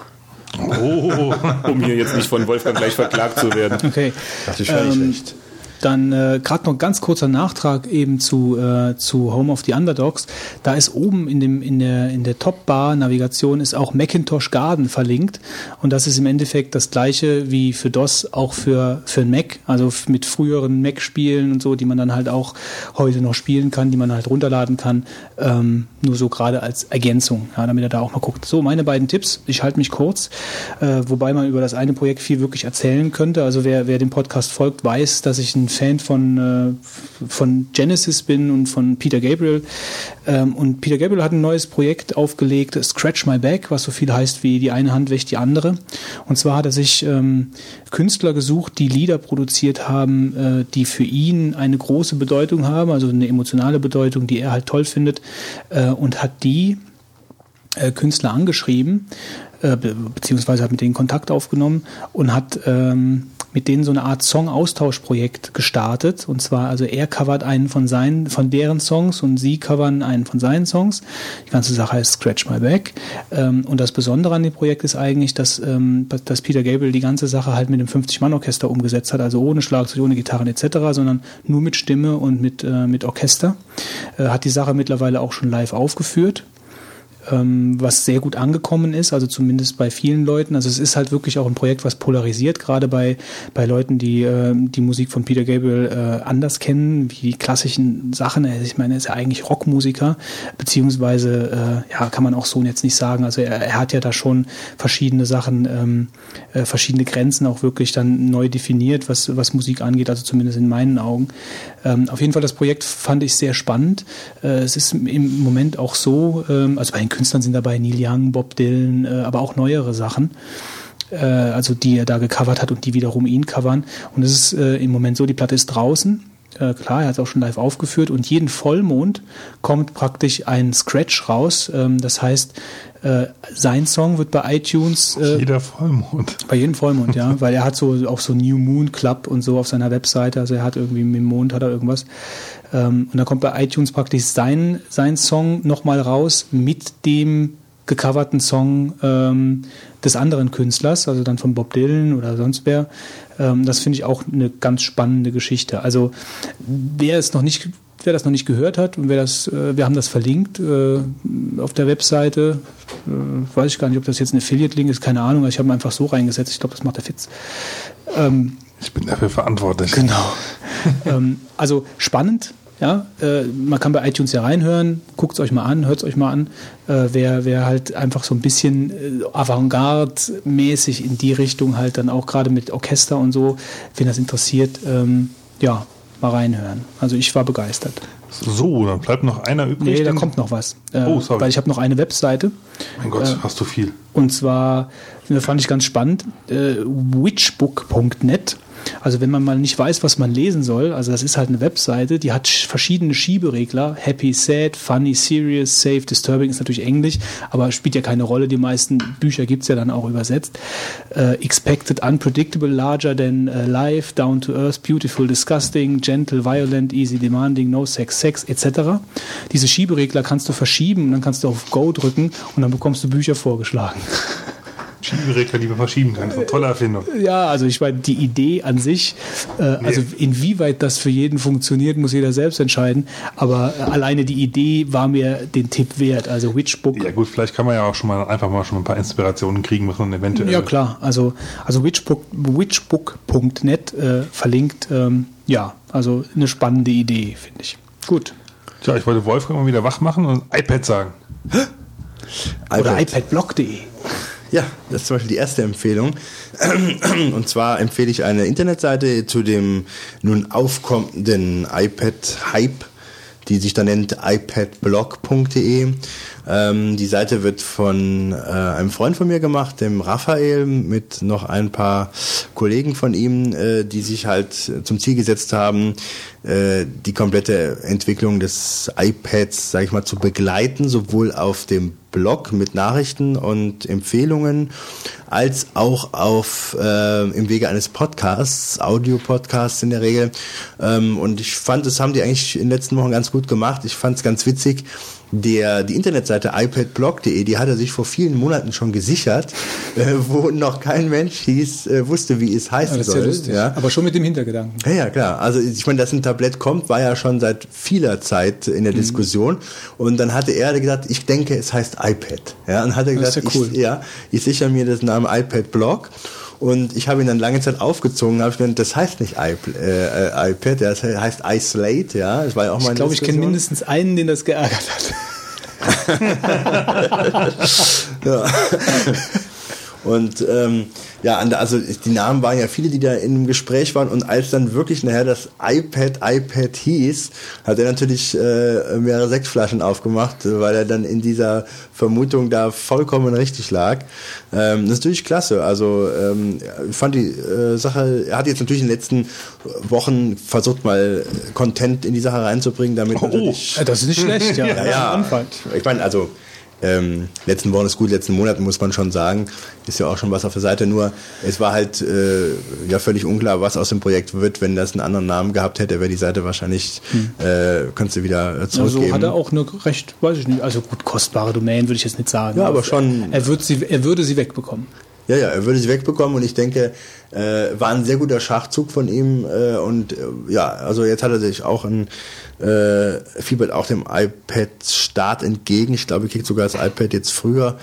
Oh, Um hier jetzt nicht von Wolfgang gleich verklagt zu werden. Okay. Das ist schon nicht Ähm, schlecht. Dann äh, gerade noch ganz kurzer Nachtrag eben zu, äh, zu Home of the Underdogs. Da ist oben in, dem, in der, in der Top-Bar-Navigation ist auch Macintosh Garden verlinkt. Und das ist im Endeffekt das gleiche wie für DOS auch für, für ein Mac. Also mit früheren Mac-Spielen und so, die man dann halt auch heute noch spielen kann, die man halt runterladen kann. Ähm, nur so gerade als Ergänzung, ja, damit er da auch mal guckt. So, meine beiden Tipps. Ich halte mich kurz, äh, wobei man über das eine Projekt viel wirklich erzählen könnte. Also wer, wer dem Podcast folgt, weiß, dass ich ein Fan von, äh, von Genesis bin und von Peter Gabriel. Ähm, und Peter Gabriel hat ein neues Projekt aufgelegt, Scratch My Back, was so viel heißt wie die eine Hand wäscht die andere. Und zwar hat er sich ähm, Künstler gesucht, die Lieder produziert haben, äh, die für ihn eine große Bedeutung haben, also eine emotionale Bedeutung, die er halt toll findet, äh, und hat die äh, Künstler angeschrieben, äh, be beziehungsweise hat mit denen Kontakt aufgenommen und hat ähm, mit denen so eine Art Song-Austauschprojekt gestartet. Und zwar, also er covert einen von seinen, von deren Songs und sie covern einen von seinen Songs. Die ganze Sache heißt Scratch My Back. Ähm, und das Besondere an dem Projekt ist eigentlich, dass, ähm, dass Peter Gabriel die ganze Sache halt mit dem 50-Mann-Orchester umgesetzt hat, also ohne Schlagzeug, ohne Gitarren etc., sondern nur mit Stimme und mit, äh, mit Orchester. Äh, hat die Sache mittlerweile auch schon live aufgeführt was sehr gut angekommen ist, also zumindest bei vielen Leuten. Also es ist halt wirklich auch ein Projekt, was polarisiert, gerade bei, bei Leuten, die äh, die Musik von Peter Gabriel äh, anders kennen, wie die klassischen Sachen. Also Ich meine, er ist ja eigentlich Rockmusiker, beziehungsweise, äh, ja, kann man auch so jetzt nicht sagen. Also er, er hat ja da schon verschiedene Sachen, ähm, äh, verschiedene Grenzen auch wirklich dann neu definiert, was, was Musik angeht, also zumindest in meinen Augen. Ähm, auf jeden Fall, das Projekt fand ich sehr spannend. Äh, es ist im Moment auch so, ähm, also bei den Künstlern sind dabei Neil Young, Bob Dylan, äh, aber auch neuere Sachen, äh, also die er da gecovert hat und die wiederum ihn covern. Und es ist äh, im Moment so, die Platte ist draußen. Äh, klar, er hat es auch schon live aufgeführt und jeden Vollmond kommt praktisch ein Scratch raus. Ähm, das heißt, äh, sein Song wird bei iTunes äh, jeder Vollmond. bei jedem Vollmond, ja, weil er hat so auch so New Moon Club und so auf seiner Webseite, also er hat irgendwie mit dem Mond hat er irgendwas. Ähm, und dann kommt bei iTunes praktisch sein, sein Song nochmal raus mit dem gecoverten Song ähm, des anderen Künstlers, also dann von Bob Dylan oder sonst wer. Ähm, das finde ich auch eine ganz spannende Geschichte. Also wer es noch nicht wer das noch nicht gehört hat und wer das, äh, wir haben das verlinkt äh, auf der Webseite, äh, weiß ich gar nicht, ob das jetzt ein Affiliate-Link ist, keine Ahnung, aber ich habe ihn einfach so reingesetzt, ich glaube, das macht der Fitz. Ähm, Ich bin dafür verantwortlich. Genau. ähm, also spannend. Ja, äh, man kann bei iTunes ja reinhören, guckt es euch mal an, hört es euch mal an. Äh, wer, wer halt einfach so ein bisschen äh, Avantgarde-mäßig in die Richtung halt dann auch gerade mit Orchester und so, wenn das interessiert, ähm, ja, mal reinhören. Also ich war begeistert. So, dann bleibt noch einer übrig. Nee, da kommt noch was. Äh, Oh, sorry. Weil ich habe noch eine Webseite. Mein Gott, hast du viel. Und zwar, das fand ich ganz spannend, äh, witchbook.net. Also wenn man mal nicht weiß, was man lesen soll, also das ist halt eine Webseite, die hat sch- verschiedene Schieberegler, Happy, Sad, Funny, Serious, Safe, Disturbing ist natürlich Englisch, aber spielt ja keine Rolle, die meisten Bücher gibt's ja dann auch übersetzt. Äh, expected, Unpredictable, Larger than äh, Life, Down to Earth, Beautiful, Disgusting, Gentle, Violent, Easy, Demanding, No Sex, Sex etc. Diese Schieberegler kannst du verschieben und dann kannst du auf Go drücken und dann bekommst du Bücher vorgeschlagen. Schieberegler, die man verschieben kann. Das ist eine tolle Erfindung. Ja, also ich meine, die Idee an sich, äh, also inwieweit das für jeden funktioniert, muss jeder selbst entscheiden. Aber äh, alleine die Idee war mir den Tipp wert. Also Witchbook. Ja gut, vielleicht kann man ja auch schon mal einfach mal schon ein paar Inspirationen kriegen, was man eventuell. Ja klar, also, also Witchbook, witchbook.net äh, verlinkt. Ähm, ja, also eine spannende Idee, finde ich. Gut. Tja, ich wollte Wolfgang mal wieder wach machen und iPad sagen. Oder iPad. iPadblog.de. Ja, das ist zum Beispiel die erste Empfehlung. Und zwar empfehle ich eine Internetseite zu dem nun aufkommenden iPad-Hype, die sich da nennt ipadblog.de. Ähm, die Seite wird von äh, einem Freund von mir gemacht, dem Raphael, mit noch ein paar Kollegen von ihm, äh, die sich halt zum Ziel gesetzt haben, äh, die komplette Entwicklung des iPads, sage ich mal, zu begleiten, sowohl auf dem Blog mit Nachrichten und Empfehlungen, als auch auf äh, im Wege eines Podcasts, Audio-Podcasts in der Regel. Ähm, und ich fand, das haben die eigentlich in den letzten Wochen ganz gut gemacht. Ich fand es ganz witzig. Der, die Internetseite ipadblog.de, die hat er sich vor vielen Monaten schon gesichert, äh, wo noch kein Mensch hieß, äh, wusste, wie es heißen Das ist ja soll. lustig. Ja. Aber schon mit dem Hintergedanken. Ja, ja, klar. Also ich meine, dass ein Tablett kommt, war ja schon seit vieler Zeit in der Mhm. Diskussion. Und dann hatte er gesagt, ich denke, es heißt iPad. Ja, und hat er Das gesagt, ja cool. ich, ja, ich sichere mir das Namen iPad Blog. Und ich habe ihn dann lange Zeit aufgezogen, habe ich gedacht, das heißt nicht iP äh, iPad, das heißt iSlate, ja. Das war ja auch mal Ich glaube, ich kenne mindestens einen, den das geärgert hat. Ja. Und ähm, ja, also die Namen waren ja viele, die da in einem Gespräch waren. Und als dann wirklich nachher das iPad iPad hieß, hat er natürlich äh, mehrere Sektflaschen aufgemacht, weil er dann in dieser Vermutung da vollkommen richtig lag. Ähm, das ist natürlich klasse. Also ähm, ich fand die äh, Sache, er hat jetzt natürlich in den letzten Wochen versucht, mal Content in die Sache reinzubringen, damit natürlich Ja, Das ist nicht schlecht, ja. ja, ja. Ich meine, also ähm, letzten Wochen ist gut, letzten Monaten muss man schon sagen, ist ja auch schon was auf der Seite. Nur es war halt äh, ja völlig unklar, was aus dem Projekt wird. Wenn das einen anderen Namen gehabt hätte, wäre die Seite wahrscheinlich äh, kannst du wieder äh, zurückgeben. Also hat er auch eine recht, weiß ich nicht, also gut, kostbare Domain würde ich jetzt nicht sagen. Ja, aber schon- Er, wird sie, er würde sie wegbekommen. Ja, ja, er würde sie wegbekommen und ich denke, äh, war ein sehr guter Schachzug von ihm äh, und äh, ja, also jetzt hat er sich auch ein äh, fiebert auch dem iPad Start entgegen. Ich glaube, kriegt sogar das iPad jetzt früher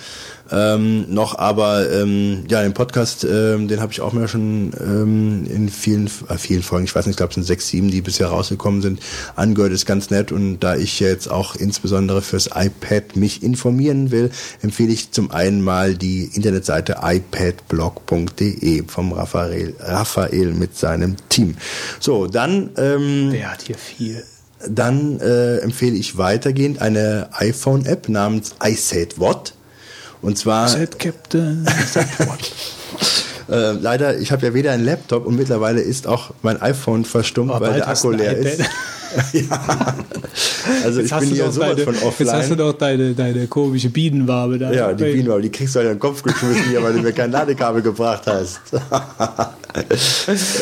ähm, noch, aber ähm, ja, den Podcast, ähm, den habe ich auch mal schon ähm, in vielen, äh, vielen Folgen, ich weiß nicht, ich glaube, es sind sechs, sieben, die bisher rausgekommen sind, angehört, ist ganz nett und da ich jetzt auch insbesondere fürs iPad mich informieren will, empfehle ich zum einen mal die Internetseite ipadblog.de vom Raphael, Raphael mit seinem Team. So, dann ähm, Der hat hier viel. Dann äh, empfehle ich weitergehend eine iPhone-App namens iSaid What. Und zwar Set Captain. Set what? äh, leider, ich habe ja weder einen Laptop und mittlerweile ist auch mein iPhone verstummt, Aber weil der Akku leer ist. ja. Also ich Jetzt hast bin doch sowas deine, von Jetzt hast du offline. doch deine, deine komische Bienenwabe da. Ja, die Bienen, aber die kriegst du halt in den Kopf geschmissen hier, weil du mir kein Ladekabel gebracht hast.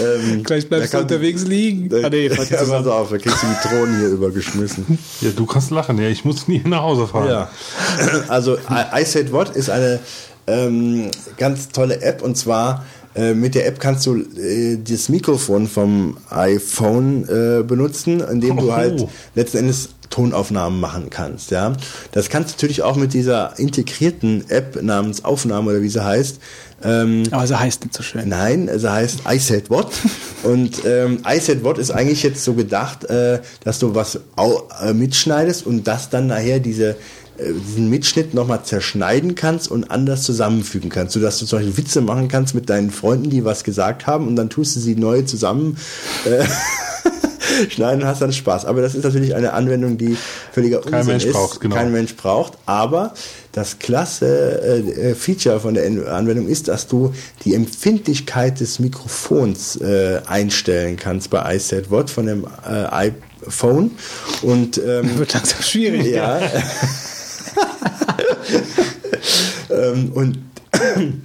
ähm, Gleich bleibst du kann- unterwegs liegen. Äh, Ah, nee, ja, pass auf, da kriegst du die Drohnen hier übergeschmissen. Ja, du kannst lachen. Ja, ich muss nie nach Hause fahren. Ja. Also I, I Said What ist eine ähm, ganz tolle App und zwar äh, mit der App kannst du äh, das Mikrofon vom iPhone äh, benutzen, indem du Oh. halt letzten Endes Tonaufnahmen machen kannst, ja. Das kannst du natürlich auch mit dieser integrierten App namens Aufnahme oder wie sie heißt. Ähm, Aber sie heißt nicht so schön. Nein, sie heißt I Said What. und ähm, I Said What ist eigentlich jetzt so gedacht, äh, dass du was äh, mitschneidest und das dann nachher diese diesen Mitschnitt nochmal zerschneiden kannst und anders zusammenfügen kannst, sodass du zum Beispiel Witze machen kannst mit deinen Freunden, die was gesagt haben und dann tust du sie neu zusammen äh, schneiden und hast dann Spaß. Aber das ist natürlich eine Anwendung, die völliger Unsinn Mensch ist. braucht, genau. Kein Mensch braucht. Aber das klasse äh, äh, Feature von der En- Anwendung ist, dass du die Empfindlichkeit des Mikrofons äh, einstellen kannst bei iSet What von dem äh, iPhone. Und ähm, Wird langsam schwierig. ja. ähm, und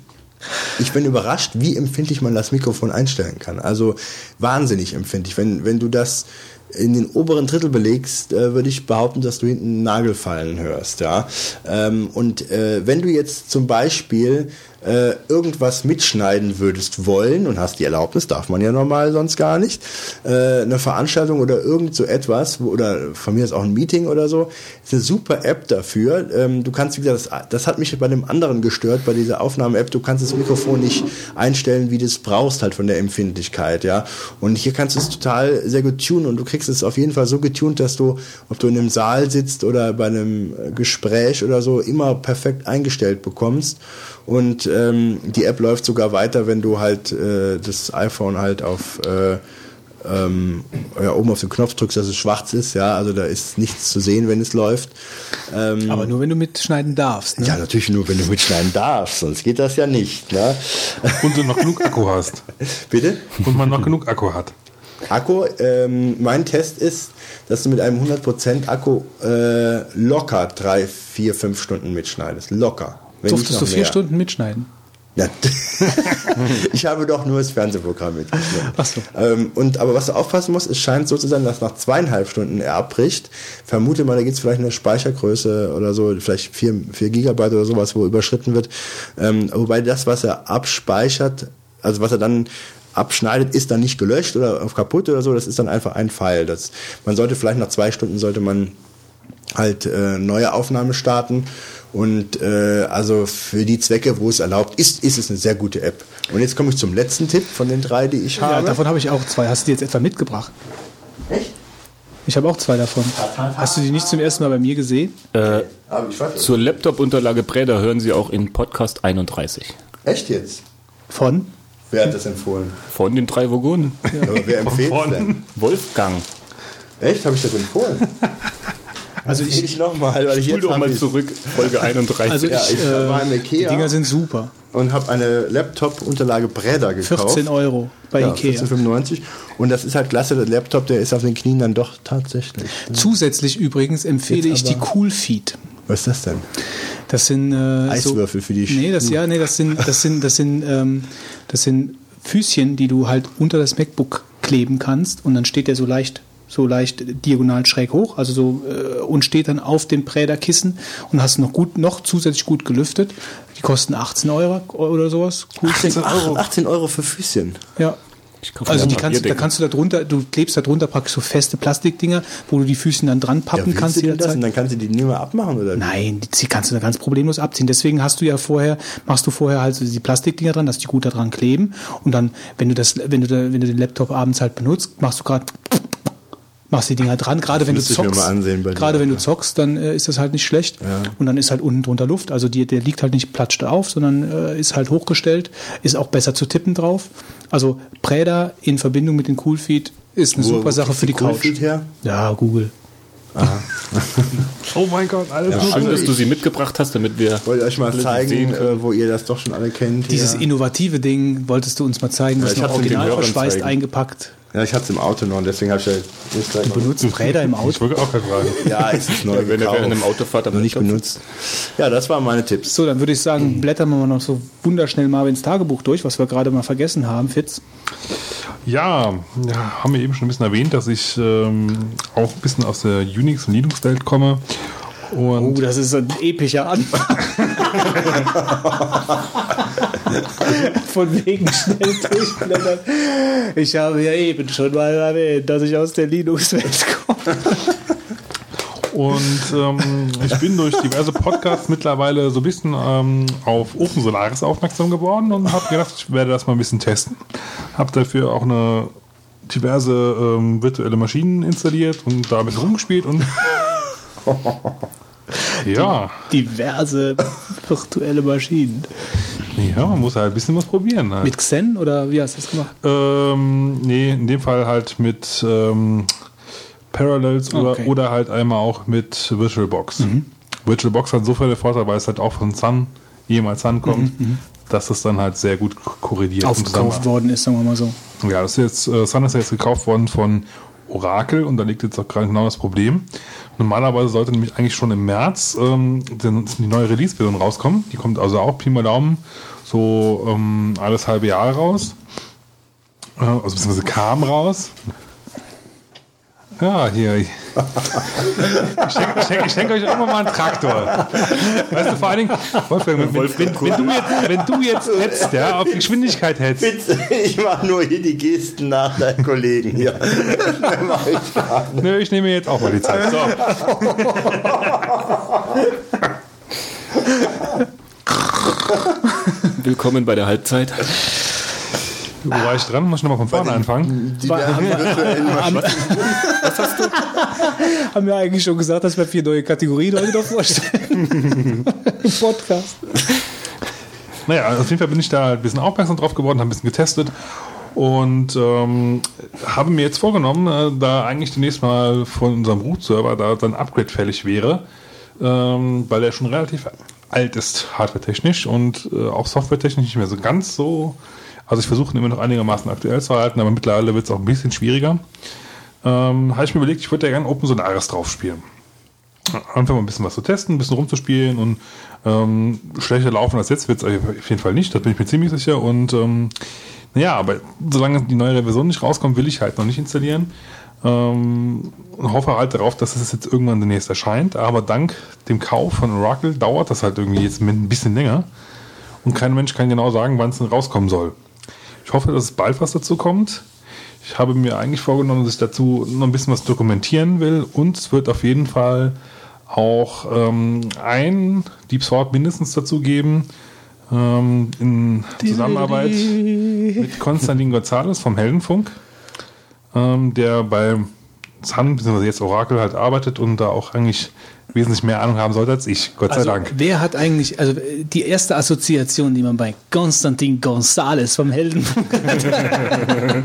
ich bin überrascht, wie empfindlich man das Mikrofon einstellen kann. Also wahnsinnig empfindlich. Wenn, wenn du das in den oberen Drittel belegst, äh, würde ich behaupten, dass du hinten einen Nagel fallen hörst. Ja? Ähm, und äh, wenn du jetzt zum Beispiel äh, irgendwas mitschneiden würdest wollen und hast die Erlaubnis, darf man ja normal sonst gar nicht, äh, eine Veranstaltung oder irgend so etwas, oder von mir ist auch ein Meeting oder so, ist eine super App dafür. Ähm, du kannst, wie gesagt, das, das hat mich bei dem anderen gestört, bei dieser Aufnahme-App, du kannst das Mikrofon nicht einstellen, wie du es brauchst, halt von der Empfindlichkeit, ja. Und hier kannst du es total sehr gut tunen und du kriegst es auf jeden Fall so getuned, dass du, ob du in einem Saal sitzt oder bei einem äh, Gespräch oder so, immer perfekt eingestellt bekommst. Und ähm, die App läuft sogar weiter, wenn du halt äh, das iPhone halt auf äh, ähm, ja, oben auf den Knopf drückst, dass es schwarz ist, ja, also da ist nichts zu sehen, wenn es läuft. Ähm, Aber nur wenn du mitschneiden darfst. Ne? ja, natürlich nur, wenn du mitschneiden darfst, sonst geht das ja nicht. Ne? Und du noch genug Akku hast. Bitte? Und man noch genug Akku hat. Akku, ähm, mein Test ist, dass du mit einem 100% Akku äh, locker drei, vier, fünf Stunden mitschneidest. Locker. Durftest du vier mehr. Stunden mitschneiden? Ja. ich habe doch nur das Fernsehprogramm mitgeschnitten. Ach so. Ähm, und, aber was du aufpassen musst, es scheint so zu sein, dass nach zweieinhalb Stunden er abbricht. Vermute mal, da gibt es vielleicht eine Speichergröße oder so, vielleicht vier, vier Gigabyte oder sowas, wo überschritten wird. Ähm, wobei das, was er abspeichert, also was er dann abschneidet, ist dann nicht gelöscht oder auf kaputt oder so, das ist dann einfach ein Pfeil. Das, man sollte vielleicht nach zwei Stunden sollte man halt äh, neue Aufnahme starten. Und äh, also für die Zwecke, wo es erlaubt ist, ist es eine sehr gute App. Und jetzt komme ich zum letzten Tipp von den drei, die ich Ja, habe. davon habe ich auch zwei. Hast du die jetzt etwa mitgebracht? Echt? Ich habe auch zwei davon. Hast du die nicht zum ersten Mal bei mir gesehen? Aber ich weiß nicht. Zur Laptop-Unterlage Präder hören Sie auch in Podcast 31. Echt jetzt? Von? Wer hat das empfohlen? Von den drei Vogonen. Aber wer empfiehlt es denn? Wolfgang. Echt? Habe ich das empfohlen? Also ich, ich nochmal, weil ich jetzt doch mal zurück, Folge 31. also Ja, ich, ich war äh, Ikea. die Dinger sind super. und habe eine Laptop-Unterlage Breda gekauft. 14 Euro bei ja, Ikea. 14,95. Und das ist halt klasse, der Laptop, der ist auf den Knien dann doch tatsächlich. Zusätzlich übrigens empfehle Jetzt ich die Coolfeed. Was ist das denn? Das sind äh, Eiswürfel für die Nee, das ja, nee, das sind das sind das sind ähm, das sind Füßchen, die du halt unter das MacBook kleben kannst und dann steht der so leicht so leicht diagonal schräg hoch, also so äh, und steht dann auf dem Präderkissen und hast noch gut noch zusätzlich gut gelüftet. Die kosten 18 Euro oder sowas. Cool 18 Euro. 18 Euro für Füßchen. Ja. Also die kannst, da kannst du da drunter, du klebst da drunter praktisch so feste Plastikdinger, wo du die Füßchen dann dran Ja, pappen willst kannst du das? Und dann kannst du die nicht mehr abmachen, oder? Nein, die die kannst du da ganz problemlos abziehen. Deswegen hast du ja vorher, machst du vorher halt so die Plastikdinger dran, dass die gut da dran kleben. Und dann, wenn du das, wenn du, da, wenn du den Laptop abends halt benutzt, machst du gerade machst die Dinger dran, gerade wenn du zockst. ansehen bei dir. Gerade wenn du zockst, dann äh, ist das halt nicht schlecht. Und dann ist halt unten drunter Luft. Also die, der liegt halt nicht platscht auf, sondern äh, ist halt hochgestellt, ist auch besser zu tippen drauf. Also Präda in Verbindung mit dem Coolfeed ist eine Wo- super wo Sache für du die Couch. Coolfeed her? Ja, Google. Oh mein Gott, alles Ja, Schön, dass du sie mitgebracht hast, damit wir. Wollte ich euch mal zeigen, äh, wo ihr das doch schon alle kennt. Dieses hier. innovative Ding wolltest du uns mal zeigen, Ja, was ich noch den original verschweißt eingepackt. Ja, ich hatte es im Auto noch und deswegen habe ich ja nicht gleich Du benutzt Räder im Ich Auto. wollte auch gerade fragen. Ja, es ist neu Wenn er gekauft. während einem Autofahrt am noch nicht benutzt. Ja, das waren meine Tipps. So, dann würde ich sagen, blättern wir mal noch so wunderschnell Marvins Tagebuch durch, was wir gerade mal vergessen haben, Fitz. Ja, ja, haben wir eben schon ein bisschen erwähnt, dass ich ähm, auch ein bisschen aus der Unix- und Linux-Welt komme. Oh, Und das ist ein epischer Anfang. Von wegen schnell durchblättern. Ich habe ja eben schon mal erwähnt, dass ich aus der Linux-Welt komme. Und ähm, ich bin durch diverse Podcasts mittlerweile so ein bisschen ähm, auf Open Solaris aufmerksam geworden und habe gedacht, ich werde das mal ein bisschen testen. Habe dafür auch eine diverse ähm, virtuelle Maschinen installiert und da ein bisschen rumgespielt und ja, Diverse virtuelle Maschinen. ja, man muss halt ein bisschen was probieren. Halt. Mit Xen oder wie hast du das gemacht? Ähm, nee, in dem Fall halt mit ähm, Parallels oder, Okay. oder halt einmal auch mit VirtualBox. VirtualBox hat so viele Vorteile, weil es halt auch von Sun, ehemals Sun kommt, dass es dann halt sehr gut korreliert. und Aufgekauft worden ist, sagen wir mal so. Ja, das ist jetzt, äh, Sun ist ja jetzt gekauft worden von Oracle und da liegt jetzt auch gerade genau das Problem. Normalerweise sollte nämlich eigentlich schon im März ähm, die neue Release-Version rauskommen. Die kommt also auch Pi mal Daumen so ähm, alles halbe Jahre raus. Äh, also beziehungsweise kam raus. Ja, hier. Ich schenke schenk, schenk euch immer mal einen Traktor. Weißt du, vor allen Dingen, Wolfgang, wenn, wenn, wenn, wenn, du jetzt, wenn du jetzt hetzt, ja, auf Geschwindigkeit hetzt, Ich mache nur hier die Gesten nach deinen Kollegen hier. Nö, ich nehme jetzt auch mal die Zeit. So. Willkommen bei der Halbzeit. Wo war ich dran? Muss ich nochmal von vorne anfangen? Die werden virtuellen Maschinen. Haben wir eigentlich schon gesagt, dass wir vier neue Kategorien heute noch vorstellen? Im Podcast. Naja, auf jeden Fall bin ich da ein bisschen aufmerksam drauf geworden, habe ein bisschen getestet und ähm, habe mir jetzt vorgenommen, äh, da eigentlich demnächst mal von unserem Root-Server da so ein Upgrade fällig wäre, ähm, weil der schon relativ alt ist, hardware-technisch und äh, auch software-technisch nicht mehr so ganz so. Also ich versuche immer noch einigermaßen aktuell zu halten, aber mittlerweile wird es auch ein bisschen schwieriger. Ähm, habe ich mir überlegt, ich würde ja gerne Open Solaris drauf spielen. Einfach mal ein bisschen was zu testen, ein bisschen rumzuspielen und ähm, schlechter laufen als jetzt wird es auf jeden Fall nicht, das bin ich mir ziemlich sicher. Und ähm, naja, aber solange die neue Version nicht rauskommt, will ich halt noch nicht installieren. Ähm, und hoffe halt darauf, dass es jetzt irgendwann demnächst erscheint. Aber dank dem Kauf von Oracle dauert das halt irgendwie jetzt ein bisschen länger. Und kein Mensch kann genau sagen, wann es denn rauskommen soll. Ich hoffe, dass es bald was dazu kommt. Ich habe mir eigentlich vorgenommen, dass ich dazu noch ein bisschen was dokumentieren will. Und es wird auf jeden Fall auch ähm, ein Deep Sword mindestens dazu geben, ähm, in Zusammenarbeit mit Konstantin González vom Heldenfunk, ähm, der bei Sun, bzw. jetzt Oracle halt arbeitet und da auch eigentlich wesentlich mehr Ahnung haben sollte als ich, Gott sei Also, Dank. wer hat eigentlich, also die erste Assoziation, die man bei Konstantin González vom Helden hat.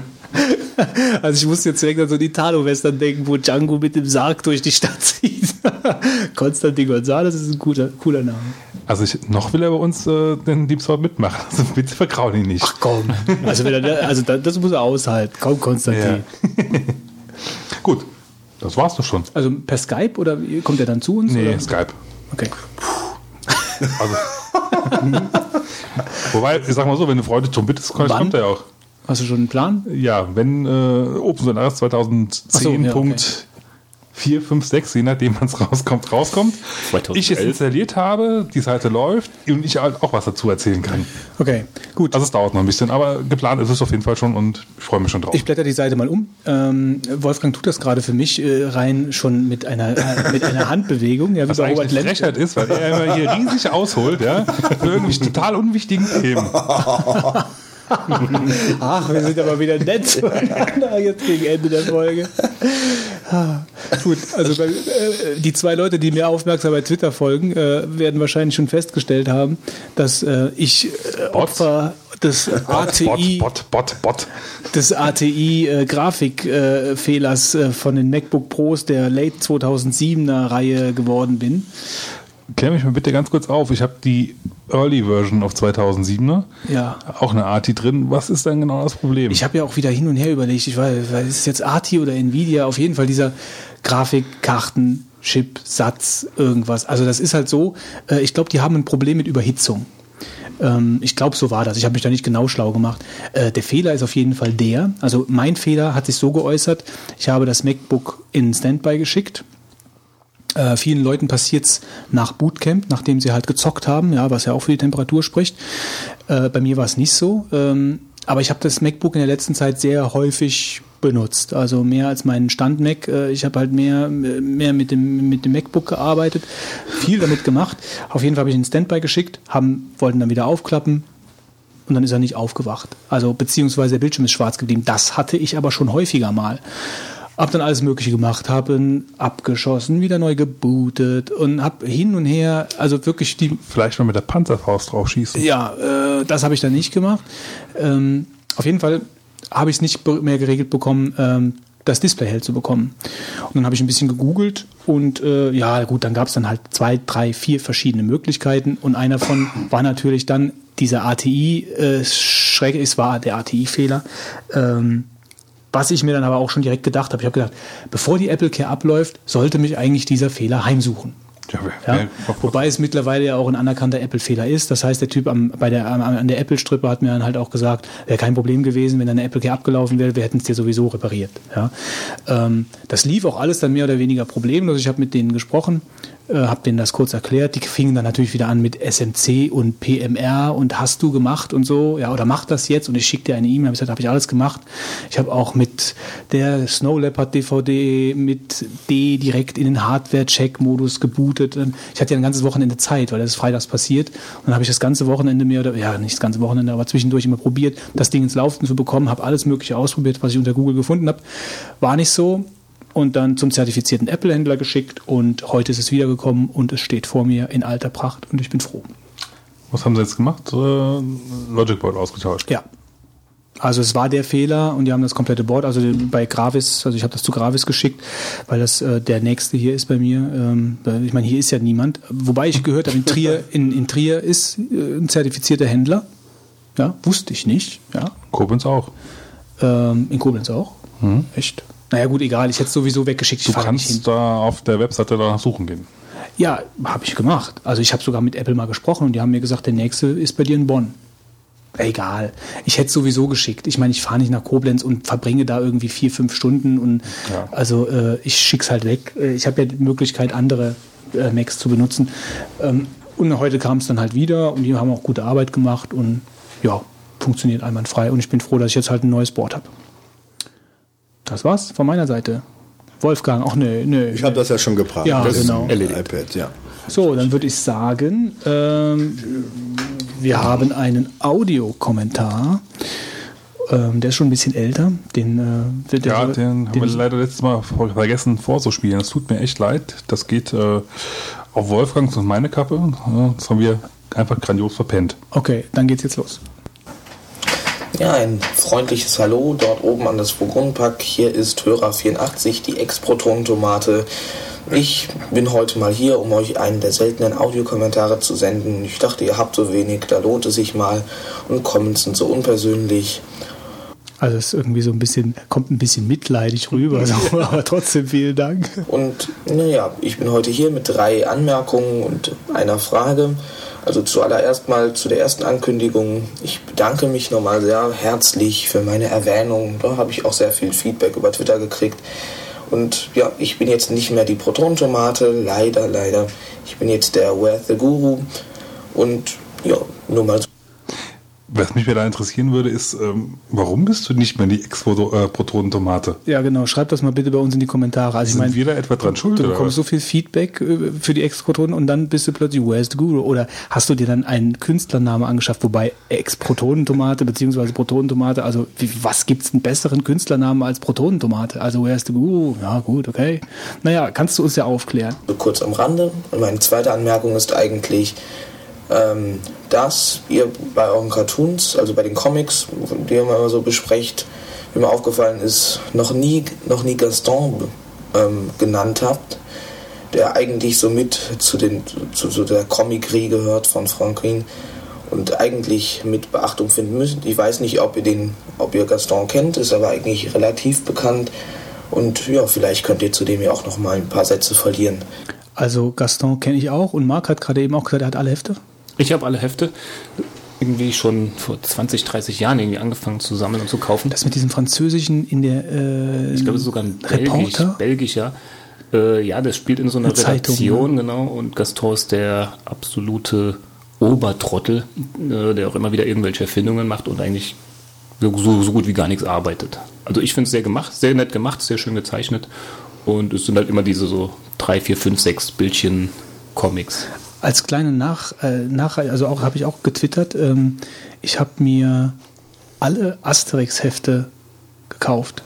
Also ich musste jetzt direkt an so die Italo-Western denken, wo Django mit dem Sarg durch die Stadt zieht. Konstantin González ist ein guter, cooler Name. Also ich, noch will er bei uns äh, den Deep Sword mitmachen. Also bitte vertrauen ihn nicht. Ach komm. Also, wenn er, also da- das muss er aushalten. Komm, Konstantin. Gut, das war's doch schon. Also per Skype oder kommt er dann zu uns? Nee, oder? Skype. Okay. Also. Wobei, ich sag mal so, wenn du Freude drum bittest, kommt kommt er ja auch. Hast du schon einen Plan? Ja, wenn äh, Open Solaris 2010 Ach so, ja, Punkt 4, 5, 6, je nachdem wann es rauskommt, rauskommt. 2011. Ich es installiert habe, die Seite läuft und ich halt auch was dazu erzählen kann. Okay, gut. Also es dauert noch ein bisschen, aber geplant ist es auf jeden Fall schon und ich freue mich schon drauf. Ich blätter die Seite mal um. Ähm, Wolfgang tut das gerade für mich äh, rein schon mit einer, äh, mit einer Handbewegung. Ja, wie was bei eigentlich Robert eine Lenz. Frechheit ist, weil er immer hier riesig ausholt, ja, für irgendwelche total unwichtigen Themen. Ach, wir sind aber wieder nett zueinander jetzt gegen Ende der Folge. Gut, also bei, äh, die zwei Leute, die mir aufmerksam bei Twitter folgen, äh, werden wahrscheinlich schon festgestellt haben, dass äh, ich äh, Opfer des ATI, Bot, Bot, Bot, Bot. des ATI äh, Grafikfehlers äh, von den MacBook Pros der Late 2007er Reihe geworden bin. Klär mich mal bitte ganz kurz auf. Ich habe die Early Version auf 2007er. Ja. Auch eine ATI drin. Was ist denn genau das Problem? Ich habe ja auch wieder hin und her überlegt, ich weiß, ist es jetzt ATI oder Nvidia, auf jeden Fall dieser Grafikkarten, Chip, Satz, irgendwas. Also das ist halt so, äh, ich glaube, die haben ein Problem mit Überhitzung. Ähm, ich glaube, so war das. Ich habe mich da nicht genau schlau gemacht. Äh, der Fehler ist auf jeden Fall der. Also mein Fehler hat sich so geäußert, ich habe das MacBook in Standby geschickt. Äh, vielen Leuten passiert's nach Bootcamp, nachdem sie halt gezockt haben, ja, was ja auch für die Temperatur spricht. Äh, bei mir war es nicht so. Ähm, aber ich habe das MacBook in der letzten Zeit sehr häufig benutzt. Also mehr als meinen Stand-Mac. Äh, ich habe halt mehr, mehr mit, dem, mit dem MacBook gearbeitet, viel damit gemacht. Auf jeden Fall habe ich ihn Standby geschickt, haben, wollten dann wieder aufklappen, und dann ist er nicht aufgewacht. Also beziehungsweise der Bildschirm ist schwarz geblieben. Das hatte ich aber schon häufiger mal. Hab dann alles Mögliche gemacht, habe ihn abgeschossen, wieder neu gebootet und hab hin und her, also wirklich die, Vielleicht mal mit der Panzerfaust drauf schießen. ja, äh, das habe ich dann nicht gemacht. Ähm, auf jeden Fall habe ich es nicht mehr geregelt bekommen, ähm, das Display hell zu bekommen. Und dann habe ich ein bisschen gegoogelt und äh, ja, gut, dann gab es dann halt zwei, drei, vier verschiedene Möglichkeiten und einer von war natürlich dann dieser ATI, äh, Schreck, es war der ATI-Fehler. Ähm, was ich mir dann aber auch schon direkt gedacht habe, ich habe gedacht, bevor die Apple Care abläuft, sollte mich eigentlich dieser Fehler heimsuchen. Ja, wer, Ja? wer, Wobei es mittlerweile ja auch ein anerkannter Apple-Fehler ist. Das heißt, der Typ am, bei der, am, an der Apple-Strippe hat mir dann halt auch gesagt, wäre kein Problem gewesen, wenn deine Apple Care abgelaufen wäre, wir hätten es dir sowieso repariert. Ja? Ähm, das lief auch alles dann mehr oder weniger problemlos. Ich habe mit denen gesprochen, äh, habe denen das kurz erklärt. Die fingen dann natürlich wieder an mit SMC und PMR und hast du gemacht und so, ja, oder mach das jetzt und ich schicke dir eine E-Mail. Habe gesagt, habe ich alles gemacht. Ich habe auch mit der Snow Leopard DVD mit D direkt in den Hardware-Check-Modus gebootet. Ähm, Ich hatte ja ein ganzes Wochenende Zeit, weil das ist freitags passiert. Und dann habe ich das ganze Wochenende mehr oder ja nicht das ganze Wochenende, aber zwischendurch immer probiert, das Ding ins Laufen zu bekommen. Habe alles Mögliche ausprobiert, was ich unter Google gefunden habe. War nicht so. Und dann zum zertifizierten Apple-Händler geschickt und heute ist es wiedergekommen und es steht vor mir in alter Pracht und ich bin froh. Was haben sie jetzt gemacht? Äh, Logic Board ausgetauscht. Ja. Also es war der Fehler und die haben das komplette Board, also bei Gravis, also ich habe das zu Gravis geschickt, weil das äh, der nächste hier ist bei mir. Ähm, ich meine, hier ist ja niemand. Wobei ich gehört habe, in Trier, in, in Trier ist äh, ein zertifizierter Händler. Ja, wusste ich nicht. Ja. Koblenz auch. Ähm, in Koblenz auch. Echt? Naja gut, egal, ich hätte es sowieso weggeschickt. Du kannst da auf der Webseite danach suchen gehen. Ja, habe ich gemacht. Also ich habe sogar mit Apple mal gesprochen und die haben mir gesagt, der nächste ist bei dir in Bonn. Egal. Ich hätte es sowieso geschickt. Ich meine, ich fahre nicht nach Koblenz und verbringe da irgendwie vier, fünf Stunden und Ja. also äh, ich schick's halt weg. Äh, Ich habe ja die Möglichkeit, andere äh, Macs zu benutzen. Ähm, und heute kam es dann halt wieder und die haben auch gute Arbeit gemacht und ja, funktioniert einwandfrei. Und ich bin froh, dass ich jetzt halt ein neues Board habe. Das war's von meiner Seite. Wolfgang, ach nee, nee. Ich habe das ja schon gebracht. Ja, das genau. IPad, ja. So, dann würde ich sagen, ähm, wir haben einen Audiokommentar. Ähm, der ist schon ein bisschen älter. Den, äh, der, Ja, der- den haben wir leider letztes Mal ver- vergessen vorzuspielen. Das tut mir echt leid. Das geht äh, auf Wolfgangs und meine Kappe. Das haben wir einfach grandios verpennt. Okay, dann geht's jetzt los. Ja, ein freundliches Hallo dort oben an das Burgundpack. Hier ist Hörer 84, die Ex-Proton-Tomate. Ich bin heute mal hier, um euch einen der seltenen Audiokommentare zu senden. Ich dachte, ihr habt so wenig, da lohnt es sich mal. Und Comments sind so unpersönlich. Also es ist irgendwie so ein bisschen, kommt ein bisschen mitleidig rüber, so, aber trotzdem vielen Dank. Und naja, ich bin heute hier mit drei Anmerkungen und einer Frage. Also zuallererst mal zu der ersten Ankündigung. Ich bedanke mich nochmal sehr herzlich für meine Erwähnung. Da habe ich auch sehr viel Feedback über Twitter gekriegt. Und ja, ich bin jetzt nicht mehr die Proton-Tomate, leider, leider. Ich bin jetzt der Where's the Guru. Und ja, nur mal so. Was mich wieder interessieren würde, ist, ähm, warum bist du nicht mehr die Ex-Protonentomate? Ja, genau. Schreibt das mal bitte bei uns in die Kommentare. Also ich Sind meine, wir da etwa dran schuld? Du bekommst so viel Feedback äh, für die Exprotonen und dann bist du plötzlich Where's the Guru? Oder hast du dir dann einen Künstlername angeschafft, wobei Ex-Protonentomate beziehungsweise Protonentomate, also wie, was gibt's einen besseren Künstlernamen als Protonentomate? Also Where's the Guru? Ja gut, okay. Naja, kannst du uns ja aufklären. so kurz am Rande. Und meine zweite Anmerkung ist eigentlich, ähm, dass ihr bei euren Cartoons, also bei den Comics, die ihr immer so besprecht, wie mir aufgefallen ist, noch nie, noch nie Gaston ähm, genannt habt, der eigentlich so mit zu, den, zu, zu der Comic-Riege gehört von Franquin und eigentlich mit Beachtung finden müsst. Ich weiß nicht, ob ihr den, ob ihr Gaston kennt, ist aber eigentlich relativ bekannt. Und ja, vielleicht könnt ihr zudem ja auch noch mal ein paar Sätze verlieren. Also Gaston kenne ich auch und Marc hat gerade eben auch gesagt, er hat alle Hefte. Ich habe alle Hefte irgendwie schon vor 20, 30 Jahren irgendwie angefangen zu sammeln und zu kaufen. Das mit diesem Französischen in der äh, Ich glaube, es ist sogar ein Belgisch, belgischer. Äh, ja, das spielt in so einer Eine Zeitung, Redaktion, genau. Und Gaston ist der absolute Obertrottel, äh, der auch immer wieder irgendwelche Erfindungen macht und eigentlich so, so, so gut wie gar nichts arbeitet. Also ich finde es sehr gemacht, sehr nett gemacht, sehr schön gezeichnet. Und es sind halt immer diese so drei, vier, fünf, sechs Bildchen Comics. Als kleine Nach, äh, nach also auch habe ich auch getwittert. Ähm, ich habe mir alle Asterix-Hefte gekauft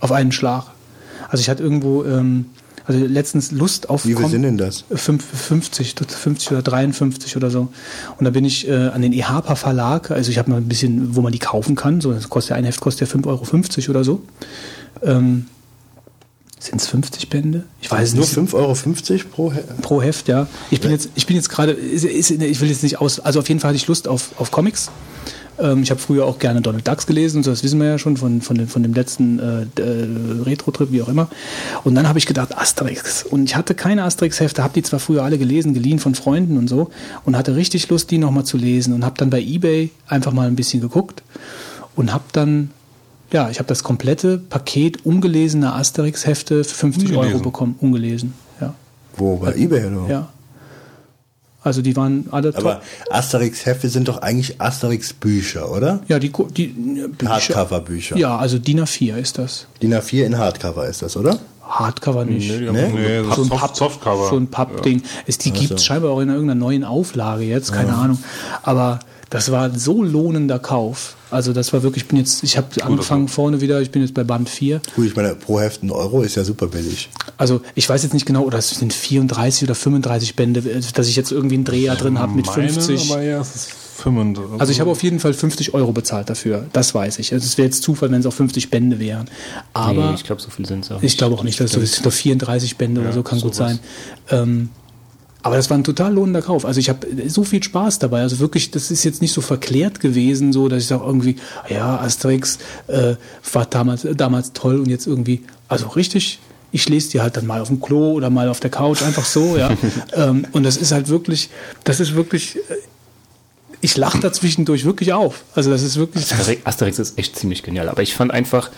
auf einen Schlag. Also ich hatte irgendwo, ähm, also letztens Lust auf Wie viel sind denn das? Fünf- 50, 50 oder 53 oder so. Und da bin ich äh, an den EHPA Verlag, also ich habe mal ein bisschen, wo man die kaufen kann. So, das kostet ja ein Heft kostet ja 5,50 Euro oder so. Ähm, Sind es 50 Bände? Ich weiß es Nur nicht. 5,50 Euro pro He Pro Heft, ja. Ich bin jetzt, ich bin jetzt gerade, ich will jetzt nicht aus, also auf jeden Fall hatte ich Lust auf, auf Comics. Ähm, ich habe früher auch gerne Donald Ducks gelesen, und so, das wissen wir ja schon von, von, dem, von dem letzten äh, äh, Retro-Trip, wie auch immer. Und dann habe ich gedacht, Asterix. Und ich hatte keine Asterix-Hefte, habe die zwar früher alle gelesen, geliehen von Freunden und so, und hatte richtig Lust, die nochmal zu lesen. Und habe dann bei Ebay einfach mal ein bisschen geguckt und habe dann, ja, ich habe das komplette Paket ungelesener Asterix-Hefte für 50 Euro Ungelesen. bekommen, ungelesen, ja. Wo? Bei Ebay oder? Ja. Also die waren alle Aber top. Asterix-Hefte sind doch eigentlich Asterix-Bücher, oder? Ja, die, die äh, Bücher. Hardcover-Bücher. Ja, also DIN A4 ist das. DIN A4 in Hardcover ist das, oder? Hardcover nicht. Nö, die haben Ne? auch- Nee, so ein Soft, Papp, Softcover. so ein Pappding. Ist Die gibt es scheinbar auch in irgendeiner neuen Auflage jetzt, keine Ahnung. Aber das war ein so lohnender Kauf. Also das war wirklich, ich bin jetzt, ich habe angefangen vorne wieder, ich bin jetzt bei Band 4. Gut, ich meine, pro Heft ein Euro ist ja super billig. Also ich weiß jetzt nicht genau, oder es sind 34 oder 35 Bände, dass ich jetzt irgendwie einen Dreher drin habe mit Meine, 50. aber ja, es ist 35. Also ich habe auf jeden Fall 50 Euro bezahlt dafür, das weiß ich. Also es wäre jetzt Zufall, wenn es auch 50 Bände wären. Aber nee, ich glaube, so viel sind es auch. ich glaube auch nicht, dass es so ist. Nur 34 Bände oder so kann gut sein. Ähm, aber das war ein total lohnender Kauf. Also ich habe so viel Spaß dabei. Also wirklich, das ist jetzt nicht so verklärt gewesen, so dass ich sage irgendwie, ja, Asterix äh, war damals, damals toll und jetzt irgendwie, also richtig, ich lese die halt dann mal auf dem Klo oder mal auf der Couch, einfach so, ja. ähm, und das ist halt wirklich, das ist wirklich, äh, ich lache da zwischendurch wirklich auf. Also das ist wirklich. Asterix, Asterix ist echt ziemlich genial. Aber ich fand einfach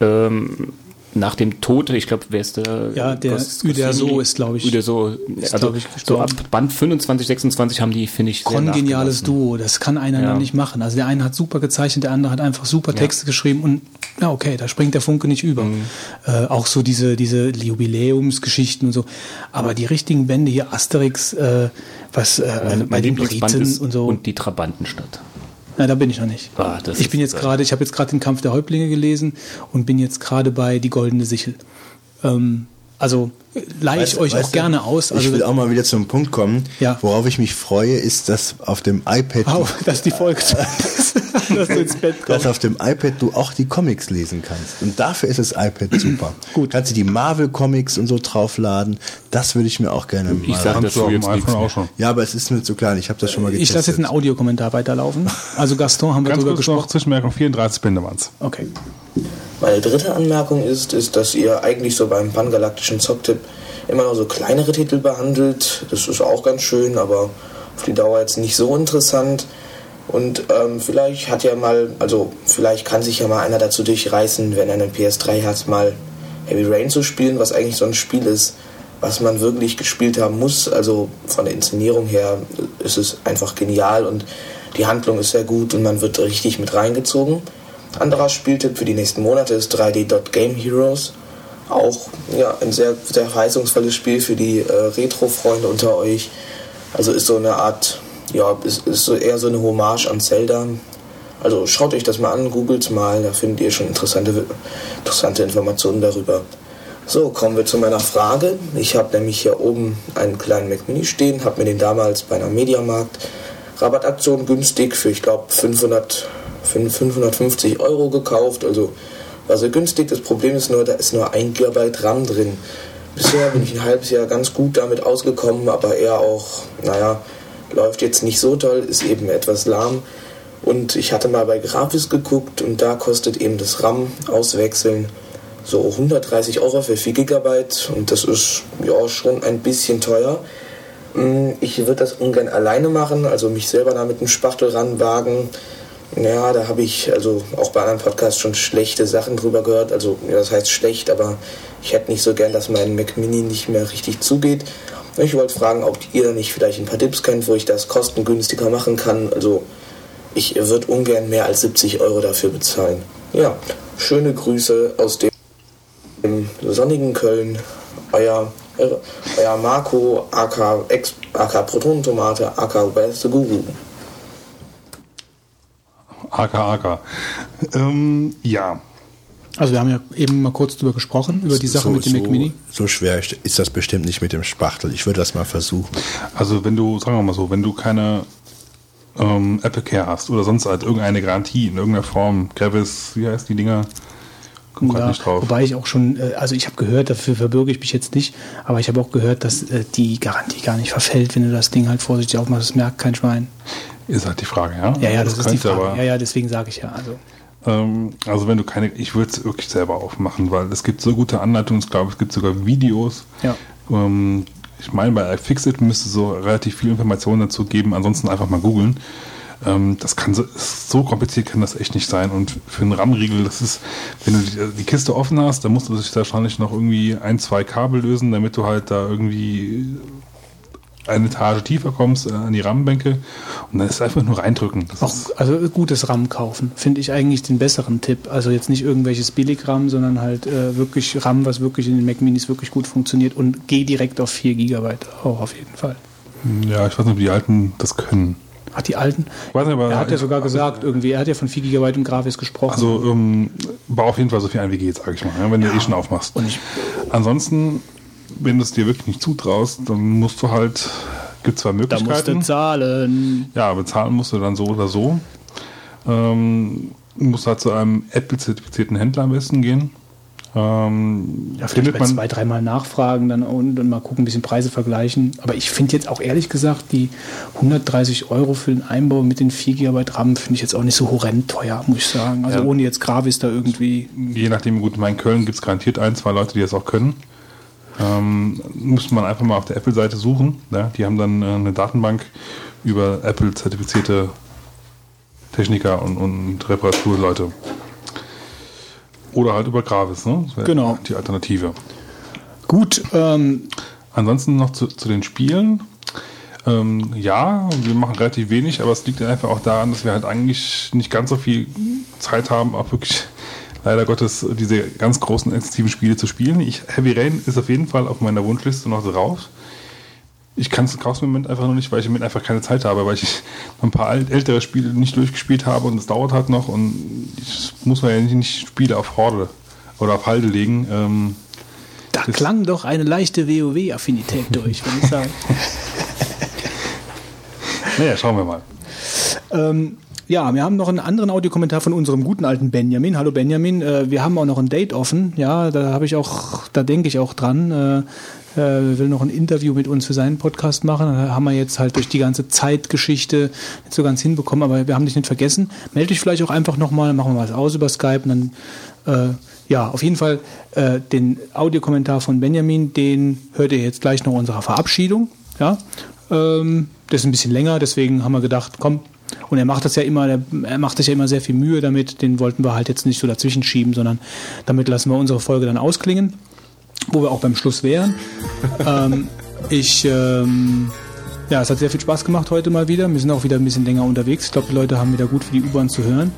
ähm, nach dem Tod, ich glaube, wer ist der? Ja, der Uderso ist, glaub ich- Uderso, also ich, so ab Band 25, 26 haben die, finde ich, sehr kongeniales. Duo. Das kann einer Ja. nicht machen. Also der eine hat super gezeichnet, der andere hat einfach super Texte geschrieben und ja, okay, da springt der Funke nicht über. Mhm. Äh, auch so diese, diese Jubiläumsgeschichten und so. Aber die richtigen Bände hier, Asterix, äh, was äh, Mein, bei den Briten und so. und die Trabantenstadt. Na, da bin ich noch nicht. Ah, ich bin jetzt gerade, ich habe jetzt gerade den Kampf der Häuptlinge gelesen und bin jetzt gerade bei Die Goldene Sichel. Ähm, also leihe ich Weißt- euch weißt auch du, gerne aus. Also, ich will auch mal wieder zum Punkt kommen. Ja. Worauf ich mich freue, ist, dass auf dem iPad, Wow, dass die Folge dass du ins Bett kommst. dass auf dem iPad du auch die Comics lesen kannst. Und dafür ist das iPad super. Gut. Kannst du die Marvel-Comics und so draufladen. Das würde ich mir auch gerne Ich mal. sag Kannst dazu du auf dem jetzt nichts iPhone auch schon. ja, aber es ist mir zu klein. Ich habe das schon mal Ich getestet. lasse jetzt einen Audiokommentar weiterlaufen. Also Gaston haben wir Ganz drüber kurz noch gesprochen. Zwischenmerkung, 34 Bände waren's. Okay. Meine dritte Anmerkung ist, ist, dass ihr eigentlich so beim pangalaktischen Zocktipp immer noch so kleinere Titel behandelt. Das ist auch ganz schön, aber auf die Dauer jetzt nicht so interessant. Und ähm, vielleicht hat ja mal, also vielleicht kann sich ja mal einer dazu durchreißen, wenn er eine PS3 hat, mal Heavy Rain zu spielen, was eigentlich so ein Spiel ist, was man wirklich gespielt haben muss. Also von der Inszenierung her ist es einfach genial und die Handlung ist sehr gut und man wird richtig mit reingezogen. Anderer Spieltipp für die nächsten Monate ist 3D Dot Game Heroes. Auch ja, ein sehr, sehr verheißungsvolles Spiel für die äh, Retro-Freunde unter euch. Also ist so eine Art, ja, ist, ist so eher so eine Hommage an Zelda. Also schaut euch das mal an, googelt mal, da findet ihr schon interessante, interessante Informationen darüber. So, kommen wir zu meiner Frage. Ich habe nämlich hier oben einen kleinen Mac Mini stehen, habe mir den damals bei einer Mediamarkt Rabattaktion günstig für, ich glaube, 500, 550 Euro gekauft. Also war sehr günstig. Das Problem ist nur, da ist nur 1 GB RAM drin. Bisher bin ich ein halbes Jahr ganz gut damit ausgekommen, aber eher auch, naja, läuft jetzt nicht so toll, ist eben etwas lahm. Und ich hatte mal bei Grafis geguckt und da kostet eben das RAM auswechseln so 130 Euro für 4 GB und das ist ja schon ein bisschen teuer. Mm, Ich würde das ungern alleine machen, also mich selber da mit dem Spachtel ranwagen. Ja, da habe ich also auch bei anderen Podcasts schon schlechte Sachen drüber gehört. Also, das heißt schlecht, aber ich hätte nicht so gern, dass mein Mac Mini nicht mehr richtig zugeht. Ich wollte fragen, ob ihr nicht vielleicht ein paar Tipps kennt, wo ich das kostengünstiger machen kann. Also, ich würde ungern mehr als 70 Euro dafür bezahlen. Ja, schöne Grüße aus dem sonnigen Köln. Euer, euer Marco, AK, AK Protonentomate, AK Beste Guru. AK, AK. Ähm, ja, Also wir haben ja eben mal kurz drüber gesprochen, über die Sache mit dem Mac Mini. So schwer ist das bestimmt nicht mit dem Spachtel. Ich würde das mal versuchen. also wenn du, sagen wir mal so, wenn du keine ähm, Apple Care hast oder sonst halt irgendeine Garantie in irgendeiner Form, Gravis, wie heißt die Dinger? Komm Ja, nicht drauf. wobei ich auch schon, äh, also ich habe gehört, dafür verbürge ich mich jetzt nicht, aber ich habe auch gehört, dass äh, die Garantie gar nicht verfällt, wenn du das Ding halt vorsichtig aufmachst. Das merkt kein Schwein. Ist halt die Frage, ja? Ja, ja, das, ist die Frage. Aber, ja, ja, deswegen sage ich ja. Also Ähm, also wenn du keine, ich würde es wirklich selber aufmachen, weil es gibt so gute Anleitungen, ich glaube, es gibt sogar Videos. Ja. Ähm, ich meine, bei iFixit müsste so relativ viel Informationen dazu geben, ansonsten einfach mal googeln. Ähm, das kann so, so kompliziert kann das echt nicht sein. Und für einen RAM-Riegel, das ist, wenn du die, die Kiste offen hast, dann musst du sich wahrscheinlich noch irgendwie ein, zwei Kabel lösen, damit du halt da irgendwie eine Etage tiefer kommst, äh, an die Rahmenbänke und dann ist es einfach nur reindrücken. Auch, also gutes RAM kaufen, finde ich eigentlich den besseren Tipp. Also jetzt nicht irgendwelches Billig-RAM, sondern halt äh, wirklich RAM, was wirklich in den Mac Minis wirklich gut funktioniert und geh direkt auf 4 GB auch auf jeden Fall. ja, ich weiß nicht, ob die Alten das können. Hat die alten? Ich weiß nicht, aber Er hat ja sogar also, gesagt, irgendwie, er hat ja von 4 GB im Grafis gesprochen. Also ähm, bau auf jeden Fall so viel ein wie geht, sage ich mal, ja, wenn du eh schon aufmachst. Ansonsten, wenn du es dir wirklich nicht zutraust, dann musst du halt, gibt zwei da musst du Möglichkeiten. zahlen. Ja, bezahlen musst du dann so oder so. Ähm, du musst halt zu einem Apple-zertifizierten Händler am besten gehen. Ähm, Ja, vielleicht man, zwei, dreimal nachfragen dann und, und mal gucken, ein bisschen Preise vergleichen. Aber ich finde jetzt auch ehrlich gesagt, die 130 Euro für den Einbau mit den 4 GB RAM finde ich jetzt auch nicht so horrend teuer, muss ich sagen. Also Ja. ohne jetzt Gravis da irgendwie. je nachdem, gut, in Köln gibt es garantiert ein, zwei Leute, die das auch können. Ähm, muss man einfach mal auf der Apple-Seite suchen. Ja? Die haben dann äh, eine Datenbank über Apple-zertifizierte Techniker und, und Reparaturleute. Oder halt über Gravis, ne? Das wäre Genau. Die Alternative. Gut, ähm, Ansonsten noch zu, zu den Spielen. Ähm, ja, wir machen relativ wenig, aber es liegt einfach auch daran, dass wir halt eigentlich nicht ganz so viel Zeit haben, auch wirklich leider Gottes diese ganz großen exklusiven Spiele zu spielen. Ich, Heavy Rain ist auf jeden Fall auf meiner Wunschliste noch drauf. Ich kann es im Moment einfach noch nicht, weil ich im Moment einfach keine Zeit habe, weil ich ein paar ältere Spiele nicht durchgespielt habe und es dauert halt noch und ich muss man ja nicht, nicht Spiele auf Horde oder auf Halde legen. Ähm, da klang doch eine leichte WoW-Affinität durch, würde ich sagen. naja, schauen wir mal. Ähm, ja, wir haben noch einen anderen Audiokommentar von unserem guten alten Benjamin. Hallo Benjamin, äh, wir haben auch noch ein Date offen. Ja, da habe ich auch, da denke ich auch dran. Äh, äh, will noch ein Interview mit uns für seinen Podcast machen. Da haben wir jetzt halt durch die ganze Zeitgeschichte nicht so ganz hinbekommen, aber wir haben dich nicht vergessen. Melde dich vielleicht auch einfach nochmal, machen wir was aus über Skype und dann, äh, ja, auf jeden Fall äh, den Audiokommentar von Benjamin, den hört ihr jetzt gleich noch unserer Verabschiedung. Ja, ähm, das ist ein bisschen länger, deswegen haben wir gedacht, komm, und er macht das ja immer, er, macht sich ja immer sehr viel Mühe damit, den wollten wir halt jetzt nicht so dazwischen schieben, sondern damit lassen wir unsere Folge dann ausklingen, wo wir auch beim Schluss wären. ähm, ich, ähm, ja, es hat sehr viel Spaß gemacht heute mal wieder. Wir sind auch wieder ein bisschen länger unterwegs. Ich glaube, die Leute haben wieder gut für die U-Bahn zu hören.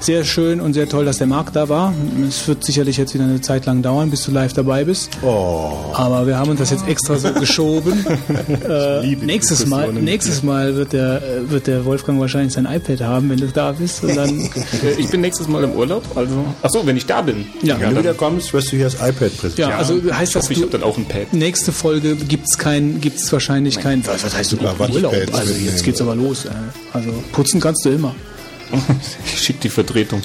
Sehr schön und sehr toll, dass der Marc da war. Es wird sicherlich jetzt wieder eine Zeit lang dauern, bis du live dabei bist. Oh, Aber wir haben uns das jetzt extra so geschoben. äh, nächstes Mal, nächstes Mal wird der, äh, wird der Wolfgang wahrscheinlich sein iPad haben, wenn du da bist. Und dann, Äh, Ich bin nächstes Mal im Urlaub, also. Ach so, wenn ich da bin. ja, wenn du wieder kommst, wirst du hier das iPad präsentieren. ja, also heißt Ich das, hoffe, ich du, habe dann auch ein Pad. nächste Folge gibt's kein, gibt's wahrscheinlich kein. Was, was heißt Sogar Urlaub? Also jetzt geht's aber los. Also putzen kannst du immer. Ich schick die Vertretung.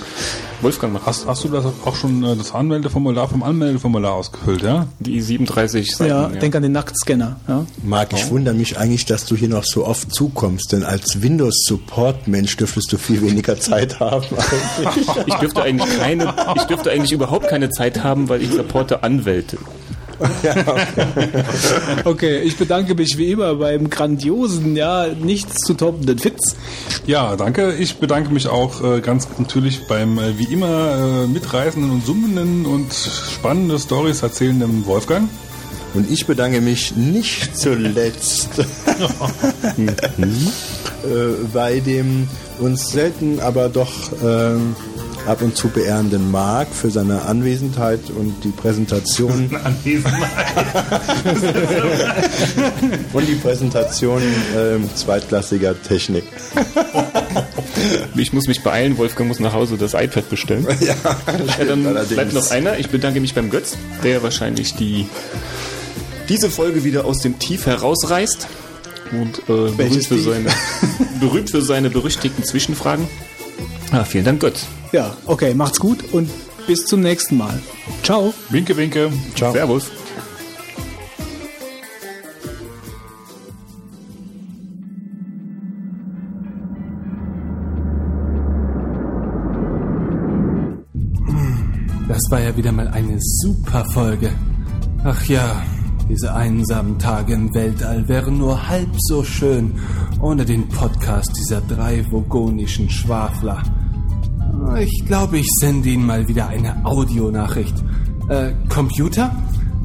Wolfgang macht Hast, hast du das auch schon äh, das Anmeldeformular vom Anmeldeformular ausgefüllt, ja? die 37 Seiten. Ja, denk an den Nacktscanner. Ja. Marc, ich wundere mich eigentlich, dass du hier noch so oft zukommst, denn als Windows-Support-Mensch dürftest du viel weniger Zeit haben. Ich dürfte eigentlich keine, ich dürfte eigentlich überhaupt keine Zeit haben, weil ich supporte Anwälte. Okay, ich bedanke mich wie immer beim grandiosen, ja, nichts zu toppenden Fitz. Ja, danke. Ich bedanke mich auch äh, ganz natürlich beim äh, wie immer äh, mitreißenden und summenden und spannende Stories erzählenden Wolfgang. Und ich bedanke mich nicht zuletzt äh, bei dem uns selten, aber doch ähm, ab und zu beehrenden Marc für seine Anwesenheit und die Präsentation und die Präsentation ähm, zweitklassiger Technik. Ich muss mich beeilen, Wolfgang muss nach Hause das iPad bestellen. ja, Ja, dann allerdings. bleibt noch einer. Ich bedanke mich beim Götz, der wahrscheinlich die diese Folge wieder aus dem Tief herausreißt und äh, berühmt, für seine, berühmt für seine berüchtigten Zwischenfragen. Ah, vielen Dank, Götz. Ja, okay, macht's gut und bis zum nächsten Mal. Ciao. Winke, winke. Ciao. Servus. Das war ja wieder mal eine super Folge. Ach ja, diese einsamen Tage im Weltall wären nur halb so schön ohne den Podcast dieser drei vogonischen Schwafler. Ich glaube, ich sende Ihnen mal wieder eine Audionachricht. Äh, Computer?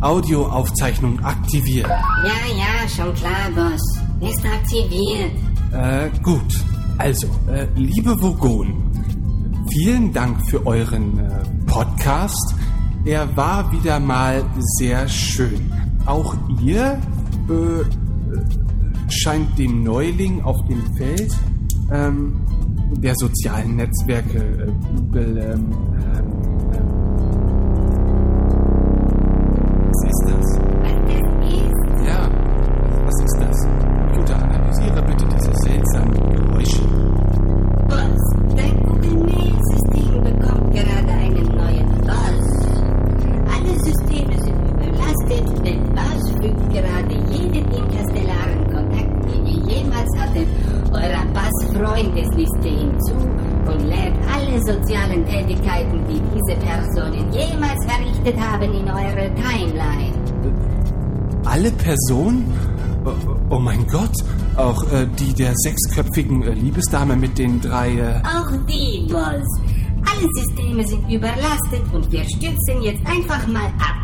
Audioaufzeichnung aktiviert. Ja, ja, schon klar, Boss. Ist aktiviert. Äh, gut. Also, äh, liebe Vogon, vielen Dank für euren äh, Podcast. Er war wieder mal sehr schön. Auch ihr äh, scheint dem Neuling auf dem Feld ähm, der sozialen Netzwerke äh, Google ähm, die der sechsköpfigen äh, Liebesdame mit den drei... Äh, Auch die, Boss. Alle Systeme sind überlastet und wir stürzen jetzt einfach mal ab.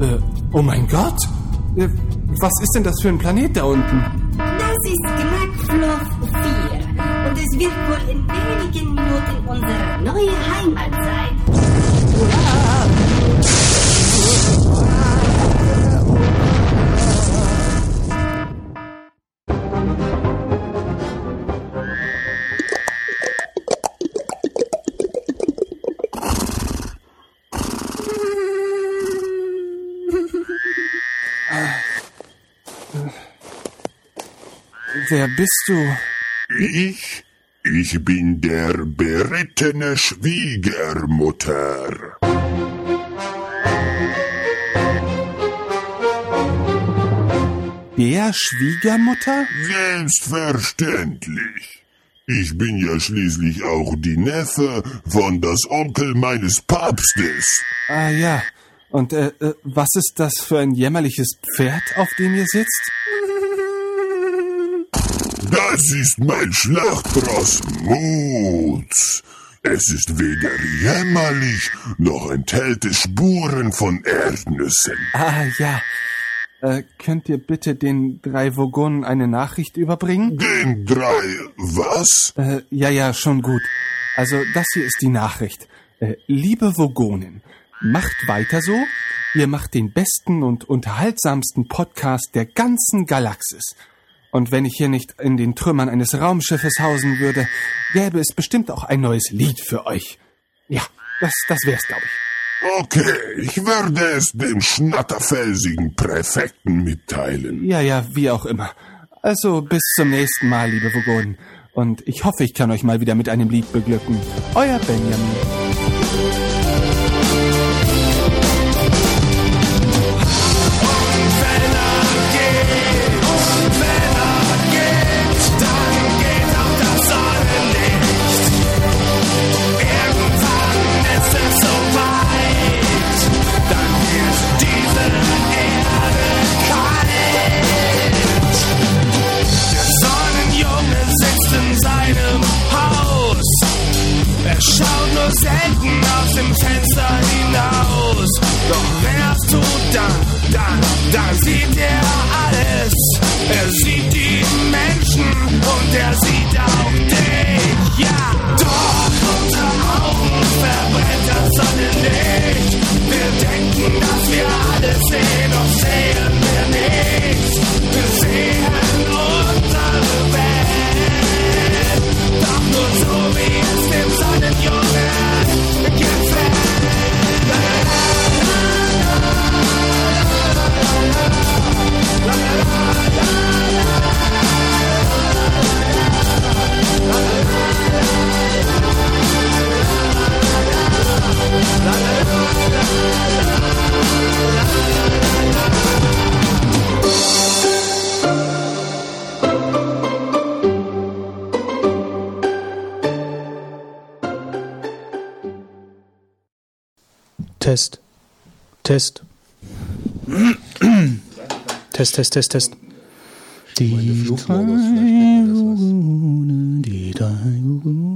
äh, oh mein Gott! Äh, was ist denn das für ein Planet da unten? Das ist Knackfluff 4 und es wird wohl in wenigen Minuten unsere neue Heimat sein. Wer bist du? Ich? Ich bin der berittene Schwiegermutter. Der Schwiegermutter? Selbstverständlich. Ich bin ja schließlich auch die Neffe von das Onkel meines Papstes. Ah ja. Und äh, äh, was ist das für ein jämmerliches Pferd, auf dem ihr sitzt? Das ist mein Schlachtross Mutz. Es ist weder jämmerlich, noch enthält es Spuren von Erdnüssen. Ah ja. Äh, könnt ihr bitte den drei Vogonen eine Nachricht überbringen? Den drei, was? Äh, ja, ja, schon gut. Also, das hier ist die Nachricht. Äh, liebe Vogonen, macht weiter so. Ihr macht den besten und unterhaltsamsten Podcast der ganzen Galaxis. Und wenn ich hier nicht in den Trümmern eines Raumschiffes hausen würde, gäbe es bestimmt auch ein neues Lied für euch. Ja, das, das wär's, glaube ich. Okay, ich werde es dem schnatterfelsigen Präfekten mitteilen. Ja, ja, wie auch immer. Also, bis zum nächsten Mal, liebe Vogonen. Und ich hoffe, ich kann euch mal wieder mit einem Lied beglücken. Euer Benjamin. Dem Fenster hinaus. Doch es tut, dann, dann, dann sieht er alles. Er sieht die Menschen und er sieht auch dich. Ja, doch unsere Augen verbrennt das Sonnenlicht. Wir denken, dass wir alles sehen, doch sehen Test. Test. Test, Test, Test, Test. Die drei Vogone, die drei Vogone.